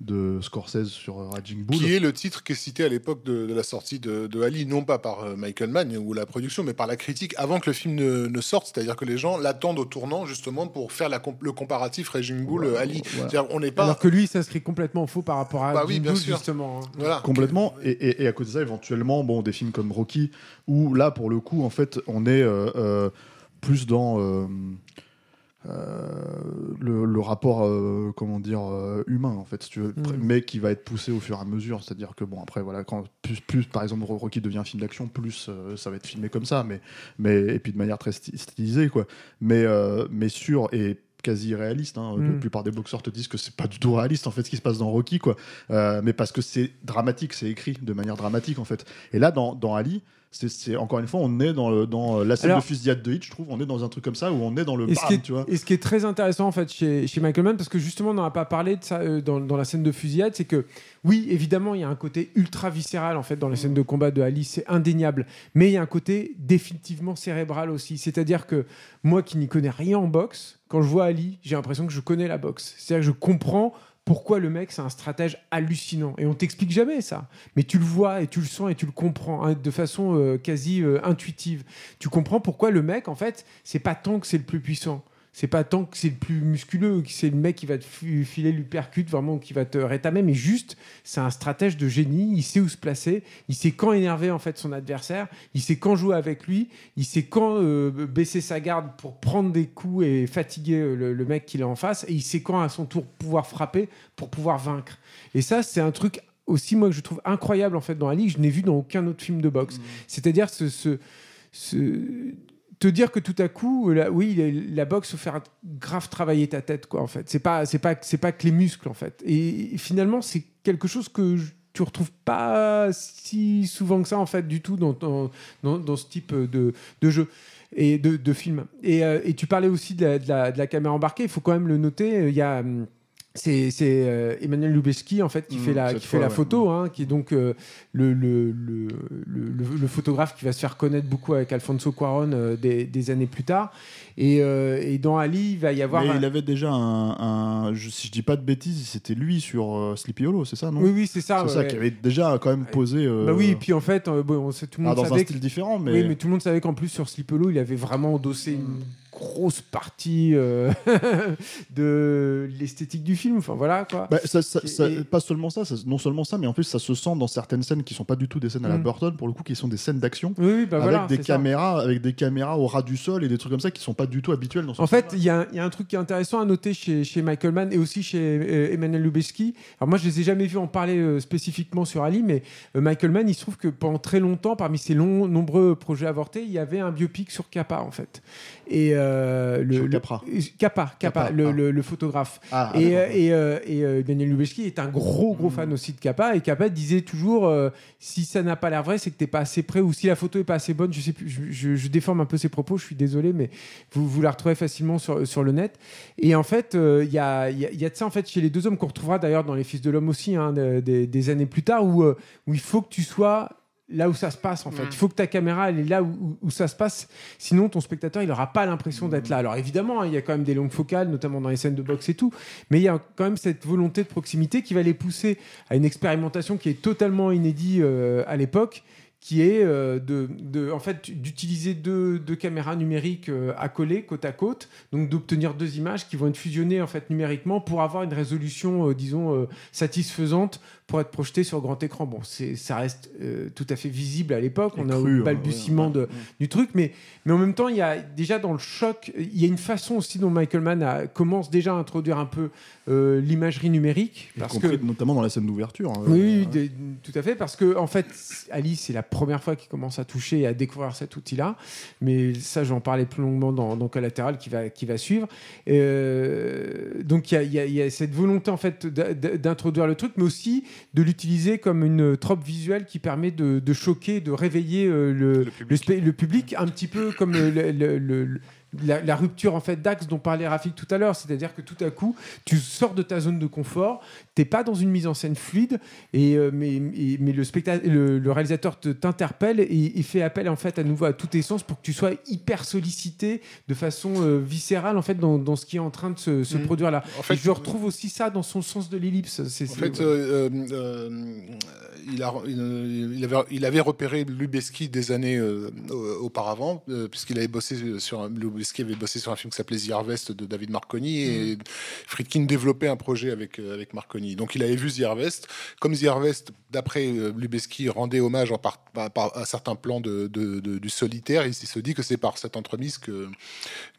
[SPEAKER 1] de Scorsese sur Raging Bull.
[SPEAKER 2] Qui est le titre qui est cité à l'époque de, de, la sortie de, de, Ali, non pas par euh, Michael Mann ou la production, mais par la critique avant que le film ne, ne sorte. C'est-à-dire que les gens l'attendent au tournant justement pour faire la, le comparatif Raging Bull
[SPEAKER 1] euh,
[SPEAKER 2] ouais, Ali.
[SPEAKER 1] Voilà.
[SPEAKER 2] On n'est pas.
[SPEAKER 3] Alors que lui, ça serait complètement faux par rapport à
[SPEAKER 2] bah oui, bien
[SPEAKER 3] Bull,
[SPEAKER 2] sûr.
[SPEAKER 3] justement. Hein.
[SPEAKER 2] Voilà.
[SPEAKER 1] Complètement. Et, et, et, à côté de ça, éventuellement, bon, des films comme Rocky, où là, pour le coup, en fait, on est euh, euh, plus dans. Euh, euh, le, le, rapport euh, comment dire euh, humain en fait si tu veux mmh. mais qui va être poussé au fur et à mesure c'est à dire que bon après voilà quand plus plus par exemple Rocky devient un film d'action plus euh, ça va être filmé comme ça mais mais et puis de manière très stylisée quoi mais euh, mais sur et quasi réaliste. Hein. Mmh. La plupart des boxeurs te disent que c'est pas du tout réaliste en fait ce qui se passe dans Rocky, quoi. Euh, mais parce que c'est dramatique, c'est écrit de manière dramatique en fait. Et là, dans, dans Ali, c'est encore une fois, on est dans, le, dans la scène Alors, de fusillade de Hitch, je trouve, on est dans un truc comme ça où on est dans le
[SPEAKER 3] et
[SPEAKER 1] bam,
[SPEAKER 3] ce qui est,
[SPEAKER 1] tu vois.
[SPEAKER 3] Et ce qui est très intéressant en fait chez, chez Michael Mann, parce que justement on n'en a pas parlé de ça euh, dans, dans, la scène de fusillade, c'est que oui, évidemment, il y a un côté ultra viscéral en fait dans les scènes de combat de Ali, c'est indéniable, mais il y a un côté définitivement cérébral aussi. C'est-à-dire que moi qui n'y connais rien en boxe, quand je vois Ali, j'ai l'impression que je connais la boxe. C'est-à-dire que je comprends pourquoi le mec c'est un stratège hallucinant. Et on t'explique jamais ça. Mais tu le vois et tu le sens et tu le comprends hein, de façon euh, quasi euh, intuitive. Tu comprends pourquoi le mec en fait c'est pas tant que c'est le plus puissant c'est pas tant que c'est le plus musculeux, que c'est le mec qui va te filer l'uppercut, vraiment, qui va te rétamer, mais juste, c'est un stratège de génie, il sait où se placer, il sait quand énerver, en fait, son adversaire, il sait quand jouer avec lui, il sait quand euh, baisser sa garde pour prendre des coups et fatiguer le, le mec qu'il a en face, et il sait quand, à son tour, pouvoir frapper pour pouvoir vaincre. Et ça, c'est un truc aussi, moi, que je trouve incroyable, en fait, dans la ligue, je n'ai vu dans aucun autre film de boxe. Mmh. C'est-à-dire ce, ce, ce te dire que tout à coup, la, oui, la, boxe faut faire grave travailler ta tête, quoi. En fait, c'est pas, c'est pas, c'est pas que les muscles, en fait. Et, finalement, c'est quelque chose que je, tu retrouves pas si souvent que ça, en fait, du tout dans, dans, dans, ce type de, de jeu et de, de film. Et, euh, tu parlais aussi de la, de la, de la caméra embarquée. Il faut quand même le noter. Il y a c'est euh, Emmanuel Lubezki en fait qui
[SPEAKER 1] Mmh,
[SPEAKER 3] fait la qui fait
[SPEAKER 1] fois,
[SPEAKER 3] la
[SPEAKER 1] ouais.
[SPEAKER 3] photo hein, qui est donc euh, le, le, le, le, photographe qui va se faire connaître beaucoup avec Alfonso Cuarón euh, des, des années plus tard et, et dans Ali il va y avoir
[SPEAKER 1] Mais
[SPEAKER 3] un-
[SPEAKER 1] il avait déjà un, un- je- si je dis pas de bêtises, c'était lui sur Sleepy Hollow, c'est ça, non?
[SPEAKER 3] Oui oui c'est ça,
[SPEAKER 1] C'est ça
[SPEAKER 3] ouais.
[SPEAKER 1] qui avait déjà quand même posé.
[SPEAKER 3] bah oui et puis en fait bon, on sait, tout le
[SPEAKER 1] ah,
[SPEAKER 3] monde
[SPEAKER 1] dans un
[SPEAKER 3] savait que-
[SPEAKER 1] style différent, mais.
[SPEAKER 3] Oui, mais tout le monde savait qu'en plus sur Slipelo, il avait vraiment endossé une grosse partie euh, de l'esthétique du film. Enfin voilà quoi.
[SPEAKER 1] Bah, ça, ça-
[SPEAKER 3] Et-
[SPEAKER 1] ça-
[SPEAKER 3] et-
[SPEAKER 1] pas seulement ça, non seulement ça, mais en plus ça se sent dans certaines scènes qui sont pas du tout des scènes à la
[SPEAKER 3] Mm.
[SPEAKER 1] Burton, pour le coup, qui sont des scènes d'action.
[SPEAKER 3] oui, oui, bah
[SPEAKER 1] avec
[SPEAKER 3] voilà.
[SPEAKER 1] des caméras, avec des caméras au ras du sol et des trucs comme ça qui sont pas du tout habituels dans ce
[SPEAKER 3] En fait, il y, a un- il y a un truc qui est intéressant à noter chez, chez Michael Mann et aussi chez euh, Emmanuel Lubezki. Alors moi, je les ai jamais vus en parler euh, spécifiquement sur Ali, mais Michael Mann, il se trouve que pendant très longtemps, parmi ses nombreux projets avortés, il y avait un biopic sur Kappa en fait. Et euh, le,
[SPEAKER 1] Sur
[SPEAKER 3] le-
[SPEAKER 1] Capra.
[SPEAKER 3] Kappa, Kappa,
[SPEAKER 1] Kappa,
[SPEAKER 3] le,
[SPEAKER 1] ah.
[SPEAKER 3] le- le photographe.
[SPEAKER 1] Ah,
[SPEAKER 3] et, euh, et, euh, et, euh, Daniel Lubezki est un gros gros fan aussi de Kappa et Kappa disait toujours euh, si ça n'a pas l'air vrai c'est que t'es pas assez près ou si la photo est pas assez bonne je sais plus je, je- je déforme un peu ses propos je suis désolé mais vous, vous la retrouvez facilement sur, sur le net et en fait euh, il y, a, y a- il y a de ça en fait chez les deux hommes qu'on retrouvera d'ailleurs dans les Fils de l'homme aussi hein, de- des- des années plus tard où, euh, où il faut que tu sois là où ça se passe en fait. Il faut que ta caméra elle est là où, où- où ça se passe. Sinon ton spectateur il n'aura pas l'impression d'être là. Alors évidemment hein, il y a quand même des longues focales, notamment dans les scènes de boxe et tout, mais il y a quand même cette volonté de proximité qui va les pousser à une expérimentation qui est totalement inédite euh, à l'époque qui est euh, de, de- en fait d'utiliser deux, deux caméras numériques euh, accolées côte à côte, donc d'obtenir deux images qui vont être fusionnées en fait numériquement pour avoir une résolution euh, disons satisfaisante pour être projetée sur grand écran. Bon, ça reste euh, tout à fait visible à l'époque. On a
[SPEAKER 1] cru,
[SPEAKER 3] le
[SPEAKER 1] hein,
[SPEAKER 3] balbutiement
[SPEAKER 1] ouais,
[SPEAKER 3] de, du truc, mais mais en même temps il y a déjà dans le choc, il y a une façon aussi dont Michael Mann a- commence déjà à introduire un peu euh, l'imagerie numérique parce que
[SPEAKER 1] notamment dans la scène d'ouverture. hein.
[SPEAKER 3] oui,
[SPEAKER 1] Euh,
[SPEAKER 3] tout à fait, parce que en fait, Alice, c'est la première fois qu'il commence à toucher et à découvrir cet outil-là. Mais ça, j'en parlais plus longuement dans, dans Collatéral qui va, qui va suivre. Euh, donc, il y a, il y a- il y a cette volonté en fait d'introduire le truc, mais aussi de l'utiliser comme une trope visuelle qui permet de, de choquer, de réveiller euh, le,
[SPEAKER 2] Le public.
[SPEAKER 3] le spé- le public, un petit peu comme le- la, la rupture en fait d'axe dont parlait Rafik tout à l'heure, c'est-à-dire que tout à coup tu sors de ta zone de confort, t'es pas dans une mise en scène fluide, et euh, mais, et- mais le le, le réalisateur te t'interpelle et il fait appel en fait à nouveau à tous tes sens pour que tu sois hyper sollicité de façon euh, viscérale en fait dans, dans ce qui est en train de se, se
[SPEAKER 2] Mhm.
[SPEAKER 3] produire là.
[SPEAKER 2] En fait,
[SPEAKER 3] et je retrouve aussi ça dans son sens de l'ellipse.
[SPEAKER 2] En fait, euh, euh, euh, il, a, il, il avait, il avait repéré Lubeski des années euh, euh, auparavant, euh, puisqu'il avait bossé sur un, Lubeski avait bossé sur un film qui s'appelait The Harvest de David Marconi, et Friedkin développait un projet avec, euh, avec Marconi. Donc il avait vu The Harvest. Comme The Harvest, d'après euh, Lubeski, rendait hommage en part, par, par- à certains plans de, de- de- du solitaire, il, se dit que c'est par cette entremise que,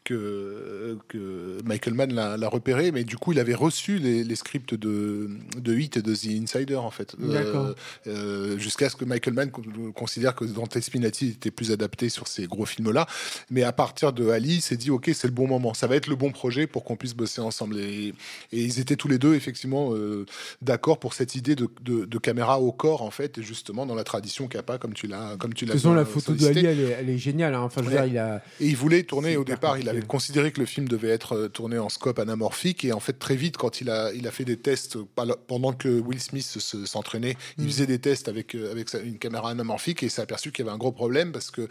[SPEAKER 2] que, que Michael Mann l'a repéré, mais du coup, il avait reçu les, les scripts de, de Hit et de The Insider, en fait.
[SPEAKER 3] D'accord.
[SPEAKER 2] euh, Jusqu'à ce que Michael Mann con- considère que Dante Spinati était plus adapté sur ces gros films-là. Mais à partir de Ali, il s'est dit, OK, c'est le bon moment. Ça va être le bon projet pour qu'on puisse bosser ensemble. Et, et ils étaient tous les deux, effectivement, euh, d'accord pour cette idée de, de, de caméra au corps, en fait, et justement dans la tradition Kappa, comme tu l'as comme tu
[SPEAKER 3] de
[SPEAKER 2] l'as
[SPEAKER 3] toute façon, la photo de. Ali, elle est, elle est géniale. hein. Enfin, je
[SPEAKER 2] Ouais.
[SPEAKER 3] dire, il a.
[SPEAKER 2] Et il voulait tourner au départ, il avait considéré que le film devait être euh, tourné en scope anamorphique et en fait très vite quand il a il a fait des tests pendant que Will Smith se- s'entraînait, il faisait des tests avec euh, avec une caméra anamorphique et s'est aperçu qu'il y avait un gros problème parce que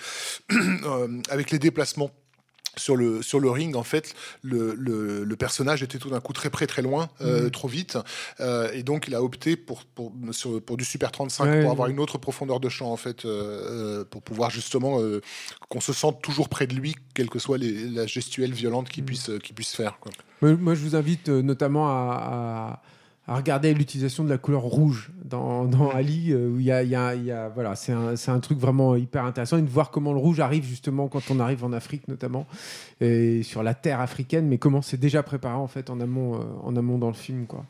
[SPEAKER 2] euh, avec les déplacements sur le sur le ring en fait le, le, le personnage était tout d'un coup très près très loin euh, trop vite. Euh, et donc il a opté pour pour sur, pour du super 35
[SPEAKER 3] Ouais,
[SPEAKER 2] pour avoir une autre profondeur de champ en fait euh, pour pouvoir justement qu'on se sente toujours près de lui quelle que soit les, la gestuelle violente qu'il puisse euh, qu'il puisse faire quoi.
[SPEAKER 3] Moi, je vous invite notamment à, à- à regarder l'utilisation de la couleur rouge dans, dans Ali, euh, où il y a, il y a- il y a- voilà, c'est un, c'est un truc vraiment hyper intéressant et de voir comment le rouge arrive justement quand on arrive en Afrique notamment et sur la terre africaine, mais comment c'est déjà préparé en fait en amont, euh, en amont dans le film, quoi.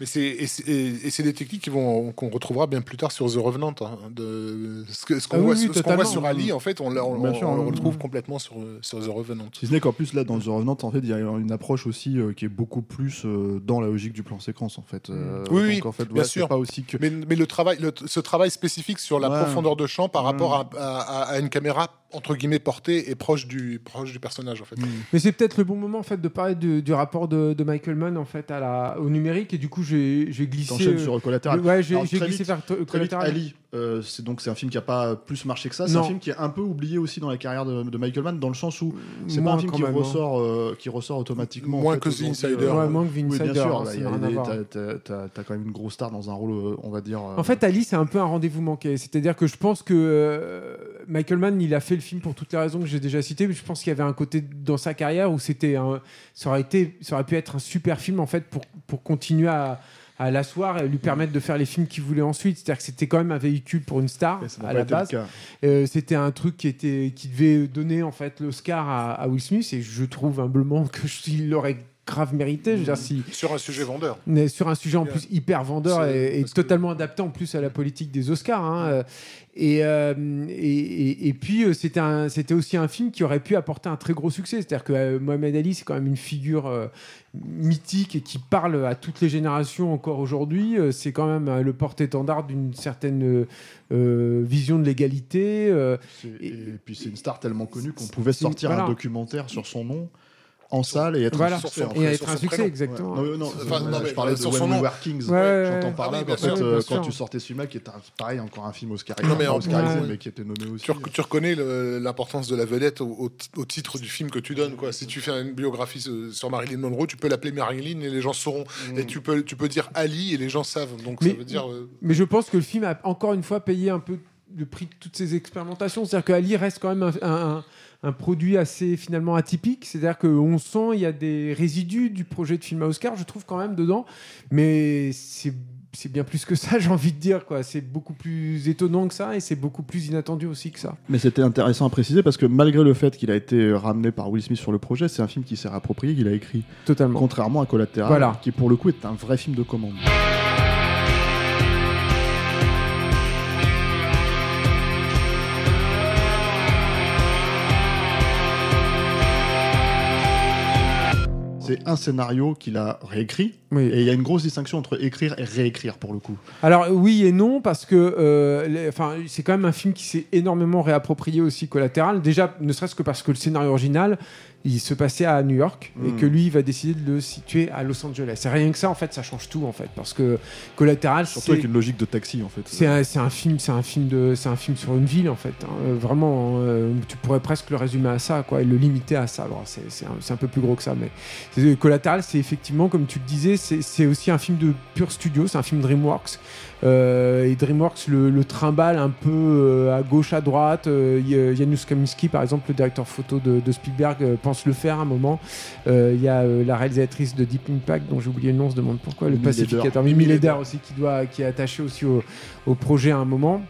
[SPEAKER 2] Mais c'est et c'est et- et c'est des techniques qui vont qu'on retrouvera bien plus tard sur The Revenant. hein, de ce que- ce qu'on
[SPEAKER 3] Ah
[SPEAKER 2] voit,
[SPEAKER 3] oui,
[SPEAKER 2] ce qu'on voit
[SPEAKER 3] totalement.
[SPEAKER 2] sur Ali, en fait, on, l'a- on,
[SPEAKER 1] Bien
[SPEAKER 2] on-
[SPEAKER 1] sûr,
[SPEAKER 2] on le retrouve complètement sur sur The Revenant.
[SPEAKER 1] Si ce n'est qu'en plus, là, dans The Revenant, en fait, il y a une approche aussi euh, qui est beaucoup plus euh, dans la logique du plan séquence, en fait. Euh,
[SPEAKER 2] Oui, oui,
[SPEAKER 1] donc, en fait,
[SPEAKER 2] bien
[SPEAKER 1] ouais,
[SPEAKER 2] sûr.
[SPEAKER 1] pas aussi que.
[SPEAKER 2] Mais, mais le travail, le- ce travail spécifique sur la
[SPEAKER 1] Ouais.
[SPEAKER 2] profondeur de champ par
[SPEAKER 1] Ouais.
[SPEAKER 2] rapport à, à- à une caméra entre guillemets porté et proche du proche du personnage en fait.
[SPEAKER 3] Mais c'est peut-être le bon moment en fait de parler du, du rapport de, de Michael Mann en fait à la, au numérique et du coup j'ai j'ai glissé. Euh,
[SPEAKER 1] sur Collatéral.
[SPEAKER 3] Ouais, j'ai glissé
[SPEAKER 1] vite,
[SPEAKER 3] vers Collatéral.
[SPEAKER 1] Ali, euh, c'est donc c'est un film qui a pas plus marché que ça. C'est un film qui est un peu oublié aussi dans la carrière de, de Michael Mann, dans le sens où c'est pas un film qui
[SPEAKER 3] même, hein.
[SPEAKER 1] ressort, euh, qui ressort automatiquement. en
[SPEAKER 2] Moins
[SPEAKER 1] fait,
[SPEAKER 2] que The Insider.
[SPEAKER 1] euh,
[SPEAKER 3] Ouais, moins que The
[SPEAKER 1] Oui, bien
[SPEAKER 3] Insider,
[SPEAKER 1] sûr.
[SPEAKER 3] hein,
[SPEAKER 1] t'as- quand même une grosse star dans un rôle, on va dire. euh,
[SPEAKER 3] En fait, Ali, c'est un peu un rendez-vous manqué. C'est-à-dire que je pense que euh, Michael Mann, il a fait le film pour toutes les raisons que j'ai déjà citées, mais je pense qu'il y avait un côté dans sa carrière où c'était ça aurait été, ça aurait pu être un super film en fait pour pour continuer à à l'asseoir et lui permettre de faire les films qu'il voulait ensuite. C'est-à-dire que c'était quand même un véhicule pour une star à la base. Euh, c'était un truc qui était qui devait donner en fait l'Oscar à, à Will Smith et je trouve humblement que je- il l'aurait grave mérité. Je veux dire, si
[SPEAKER 2] Sur un sujet vendeur.
[SPEAKER 3] mais sur un sujet en plus hyper vendeur et, et
[SPEAKER 2] parce que-
[SPEAKER 3] totalement adapté en plus à la politique des Oscars. hein, euh, Et, euh, et, et- et puis euh, c'était un- c'était aussi un film qui aurait pu apporter un très gros succès. C'est-à-dire que euh, Mohamed Ali c'est quand même une figure euh, mythique et qui parle à toutes les générations encore aujourd'hui. C'est quand même euh, le porte-étendard d'une certaine vision de l'égalité. euh, Et-
[SPEAKER 1] Et, puis c'est une star tellement connue qu'on pouvait sortir
[SPEAKER 3] voilà.
[SPEAKER 1] un documentaire sur son nom en salle et être
[SPEAKER 3] voilà.
[SPEAKER 1] un succès.
[SPEAKER 3] Et être un succès, exactement.
[SPEAKER 1] Ouais. Non, non,
[SPEAKER 2] Enfin, non, mais,
[SPEAKER 1] je parlais de
[SPEAKER 2] sur
[SPEAKER 1] When We. Were Kings.
[SPEAKER 3] Ouais,
[SPEAKER 1] J'entends par
[SPEAKER 2] ah
[SPEAKER 1] là. euh, quand tu sortais ce film-là, qui est un, pareil, encore un film oscarisé,
[SPEAKER 2] Non, mais
[SPEAKER 1] oscarisé,
[SPEAKER 3] ouais.
[SPEAKER 1] mais qui était nommé aussi.
[SPEAKER 2] Tu, rec- tu reconnais l'importance de la vedette au, au- au titre du film que tu donnes. Quoi. Si tu fais une biographie sur- Marilyn Monroe, tu peux l'appeler Marilyn et les gens sauront. Et tu peux, tu peux dire Ali et les gens savent. Donc
[SPEAKER 3] Mais-
[SPEAKER 2] ça veut dire. euh,
[SPEAKER 3] Mais je pense que le film a encore une fois payé un peu le prix de toutes ces expérimentations. C'est-à-dire qu'Ali reste quand même un, un- un- produit assez finalement atypique. C'est-à-dire qu'on sent il y a des résidus du projet de film à Oscar, je trouve quand même dedans. Mais c'est c'est bien plus que ça, j'ai envie de dire. quoi. C'est beaucoup plus étonnant que ça et c'est beaucoup plus inattendu aussi que ça.
[SPEAKER 1] Mais c'était intéressant à préciser parce que malgré le fait qu'il a été ramené par Will Smith sur le projet, c'est un film qui s'est approprié, qu'il a écrit.
[SPEAKER 3] Totalement.
[SPEAKER 1] Contrairement à Collateral,
[SPEAKER 3] Voilà.
[SPEAKER 1] qui pour le coup est un vrai film de commande. C'est un scénario qu'il a réécrit,
[SPEAKER 3] Oui.
[SPEAKER 1] et il y a une grosse distinction entre écrire et réécrire pour le coup.
[SPEAKER 3] Alors oui et non parce que euh, enfin c'est quand même un film qui s'est énormément réapproprié aussi collatéral. Déjà ne serait-ce que parce que le scénario original il se passait à New York et
[SPEAKER 1] Mm.
[SPEAKER 3] que lui il va décider de le situer à Los Angeles. C'est rien que ça en fait ça change tout en fait parce que collatéral
[SPEAKER 1] Surtout
[SPEAKER 3] c'est
[SPEAKER 1] avec une logique de taxi en fait.
[SPEAKER 3] c'est un, film, c'est un film de, c'est un film sur une ville en fait. hein. Euh, vraiment, euh, tu pourrais presque le résumer à ça, quoi, et le limiter à ça. Bon, c'est, un, un peu plus gros que ça, mais Collateral, c'est effectivement, comme tu le disais, c'est, c'est aussi un film de pur studio. C'est un film DreamWorks. Euh, et DreamWorks le, le trimballe un peu euh, à gauche, à droite. Euh, Janusz Kaminski, par exemple, le directeur photo de, de Spielberg, euh, pense le faire à un moment. Euh, Il y a euh, la réalisatrice de Deep Impact, dont j'ai oublié le nom, on se demande pourquoi, le
[SPEAKER 1] Mimi
[SPEAKER 3] pacificateur. Mimi Leder. aussi, qui, doit, qui est attaché aussi au, au projet à un moment.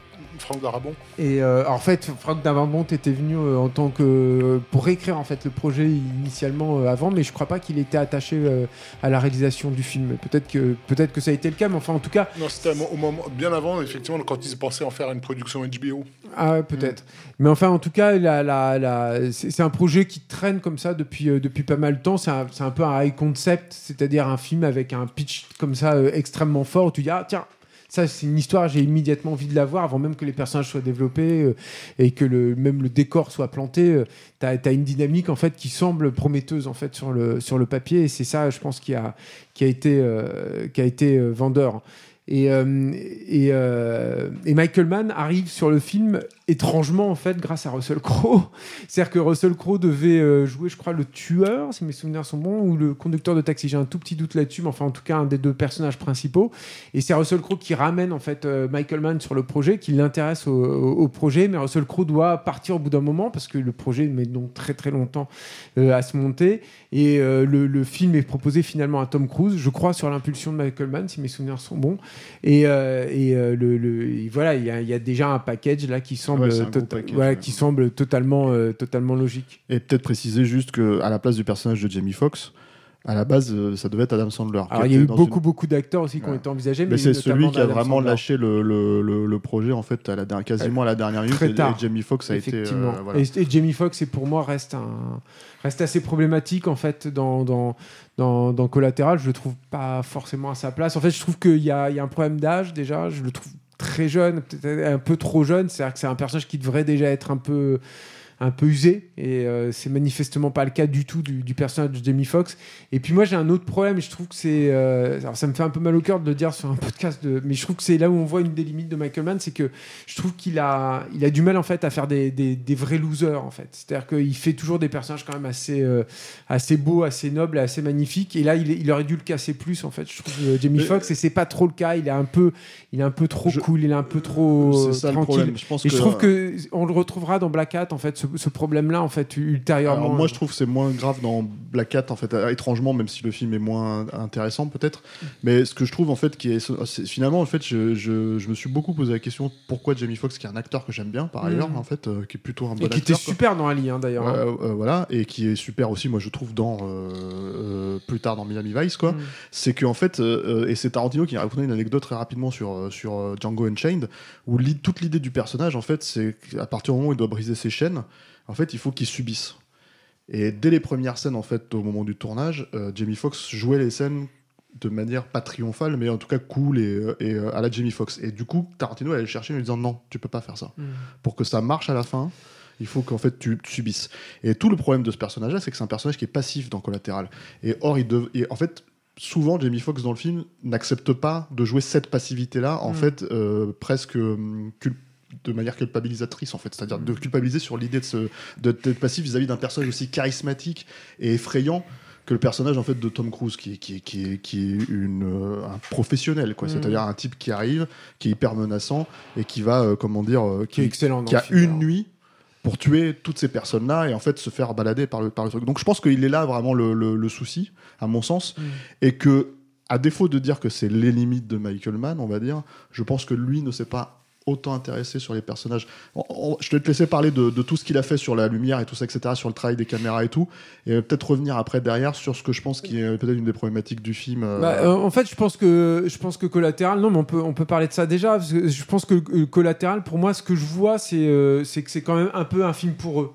[SPEAKER 2] Franck Darabon.
[SPEAKER 3] Et euh, en fait, Franck Davarbont était venu euh, en tant que pour réécrire en fait le projet initialement euh, avant, mais je crois pas qu'il était attaché euh, à la réalisation du film. Peut-être que peut-être que ça a été le cas, mais enfin en tout cas,
[SPEAKER 2] Non, c'était au mo- au moment, bien avant, effectivement, quand ils pensaient en faire une production HBO.
[SPEAKER 3] ah ouais, peut-être. Mais enfin en tout cas, la, la, la- c'est un projet qui traîne comme ça depuis euh, depuis pas mal de temps. C'est un, un peu un high concept, c'est-à-dire un film avec un pitch comme ça euh, extrêmement fort. Où tu dis ah tiens. Ça, c'est une histoire, j'ai immédiatement envie de la voir avant même que les personnages soient développés euh, et que le, même le décor soit planté. euh, tu as, une dynamique en fait qui semble prometteuse en fait sur le, sur le papier et c'est ça, je pense, qui a, qui a été, euh, qui a été euh, vendeur. Et, et, et Michael Mann arrive sur le film étrangement en fait grâce à Russell Crowe. C'est-à-dire que Russell Crowe devait euh, jouer, je crois, le tueur, si mes souvenirs sont bons, ou le conducteur de taxi. J'ai un tout petit doute là-dessus, mais enfin en tout cas un des deux personnages principaux. Et c'est Russell Crowe qui ramène en fait euh, Michael Mann sur le projet, qui l'intéresse au, projet, mais Russell Crowe doit partir au bout d'un moment parce que le projet met donc très très longtemps euh, à se monter. Et le, film est proposé finalement à Tom Cruise, je crois, sur l'impulsion de Michael Mann, si mes souvenirs sont bons. Et, et, le, voilà, il y, y a déjà un package là qui semble,
[SPEAKER 1] Ouais,
[SPEAKER 3] tota-
[SPEAKER 1] ouais.
[SPEAKER 3] qui semble totalement, euh, totalement logique.
[SPEAKER 1] Et peut-être préciser juste que à la place du personnage de Jamie Foxx, à la base, euh, ça devait être Adam Sandler.
[SPEAKER 3] Alors il y a eu beaucoup
[SPEAKER 1] une-
[SPEAKER 3] beaucoup d'acteurs aussi qui ont été envisagés, mais,
[SPEAKER 1] Mais c'est celui qui a vraiment
[SPEAKER 3] Sandler.
[SPEAKER 1] lâché le, le, le, le projet en fait à la quasiment à la dernière minute.
[SPEAKER 3] Très tard.
[SPEAKER 1] Et Jamie Foxx a été. euh, voilà.
[SPEAKER 3] et, et Jamie Foxx, pour moi, reste, un, reste assez problématique en fait dans, dans, dans, dans Collateral. Je le trouve pas forcément à sa place. En fait, je trouve qu'il y a, il y a un problème d'âge déjà. Je le trouve très jeune, peut-être un peu trop jeune. C'est-à-dire que c'est un personnage qui devrait déjà être un peu un peu usé et euh, c'est manifestement pas le cas du tout du, du personnage de Jamie Foxx. Et puis moi j'ai un autre problème, je trouve que c'est euh, alors ça me fait un peu mal au cœur de le dire sur un podcast de mais je trouve que c'est là où on voit une des limites de Michael Mann, c'est que je trouve qu'il a il a du mal en fait à faire des, des, des vrais losers en fait. C'est-à-dire qu'il fait toujours des personnages quand même assez euh, assez beaux, assez nobles, et assez magnifiques et là il, il aurait dû le casser plus en fait. Je trouve Jamie Foxx et c'est pas trop le cas, il est un peu il est un peu trop
[SPEAKER 1] Je-
[SPEAKER 3] cool, il est un peu trop
[SPEAKER 1] ça
[SPEAKER 3] tranquille.
[SPEAKER 1] Je pense
[SPEAKER 3] Et je
[SPEAKER 1] que-
[SPEAKER 3] trouve que on le retrouvera dans Black Hat en fait ce, ce problème-là en fait ultérieurement.
[SPEAKER 1] Alors moi, je trouve que c'est moins grave dans Black Cat, en fait, euh, étrangement, même si le film est moins intéressant, peut-être. Mais ce que je trouve, en fait, qui est, c'est- finalement, en fait, je, je- je me suis beaucoup posé la question pourquoi Jamie Foxx, qui est un acteur que j'aime bien, par ailleurs,
[SPEAKER 3] Mhm.
[SPEAKER 1] en fait, euh, qui est plutôt un
[SPEAKER 3] et
[SPEAKER 1] bon
[SPEAKER 3] qui était
[SPEAKER 1] quoi.
[SPEAKER 3] super dans Ali hein, d'ailleurs. hein.
[SPEAKER 1] Euh, euh, voilà, et qui est super aussi, moi je trouve, dans euh, euh, plus tard dans Miami Vice, quoi.
[SPEAKER 3] Mm.
[SPEAKER 1] C'est qu'en fait, euh, euh, et c'est Tarantino qui a raconté une anecdote très rapidement sur, euh, sur euh, Django Unchained, où toute l'idée du personnage, en fait, c'est qu'à partir du moment où il doit briser ses chaînes, en fait, il faut qu'il subisse. Et dès les premières scènes, en fait, au moment du tournage, euh, Jamie Foxx jouait les scènes de manière pas triomphale, mais en tout cas cool et, euh, et, euh, à la Jamie Foxx. Et du coup, Tarantino allait le chercher en lui disant non, tu peux pas faire ça
[SPEAKER 3] Mm.
[SPEAKER 1] pour que ça marche à la fin, il faut qu'en fait tu, tu subisses. Et tout le problème de ce personnage-là, c'est que c'est un personnage qui est passif dans Collatéral. Et or, il dev- et en fait, souvent Jamie Foxx dans le film n'accepte pas de jouer cette passivité-là, en
[SPEAKER 3] Mm.
[SPEAKER 1] fait, euh, presque cul- de manière culpabilisatrice en fait, c'est-à-dire de culpabiliser sur l'idée de, se- de- d'être passif vis-à-vis d'un personnage aussi charismatique et effrayant que le personnage en fait de Tom Cruise qui est, qui qui est, qui est une, euh, un professionnel quoi,
[SPEAKER 3] Mm.
[SPEAKER 1] c'est-à-dire un type qui arrive, qui est hyper menaçant et qui va euh, comment dire euh,
[SPEAKER 3] qui est excellent.
[SPEAKER 1] qui a
[SPEAKER 3] film,
[SPEAKER 1] une
[SPEAKER 3] alors.
[SPEAKER 1] nuit pour tuer toutes ces personnes-là et en fait se faire balader par le, par le truc. Donc je pense qu'il est là vraiment le, le- le souci, à mon sens,
[SPEAKER 3] Mm.
[SPEAKER 1] et que à défaut de dire que c'est les limites de Michael Mann, on va dire, je pense que lui ne s'est pas autant intéressé sur les personnages. On- je vais te laisser parler de, tout ce qu'il a fait sur la lumière et tout ça, etc., sur le travail des caméras et tout, et peut-être revenir après derrière sur ce que je pense qui est peut-être une des problématiques du film. euh,
[SPEAKER 3] Bah, euh, en fait, je pense que je pense que collatéral. Non, mais on peut on peut parler de ça déjà. Parce que je pense que collatéral, pour moi, ce que je vois, c'est euh, c'est que c'est quand même un peu un film pour eux.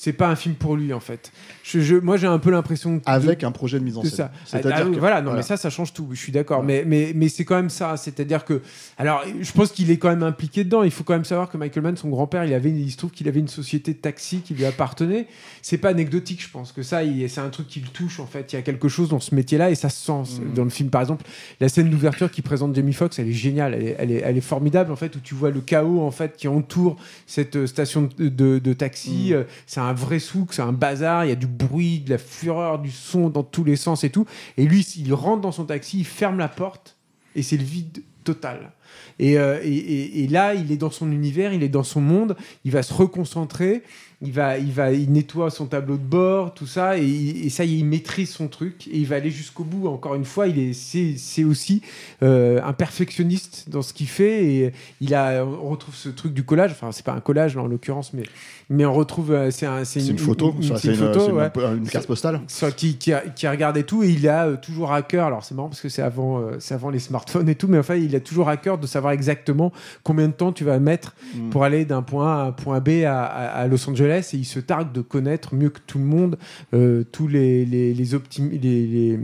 [SPEAKER 3] C'est pas un film pour lui en fait. Je, je- moi, j'ai un peu l'impression
[SPEAKER 1] avec un projet de mise en scène.
[SPEAKER 3] ça.
[SPEAKER 1] C'est-à-dire
[SPEAKER 3] Ah, ah,
[SPEAKER 1] que-
[SPEAKER 3] voilà, non,
[SPEAKER 1] voilà.
[SPEAKER 3] mais ça, ça change tout. Je suis d'accord. Mais, mais, mais c'est quand même ça. C'est-à-dire que, alors, je pense qu'il est quand même impliqué dedans. Il faut quand même savoir que Michael Mann, son grand-père, il avait, il se trouve qu'il avait une société de taxi qui lui appartenait. C'est pas anecdotique, je pense que ça, il- c'est un truc qui le touche en fait. Il y a quelque chose dans ce métier-là et ça se sent
[SPEAKER 1] Mm.
[SPEAKER 3] dans le film. Par exemple, la scène d'ouverture qui présente Jamie Foxx, elle est géniale. Elle est, elle est, elle est formidable en fait, où tu vois le chaos en fait qui entoure cette euh, station de, de- de taxi.
[SPEAKER 1] Mm.
[SPEAKER 3] Euh, C'est un vrai souk, c'est un bazar. Il y a du bruit, de la fureur, du son dans tous les sens et tout. Et lui, il rentre dans son taxi, il ferme la porte et c'est le vide total. Euh, et, et- et là, il est dans son univers, il est dans son monde, il va se reconcentrer, il va, il va, il nettoie son tableau de bord, tout ça, et, ça, y est, il maîtrise son truc et il va aller jusqu'au bout. Encore une fois, il est, c'est, c'est aussi euh, un perfectionniste dans ce qu'il fait et il a, on retrouve ce truc du collage. Enfin, c'est pas un collage là, en l'occurrence, mais, mais on retrouve, euh, c'est, un,
[SPEAKER 1] C'est une photo,
[SPEAKER 3] une- c'est photo, ouais
[SPEAKER 1] carte postale.
[SPEAKER 3] sur- qui, qui, qui regarde et tout, et il a euh, toujours à cœur, alors c'est marrant parce que c'est avant, euh, c'est avant les smartphones et tout, mais enfin il a toujours à cœur de savoir exactement combien de temps tu vas mettre
[SPEAKER 1] Mm.
[SPEAKER 3] pour aller d'un point A à un point B à, à- à Los Angeles, et il se targue de connaître mieux que tout le monde euh, tous les, les, les, les, les, les,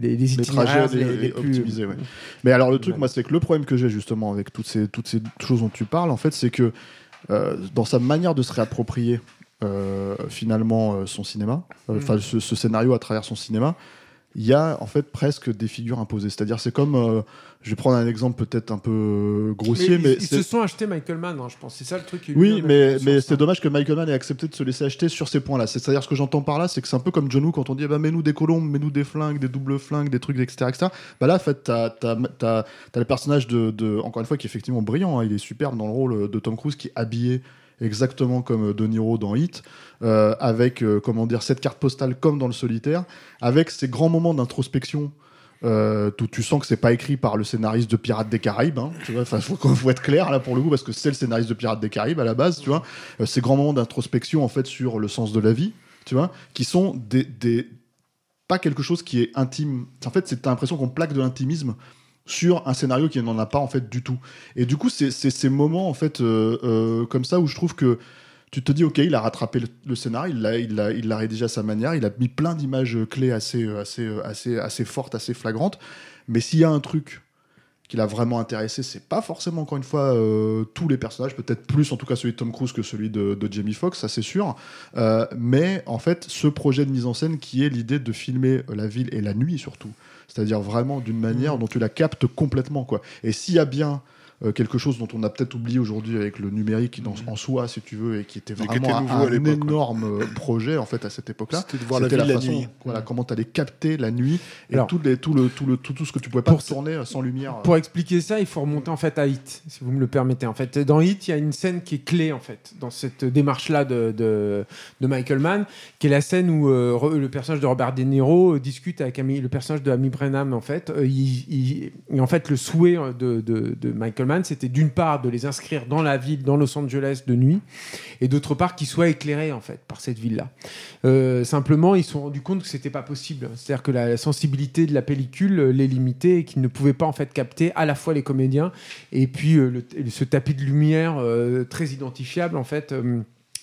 [SPEAKER 3] les
[SPEAKER 1] les
[SPEAKER 3] itinéraires
[SPEAKER 1] trajets les- les optimisés, ouais. Mais alors le truc,
[SPEAKER 3] Ouais.
[SPEAKER 1] moi, c'est que le problème que j'ai justement avec toutes ces, toutes ces choses dont tu parles, en fait, c'est que euh, dans sa manière de se réapproprier euh, finalement son cinéma,
[SPEAKER 3] Mm.
[SPEAKER 1] enfin ce, ce scénario à travers son cinéma, il y a en fait presque des figures imposées. C'est-à-dire, c'est comme, euh, je vais prendre un exemple peut-être un peu euh, grossier, mais,
[SPEAKER 3] ils, se sont achetés Michael Mann, hein, je pense. C'est ça le truc.
[SPEAKER 1] Oui, mais, mais c'est dommage que Michael Mann ait accepté de se laisser acheter sur ces points-là. C'est-à-dire, ce que j'entends par là, c'est que c'est un peu comme John Woo quand on dit, eh ben, mets-nous des colombes, mets-nous des flingues, des doubles flingues, des trucs, etc. etc. Bah là, en fait, t'as, t'as le personnage de, de- encore une fois, qui est effectivement brillant, hein. il est superbe dans le rôle de Tom Cruise, qui est habillé exactement comme De Niro dans Hit, euh, avec, euh, comment dire, cette carte postale comme dans le solitaire, avec ces grands moments d'introspection euh, où tu sens que c'est pas écrit par le scénariste de Pirates des Caraïbes. Hein, tu vois, faut, être clair là pour le coup parce que c'est le scénariste de Pirates des Caraïbes à la base, tu vois. Ces grands moments d'introspection en fait sur le sens de la vie, tu vois, qui sont des, pas quelque chose qui est intime. En fait, c'est l'impression qu'on plaque de l'intimisme sur un scénario qui n'en a pas en fait du tout. Et du coup, c'est ces moments en fait euh, euh, comme ça où je trouve que tu te dis ok, il a rattrapé le, scénario, il l'a il il rédigé à sa manière, il a mis plein d'images clés assez assez assez assez fortes, assez flagrantes. Mais s'il y a un truc qui l'a vraiment intéressé, c'est pas forcément encore une fois euh, tous les personnages, peut-être plus en tout cas celui de Tom Cruise que celui de, Jamie Foxx, ça c'est sûr. Euh, mais en fait, ce projet de mise en scène qui est l'idée de filmer la ville et la nuit surtout, c'est-à-dire vraiment d'une manière dont tu la captes complètement quoi. Et s'il y a bien euh, quelque chose dont on a peut-être oublié aujourd'hui avec le numérique dans, en soi, si tu veux, et qui était
[SPEAKER 2] qui
[SPEAKER 1] vraiment
[SPEAKER 2] était
[SPEAKER 1] un, énorme euh, projet en fait à cette époque-là.
[SPEAKER 2] C'était de voir la ville la
[SPEAKER 1] façon,
[SPEAKER 2] nuit.
[SPEAKER 1] Voilà, comment tu allais capter la nuit et
[SPEAKER 3] Alors-
[SPEAKER 1] tout, les, tout, le, tout, le, tout, tout ce que tu pouvais pas
[SPEAKER 3] Pour-
[SPEAKER 1] tourner sans lumière.
[SPEAKER 3] Pour expliquer ça, il faut remonter en fait à Hit, si vous me le permettez. En fait, dans Hit, il y a une scène qui est clé en fait dans cette démarche-là de, de, de Michael Mann, qui est la scène où euh, re- le personnage de Robert De Niro euh, discute avec Amy- le personnage de Amy Brennan. En fait, Euh, il- il- et en fait, le souhait euh, de, de, de Michael Mann, c'était d'une part de les inscrire dans la ville, dans Los Angeles de nuit, et d'autre part qu'ils soient éclairés en fait par cette ville-là. Euh, simplement, ils se sont rendus compte que c'était pas possible. C'est-à-dire que la sensibilité de la pellicule euh, les limitait et qu'ils ne pouvaient pas en fait capter à la fois les comédiens et puis euh, ce tapis de lumière très identifiable en fait.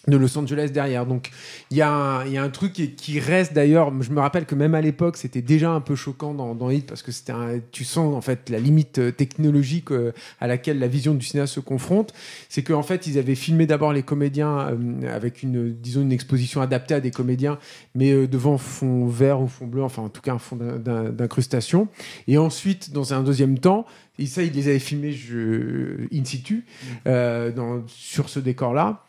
[SPEAKER 3] De Los Angeles derrière. Donc il y, a un- il y a un truc qui, qui reste d'ailleurs, je me rappelle que même à l'époque c'était déjà un peu choquant dans, dans Hit parce que c'était un- tu sens en fait la limite euh, technologique euh, à laquelle la vision du cinéaste se confronte. C'est qu'en fait ils avaient filmé d'abord les comédiens euh, avec une, disons, une exposition adaptée à des comédiens mais devant fond vert ou fond bleu, enfin en tout cas un fond d'in- d'in- d'incrustation. Et ensuite dans un deuxième temps, et ça ils les avaient filmés je, in situ euh, dans- sur ce décor-là.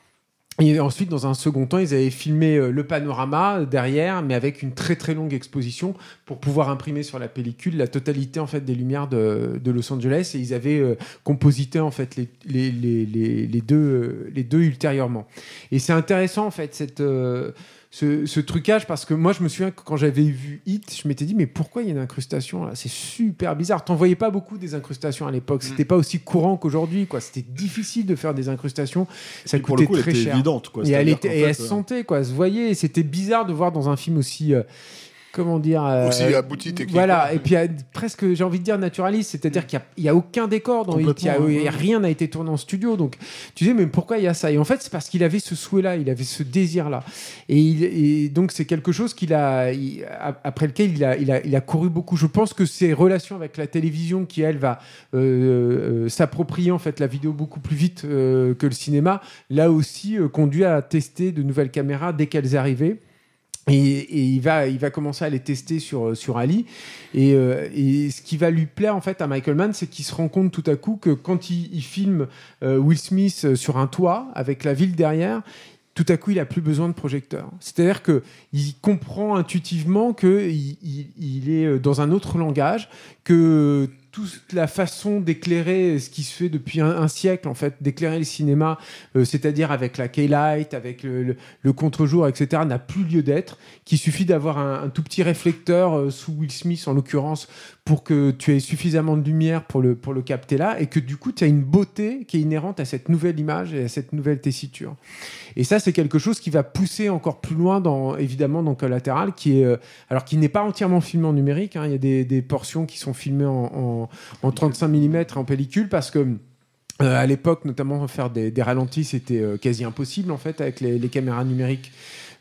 [SPEAKER 3] Et ensuite, dans un second temps, ils avaient filmé euh, le panorama euh, derrière, mais avec une très très longue exposition pour pouvoir imprimer sur la pellicule la totalité en fait des lumières de, de Los Angeles. Et ils avaient euh, composité en fait les, les, les, deux, euh, les deux ultérieurement. Et c'est intéressant en fait cette, euh, ce, ce trucage parce que moi je me souviens que quand j'avais vu Hit, je m'étais dit mais pourquoi il y a une incrustation là? C'est super bizarre. T'en voyais pas beaucoup des incrustations à l'époque. C'était pas aussi courant qu'aujourd'hui quoi. C'était difficile de faire des incrustations. Ça
[SPEAKER 1] Et pour
[SPEAKER 3] coûtait
[SPEAKER 1] le coup, elle
[SPEAKER 3] très
[SPEAKER 1] était
[SPEAKER 3] cher.
[SPEAKER 1] évidente. Quoi.
[SPEAKER 3] Et elle, était, et elle se
[SPEAKER 1] euh,
[SPEAKER 3] sentait, quoi, elle se voyait. C'était bizarre de voir dans un film aussi. euh, comment dire euh,
[SPEAKER 2] Aussi abouti techniquement.
[SPEAKER 3] Voilà, et puis euh, presque, j'ai envie de dire naturaliste, c'est-à-dire qu'il n'y a, aucun décor dans Hit, il y a-
[SPEAKER 1] Complètement,
[SPEAKER 3] il y a
[SPEAKER 1] ouais.
[SPEAKER 3] rien n'a été tourné en studio. Donc tu dis, mais pourquoi il y a ça? Et en fait, c'est parce qu'il avait ce souhait-là, il avait ce désir-là. Et, donc, c'est quelque chose qu'il a, il- après lequel il a, il, a, il a couru beaucoup. Je pense que ses relations avec la télévision, qui elle va euh, euh, s'approprier en fait la vidéo beaucoup plus vite euh, que le cinéma, là aussi euh, conduit à tester de nouvelles caméras dès qu'elles arrivaient. Et, il, va, il va commencer à les tester sur, sur Ali. Et, euh, et ce qui va lui plaire en fait à Michael Mann, c'est qu'il se rend compte tout à coup que quand il, il filme euh, Will Smith euh, sur un toit avec la ville derrière, tout à coup il a plus besoin de projecteur. C'est-à-dire que il comprend intuitivement que il, il- il est euh, dans un autre langage, que toute la façon d'éclairer ce qui se fait depuis un, siècle en fait, d'éclairer le cinéma, euh, c'est-à-dire avec la K-light, avec le, contre-jour, etc., n'a plus lieu d'être. Qu'il suffit d'avoir un, un tout petit réflecteur euh, sous Will Smith en l'occurrence pour que tu aies suffisamment de lumière pour le, pour le capter là et que du coup tu as une beauté qui est inhérente à cette nouvelle image et à cette nouvelle tessiture. Et ça, c'est quelque chose qui va pousser encore plus loin, dans, évidemment, dans Collateral, qui est, euh, alors qui n'est pas entièrement filmé en numérique. hein. Il y a des, des portions qui sont filmées en, en, en 35 mm en pellicule parce que. euh, à l'époque, notamment faire des, des ralentis, c'était euh, quasi impossible en fait avec les, les caméras numériques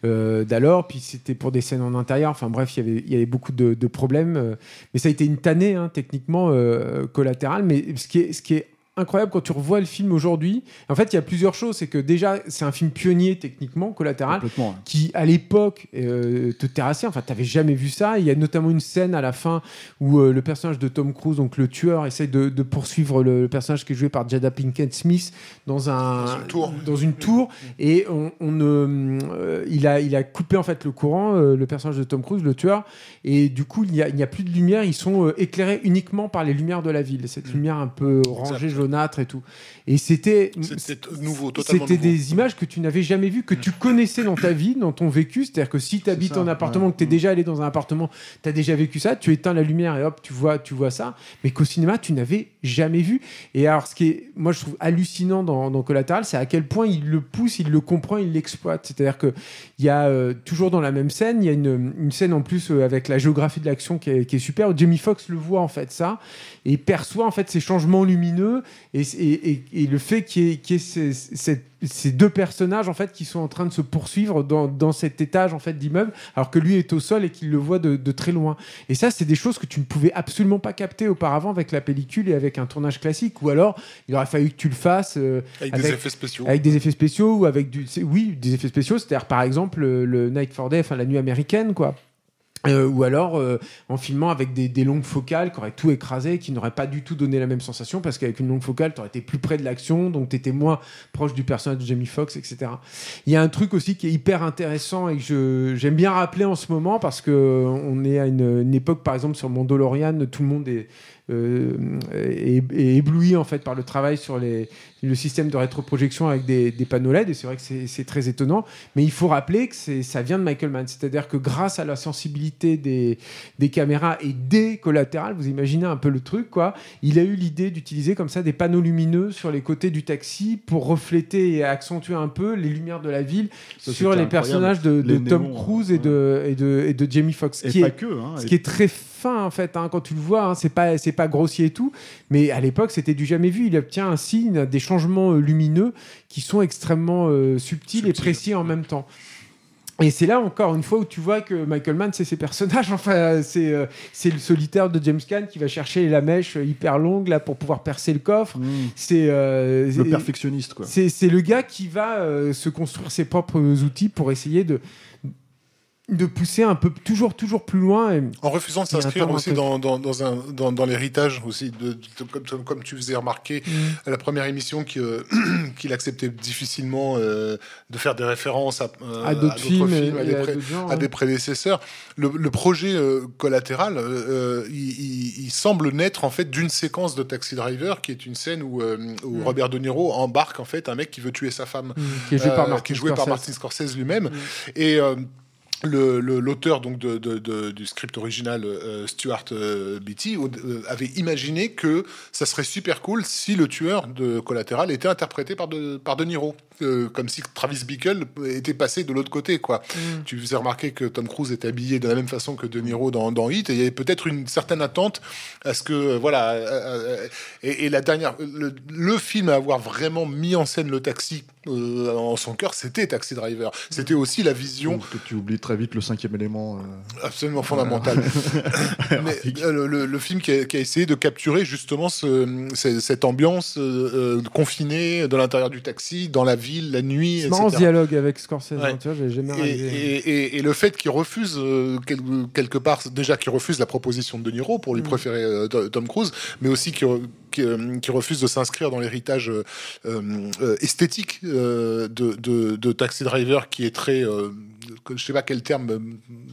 [SPEAKER 3] euh, d'alors. Puis c'était pour des scènes en intérieur. Enfin bref, il y avait, il y avait beaucoup de, de problèmes. mais ça a été une tannée hein, techniquement collatérale. Mais ce qui est, ce qui est incroyable quand tu revois le film aujourd'hui, en fait, il y a plusieurs choses. C'est que déjà, c'est un film pionnier techniquement, collatéral qui à l'époque euh, te terrassait. Enfin, t'avais jamais vu ça. Il y a notamment une scène à la fin où euh, le personnage de Tom Cruise, donc le tueur, essaye de, de poursuivre le, le personnage qui est joué par Jada Pinkett Smith dans un
[SPEAKER 2] Dans une tour.
[SPEAKER 3] dans une tour. et on, on ne- euh, il a il a coupé en fait le courant, euh, le personnage de Tom Cruise, le tueur, et du coup il n'y a, il n'y a plus de lumière. Ils sont euh, éclairés uniquement par les lumières de la ville. Cette lumière un peu orangée, jaunâtre et tout. Et c'était
[SPEAKER 2] nouveau, totalement
[SPEAKER 3] c'était des images que tu n'avais jamais vues, que tu connaissais dans ta vie, dans ton vécu. C'est-à-dire que si tu habites
[SPEAKER 1] ça,
[SPEAKER 3] en appartement,
[SPEAKER 1] ouais.
[SPEAKER 3] que tu es déjà allé dans un appartement, tu as déjà vécu ça, tu éteins la lumière et hop, tu vois, tu vois ça. Mais qu'au cinéma, tu n'avais jamais vu. Et alors, ce qui est, moi, je trouve hallucinant dans, dans Collateral, c'est à quel point il le pousse, il le comprend, il l'exploite. C'est-à-dire que il y a euh, toujours dans la même scène, il y a une, une scène en plus euh, avec la géographie de l'action qui est, qui est super, où Jamie Foxx le voit en fait ça et perçoit en fait ces changements lumineux Et, et, et, et le fait qu'il y ait, qu'il y ait ces, deux personnages en fait qui sont en train de se poursuivre dans, dans cet étage en fait d'immeuble, alors que lui est au sol et qu'il le voit de, de très loin. Et ça, c'est des choses que tu ne pouvais absolument pas capter auparavant avec la pellicule et avec un tournage classique. Ou alors, il aurait fallu que tu le fasses euh,
[SPEAKER 2] Avec,
[SPEAKER 3] avec-
[SPEAKER 2] des effets spéciaux.
[SPEAKER 3] avec des effets spéciaux ou avec du oui des effets spéciaux c'est-à-dire par exemple le, le Night for Day enfin la nuit américaine quoi Euh, ou alors euh, en filmant avec des, des longues focales qui auraient tout écrasé, qui n'auraient pas du tout donné la même sensation, parce qu'avec une longue focale, tu aurais été plus près de l'action, donc tu étais moins proche du personnage de Jamie Foxx, etc. Il y a un truc aussi qui est hyper intéressant et que j'aime bien rappeler en ce moment, parce que on est à une, une époque, par exemple, sur mon DeLorean, tout le monde est, euh, est ébloui en fait par le travail sur les, le système de rétroprojection avec des, des panneaux LED, et c'est vrai que c'est très étonnant, mais il faut rappeler que ça vient de Michael Mann, c'est-à-dire que grâce à la sensibilité des, des caméras et des collatérales, vous imaginez un peu le truc, quoi, il a eu l'idée d'utiliser comme ça des panneaux lumineux sur les côtés du taxi pour refléter et accentuer un peu les lumières de la ville
[SPEAKER 1] Ça,
[SPEAKER 3] sur les personnages de, de
[SPEAKER 1] Les
[SPEAKER 3] Tom
[SPEAKER 1] néons,
[SPEAKER 3] Cruise et, de, et, de, et de Jamie Foxx.
[SPEAKER 1] Et
[SPEAKER 3] qui
[SPEAKER 1] pas
[SPEAKER 3] est-
[SPEAKER 1] que. Hein,
[SPEAKER 3] ce
[SPEAKER 1] et-
[SPEAKER 3] qui est très fin en fait hein, quand tu le vois hein, c'est pas c'est pas grossier et tout mais à l'époque c'était du jamais vu. Il obtient ainsi une- des changements euh, lumineux qui sont extrêmement euh, subtils et précis en même temps. Et c'est là encore une fois où tu vois que Michael Mann c'est ses personnages. Enfin c'est euh, c'est le solitaire de James Caan qui va chercher la mèche hyper longue là pour pouvoir percer le coffre.
[SPEAKER 1] Mmh.
[SPEAKER 3] c'est euh,
[SPEAKER 1] Le perfectionniste, quoi.
[SPEAKER 3] c'est c'est le gars qui va euh, se construire ses propres outils pour essayer de de pousser un peu toujours toujours plus loin et,
[SPEAKER 2] En refusant de s'inscrire aussi dans, dans, dans, un, dans, dans l'héritage aussi, de, de- comme, comme- comme tu faisais remarquer à la première émission euh, qu'il acceptait difficilement euh, de faire des références à, euh,
[SPEAKER 3] à d'autres films,
[SPEAKER 2] à, des
[SPEAKER 3] à
[SPEAKER 2] pré-
[SPEAKER 3] d'autres gens,
[SPEAKER 2] à
[SPEAKER 3] ouais.
[SPEAKER 2] des prédécesseurs. Le, le projet euh, collatéral, il, il- il semble naître en fait d'une séquence de Taxi Driver, qui est une scène où, où
[SPEAKER 3] Mm.
[SPEAKER 2] Robert De Niro embarque en fait un mec qui veut tuer sa femme.
[SPEAKER 3] qui est joué par Martin
[SPEAKER 2] qui est joué par
[SPEAKER 3] Scorsese.
[SPEAKER 2] Martin Scorsese lui-même. Et l'auteur donc du script original, euh, Stuart euh, Beatty, euh, avait imaginé que ça serait super cool si le tueur de Collatéral était interprété par par de Niro. Comme si Travis Bickle était passé de l'autre côté, quoi.
[SPEAKER 3] Mm.
[SPEAKER 2] Tu faisais remarquer que Tom Cruise était habillé de la même façon que De Niro dans, dans Hit, et il y avait peut-être une certaine attente à ce que, euh, voilà, euh, et, et la dernière, le, le film à avoir vraiment mis en scène le taxi euh, en son cœur, c'était Taxi Driver. C'était aussi la vision
[SPEAKER 1] Parce que tu oublies très vite le cinquième élément. euh,
[SPEAKER 2] absolument fondamentale. Mais euh, le, le- le film qui a, qui a essayé de capturer justement ce- ce- cette ambiance confinée de l'intérieur du taxi, dans la ville, la nuit,
[SPEAKER 3] C'est
[SPEAKER 2] etc.
[SPEAKER 3] marrant ce dialogue avec Scorsese,
[SPEAKER 2] Ouais.
[SPEAKER 3] tu vois, j'avais jamais
[SPEAKER 2] Et,
[SPEAKER 3] réalisé.
[SPEAKER 2] et- et- et le fait qu'il refuse euh, quel- quelque part déjà qu'il refuse la proposition de De Niro pour
[SPEAKER 3] Mm.
[SPEAKER 2] lui préférer euh, To- Tom Cruise, mais aussi qu'il euh, qu'il refuse de s'inscrire dans l'héritage euh, esthétique de, de- de Taxi Driver qui est très que- je sais pas quel terme euh,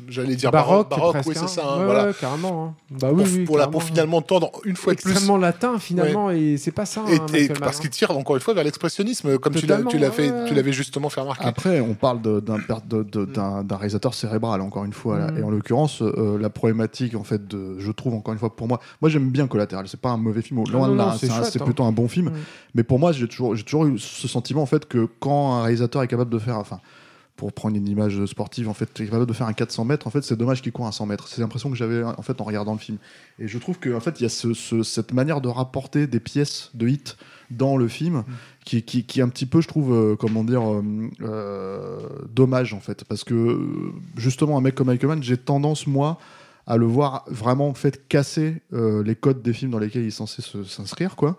[SPEAKER 2] j'allais dire
[SPEAKER 3] baroque,
[SPEAKER 2] baroque, oui c'est
[SPEAKER 3] hein.
[SPEAKER 2] ça hein,
[SPEAKER 3] Ouais,
[SPEAKER 2] voilà
[SPEAKER 3] ouais, carrément. hein. Bah oui,
[SPEAKER 2] pour,
[SPEAKER 3] oui,
[SPEAKER 2] pour la-
[SPEAKER 3] carrément,
[SPEAKER 2] pour
[SPEAKER 3] hein.
[SPEAKER 2] finalement tendre une fois de plus
[SPEAKER 3] extrêmement latin finalement et c'est pas ça.
[SPEAKER 2] et,
[SPEAKER 3] hein,
[SPEAKER 2] parce
[SPEAKER 3] hein.
[SPEAKER 2] qu'il tire encore une fois vers l'expressionnisme comme tu l'as
[SPEAKER 3] Totalement,
[SPEAKER 2] tu l'as fait
[SPEAKER 3] ouais.
[SPEAKER 2] tu l'avais justement fait remarquer
[SPEAKER 1] Après, on parle d'un réalisateur cérébral, encore une fois. là.
[SPEAKER 3] Mm.
[SPEAKER 1] Et en l'occurrence, euh, la problématique, en fait, de, je trouve, encore une fois, pour moi, moi j'aime bien Collatéral. C'est pas un mauvais film, loin
[SPEAKER 3] non,
[SPEAKER 1] de là.
[SPEAKER 3] non,
[SPEAKER 1] hein.
[SPEAKER 3] c'est hein.
[SPEAKER 1] plutôt un bon film.
[SPEAKER 3] Mm.
[SPEAKER 1] Mais pour moi, j'ai toujours, j'ai toujours eu ce sentiment, en fait, que quand un réalisateur est capable de faire, enfin, pour prendre une image sportive, en fait, est capable de faire un 400 mètres, en fait, c'est dommage qu'il court un 100 mètres. C'est l'impression que j'avais, en fait, en regardant le film. Et je trouve qu'en fait, il y a ce- ce- cette manière de rapporter des pièces de hit dans le film qui, qui, qui est un petit peu, je trouve, euh, comment dire, euh, euh, dommage, en fait. Parce que, justement, un mec comme Michael Mann, j'ai tendance, moi, à le voir vraiment en fait casser euh, les codes des films dans lesquels il est censé s'inscrire quoi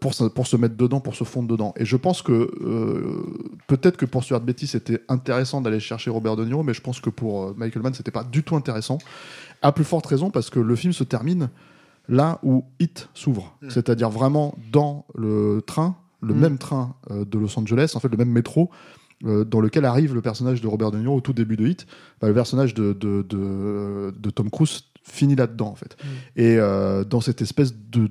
[SPEAKER 1] pour, se- pour se mettre dedans pour se fondre dedans et je pense que euh, peut-être que pour Stuart Betty c'était intéressant d'aller chercher Robert De Niro mais je pense que pour euh, Michael Mann c'était pas du tout intéressant à plus forte raison parce que le film se termine là où Hit s'ouvre
[SPEAKER 2] Mm.
[SPEAKER 1] c'est-à-dire vraiment dans le train le
[SPEAKER 3] Mm.
[SPEAKER 1] même train euh, de Los Angeles en fait le même métro euh, dans lequel arrive le personnage de Robert De Niro au tout début de Hit bah, le personnage de, de, de, de Tom Cruise finit là-dedans en fait.
[SPEAKER 3] Mm.
[SPEAKER 1] Et euh, dans cette espèce de-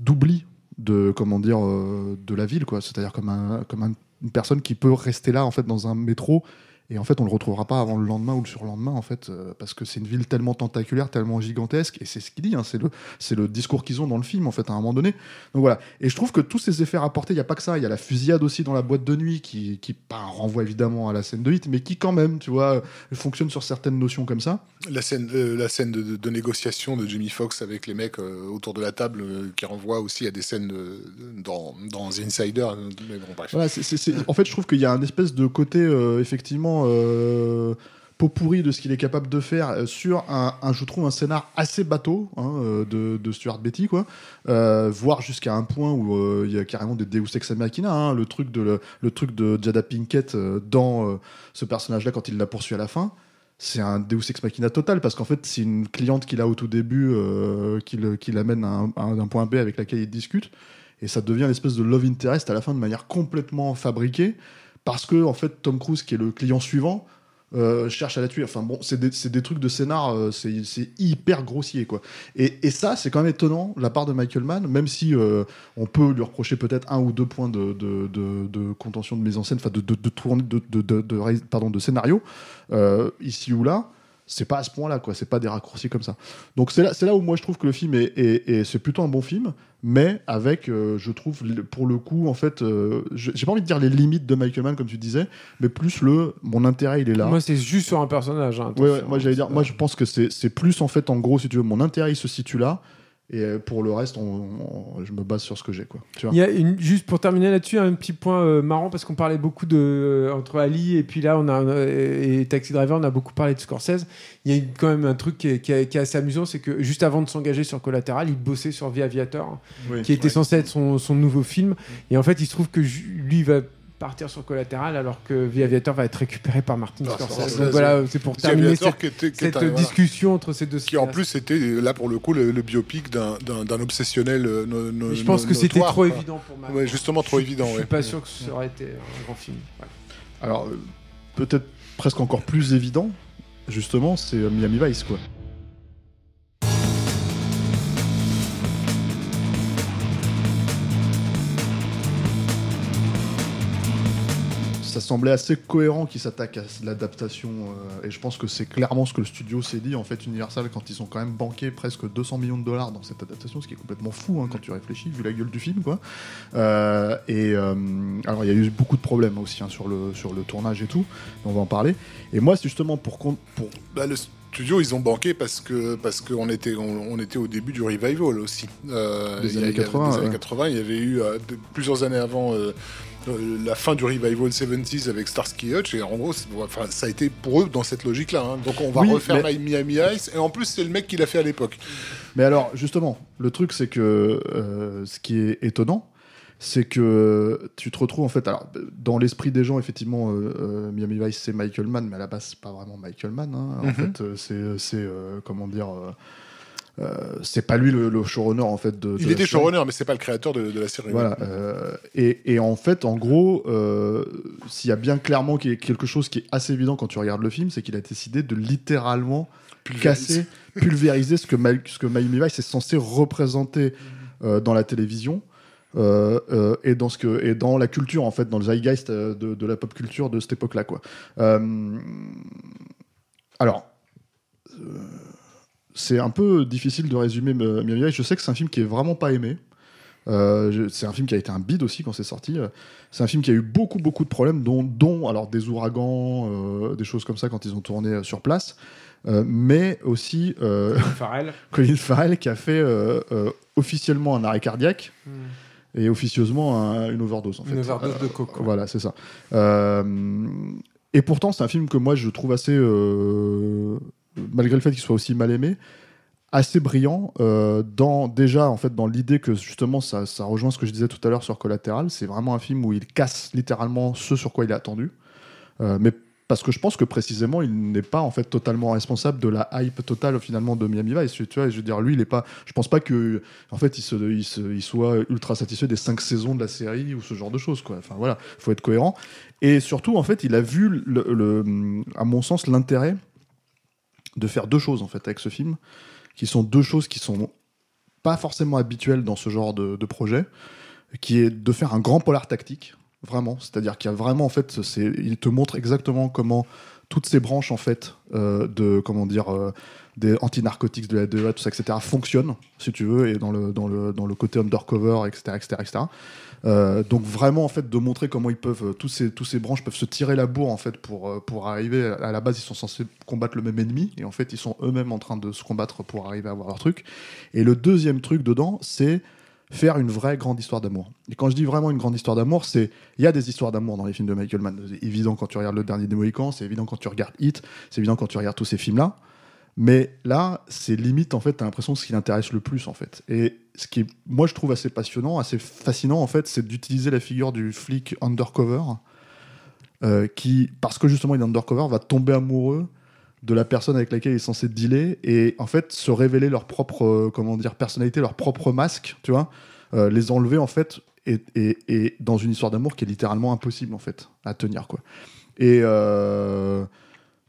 [SPEAKER 1] d'oubli de comment dire euh, de la ville quoi, c'est-à-dire comme un comme un- une personne qui peut rester là en fait dans un métro Et en fait, on le retrouvera pas avant le lendemain ou le surlendemain, en fait, euh, parce que c'est une ville tellement tentaculaire, tellement gigantesque, et c'est ce qu'il dit, hein, c'est le, c'est le discours qu'ils ont dans le film, en fait, à un moment donné. Donc voilà. Et je trouve que tous ces effets rapportés, il n'y a pas que ça, il y a la fusillade aussi dans la boîte de nuit, qui, qui pas un renvoi évidemment à la scène de hit, mais qui quand même, tu vois, fonctionne sur certaines notions comme ça.
[SPEAKER 2] La scène, euh, la scène de, de- de négociation de Jimmy Fox avec les mecs euh, autour de la table, euh, qui renvoie aussi à des scènes de- dans, dans The Insider. euh, Mais bon, bref.
[SPEAKER 1] Voilà, c'est- c'est- c'est- En fait, je trouve qu'il y a un espèce de côté, euh, effectivement, euh, pot pourri de ce qu'il est capable de faire euh, sur un, je trouve, un scénar assez bateau hein, euh, de, Stuart Betty, quoi. Euh, voire jusqu'à un point où il y a carrément des Deus Ex Machina, hein, le truc de le, truc de Jada Pinkett dans ce personnage-là quand il la poursuit à la fin. C'est un Deus Ex Machina total parce qu'en fait, c'est une cliente qu'il a au tout début qui l'amène à un, à un point B avec laquelle il discute et ça devient l'espèce de love interest à la fin de manière complètement fabriquée parce que en fait Tom Cruise qui est le client suivant euh, cherche à la tuer. Enfin bon c'est des, trucs de scénar euh, c'est hyper grossier quoi. Et, ça c'est quand même étonnant la part de Michael Mann même si euh, on peut lui reprocher peut-être un ou deux points de, contention de mise en scène enfin de, de, de, scénario ici ou là c'est pas à ce point-là, quoi. C'est pas des raccourcis comme ça. Donc c'est là, c'est là où moi je trouve que le film est, est- est- c'est plutôt un bon film, mais avec, euh, je trouve, pour le coup, en fait, euh, j'ai pas envie de dire les limites de Michael Mann comme tu disais, mais plus le, mon intérêt il est là.
[SPEAKER 3] Moi, c'est juste sur un personnage. hein,
[SPEAKER 1] Ouais, moi j'allais dire, moi je pense que c'est c'est plus en fait, en gros, si tu veux, mon intérêt il se situe là, et euh, pour le reste, on- on- je me base sur ce que j'ai, quoi. Tu vois
[SPEAKER 3] Il y a une, juste pour terminer là-dessus, un petit point euh, marrant parce qu'on parlait beaucoup de euh, entre Ali et puis là on a et Taxi Driver, on a beaucoup parlé de Scorsese. Il y a quand même un truc qui est, qui est- qui est assez amusant, c'est que juste avant de s'engager sur Collateral, il bossait sur The Aviator,
[SPEAKER 1] Oui.
[SPEAKER 3] qui était
[SPEAKER 2] Ouais.
[SPEAKER 3] censé être son, son nouveau film. Et en fait, il se trouve que lui il va partir sur Collateral alors que The Aviator va être récupéré par Martin
[SPEAKER 2] Ah,
[SPEAKER 3] Scorsese. Donc voilà, c'est pour terminer cette,
[SPEAKER 2] qui était, qui
[SPEAKER 3] cette
[SPEAKER 2] est un- voilà.
[SPEAKER 3] discussion entre ces deux
[SPEAKER 2] qui en plus était là pour le coup le, le biopic d'un- obsessionnel euh, no- no-
[SPEAKER 3] Mais je pense
[SPEAKER 2] no-
[SPEAKER 3] que c'était trop
[SPEAKER 2] quoi.
[SPEAKER 3] évident pour moi.
[SPEAKER 2] Ouais, justement trop évident.
[SPEAKER 3] Je suis
[SPEAKER 2] ouais.
[SPEAKER 3] pas sûr que ça aurait été un grand film. Voilà.
[SPEAKER 1] Alors, euh, peut-être presque encore plus évident, justement, c'est euh, Miami Vice, quoi. Ça semblait assez cohérent qu'ils s'attaquent à l'adaptation, euh, et je pense que c'est clairement ce que le studio s'est dit, en fait, Universal, quand ils ont quand même banqué presque 200 millions de dollars dans cette adaptation, ce qui est complètement fou hein, quand tu réfléchis, vu la gueule du film, quoi. Euh, et euh, alors, il y a eu beaucoup de problèmes aussi hein, sur, le, sur le tournage et tout, on va en parler. Et moi, c'est justement pour, pour
[SPEAKER 2] Bah, le studio, ils ont banqué parce que parce qu'on était on, on était au début du revival aussi. Euh,
[SPEAKER 1] Des années
[SPEAKER 2] il y a-
[SPEAKER 1] 80,
[SPEAKER 2] des années
[SPEAKER 1] ouais.
[SPEAKER 2] 80, il y avait eu euh, de- plusieurs années avant. euh, euh, la fin du revival 70s avec Starsky Hutch et en gros enfin, ça a été pour eux dans cette logique là donc on va
[SPEAKER 1] Oui,
[SPEAKER 2] refaire
[SPEAKER 1] mais-
[SPEAKER 2] Miami Ice et en plus c'est le mec qui l'a fait à l'époque
[SPEAKER 1] Mais alors, justement, le truc, c'est que euh, ce qui est étonnant, c'est que tu te retrouves en fait, alors dans l'esprit des gens, effectivement, euh, euh, Miami Vice c'est Michael Mann, mais à la base c'est pas vraiment Michael Mann. hein. En
[SPEAKER 2] Mhm.
[SPEAKER 1] fait, euh, c'est, comment dire, euh, c'est pas lui le, le showrunner en fait de.
[SPEAKER 2] il était showrunner mais c'est pas le créateur de, de la série
[SPEAKER 1] Voilà. euh, et, et en fait, en gros, euh, s'il y a bien clairement quelque chose qui est assez évident quand tu regardes le film, c'est qu'il a décidé de littéralement casser, pulvériser ce que, ce que Miami Vice est censé représenter dans la télévision. Euh, euh, et dans ce que et dans la culture en fait dans le zeitgeist euh, de, de la pop culture de cette époque là quoi Euh, alors euh, c'est un peu difficile de résumer euh, Vice je sais que c'est un film qui est vraiment pas aimé euh, c'est un film qui a été un bide aussi quand c'est sorti. Euh, C'est un film qui a eu beaucoup beaucoup de problèmes, dont, dont alors des ouragans, euh, des choses comme ça quand ils ont tourné euh, sur place, Euh, mais aussi euh,
[SPEAKER 3] Farrell.
[SPEAKER 1] Colin Farrell qui a fait euh, euh, officiellement un arrêt cardiaque et officieusement un- une overdose. En fait.
[SPEAKER 3] Une overdose de quoi.
[SPEAKER 1] voilà, c'est ça. Euh, et pourtant, c'est un film que moi je trouve assez, euh, malgré le fait qu'il soit aussi mal aimé, assez brillant. euh, dans déjà en fait dans l'idée que justement ça, ça rejoint ce que je disais tout à l'heure sur Collatéral. C'est vraiment un film où il casse littéralement ce sur quoi il est attendu. Euh, mais parce que je pense que précisément il n'est pas en fait totalement responsable de la hype totale finalement de Miami Vice tu vois je veux dire lui il est pas je pense pas que en fait il, se, il, soit ultra satisfait des cinq saisons de la série ou ce genre de choses quoi. Enfin voilà faut être cohérent. Et surtout en fait il a vu à mon sens l'intérêt de faire deux choses en fait avec ce film qui sont deux choses qui sont pas forcément habituelles dans ce genre de projet qui est de faire un grand polar tactique vraiment. C'est-à-dire qu'il y a vraiment, en fait, il te montre exactement comment toutes ces branches, en fait, euh, de, comment dire, euh, des anti-narcotiques de la DEA, tout ça, etc., fonctionnent, si tu veux, et dans le, dans le, dans le côté undercover, etc., etc., etc. Donc vraiment en fait de montrer comment ils peuvent tous ces ces branches peuvent se tirer la bourre en fait pour euh, pour arriver à la base ils sont censés combattre le même ennemi et en fait ils sont eux-mêmes en train de se combattre pour arriver à avoir leur truc et le deuxième truc dedans c'est faire une vraie grande histoire d'amour. Et quand je dis vraiment une grande histoire d'amour, c'est il y a des histoires d'amour dans les films de Michael Mann. C'est évident quand tu regardes Le Dernier des Mohicans, c'est évident quand tu regardes Hit, c'est évident quand tu regardes tous ces films-là. Mais là, c'est limite en fait, t'as l'impression ce qui l'intéresse le plus en fait. Et ce qui moi, je trouve assez passionnant, assez fascinant en fait, c'est d'utiliser la figure du flic undercover, euh, qui, parce que justement il est undercover, va tomber amoureux de la personne avec laquelle il est censé dealer et en fait se révéler leur propre, euh, comment dire, personnalité, leur propre masque, tu vois, euh, les enlever en fait, et, et- dans une histoire d'amour qui est littéralement impossible en fait à tenir quoi. Et euh,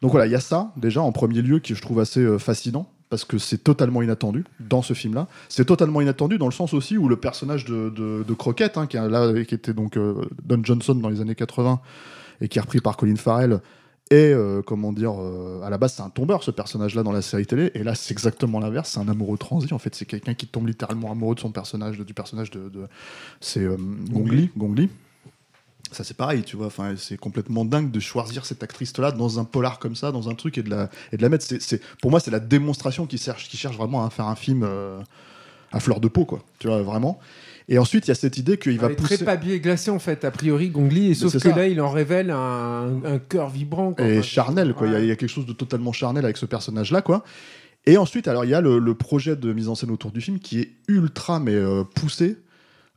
[SPEAKER 1] donc voilà, il y a ça déjà en premier lieu qui je trouve assez fascinant parce que c'est totalement inattendu dans ce film-là. C'est totalement inattendu dans le sens aussi où le personnage de, de, Crockett, hein, qui, là, qui était donc Don Johnson dans les années 80 et qui est repris par Colin Farrell, et euh, comment dire, euh, à la base c'est un tombeur ce personnage-là dans la série télé, et là c'est exactement l'inverse, c'est un amoureux transi en fait, c'est quelqu'un qui tombe littéralement amoureux de son personnage, du personnage de, de- c'est euh, Gongli, Gongli. Ça c'est pareil, tu vois, enfin c'est complètement dingue de choisir cette actrice-là dans un polar comme ça, dans un truc et de la et de la mettre. C'est, pour moi c'est la démonstration qui cherche, qui cherche vraiment à faire un film à fleur de peau quoi, tu vois vraiment. Et ensuite il y a cette idée qu'il va
[SPEAKER 3] Il est
[SPEAKER 1] pousser
[SPEAKER 3] très papier glacé en fait, a priori, Gongli, et sauf que
[SPEAKER 1] ça.
[SPEAKER 3] là, il en révèle un, un cœur vibrant. quoi.
[SPEAKER 1] et charnel quoi. Il y a-
[SPEAKER 3] ouais.
[SPEAKER 1] il y, a quelque chose de totalement charnel avec ce personnage là quoi. Et ensuite alors il y a le, le projet de mise en scène autour du film qui est ultra mais euh, poussé.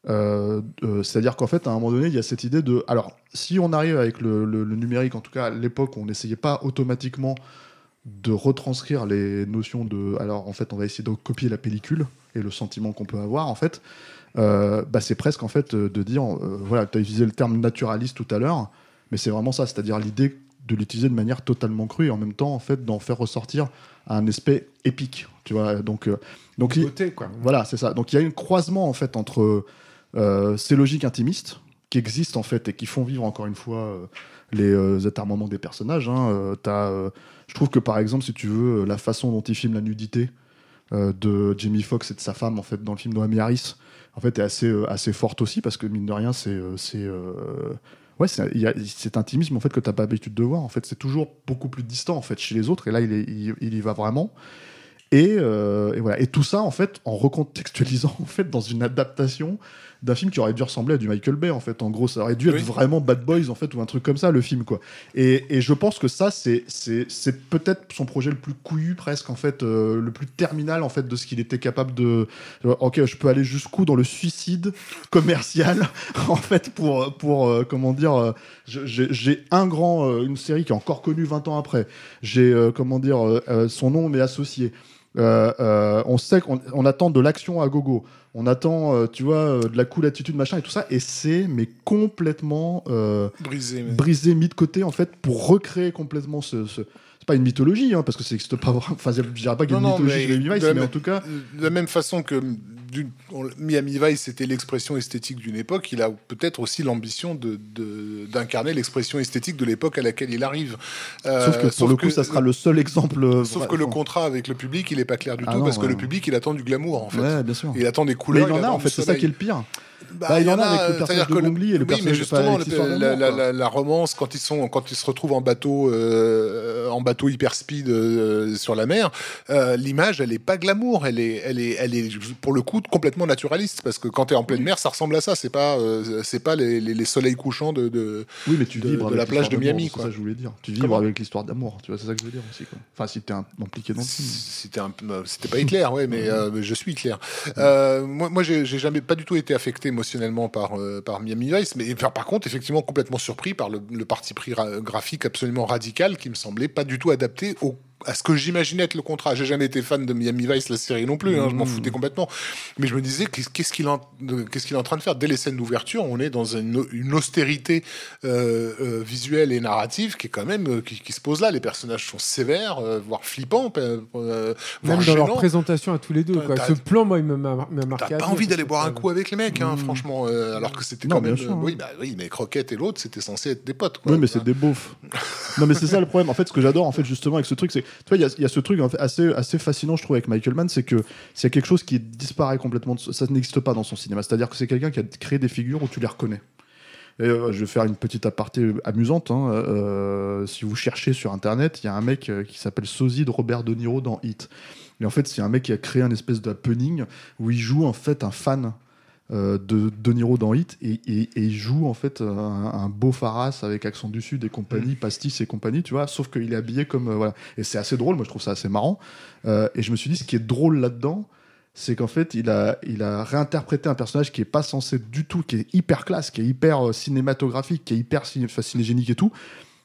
[SPEAKER 1] Euh, euh, C'est-à-dire qu'en fait, à un moment donné, il y a cette idée de. Alors, si on arrive avec le, le- le numérique, en tout cas à l'époque, on n'essayait pas automatiquement de retranscrire les notions de. Alors, en fait, on va essayer de copier la pellicule et le sentiment qu'on peut avoir, en fait. Euh, bah, c'est presque en fait euh, de dire. euh, voilà, tu as utilisé le terme naturaliste tout à l'heure, mais c'est vraiment ça, c'est-à-dire l'idée de l'utiliser de manière totalement crue et en même temps, en fait, d'en faire ressortir un aspect épique. Tu vois, donc. euh, donc il-
[SPEAKER 3] Beauté, quoi.
[SPEAKER 1] voilà, c'est ça. Donc il y a un croisement en fait entre ces logiques intimistes qui existent en fait et qui font vivre encore une fois les euh, des personnages. hein. Euh, euh, je trouve que par exemple, si tu veux, la façon dont il filme la nudité de Jamie Foxx et de sa femme en fait dans le film Noémie Harris, en fait, est assez euh, assez forte aussi parce que mine de rien, c'est euh, euh, ouais, c'est intimisme en fait que t'as pas l'habitude de voir. En fait, c'est toujours beaucoup plus distant en fait chez les autres et là, il, il, il y va vraiment. Et, et voilà. Et tout ça, en fait, en recontextualisant, en fait, dans une adaptation d'un film qui aurait dû ressembler à du Michael Bay, en fait. En gros, ça aurait dû être vraiment Bad Boys, en fait, ou un truc comme ça, le film, quoi. Et, et je pense que ça, c'est, c'est, peut-être son projet le plus couillu, presque, en fait, euh, le plus terminal, en fait, de ce qu'il était capable de. Ok, je peux aller jusqu'où dans le suicide commercial, en fait, pour, pour euh, comment dire, euh, j'ai, un grand, euh, une série qui est encore connue 20 ans après. J'ai, comment dire, son nom m'est associé. On sait qu'on on attend de l'action à gogo. On attend, euh, tu vois, euh, de la cool attitude, machin et tout ça. Et c'est, mais complètement euh,
[SPEAKER 2] Brisé. mais-
[SPEAKER 1] brisé, mis de côté, en fait, pour recréer complètement ce. Pas une mythologie, hein, parce que ça n'existe pas vraiment. Enfin, je dirais pas qu'il y a une
[SPEAKER 2] Non,
[SPEAKER 1] mythologie
[SPEAKER 2] mais de la
[SPEAKER 1] mais en tout cas.
[SPEAKER 2] De la même façon que Miami Vice c'était l'expression esthétique d'une époque, il a peut-être aussi l'ambition de- de- d'incarner l'expression esthétique de l'époque à laquelle il arrive. Euh,
[SPEAKER 1] Sauf que pour le coup,
[SPEAKER 2] que-
[SPEAKER 1] ça sera le seul exemple. euh,
[SPEAKER 2] Sauf
[SPEAKER 1] vrai-
[SPEAKER 2] que le contrat avec le public, il est pas clair du
[SPEAKER 1] Ah
[SPEAKER 2] tout,
[SPEAKER 1] non,
[SPEAKER 2] parce que le public, il attend du glamour, en fait.
[SPEAKER 1] Ouais, bien sûr.
[SPEAKER 2] Il attend des
[SPEAKER 1] Mais
[SPEAKER 2] couleurs.
[SPEAKER 1] il en a, en fait, c'est ça qui est le pire.
[SPEAKER 2] Bah,
[SPEAKER 1] Bah, il
[SPEAKER 2] y
[SPEAKER 1] en a avec le personnage de et le
[SPEAKER 2] oui,
[SPEAKER 1] personnage
[SPEAKER 2] mais justement, la, la-
[SPEAKER 1] quoi.
[SPEAKER 2] la- la romance quand ils sont, quand ils se retrouvent en bateau, euh, en bateau hyper speed euh, sur la mer, euh, l'image, elle est pas glamour, elle est, elle est, elle est pour le coup complètement naturaliste parce que quand tu es en pleine mer, ça ressemble à ça. C'est pas, euh, c'est pas les, les- les soleils couchants de, de-
[SPEAKER 1] Oui, mais tu
[SPEAKER 2] de-
[SPEAKER 1] vibres
[SPEAKER 2] de la plage de Miami, quoi.
[SPEAKER 1] Ça je voulais dire. Tu vibres
[SPEAKER 2] Comment?
[SPEAKER 1] avec l'histoire d'amour, tu vois, c'est ça que je veux dire aussi. Quoi. Enfin, si t'es un- impliqué dans le film.
[SPEAKER 2] C'était un, peu- c'était pas Hitler, ouais, mais je suis Hitler. Moi, moi, j'ai jamais pas du tout été affecté émotionnellement par euh, par Miami Vice, mais par, contre, effectivement, complètement surpris par le, parti pris ra- graphique absolument radical qui me semblait pas du tout adapté au à ce que j'imaginais être le contrat. J'ai jamais été fan de Miami Vice, la série non plus, hein, je m'en
[SPEAKER 1] Mmh.
[SPEAKER 2] foutais complètement. Mais je me disais, qu'est-ce qu'il qu'est-ce est en train de faire? Dès les scènes d'ouverture, on est dans une, une austérité euh, euh, visuelle et narrative qui est quand même euh, qui, qui se pose là. Les personnages sont sévères, euh, voire flippants, voire
[SPEAKER 3] Même dans leur présentation à tous les deux. Quoi. Ce plan, moi, il m'a m'a marqué.
[SPEAKER 2] T'as pas
[SPEAKER 3] vie,
[SPEAKER 2] envie d'aller boire un coup avec les mecs, hein, franchement. euh, alors que c'était quand même.
[SPEAKER 1] sûr,
[SPEAKER 2] euh,
[SPEAKER 1] hein.
[SPEAKER 2] oui, bah oui, mais Croquette et l'autre, c'était censé être des potes. Quoi.
[SPEAKER 1] Oui, mais c'est des beaufs. non, mais c'est ça le problème. En fait, ce que j'adore, en fait, justement, avec ce truc, c'est, tu vois, il y a, ce truc assez, assez fascinant, je trouve, avec Michael Mann, c'est que c'est quelque chose qui disparaît complètement. de- Ça n'existe pas dans son cinéma. C'est-à-dire que c'est quelqu'un qui a créé des figures où tu les reconnais. Euh, je vais faire une petite aparté amusante. hein. Euh, si vous cherchez sur Internet, il y a un mec euh, qui s'appelle Sosie de Robert De Niro dans Hit. Et en fait, c'est un mec qui a créé un espèce d'happening où il joue en fait un fan euh, de De Niro dans Hit et, et- et il joue en fait un, un beau Faras avec accent du sud et compagnie, pastis et compagnie, tu vois, sauf qu'il est habillé comme euh, voilà. Et c'est assez drôle, moi je trouve ça assez marrant. Euh, et je me suis dit, ce qui est drôle là-dedans, c'est qu'en fait, il a, il a réinterprété un personnage qui est pas censé du tout, qui est hyper classe, qui est hyper euh, cinématographique, qui est hyper ciné- cinégénique et tout,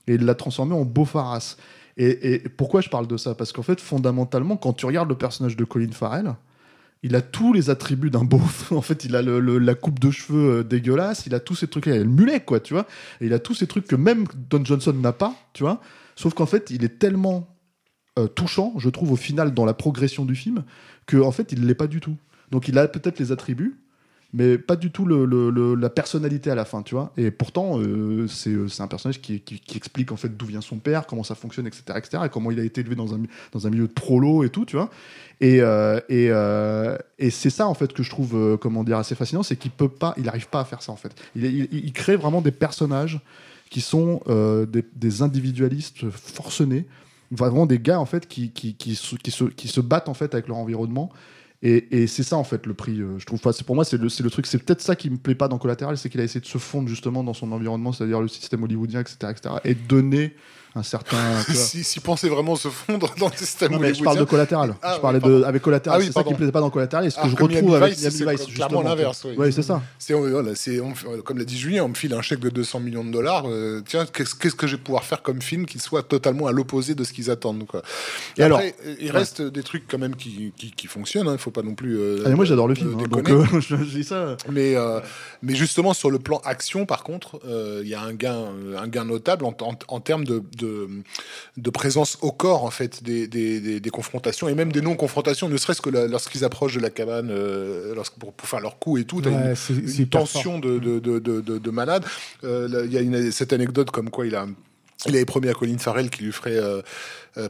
[SPEAKER 1] et il l'a transformé en beau Faras. Et, et pourquoi je parle de ça? Parce qu'en fait, fondamentalement, quand tu regardes le personnage de Colin Farrell, il a tous les attributs d'un beauf. En fait, il a le- la coupe de cheveux euh, dégueulasse, il a tous ces trucs-là, il a le mulet, quoi, tu vois. Et il a tous ces trucs que même Don Johnson n'a pas, tu vois. Sauf qu'en fait, il est tellement euh, touchant, je trouve, au final, dans la progression du film, que en fait, il l'est pas du tout. Donc, il a peut-être les attributs, mais pas du tout la personnalité à la fin, tu vois. Et pourtant, euh, c'est euh, un personnage qui, qui- explique en fait d'où vient son père, comment ça fonctionne, etc., etc., et comment il a été élevé dans un, dans un milieu de prolo et tout, tu vois. Et, euh, euh, et c'est ça en fait que je trouve, comment dire, assez fascinant, c'est qu'il peut pas, il arrive pas à faire ça en fait. Il, crée vraiment des personnages qui sont des, individualistes forcenés, vraiment des gars en fait qui, qui, se, se, qui se battent en fait avec leur environnement. Et, c'est ça en fait le prix, euh, je trouve. Enfin, pour moi c'est le, truc, c'est peut-être ça qui me plaît pas dans Collatéral, c'est qu'il a essayé de se fondre justement dans son environnement, c'est-à-dire le système hollywoodien, etc., etc., et donner un certain.
[SPEAKER 2] si, si pensait vraiment se fondre dans le système
[SPEAKER 1] Non, mais je parle de Collatéral.
[SPEAKER 2] Ah,
[SPEAKER 1] je parlais
[SPEAKER 2] oui, pardon.
[SPEAKER 1] de avec Collatéral.
[SPEAKER 2] Ah oui,
[SPEAKER 1] c'est ça qui me plaisait pas dans Collatéral. Et ce que
[SPEAKER 2] Alors
[SPEAKER 1] je retrouve avec
[SPEAKER 2] Vice, c'est clairement
[SPEAKER 1] justement.
[SPEAKER 2] l'inverse, oui.
[SPEAKER 1] Ouais, c'est ça.
[SPEAKER 2] C'est, voilà, c'est, on- comme l'a dit Julien, on me file un chèque de 200 millions de dollars. euh, tiens, qu'est-ce, qu'est-ce que je vais pouvoir faire comme film qui soit totalement à l'opposé de ce qu'ils attendent quoi.
[SPEAKER 1] Et alors
[SPEAKER 2] euh, il reste des trucs quand même qui, qui, qui fonctionnent. Il faut pas non plus. euh,
[SPEAKER 1] Ah, mais moi j'adore le
[SPEAKER 2] euh,
[SPEAKER 1] film, hein, donc euh, je, dis ça.
[SPEAKER 2] Mais, euh, mais justement, sur le plan action, par contre, euh, il y a un gain, euh, un gain notable en termes de, de, de présence au corps, en fait, des, des, des, des confrontations et même des non-confrontations, ne serait-ce que lorsqu'ils approchent de la cabane, euh, pour, pour faire leur coup et tout.
[SPEAKER 3] Ouais,
[SPEAKER 2] une- tension de, de, de, de, de- de malade. Euh, Il y a une, cette anecdote comme quoi il a. Il avait promis à Colin Farrell qu'il lui ferait euh,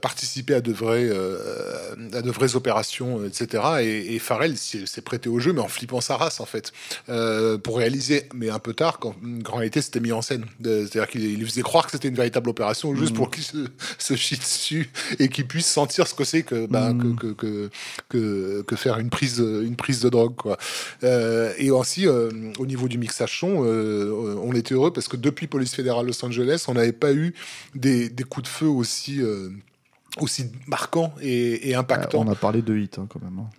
[SPEAKER 2] participer à de vraies, euh, à de vraies opérations, euh, etc. Et, et Farrell s'est prêté au jeu, mais en flippant sa race, en fait, euh, pour réaliser, mais un peu tard, quand en réalité c'était mis en scène. C'est-à-dire qu'il lui faisait croire que c'était une véritable opération, juste pour qu'il se, se chie dessus et qu'il puisse sentir ce que c'est que, bah, que, que, que, que, que faire une prise, une prise de drogue, quoi. Euh, et aussi, euh, au niveau du mixage son, euh, on était heureux parce que depuis Police fédérale Los Angeles, on n'avait pas eu des, des coups de feu aussi. Aussi marquants et, et impactants.
[SPEAKER 1] on a parlé de hit hein, quand même. hein.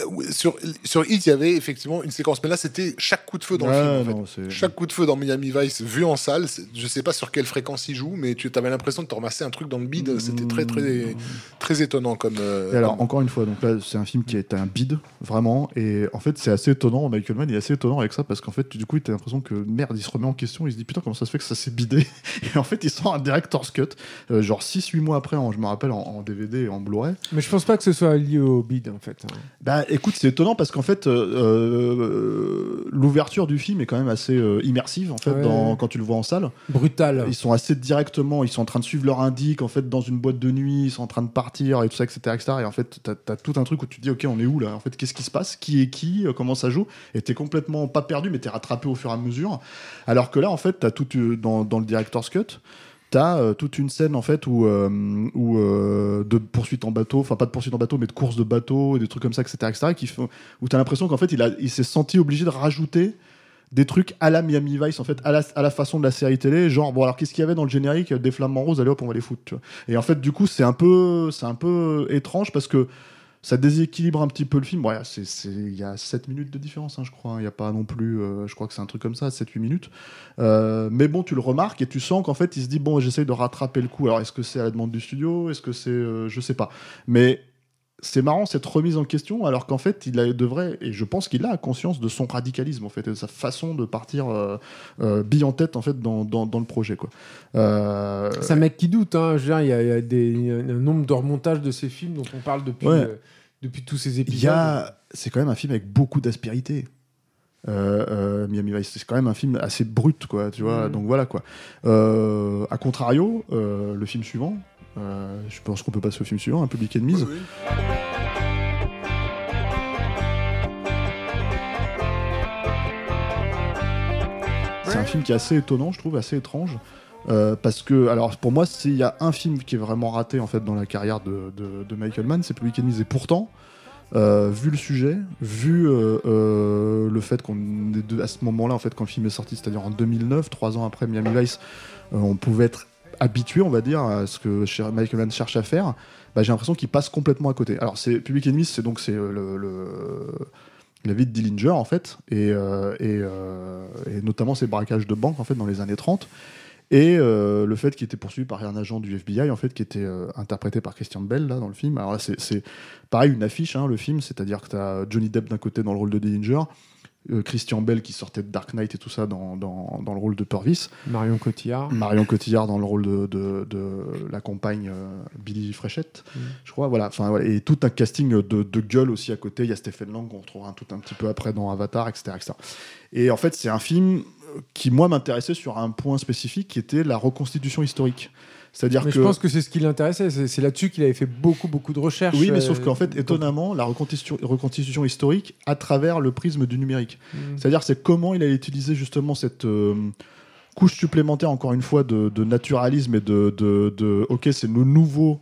[SPEAKER 2] Euh, sur, sur Hit, il y avait effectivement une séquence, mais là, c'était chaque coup de feu dans
[SPEAKER 1] Ouais,
[SPEAKER 2] le film. en
[SPEAKER 1] non,
[SPEAKER 2] fait.
[SPEAKER 1] c'est-
[SPEAKER 2] Chaque coup de feu dans Miami Vice vu en salle, je sais pas sur quelle fréquence il joue, mais tu avais l'impression de te ramasser un truc dans le bide. C'était très, très, très étonnant comme. euh,
[SPEAKER 1] Et alors,
[SPEAKER 2] comme-
[SPEAKER 1] encore une fois, donc là, c'est un film qui est un bide, vraiment. Et en fait, c'est assez étonnant. Michael Mann est assez étonnant avec ça parce qu'en fait, du coup, tu as l'impression que merde, il se remet en question. Il se dit putain, comment ça se fait que ça s'est bidé? Et en fait, il sort un director's cut, euh, genre 6-8 mois après, en- je me rappelle, en, en DVD et en Blu-ray.
[SPEAKER 3] Mais je pense pas que ce soit lié au bid en fait.
[SPEAKER 1] Bah écoute, c'est étonnant parce qu'en fait, euh, euh, l'ouverture du film est quand même assez euh, immersive en fait
[SPEAKER 3] Ouais.
[SPEAKER 1] dans- quand tu le vois en salle.
[SPEAKER 3] Brutal.
[SPEAKER 1] Ils sont assez directement, ils sont en train de suivre leur indique en fait dans une boîte de nuit, ils sont en train de partir et tout ça, etc. etc. et en fait, t'as as tout un truc où tu te dis, ok, on est où là? En fait, qu'est-ce qui se passe? Qui est qui? Comment ça joue? Et t'es complètement pas perdu, mais t'es rattrapé au fur et à mesure. Alors que là, en fait, t'as tout euh, dans, dans le director's cut. T'as euh, toute une scène en fait où, euh, euh, de poursuite en bateau, enfin pas de poursuite en bateau, mais de course de bateau et des trucs comme ça, etc., etc. Qui font, où t'as l'impression qu'en fait il, s'est senti obligé de rajouter des trucs à la Miami Vice en fait à la, façon de la série télé genre bon alors qu'est-ce qu'il y avait dans le générique des flamants roses? Allez hop on va les foutre et en fait du coup c'est un peu c'est un peu étrange parce que ça déséquilibre un petit peu le film. C'est- il y a 7 minutes de différence, hein, je crois. Il n'y a pas non plus, euh, je crois que c'est un truc comme ça, 7-8 minutes. Euh, mais bon, tu le remarques et tu sens qu'en fait, il se dit, bon, j'essaye de rattraper le coup. Alors, est-ce que c'est à la demande du studio? Est-ce que c'est. euh, je sais pas. Mais c'est marrant cette remise en question, alors qu'en fait, il a, devrait, et je pense qu'il a conscience de son radicalisme, en fait, et de sa façon de partir euh, euh, bille en tête, en fait, dans, dans, dans le projet, quoi. Euh,
[SPEAKER 3] C'est un mec qui doute. Hein. Je veux dire, il y a, il y a des, il y a un nombre de remontages de ces films dont on parle depuis,
[SPEAKER 1] Ouais.
[SPEAKER 3] euh, depuis tous ces
[SPEAKER 1] Il
[SPEAKER 3] épisodes.
[SPEAKER 1] y a, c'est quand même un film avec beaucoup d'aspérité. Euh, euh, Miami Vice, c'est quand même un film assez brut, quoi, tu vois.
[SPEAKER 3] Mhm.
[SPEAKER 1] Donc voilà, quoi. Euh, a contrario, le film suivant, je pense qu'on peut passer au film suivant, un Public Enemies.
[SPEAKER 2] Oui, oui.
[SPEAKER 1] C'est un film qui est assez étonnant, je trouve, assez étrange. Euh, parce que, alors pour moi, s'il y a un film qui est vraiment raté en fait dans la carrière de, de- de Michael Mann, c'est Public Enemies. Et pourtant, euh, vu le sujet, vu euh, euh, le fait qu'on est de- à ce moment-là, en fait, quand le film est sorti, c'est-à-dire en 2009, trois ans après Miami Vice, euh, on pouvait être habitué, on va dire, à ce que Michael Mann cherche à faire. Bah, j'ai l'impression qu'il passe complètement à côté. Alors, c'est Public Enemies, c'est donc c'est euh, le, le- la vie de Dillinger en fait, et, euh, euh, et notamment ses braquages de banque en fait dans les années 30. Et le fait qu'il était poursuivi par un agent du FBI, en fait, qui était interprété par Christian Bell là, dans le film. Alors là, c'est- c'est pareil, une affiche, hein, le film, c'est-à-dire que tu as Johnny Depp d'un côté dans le rôle de Dillinger, euh, Christian Bell qui sortait de Dark Knight et tout ça dans, dans, dans le rôle de Purvis,
[SPEAKER 3] Marion Cotillard.
[SPEAKER 1] Marion Cotillard dans le rôle de, de, de la compagne euh, Billy Fréchette,
[SPEAKER 3] Mm.
[SPEAKER 1] je crois. Voilà. Enfin, voilà. Et tout un casting de, de gueule aussi à côté. Il y a Stephen Lang qu'on retrouvera tout un petit peu après dans Avatar, etc. etc. Et en fait, c'est un film qui, moi, m'intéressait sur un point spécifique qui était la reconstitution historique. C'est-à-dire que.
[SPEAKER 3] je pense que c'est ce qui l'intéressait. C'est là-dessus qu'il avait fait beaucoup, beaucoup de recherches.
[SPEAKER 1] Oui, mais
[SPEAKER 3] euh,
[SPEAKER 1] sauf qu'en fait, étonnamment, la reconstitution, reconstitution historique à travers le prisme du numérique.
[SPEAKER 3] Mm.
[SPEAKER 1] C'est-à-dire, c'est comment il a utilisé justement cette euh, couche supplémentaire, encore une fois, de, de naturalisme et de, de, de- ok, c'est le nouveau,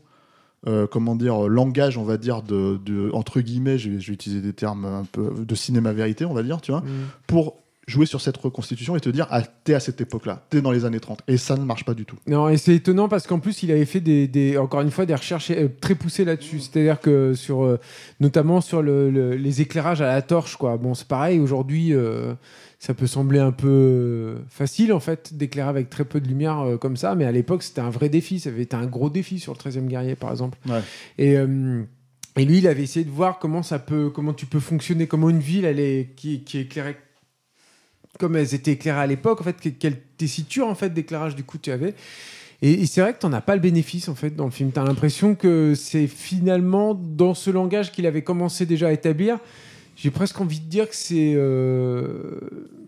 [SPEAKER 1] euh, comment dire, langage, on va dire, de, de- entre guillemets, je vais, je vais utiliser des termes un peu de cinéma vérité, on va dire, tu vois,
[SPEAKER 3] Mm.
[SPEAKER 1] pour jouer sur cette reconstitution et te dire, ah, t'es à cette époque-là, t'es dans les années 30. Et ça ne marche pas du tout.
[SPEAKER 3] Non, et c'est étonnant parce qu'en plus, il avait fait des, des- encore une fois des recherches euh, très poussées là-dessus. C'est-à-dire que sur, euh, notamment sur le- le- les éclairages à la torche, quoi. Bon, c'est pareil. Aujourd'hui, euh, ça peut sembler un peu facile en fait d'éclairer avec très peu de lumière euh, comme ça, mais à l'époque, c'était un vrai défi. Ça avait été un gros défi sur le 13e guerrier, par exemple.
[SPEAKER 1] Ouais.
[SPEAKER 3] Et et lui, il avait essayé de voir comment ça peut, comment tu peux fonctionner, comment une ville, elle est qui, qui est éclairée comme elles étaient éclairées à l'époque, en fait, que- quelle tessiture en fait d'éclairage du coup tu avais. Et, et c'est vrai que tu n'en as pas le bénéfice en fait dans le film. Tu as l'impression que c'est finalement dans ce langage qu'il avait commencé déjà à établir. J'ai presque envie de dire que c'est, euh,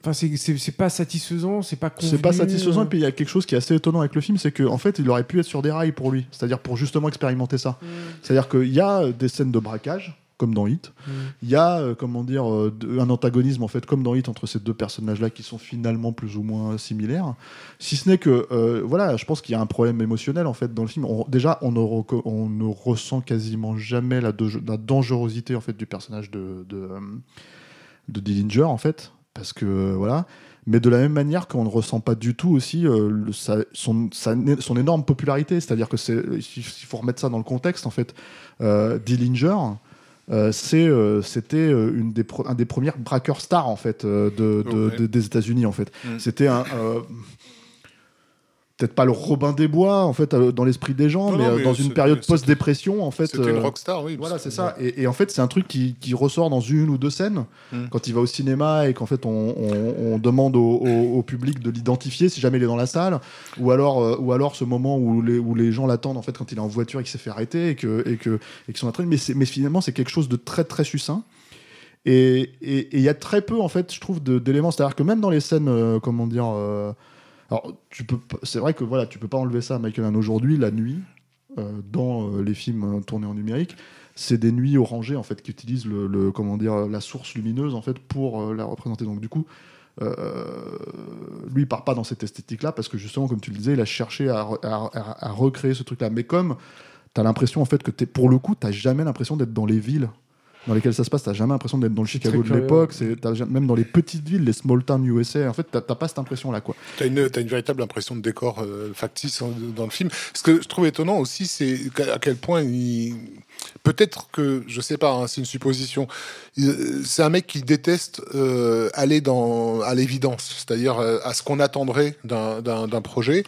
[SPEAKER 3] enfin c'est, pas satisfaisant, c'est pas.
[SPEAKER 1] C'est pas satisfaisant, et puis il y a quelque chose qui est assez étonnant avec le film, c'est qu'en fait, il aurait pu être sur des rails pour lui, c'est-à-dire pour justement expérimenter ça. C'est-à-dire qu'il y a des scènes de braquage, comme dans Hit,
[SPEAKER 3] Mm.
[SPEAKER 1] il y a, euh, comment dire, euh, un antagonisme, en fait, comme dans Hit, entre ces deux personnages-là qui sont finalement plus ou moins similaires. Si ce n'est que, euh, voilà, je pense qu'il y a un problème émotionnel, en fait, dans le film. On- déjà, on ne, reco- on ne ressent quasiment jamais la, de- la dangerosité, en fait, du personnage de, de, de Dillinger, en fait, parce que, voilà. Mais de la même manière qu'on ne ressent pas du tout aussi euh, le- sa- son, sa- son énorme popularité. C'est-à-dire que c'est, il faut remettre ça dans le contexte, en fait. Euh, Dillinger, euh, euh, c'était euh, une des un des premiers braqueurs stars en fait de, de-
[SPEAKER 2] Ouais.
[SPEAKER 1] de- des États-Unis en fait.
[SPEAKER 2] Mm.
[SPEAKER 1] C'était un peut-être pas le Robin des Bois en fait euh, dans l'esprit des gens,
[SPEAKER 2] Non,
[SPEAKER 1] mais,
[SPEAKER 2] non,
[SPEAKER 1] euh,
[SPEAKER 2] mais
[SPEAKER 1] dans une période post-dépression en fait.
[SPEAKER 2] C'était une
[SPEAKER 1] euh,
[SPEAKER 2] rockstar, oui.
[SPEAKER 1] voilà, c'est ça. Et, et en fait, c'est un truc qui, qui ressort dans une ou deux scènes.
[SPEAKER 2] Mm.
[SPEAKER 1] Quand il va au cinéma et qu'en fait, on, on- on demande au, au- au public de l'identifier si jamais il est dans la salle. Ou alors, euh, ou alors ce moment où les, où les gens l'attendent en fait quand il est en voiture et qu'il s'est fait arrêter et que et que et qu'ils sont en train de- mais, mais finalement, c'est quelque chose de très très succinct. Et il y a très peu en fait, je trouve, d'éléments. C'est-à-dire que même dans les scènes, euh, comment dire. Alors, tu peux, c'est vrai que voilà, tu peux pas enlever ça à Michael Mann aujourd'hui, la nuit, euh, dans euh, les films euh, tournés en numérique, c'est des nuits orangées en fait qui utilisent le, comment dire la source lumineuse en fait pour la représenter. Donc du coup, lui il part pas dans cette esthétique-là parce que justement, comme tu le disais, il a cherché à, re- à- à- à recréer ce truc-là. Mais comme tu as l'impression en fait que pour le coup, t'as jamais l'impression d'être dans les villes dans lesquelles ça se passe, t'as jamais l'impression d'être dans le Chicago de l'époque, même dans les petites villes, les small towns USA, en fait, t'as, pas cette impression-là, quoi.
[SPEAKER 2] T'as une, t'as une véritable impression de décor euh, factice en- dans le film. Ce que je trouve étonnant aussi, c'est à quel point il, Peut-être que, je sais pas, hein, c'est une supposition. C'est un mec qui déteste euh, aller dans à l'évidence, c'est-à-dire euh, à ce qu'on attendrait d'un- projet,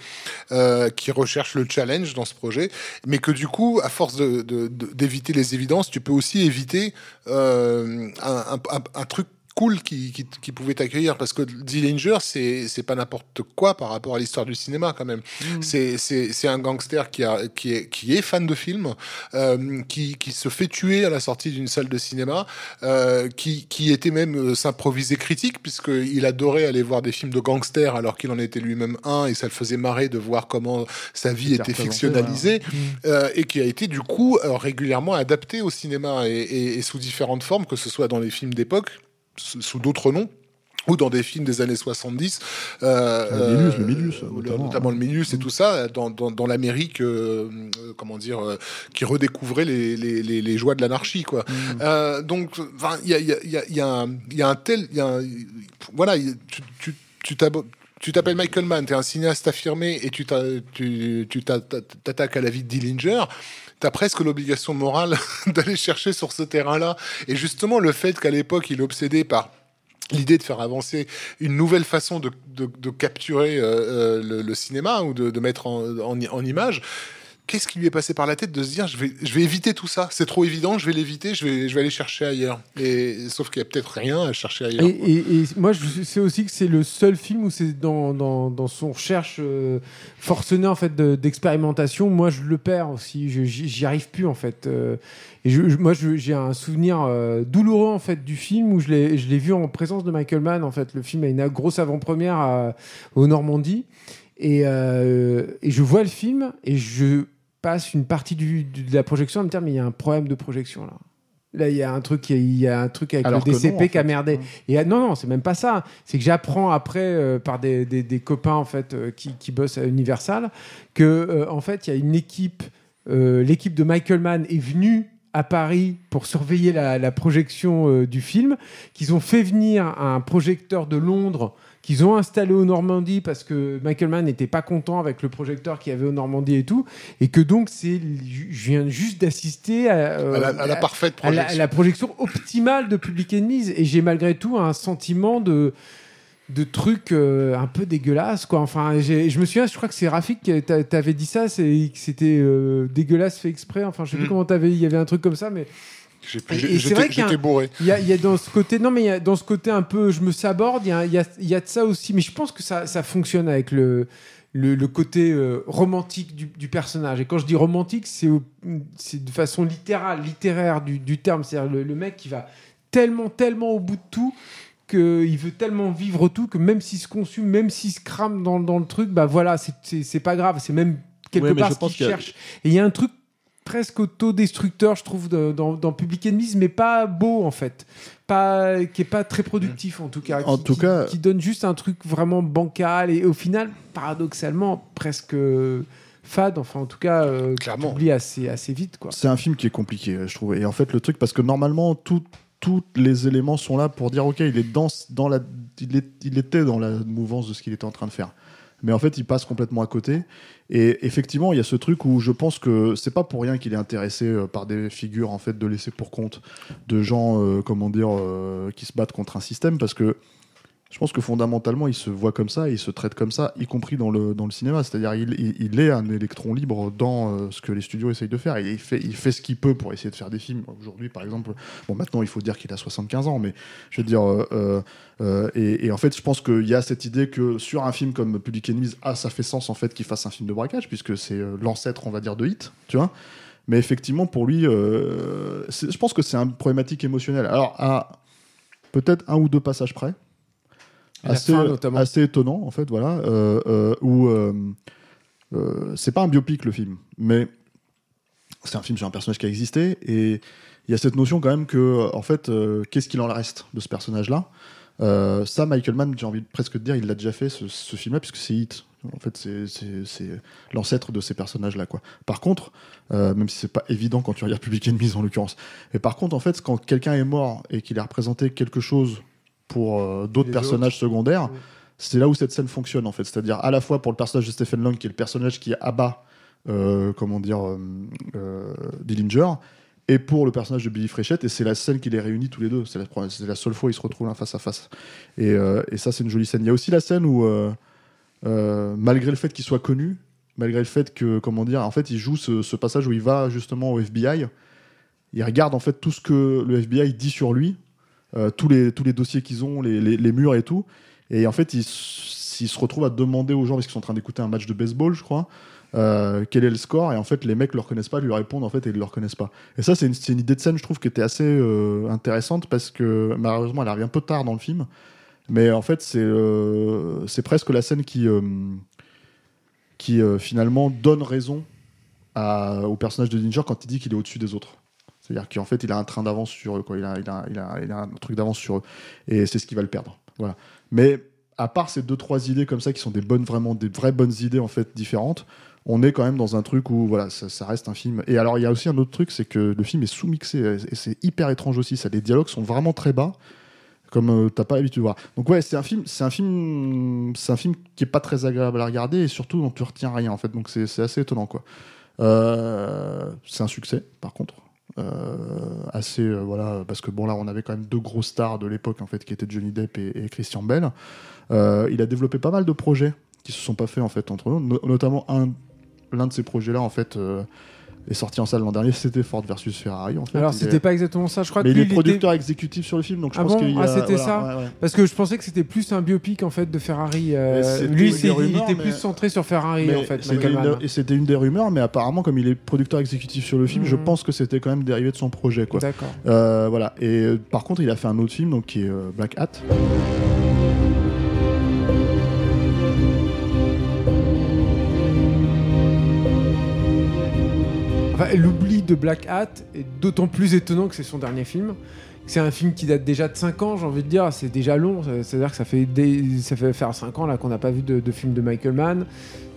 [SPEAKER 2] euh, qui recherche le challenge dans ce projet, mais que du coup, à force de- de- de- d'éviter les évidences, tu peux aussi éviter euh, un- un- un truc cool qui, qui, qui pouvait t'accueillir parce que Dillinger c'est c'est pas n'importe quoi par rapport à l'histoire du cinéma quand même. C'est c'est c'est un gangster qui a qui est qui est fan de films euh, qui qui se fait tuer à la sortie d'une salle de cinéma euh, qui qui était même euh, s'improviser critique puisque il adorait aller voir des films de gangsters alors qu'il en était lui-même un et ça le faisait marrer de voir comment sa vie était fictionnalisée euh, et qui a été du coup euh, régulièrement adapté au cinéma et, et- et sous différentes formes, que ce soit dans les films d'époque, sous d'autres noms. Ou dans des films des années 70, euh,
[SPEAKER 1] Le Milius, le Milius,
[SPEAKER 2] euh,
[SPEAKER 1] notamment. Mm.
[SPEAKER 2] le Milius et tout ça, dans, dans, dans l'Amérique, euh, euh, comment dire, euh, qui redécouvrait les, les, les, les joies de l'anarchie, quoi.
[SPEAKER 1] Mm.
[SPEAKER 2] Donc, il y a, y, a, y, a, y, a un- y a un tel, y a un- voilà, il- tu, tu, tu tu t'appelles Michael Mann, tu es un cinéaste affirmé et tu t'a- tu tu t'a- t'attaques à la vie de Dillinger, tu as presque l'obligation morale d'aller chercher sur ce terrain-là. Et justement, le fait qu'à l'époque, il est obsédé par l'idée de faire avancer une nouvelle façon de, capturer euh, euh, le, cinéma ou de, mettre en, en image. Qu'est-ce qui lui est passé par la tête de se dire je vais, je vais éviter tout ça, c'est trop évident, je vais l'éviter, je vais, je vais aller chercher ailleurs. Et sauf qu'il y a peut-être rien à chercher ailleurs.
[SPEAKER 3] Et, moi, je sais aussi que c'est le seul film où c'est dans, dans, dans son recherche euh, forcenée en fait de- d'expérimentation. moi, je le perds aussi. J'y arrive plus en fait. Euh, et je, je- moi, j'ai un souvenir euh, douloureux en fait du film où je l'ai vu en présence de Michael Mann. En fait, le film a une grosse avant-première au Normandie. Et je vois le film et je passe une partie du, du- de la projection à me dire mais il y a un problème de projection là. Là, il y a un truc, il y a un truc avec
[SPEAKER 1] Alors
[SPEAKER 3] le
[SPEAKER 1] non,
[SPEAKER 3] DCP qui a merdé. Et euh, non, non, c'est même pas ça. C'est que j'apprends après euh, par des, des- des copains en fait euh, qui, qui bossent à Universal que euh, en fait il y a une équipe, l'équipe de Michael Mann est venue à Paris pour surveiller la, la projection du film, qu'ils ont fait venir un projecteur de Londres qu'ils ont installé au Normandie parce que Michael Mann n'était pas content avec le projecteur qu'il y avait au Normandie et tout, et que donc c'est, je viens juste d'assister à, euh,
[SPEAKER 2] à, la, à la parfaite
[SPEAKER 3] à la,
[SPEAKER 2] projection.
[SPEAKER 3] à la projection optimale de Public Enemies et j'ai malgré tout un sentiment de de trucs euh, un peu dégueulasses quoi enfin je me souviens je crois que c'est Rafik t'avais dit ça c'est que c'était euh, dégueulasse fait exprès enfin je sais plus
[SPEAKER 2] Mm.
[SPEAKER 3] comment t'avais il y avait un truc comme ça mais
[SPEAKER 2] J'étais
[SPEAKER 3] qu'il y a un-
[SPEAKER 2] j'étais bourré.
[SPEAKER 3] il y a, il y a dans ce côté, non mais il y a dans ce côté un peu, je me saborde, il y a, il y il y a de ça aussi, mais je pense que ça, ça fonctionne avec le, le, le côté euh, romantique du, du personnage. Et quand je dis romantique, c'est au- c'est de façon littérale, littéraire du, du terme, c'est-à-dire le, le mec qui va tellement, tellement au bout de tout qu'il veut tellement vivre tout que même s'il se consume, même s'il se crame dans, dans le truc, bah voilà, c'est- c'est c'est pas grave, c'est même quelque
[SPEAKER 1] Ouais,
[SPEAKER 3] part ce qu'il
[SPEAKER 1] a-
[SPEAKER 3] cherche. Et il y a un truc presque autodestructeur, je trouve, de- dans, dans Public Enemies, mais pas beau en fait, pas qui est pas très productif en tout cas,
[SPEAKER 1] En
[SPEAKER 3] qui,
[SPEAKER 1] tout
[SPEAKER 3] qui-
[SPEAKER 1] cas-
[SPEAKER 3] qui donne juste un truc vraiment bancal et au final, paradoxalement, presque euh, fade. Enfin, en tout cas, euh,
[SPEAKER 2] Clairement.
[SPEAKER 3] assez assez vite quoi.
[SPEAKER 1] C'est un film qui est compliqué, je trouve. Et en fait, le truc, parce que normalement, tout- tous les éléments sont là pour dire, ok, il est dans, dans la, il, est- il était dans la mouvance de ce qu'il était en train de faire. Mais en fait, il passe complètement à côté. Et effectivement, il y a ce truc où je pense que c'est pas pour rien qu'il est intéressé euh, par des figures en fait de laisser pour compte de gens, euh, comment dire, euh, qui se battent contre un système, parce que je pense que fondamentalement, il se voit comme ça, il se traite comme ça, y compris dans le, dans le cinéma. C'est-à-dire, il, il, est un électron libre dans euh, ce que les studios essayent de faire. Il fait, il fait ce qu'il peut pour essayer de faire des films. Aujourd'hui, par exemple, bon, maintenant, il faut dire qu'il a 75 ans, mais je veux dire, euh, euh, et, et en fait, je pense qu'il y a cette idée que sur un film comme Public Enemies, ah, ça fait sens en fait qu'il fasse un film de braquage, puisque c'est l'ancêtre, on va dire, de Hit, tu vois. Mais effectivement, pour lui, je pense que c'est une problématique émotionnelle. Alors, à peut-être un ou deux passages près, assez,
[SPEAKER 3] fin, notamment.
[SPEAKER 1] assez étonnant, en fait, voilà, euh, euh, où euh, c'est pas un biopic le film, mais c'est un film sur un personnage qui a existé et il y a cette notion quand même que, en fait, qu'est-ce qu'il en reste de ce personnage-là? Euh, Ça, Michael Mann, j'ai envie de presque de dire, il l'a déjà fait ce, ce film-là puisque c'est Hit. En fait, c'est- l'ancêtre de ces personnages-là, quoi. Par contre, euh, même si c'est pas évident quand tu regardes Public Enemies en l'occurrence, mais par contre, en fait, quand quelqu'un est mort et qu'il a représenté quelque chose pour euh, d'autres personnages secondaires, c'est là où cette scène fonctionne en fait. C'est-à-dire à la fois pour le personnage de Stephen Long, qui est le personnage qui abat, euh, comment dire, euh, Dillinger, et pour le personnage de Billy Fréchette, et c'est la scène qui les réunit tous les deux. C'est la, seule fois où ils se retrouvent face à face. Et, euh, et ça, c'est une jolie scène. Il y a aussi la scène où, euh, euh, malgré le fait qu'il soit connu, malgré le fait que, comment dire, en fait, il joue ce, ce passage où il va justement au FBI, il regarde en fait tout ce que le FBI dit sur lui, euh, tous, les, tous les dossiers qu'ils ont, les, les, murs et tout, et en fait, il, s- il se retrouve à demander aux gens, parce qu'ils sont en train d'écouter un match de baseball, je crois, euh, quel est le score et en fait les mecs le reconnaissent pas lui répondent en fait et ils le reconnaissent pas. Et ça c'est une, une idée de scène je trouve qui était assez euh, intéressante parce que malheureusement elle arrive un peu tard dans le film. Mais en fait c'est c'est presque la scène qui qui finalement donne raison au personnage de Ginger quand il dit qu'il est au-dessus des autres c'est-à-dire qu'en fait il a un train d'avance sur eux quoi. Il a, il a, il a, un truc d'avance sur eux. Et c'est ce qui va le perdre. Voilà. Mais à part ces deux trois idées comme ça qui sont des bonnes vraiment des vraies bonnes idées en fait différentes on est quand même dans un truc où voilà ça, reste un film. Et alors il y a aussi un autre truc c'est que le film est sous-mixé. Et c'est hyper étrange aussi ça. Les dialogues sont vraiment très bas comme euh, t'as pas l'habitude de voir. Donc ouais c'est un film c'est un film c'est un film qui est pas très agréable à regarder et surtout dont tu retiens rien en fait. Donc c'est assez étonnant quoi. Euh, c'est un succès par contre assez euh, voilà parce que bon là on avait quand même deux gros stars de l'époque en fait qui étaient Johnny Depp et, Christian Bell Euh, il a développé pas mal de projets qui se sont pas faits en fait entre eux no- notamment un l'un de ces projets là en fait euh, est sorti en salle l'an dernier c'était Ford versus Ferrari en fait
[SPEAKER 3] Alors c'était
[SPEAKER 1] est-
[SPEAKER 3] pas exactement ça, je crois
[SPEAKER 1] mais
[SPEAKER 3] que
[SPEAKER 1] il est
[SPEAKER 3] était-
[SPEAKER 1] producteur exécutif sur le film donc je
[SPEAKER 3] Ah
[SPEAKER 1] pense
[SPEAKER 3] bon
[SPEAKER 1] qu'il y a
[SPEAKER 3] Ah, c'était
[SPEAKER 1] voilà,
[SPEAKER 3] ça
[SPEAKER 1] ouais, ouais.
[SPEAKER 3] Parce que je pensais que c'était plus un biopic en fait de Ferrari. euh, lui, il était
[SPEAKER 1] mais-
[SPEAKER 3] plus centré sur Ferrari
[SPEAKER 1] Mais
[SPEAKER 3] en fait.
[SPEAKER 1] c'était une-
[SPEAKER 3] Mann.
[SPEAKER 1] et c'était une des rumeurs, mais apparemment, comme il est producteur exécutif sur le film, je
[SPEAKER 3] Mhm.
[SPEAKER 1] pense que c'était quand même dérivé de son projet. Quoi.
[SPEAKER 3] D'accord.
[SPEAKER 1] Euh, voilà. Et euh, par contre, il a fait un autre film donc, qui est Black Hat.
[SPEAKER 3] Enfin, l'oubli de Black Hat est d'autant plus étonnant que c'est son dernier film. C'est un film qui date déjà de 5 ans, j'ai envie de dire, c'est déjà long, c'est-à-dire que ça fait, des- ça fait faire 5 ans là qu'on n'a pas vu de, de film de Michael Mann,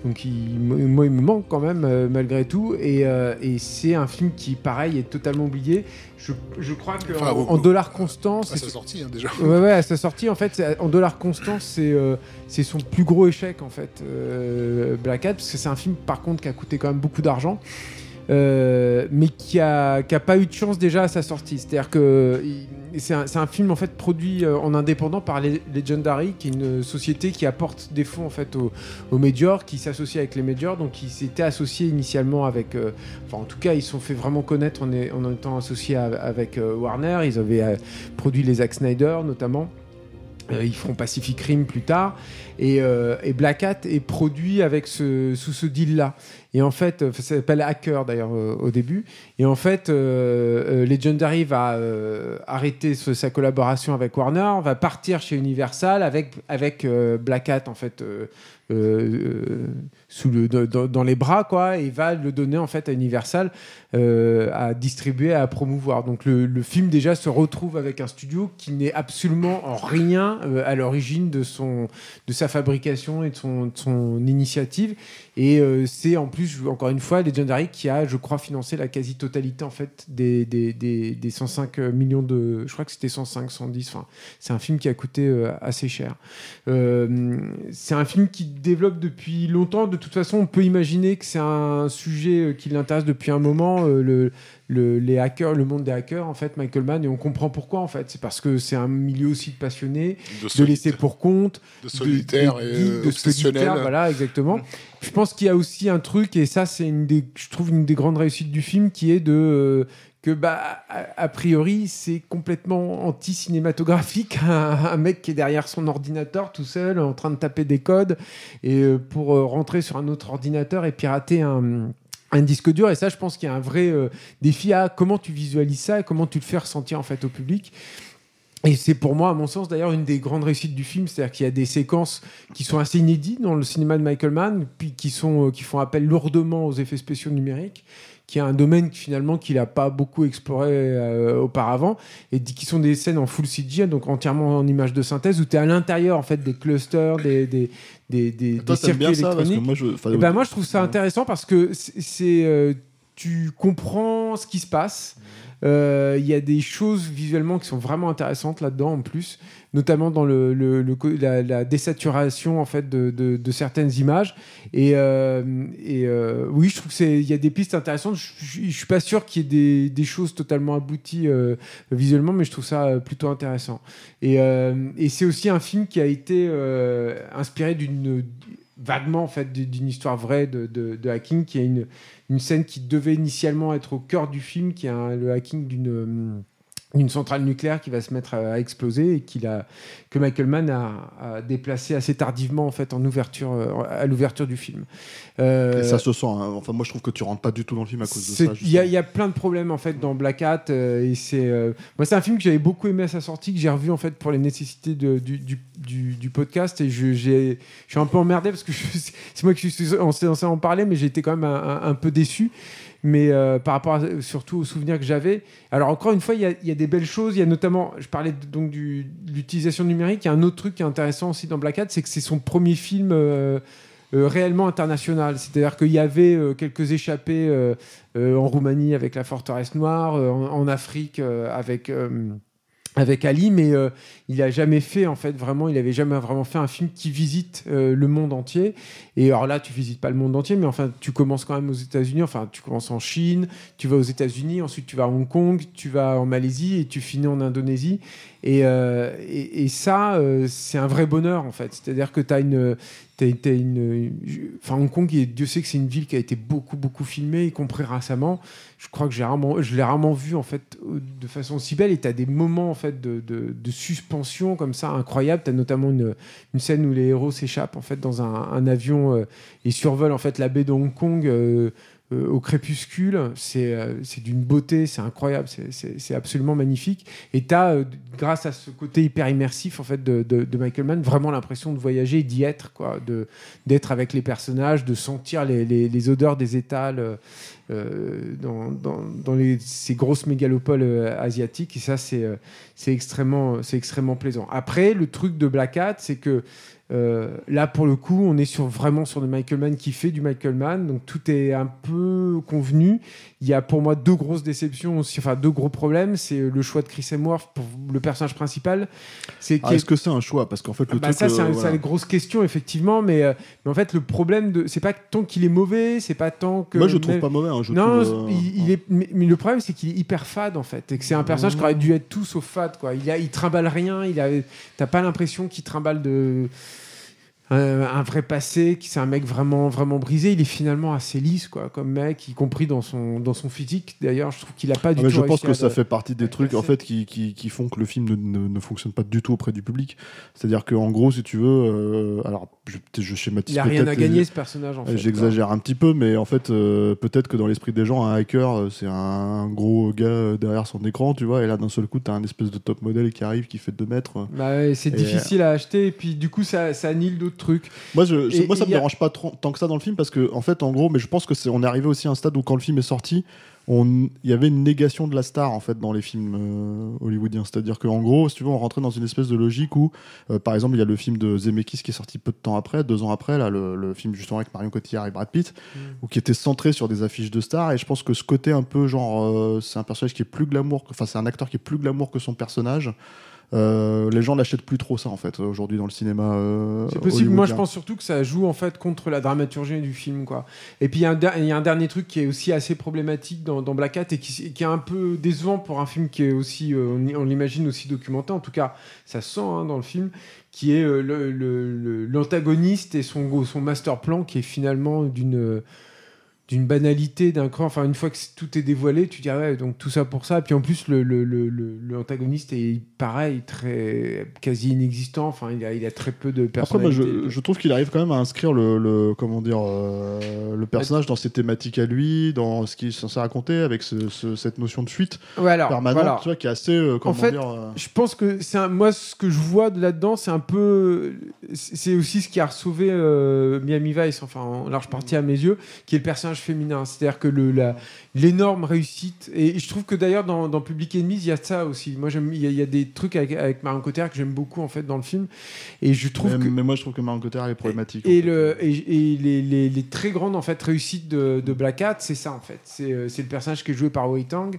[SPEAKER 3] donc il- moi il me manque quand même euh, malgré tout, et, euh, et c'est un film qui pareil est totalement oublié. Je, je crois que
[SPEAKER 2] Enfin,
[SPEAKER 3] en,
[SPEAKER 2] au-
[SPEAKER 3] en dollars constants,
[SPEAKER 2] À sa sortie, hein, déjà.
[SPEAKER 3] Ouais, ouais, à sa sortie, en fait, en dollars constants, c'est euh, c'est son plus gros échec, en fait, Black Hat, parce que c'est un film, par contre, qui a coûté quand même beaucoup d'argent, euh, mais qui a, qui a pas eu de chance déjà à sa sortie. C'est-à-dire que c'est un, film, en fait, produit euh, en indépendant par Le- Legendary, qui est une société qui apporte des fonds, en fait, aux, aux majors, qui s'associe avec les majors, donc ils s'étaient associés initialement avec... euh, Enfin, en tout cas, ils se sont fait vraiment connaître en, est- étant associés avec Warner. Ils avaient produit les Zack Snyder notamment. Euh, ils feront Pacific Rim plus tard. Et, euh, Black Hat est produit avec sous ce deal-là. Et en fait, euh, ça s'appelle Hacker d'ailleurs au début. Et en fait, euh, Legendary va arrêter sa collaboration avec Warner, va partir chez Universal avec, avec Black Hat en fait. Sous le, dans, les bras quoi et va le donner en fait à Universal euh, à distribuer à promouvoir donc le, le film déjà se retrouve avec un studio qui n'est absolument en rien euh, à l'origine de de sa fabrication et de son, initiative et euh, c'est en plus encore une fois Legendary qui a je crois financé la quasi-totalité en fait des, des, des, des 105 millions de je crois que c'était 105 110 enfin c'est un film qui a coûté assez cher c'est un film qui développe depuis longtemps. De toute façon, on peut imaginer que c'est un sujet euh, qui l'intéresse depuis un moment, euh, le, le- les hackers, le monde des hackers, en fait, Michael Mann, et on comprend pourquoi, en fait. C'est parce que c'est un milieu aussi de passionnés,
[SPEAKER 2] De,
[SPEAKER 3] de laisser pour compte,
[SPEAKER 2] de solitaire
[SPEAKER 3] de,
[SPEAKER 2] et
[SPEAKER 3] de-
[SPEAKER 2] euh,
[SPEAKER 3] de
[SPEAKER 2] obsessionnel.
[SPEAKER 3] solitaire, voilà, exactement. Je pense qu'il y a aussi un truc, et ça, c'est une des, je trouve une des grandes réussites du film, qui est de que, bah, a, priori, c'est complètement anti-cinématographique, un, mec qui est derrière son ordinateur tout seul, en train de taper des codes, et euh, pour euh, rentrer sur un autre ordinateur et pirater un disque dur. Et ça je pense qu'il y a un vrai euh, défi à comment tu visualises ça et comment tu le fais ressentir en fait au public. Et c'est pour moi, à mon sens, d'ailleurs, une des grandes réussites du film, c'est-à-dire qu'il y a des séquences qui sont assez inédites dans le cinéma de Michael Mann, puis qui, sont, qui font appel lourdement aux effets spéciaux numériques, qui est un domaine finalement qu'il n'a pas beaucoup exploré euh, auparavant, et qui sont des scènes en full CGI, donc entièrement en image de synthèse, où tu es à l'intérieur en fait des clusters, des, des, des, des,
[SPEAKER 1] Toi,
[SPEAKER 3] des
[SPEAKER 1] t'aimes bien
[SPEAKER 3] circuits
[SPEAKER 1] ça parce que
[SPEAKER 3] électroniques.
[SPEAKER 1] moi, je.
[SPEAKER 3] Eh ben, moi, je trouve ça intéressant parce que c'est- euh, tu comprends ce qui se passe. Il y a des choses visuellement qui sont vraiment intéressantes là-dedans en plus, notamment dans le, la, désaturation en fait de, certaines images. Et, euh, euh, oui, je trouve que c'est il y a des pistes intéressantes. Je, je suis pas sûr qu'il y ait des, choses totalement abouties euh, visuellement, mais je trouve ça euh, plutôt intéressant. Et, euh, c'est aussi un film qui a été euh, inspiré d'une vaguement en fait d'une histoire vraie de, hacking qui est une, scène qui devait initialement être au cœur du film qui est le hacking d'une d'une centrale nucléaire qui va se mettre à, à exploser et a que Michael Mann a, a déplacé assez tardivement en fait en ouverture euh, à l'ouverture du film. Euh,
[SPEAKER 1] Et ça se sent. hein. Enfin, moi, je trouve que tu rentres pas du tout dans le film à cause de ça.
[SPEAKER 3] Il y, a- y plein de problèmes en fait dans Black Hat euh, et c'est euh, moi c'est un film que j'avais beaucoup aimé à sa sortie que j'ai revu en fait pour les nécessités de- du, du, du- du podcast et je, suis un peu emmerdé parce que c'est moi qui suis censé en parler mais j'ai été quand même un, un- un peu déçu mais euh, par rapport surtout aux souvenirs que j'avais alors encore une fois il y a, des belles choses il y a notamment je parlais de- donc de l'utilisation numérique il y a un autre truc qui est intéressant aussi dans Black Hat c'est que c'est son premier film euh, euh, réellement international. C'est-à-dire qu'il y avait quelques échappées en Roumanie avec la forteresse noire, en, Afrique avec avec Ali, mais euh, il a jamais fait en fait vraiment, il avait jamais vraiment fait un film qui visite euh, le monde entier. Et alors là, tu visites pas le monde entier, mais enfin, tu commences quand même aux États-Unis. Enfin, tu commences en Chine, tu vas aux États-Unis, ensuite tu vas à Hong Kong, tu vas en Malaisie et tu finis en Indonésie. Et, euh, ça, c'est un vrai bonheur en fait. C'est-à-dire que tu as une, enfin Hong Kong, Dieu sait que c'est une ville qui a été beaucoup beaucoup filmée, y compris récemment. Je crois que je l'ai rarement vu en fait euh, de façon aussi belle. Et tu as des moments en fait de, suspension comme ça incroyables. Tu as notamment une, scène où les héros s'échappent en fait dans un, un avion euh, et survolent en fait la baie de Hong Kong. euh, euh, au crépuscule, c'est euh, c'est d'une beauté, c'est incroyable, c'est- absolument magnifique. Et tu as, grâce à ce côté hyper immersif en fait, de, de- Michael Mann, vraiment l'impression de voyager d'y être, d'être avec les personnages, de sentir les, les- odeurs des étals euh, euh, dans, dans- les- ces grosses mégalopoles euh, asiatiques. Et ça, c'est euh, extrêmement, c'est extrêmement plaisant. Après, le truc de Black Hat, c'est que euh, là, pour le coup, on est sur, vraiment sur du Michael Mann qui fait du Michael Mann, donc tout est un peu convenu. Il y a pour moi deux grosses déceptions aussi, enfin deux gros problèmes. C'est le choix de Chris Hemsworth pour le personnage principal. C'est
[SPEAKER 1] Ah,
[SPEAKER 3] est-
[SPEAKER 1] Est-ce que c'est un choix? Parce qu'en fait, le
[SPEAKER 3] bah,
[SPEAKER 1] truc.
[SPEAKER 3] ça, c'est
[SPEAKER 1] euh,
[SPEAKER 3] un-
[SPEAKER 1] voilà.
[SPEAKER 3] c'est une grosse question, effectivement, mais, euh, mais en fait, le problème, de, c'est pas tant qu'il est mauvais, c'est pas tant que.
[SPEAKER 1] Moi, je trouve
[SPEAKER 3] mais-
[SPEAKER 1] pas mauvais. hein, je
[SPEAKER 3] non,
[SPEAKER 1] trouve,
[SPEAKER 3] il, il est, mais, mais le problème, c'est qu'il est hyper fade, en fait, et que c'est un personnage qui aurait dû être tout sauf fade, quoi. Il, a, il trimballe rien, il a, t'as pas l'impression qu'il trimballe de. Un, un vrai passé, qui c'est un mec vraiment vraiment brisé. Il est finalement assez lisse, quoi, comme mec, y compris dans son dans son physique. D'ailleurs, je trouve qu'il a pas du
[SPEAKER 1] Ah, mais
[SPEAKER 3] tout.
[SPEAKER 1] je pense que ça fait partie des trucs en fait qui, qui, qui font que le film ne, ne, ne fonctionne pas du tout auprès du public. C'est-à-dire qu'en gros, si tu veux, euh, alors je, je schématise
[SPEAKER 3] Il a rien à gagner ce personnage, en fait.
[SPEAKER 1] J'exagère un petit peu, mais en fait, euh, peut-être que dans l'esprit des gens, un hacker, euh, c'est un gros gars euh, derrière son écran, tu vois, et là d'un seul coup, t'as un espèce de top modèle qui arrive, qui fait 2 mètres. euh.
[SPEAKER 3] Bah c'est difficile à acheter et puis du coup ça, ça annule d'autres trucs.
[SPEAKER 1] Moi, je,
[SPEAKER 3] Et-
[SPEAKER 1] moi, ça me
[SPEAKER 3] a-
[SPEAKER 1] dérange pas trop- tant que ça dans le film parce que, en fait, en gros, mais je pense que c'est, on est arrivé aussi à un stade où quand le film est sorti, il y avait une négation de la star en fait dans les films euh, hollywoodiens. C'est-à-dire qu'en gros, si tu veux, on rentrait dans une espèce de logique où, euh, par exemple, il y a le film de Zemeckis qui est sorti peu de temps après, deux ans après, là, le, le film justement avec Marion Cotillard et Brad Pitt, ou qui était centré sur des affiches de stars. Et je pense que ce côté un peu genre, euh, c'est un personnage qui est plus glamour, enfin, c'est un acteur qui est plus glamour que son personnage. Euh, les gens n'achètent plus trop ça en fait aujourd'hui dans le cinéma. euh,
[SPEAKER 3] C'est possible. Moi, je pense surtout que ça joue en fait contre la dramaturgie du film, quoi. Et puis il y, a un der- il y a un dernier truc qui est aussi assez problématique dans, dans Black Hat et qui, qui est un peu décevant pour un film qui est aussi, euh, on, l'imagine aussi documenté. En tout cas, ça se sent hein, dans le film, qui est le- le- le- l'antagoniste et son son master plan qui est finalement d'une d'une banalité d'un cran. Enfin, une fois que tout est dévoilé, tu dis ah ouais, donc tout ça pour ça. Puis en plus, le le- le- le- l'antagoniste est pareil, très quasi inexistant. Enfin, il a, il a très peu de
[SPEAKER 1] Après, moi,
[SPEAKER 3] personnalité.
[SPEAKER 1] je, je trouve qu'il arrive quand même à inscrire le, le- comment dire, euh, le personnage dans ses thématiques à lui, dans ce qu'il est censé raconter, avec ce- ce- cette notion de fuite
[SPEAKER 3] Ouais, alors,
[SPEAKER 1] permanente,
[SPEAKER 3] voilà.
[SPEAKER 1] tu vois, qui est assez, euh, comment
[SPEAKER 3] fait,
[SPEAKER 1] dire, euh,
[SPEAKER 3] Je pense que c'est moi ce que je vois de là-dedans, c'est un peu, c'est aussi ce qui a sauvé Miami Vice, enfin en large partie à mes yeux, qui est le personnage féminin. C'est-à-dire que le la- l'énorme réussite et je trouve que d'ailleurs dans, dans Public Enemies il y a ça aussi. Moi j'aime, il y, a- il y a des trucs avec, avec Marion Cotillard que j'aime beaucoup en fait dans le film et je trouve
[SPEAKER 1] mais,
[SPEAKER 3] que
[SPEAKER 1] mais moi, je trouve que Marion Cotillard est problématique.
[SPEAKER 3] et, le, et, et les, les- les très grandes en fait réussites de, de Black Hat, c'est ça en fait. C'est euh, c'est le personnage qui est joué par Wei Tang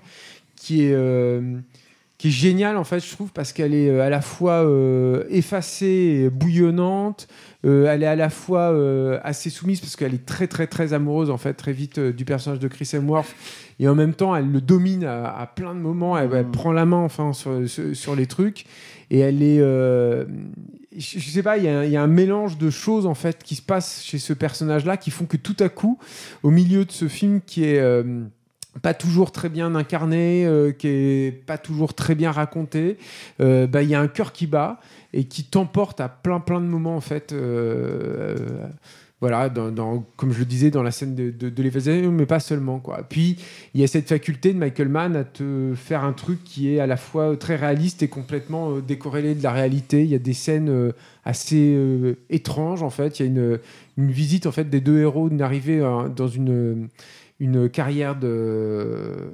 [SPEAKER 3] qui est euh, qui est géniale en fait, je trouve, parce qu'elle est euh, à la fois euh, effacée, et bouillonnante. euh, elle est à la fois euh, assez soumise parce qu'elle est très très très amoureuse en fait très vite euh, du personnage de Chris Hemsworth et en même temps elle le domine à, à plein de moments. Elle, elle prend la main enfin sur, sur, sur les trucs et elle est euh, je, je sais pas il y, a un- il y a un mélange de choses en fait qui se passe chez ce personnage là qui font que tout à coup au milieu de ce film qui est euh, pas toujours très bien incarné, euh, qui est pas toujours très bien raconté, euh, bah, il y a un cœur qui bat et qui t'emporte à plein plein de moments en fait. euh, voilà, comme je le disais, dans la scène de, l'évasion, mais pas seulement. Quoi. Puis, il y a cette faculté de Michael Mann à te faire un truc qui est à la fois très réaliste et complètement décorrélé de la réalité. Il y a des scènes assez étranges, en fait. Il y a une, visite, en fait, des deux héros, d'une arrivée euh, dans une, une carrière de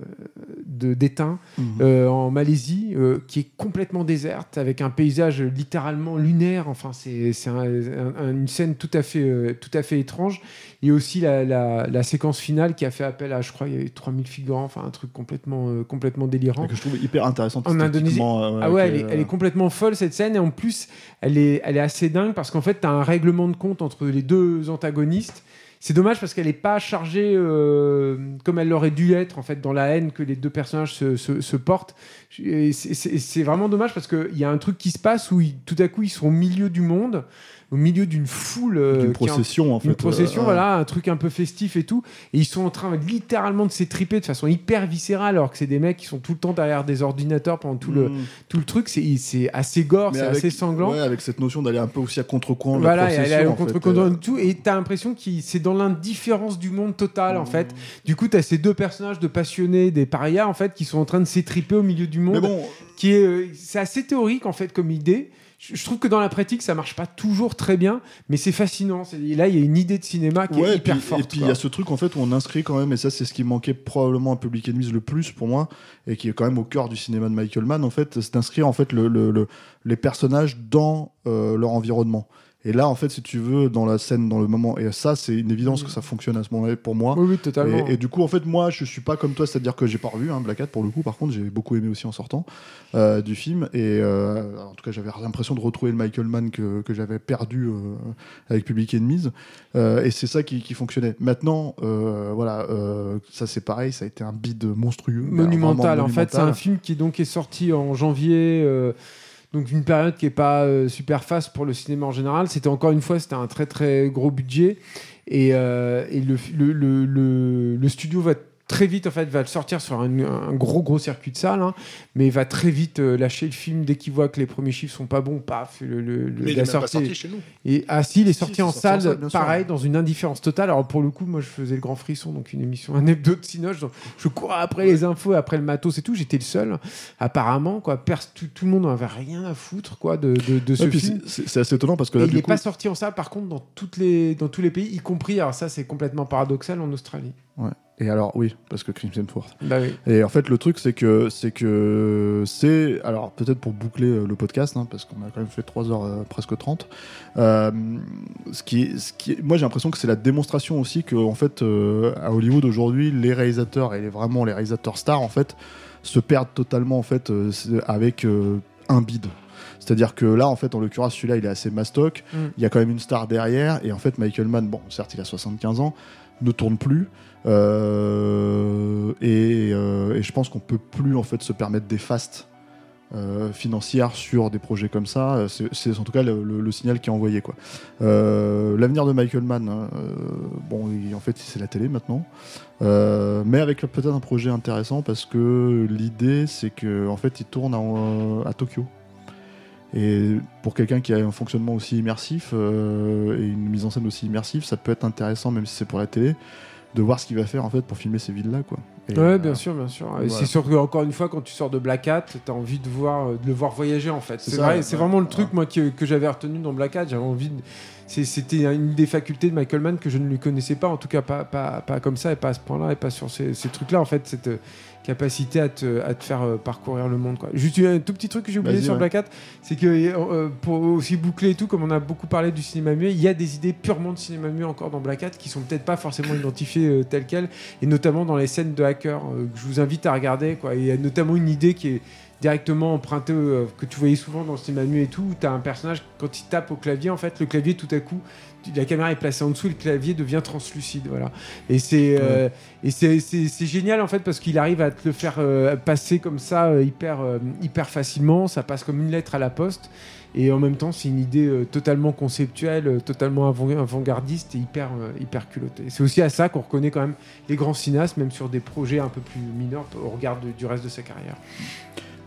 [SPEAKER 3] de- d'étain
[SPEAKER 1] Mhm.
[SPEAKER 3] euh, en Malaisie euh, qui est complètement déserte avec un paysage littéralement lunaire enfin c'est c'est un- un- une scène tout à fait euh, tout à fait étrange et aussi la, la- la séquence finale qui a fait appel à je crois il y avait 3000 figurants enfin un truc complètement euh, complètement délirant
[SPEAKER 1] que je trouve hyper intéressante
[SPEAKER 3] En Indonésie. ah ouais,
[SPEAKER 1] avec,
[SPEAKER 3] elle est, elle est complètement folle cette scène et en plus elle est, elle est assez dingue parce qu'en fait tu as un règlement de compte entre les deux antagonistes. C'est dommage parce qu'elle n'est pas chargée euh, comme elle aurait dû être en fait dans la haine que les deux personnages se, se- se portent. C'est vraiment dommage parce qu'il y a un truc qui se passe où ils- tout à coup ils sont au milieu du monde, au milieu d'une foule, euh, en-
[SPEAKER 1] procession en fait.
[SPEAKER 3] une procession,
[SPEAKER 1] euh,
[SPEAKER 3] voilà, un truc un peu festif et tout. Et ils sont en train littéralement de s'étriper de façon hyper viscérale, alors que c'est des mecs qui sont tout le temps derrière des ordinateurs pendant tout, le,
[SPEAKER 1] mm.
[SPEAKER 3] tout le truc. C'est assez gore, c'est assez sanglant.
[SPEAKER 1] Ouais, avec cette notion d'aller un peu aussi à contre-courant
[SPEAKER 3] Voilà,
[SPEAKER 1] la
[SPEAKER 3] et elle
[SPEAKER 1] procession.
[SPEAKER 3] est
[SPEAKER 1] en
[SPEAKER 3] au contre
[SPEAKER 1] fait,
[SPEAKER 3] contre
[SPEAKER 1] euh,
[SPEAKER 3] tout, et t'as l'impression que c'est dans l'indifférence du monde total, en
[SPEAKER 1] Mmh.
[SPEAKER 3] fait. Du coup, t'as ces deux personnages de passionnés, des parias, en fait, qui sont en train de s'étriper au milieu du monde
[SPEAKER 1] Mais bon,
[SPEAKER 3] qui est c'est assez théorique en fait comme idée. Je, trouve que dans la pratique ça marche pas toujours très bien, mais c'est fascinant. Là il y a une idée de cinéma qui
[SPEAKER 1] ouais,
[SPEAKER 3] est hyper
[SPEAKER 1] puis,
[SPEAKER 3] forte.
[SPEAKER 1] Et puis il y a ce truc en fait où on inscrit quand même, et ça c'est ce qui manquait probablement à Public Enemies le plus pour moi, et qui est quand même au cœur du cinéma de Michael Mann en fait, c'est d'inscrire en fait le, le- le- les personnages dans euh, leur environnement. Et là en fait si tu veux dans la scène, dans le moment, et ça c'est une évidence que ça fonctionne à ce moment-là pour moi.
[SPEAKER 3] Oui, oui, totalement.
[SPEAKER 1] Et, et du coup, en fait, moi, je suis pas comme toi, c'est-à-dire que j'ai pas revu hein, Black Hat pour le coup. Par contre, j'ai beaucoup aimé aussi en sortant euh, du film. Et euh, en tout cas, j'avais l'impression de retrouver le Michael Mann que, que j'avais perdu euh, avec Public Enemies. Et c'est ça qui, qui fonctionnait. Maintenant, voilà, ça c'est pareil, ça a été un bide monstrueux.
[SPEAKER 3] monumental.
[SPEAKER 1] Vraiment
[SPEAKER 3] En fait, c'est un
[SPEAKER 1] monumental.
[SPEAKER 3] film qui donc est sorti en janvier. Donc une période qui est pas euh, super faste pour le cinéma en général. C'était encore une fois, c'était un très très gros budget et, euh, et le, le, le, le- le studio va très vite en fait va le sortir sur un, un gros gros circuit de salle hein, mais va très vite euh, lâcher le film dès qu'il voit que les premiers chiffres sont pas bons paf le, le- le-
[SPEAKER 2] Mais il
[SPEAKER 3] la
[SPEAKER 2] est même pas sorti chez nous.
[SPEAKER 3] et ah si, il est sorti en
[SPEAKER 1] sorti en
[SPEAKER 3] salle,
[SPEAKER 1] sûr.
[SPEAKER 3] pareil, dans une indifférence totale. Alors pour le coup, moi je faisais le grand frisson, donc une émission, un hebdo de Cinoche, donc je courais après les infos, après le matos et tout. J'étais le seul, apparemment, quoi. Pers- tout, tout le monde n'avait rien à foutre, quoi, de, de, de ce
[SPEAKER 1] Ouais,
[SPEAKER 3] film.
[SPEAKER 1] c'est- assez étonnant parce que là,
[SPEAKER 3] il n'est
[SPEAKER 1] coup,
[SPEAKER 3] pas sorti en salle, par contre, dans, toutes les, dans tous les pays, y compris, alors ça c'est complètement paradoxal, en Australie.
[SPEAKER 1] ouais. Et alors, oui, parce que Crimson Force.
[SPEAKER 3] Bah oui.
[SPEAKER 1] Et en fait, le truc, c'est que c'est que c'est alors peut-être pour boucler euh, le podcast, hein, parce qu'on a quand même fait 3 heures euh, presque 30. euh, ce qui, ce qui, moi, j'ai l'impression que c'est la démonstration aussi que en fait, euh, à Hollywood aujourd'hui, les réalisateurs et vraiment les réalisateurs stars en fait se perdent totalement en fait avec un bide. C'est-à-dire que là, en fait, en l'occurrence, celui-là, il est assez mastoc.
[SPEAKER 3] Mm.
[SPEAKER 1] Il y a quand même une star derrière. Et en fait, Michael Mann, bon, certes, il a 75 ans, ne tourne plus. Euh, et, euh, et je pense qu'on peut plus en fait se permettre des fastes euh, financières sur des projets comme ça. C'est en tout cas le, signal qui est envoyé. L'avenir de Michael Mann, hein, bon, en fait, c'est la télé maintenant, mais avec peut-être un projet intéressant parce que l'idée, c'est que en fait, il tourne à, Tokyo. Et pour quelqu'un qui a un fonctionnement aussi immersif et une mise en scène aussi immersive, ça peut être intéressant, même si c'est pour la télé, de voir ce qu'il va faire en fait pour filmer ces villes-là, quoi. Et,
[SPEAKER 3] Ouais,
[SPEAKER 1] euh,
[SPEAKER 3] bien sûr, bien sûr. Et
[SPEAKER 1] voilà.
[SPEAKER 3] C'est sûr que encore une fois, quand tu sors de Black Hat, t'as envie de voir, euh, de le voir voyager en fait.
[SPEAKER 1] C'est
[SPEAKER 3] vrai,
[SPEAKER 1] ouais.
[SPEAKER 3] vraiment le truc moi que, que j'avais retenu dans Black Hat. J'avais envie. De... C'était une des facultés de Michael Mann que je ne lui connaissais pas, en tout cas pas, pas, pas comme ça et pas à ce point-là et pas sur ces, ces trucs-là. En fait, cette, capacité à te, à te faire euh, parcourir le monde. Quoi. Juste un tout petit truc que j'ai oublié sur
[SPEAKER 1] ouais.
[SPEAKER 3] Black Hat, c'est que euh, pour aussi boucler et tout, comme on a beaucoup parlé du cinéma muet, il y a des idées purement de cinéma muet encore dans Black Hat qui sont peut-être pas forcément identifiées euh, telles quelles, et notamment dans les scènes de hackers euh, que je vous invite à regarder. Quoi. Et Il y a notamment une idée qui est directement empruntée, euh, que tu voyais souvent dans le cinéma muet et tout, où tu as un personnage, quand il tape au clavier, en fait, le clavier tout à coup, la caméra est placée en dessous, le clavier devient translucide. Voilà. Et c'est euh, et c'est- génial en fait parce qu'il arrive à te le faire euh, passer comme ça euh, hyper hyper facilement. Ça passe comme une lettre à la poste. Et en même temps, c'est une idée totalement conceptuelle, totalement avant- avant-gardiste et hyper, hyper culottée. C'est aussi à ça qu'on reconnaît quand même les grands cinéastes, même sur des projets un peu plus mineurs au regard de- du reste de sa carrière.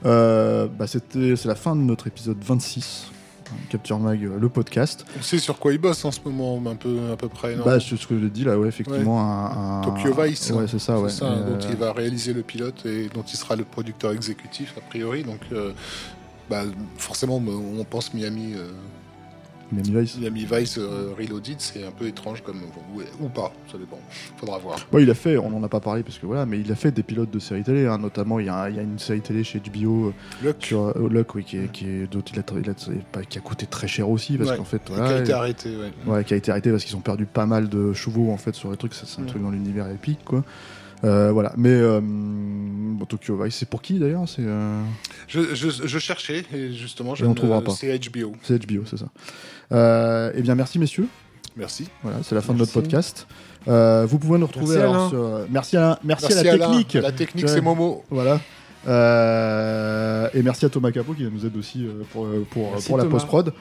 [SPEAKER 1] Euh, bah, c'était, c'est la fin de notre épisode 26, hein, Capture Mag, euh, le podcast.
[SPEAKER 2] On sait sur quoi il bosse en ce moment, un peu à peu près. Non
[SPEAKER 1] Bah, c'est ce que j'ai dit là, ouais, effectivement. Un, un-
[SPEAKER 2] Tokyo Vice.
[SPEAKER 1] Ouais, c'est ça, ouais.
[SPEAKER 2] Ça,
[SPEAKER 1] Et,
[SPEAKER 2] dont
[SPEAKER 1] euh,
[SPEAKER 2] il va réaliser le pilote et dont il sera le producteur exécutif a priori. Donc, euh, bah, forcément, on pense Miami, euh,
[SPEAKER 1] Miami Vice.
[SPEAKER 2] Miami Vice euh, Reloaded, c'est un peu étrange comme ou, ou pas, ça dépend. Faudra voir.
[SPEAKER 1] Ouais, il a fait, on en a pas parlé parce que voilà, mais il a fait des pilotes de séries télé, hein, notamment il y, a, il y a une série télé chez HBO euh,
[SPEAKER 2] Luck,
[SPEAKER 1] sur euh, Luck, oui, qui, est, qui est dont il a, il a- pas- qui a coûté très cher aussi parce
[SPEAKER 2] Ouais,
[SPEAKER 1] qu'en fait,
[SPEAKER 2] qui a été arrêté. Ouais.
[SPEAKER 1] ouais, qui a été arrêté parce qu'ils ont perdu pas mal de chevaux en fait sur les trucs. C'est un truc dans l'univers épique, quoi. Euh, voilà, mais euh, bon, Tokyo Vice, c'est pour qui d'ailleurs? C'est euh,
[SPEAKER 2] Je, je, je cherchais et justement, je
[SPEAKER 1] Et on
[SPEAKER 2] ne-
[SPEAKER 1] trouvera pas.
[SPEAKER 2] c'est HBO.
[SPEAKER 1] c'est HBO, c'est ça. Euh, eh bien, merci messieurs.
[SPEAKER 2] Merci.
[SPEAKER 1] Voilà, c'est la fin de notre podcast. Euh, vous pouvez nous retrouver
[SPEAKER 3] Merci,
[SPEAKER 1] alors
[SPEAKER 3] Alain.
[SPEAKER 1] sur. euh, Merci à, merci, à la
[SPEAKER 2] Alain.
[SPEAKER 1] technique.
[SPEAKER 2] La technique, c'est Momo.
[SPEAKER 1] Voilà. Euh, et merci à Thomas Capot qui nous aide aussi pour, pour, pour la post-prod.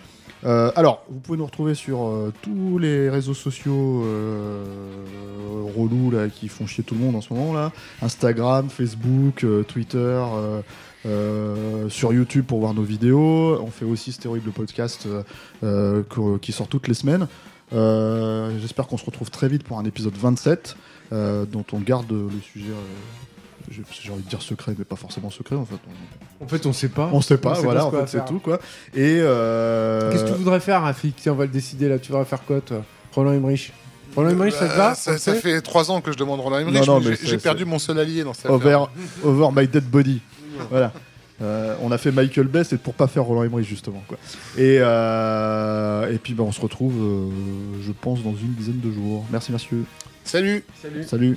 [SPEAKER 1] Euh, alors, vous pouvez nous retrouver sur euh, tous les réseaux sociaux euh, relous là, qui font chier tout le monde en ce moment là. Instagram, Facebook, euh, Twitter, sur YouTube pour voir nos vidéos. On fait aussi Stéroïde le podcast qui sort toutes les semaines. J'espère qu'on se retrouve très vite pour un épisode 27 euh, dont on garde le sujet. Euh, j'ai envie de dire secret, mais pas forcément secret en fait. On,
[SPEAKER 3] En fait, on sait pas.
[SPEAKER 1] on sait pas,
[SPEAKER 3] sait
[SPEAKER 1] voilà,
[SPEAKER 3] ce
[SPEAKER 1] en
[SPEAKER 3] qu'on va
[SPEAKER 1] fait c'est tout quoi. Et euh,
[SPEAKER 3] Qu'est-ce que tu voudrais faire, Rafik? Tiens, on va le décider là. Tu voudrais faire quoi, toi? Roland Emmerich Roland Emmerich, ça te
[SPEAKER 2] Euh,
[SPEAKER 3] va
[SPEAKER 2] ça,
[SPEAKER 3] On
[SPEAKER 2] ça
[SPEAKER 3] sait?
[SPEAKER 2] fait trois ans que je demande Roland Emmerich.
[SPEAKER 1] Non, non,
[SPEAKER 2] mais
[SPEAKER 1] mais
[SPEAKER 2] j'ai- perdu mon seul allié dans cette
[SPEAKER 1] over,
[SPEAKER 2] affaire.
[SPEAKER 1] over my dead body. voilà. Euh, on a fait Michael Bay, c'est pour pas faire Roland Emmerich justement quoi. Et euh, et puis bah, on se retrouve, euh, je pense, dans une dizaine de jours. Merci messieurs.
[SPEAKER 2] Salut
[SPEAKER 3] Salut.
[SPEAKER 1] Salut.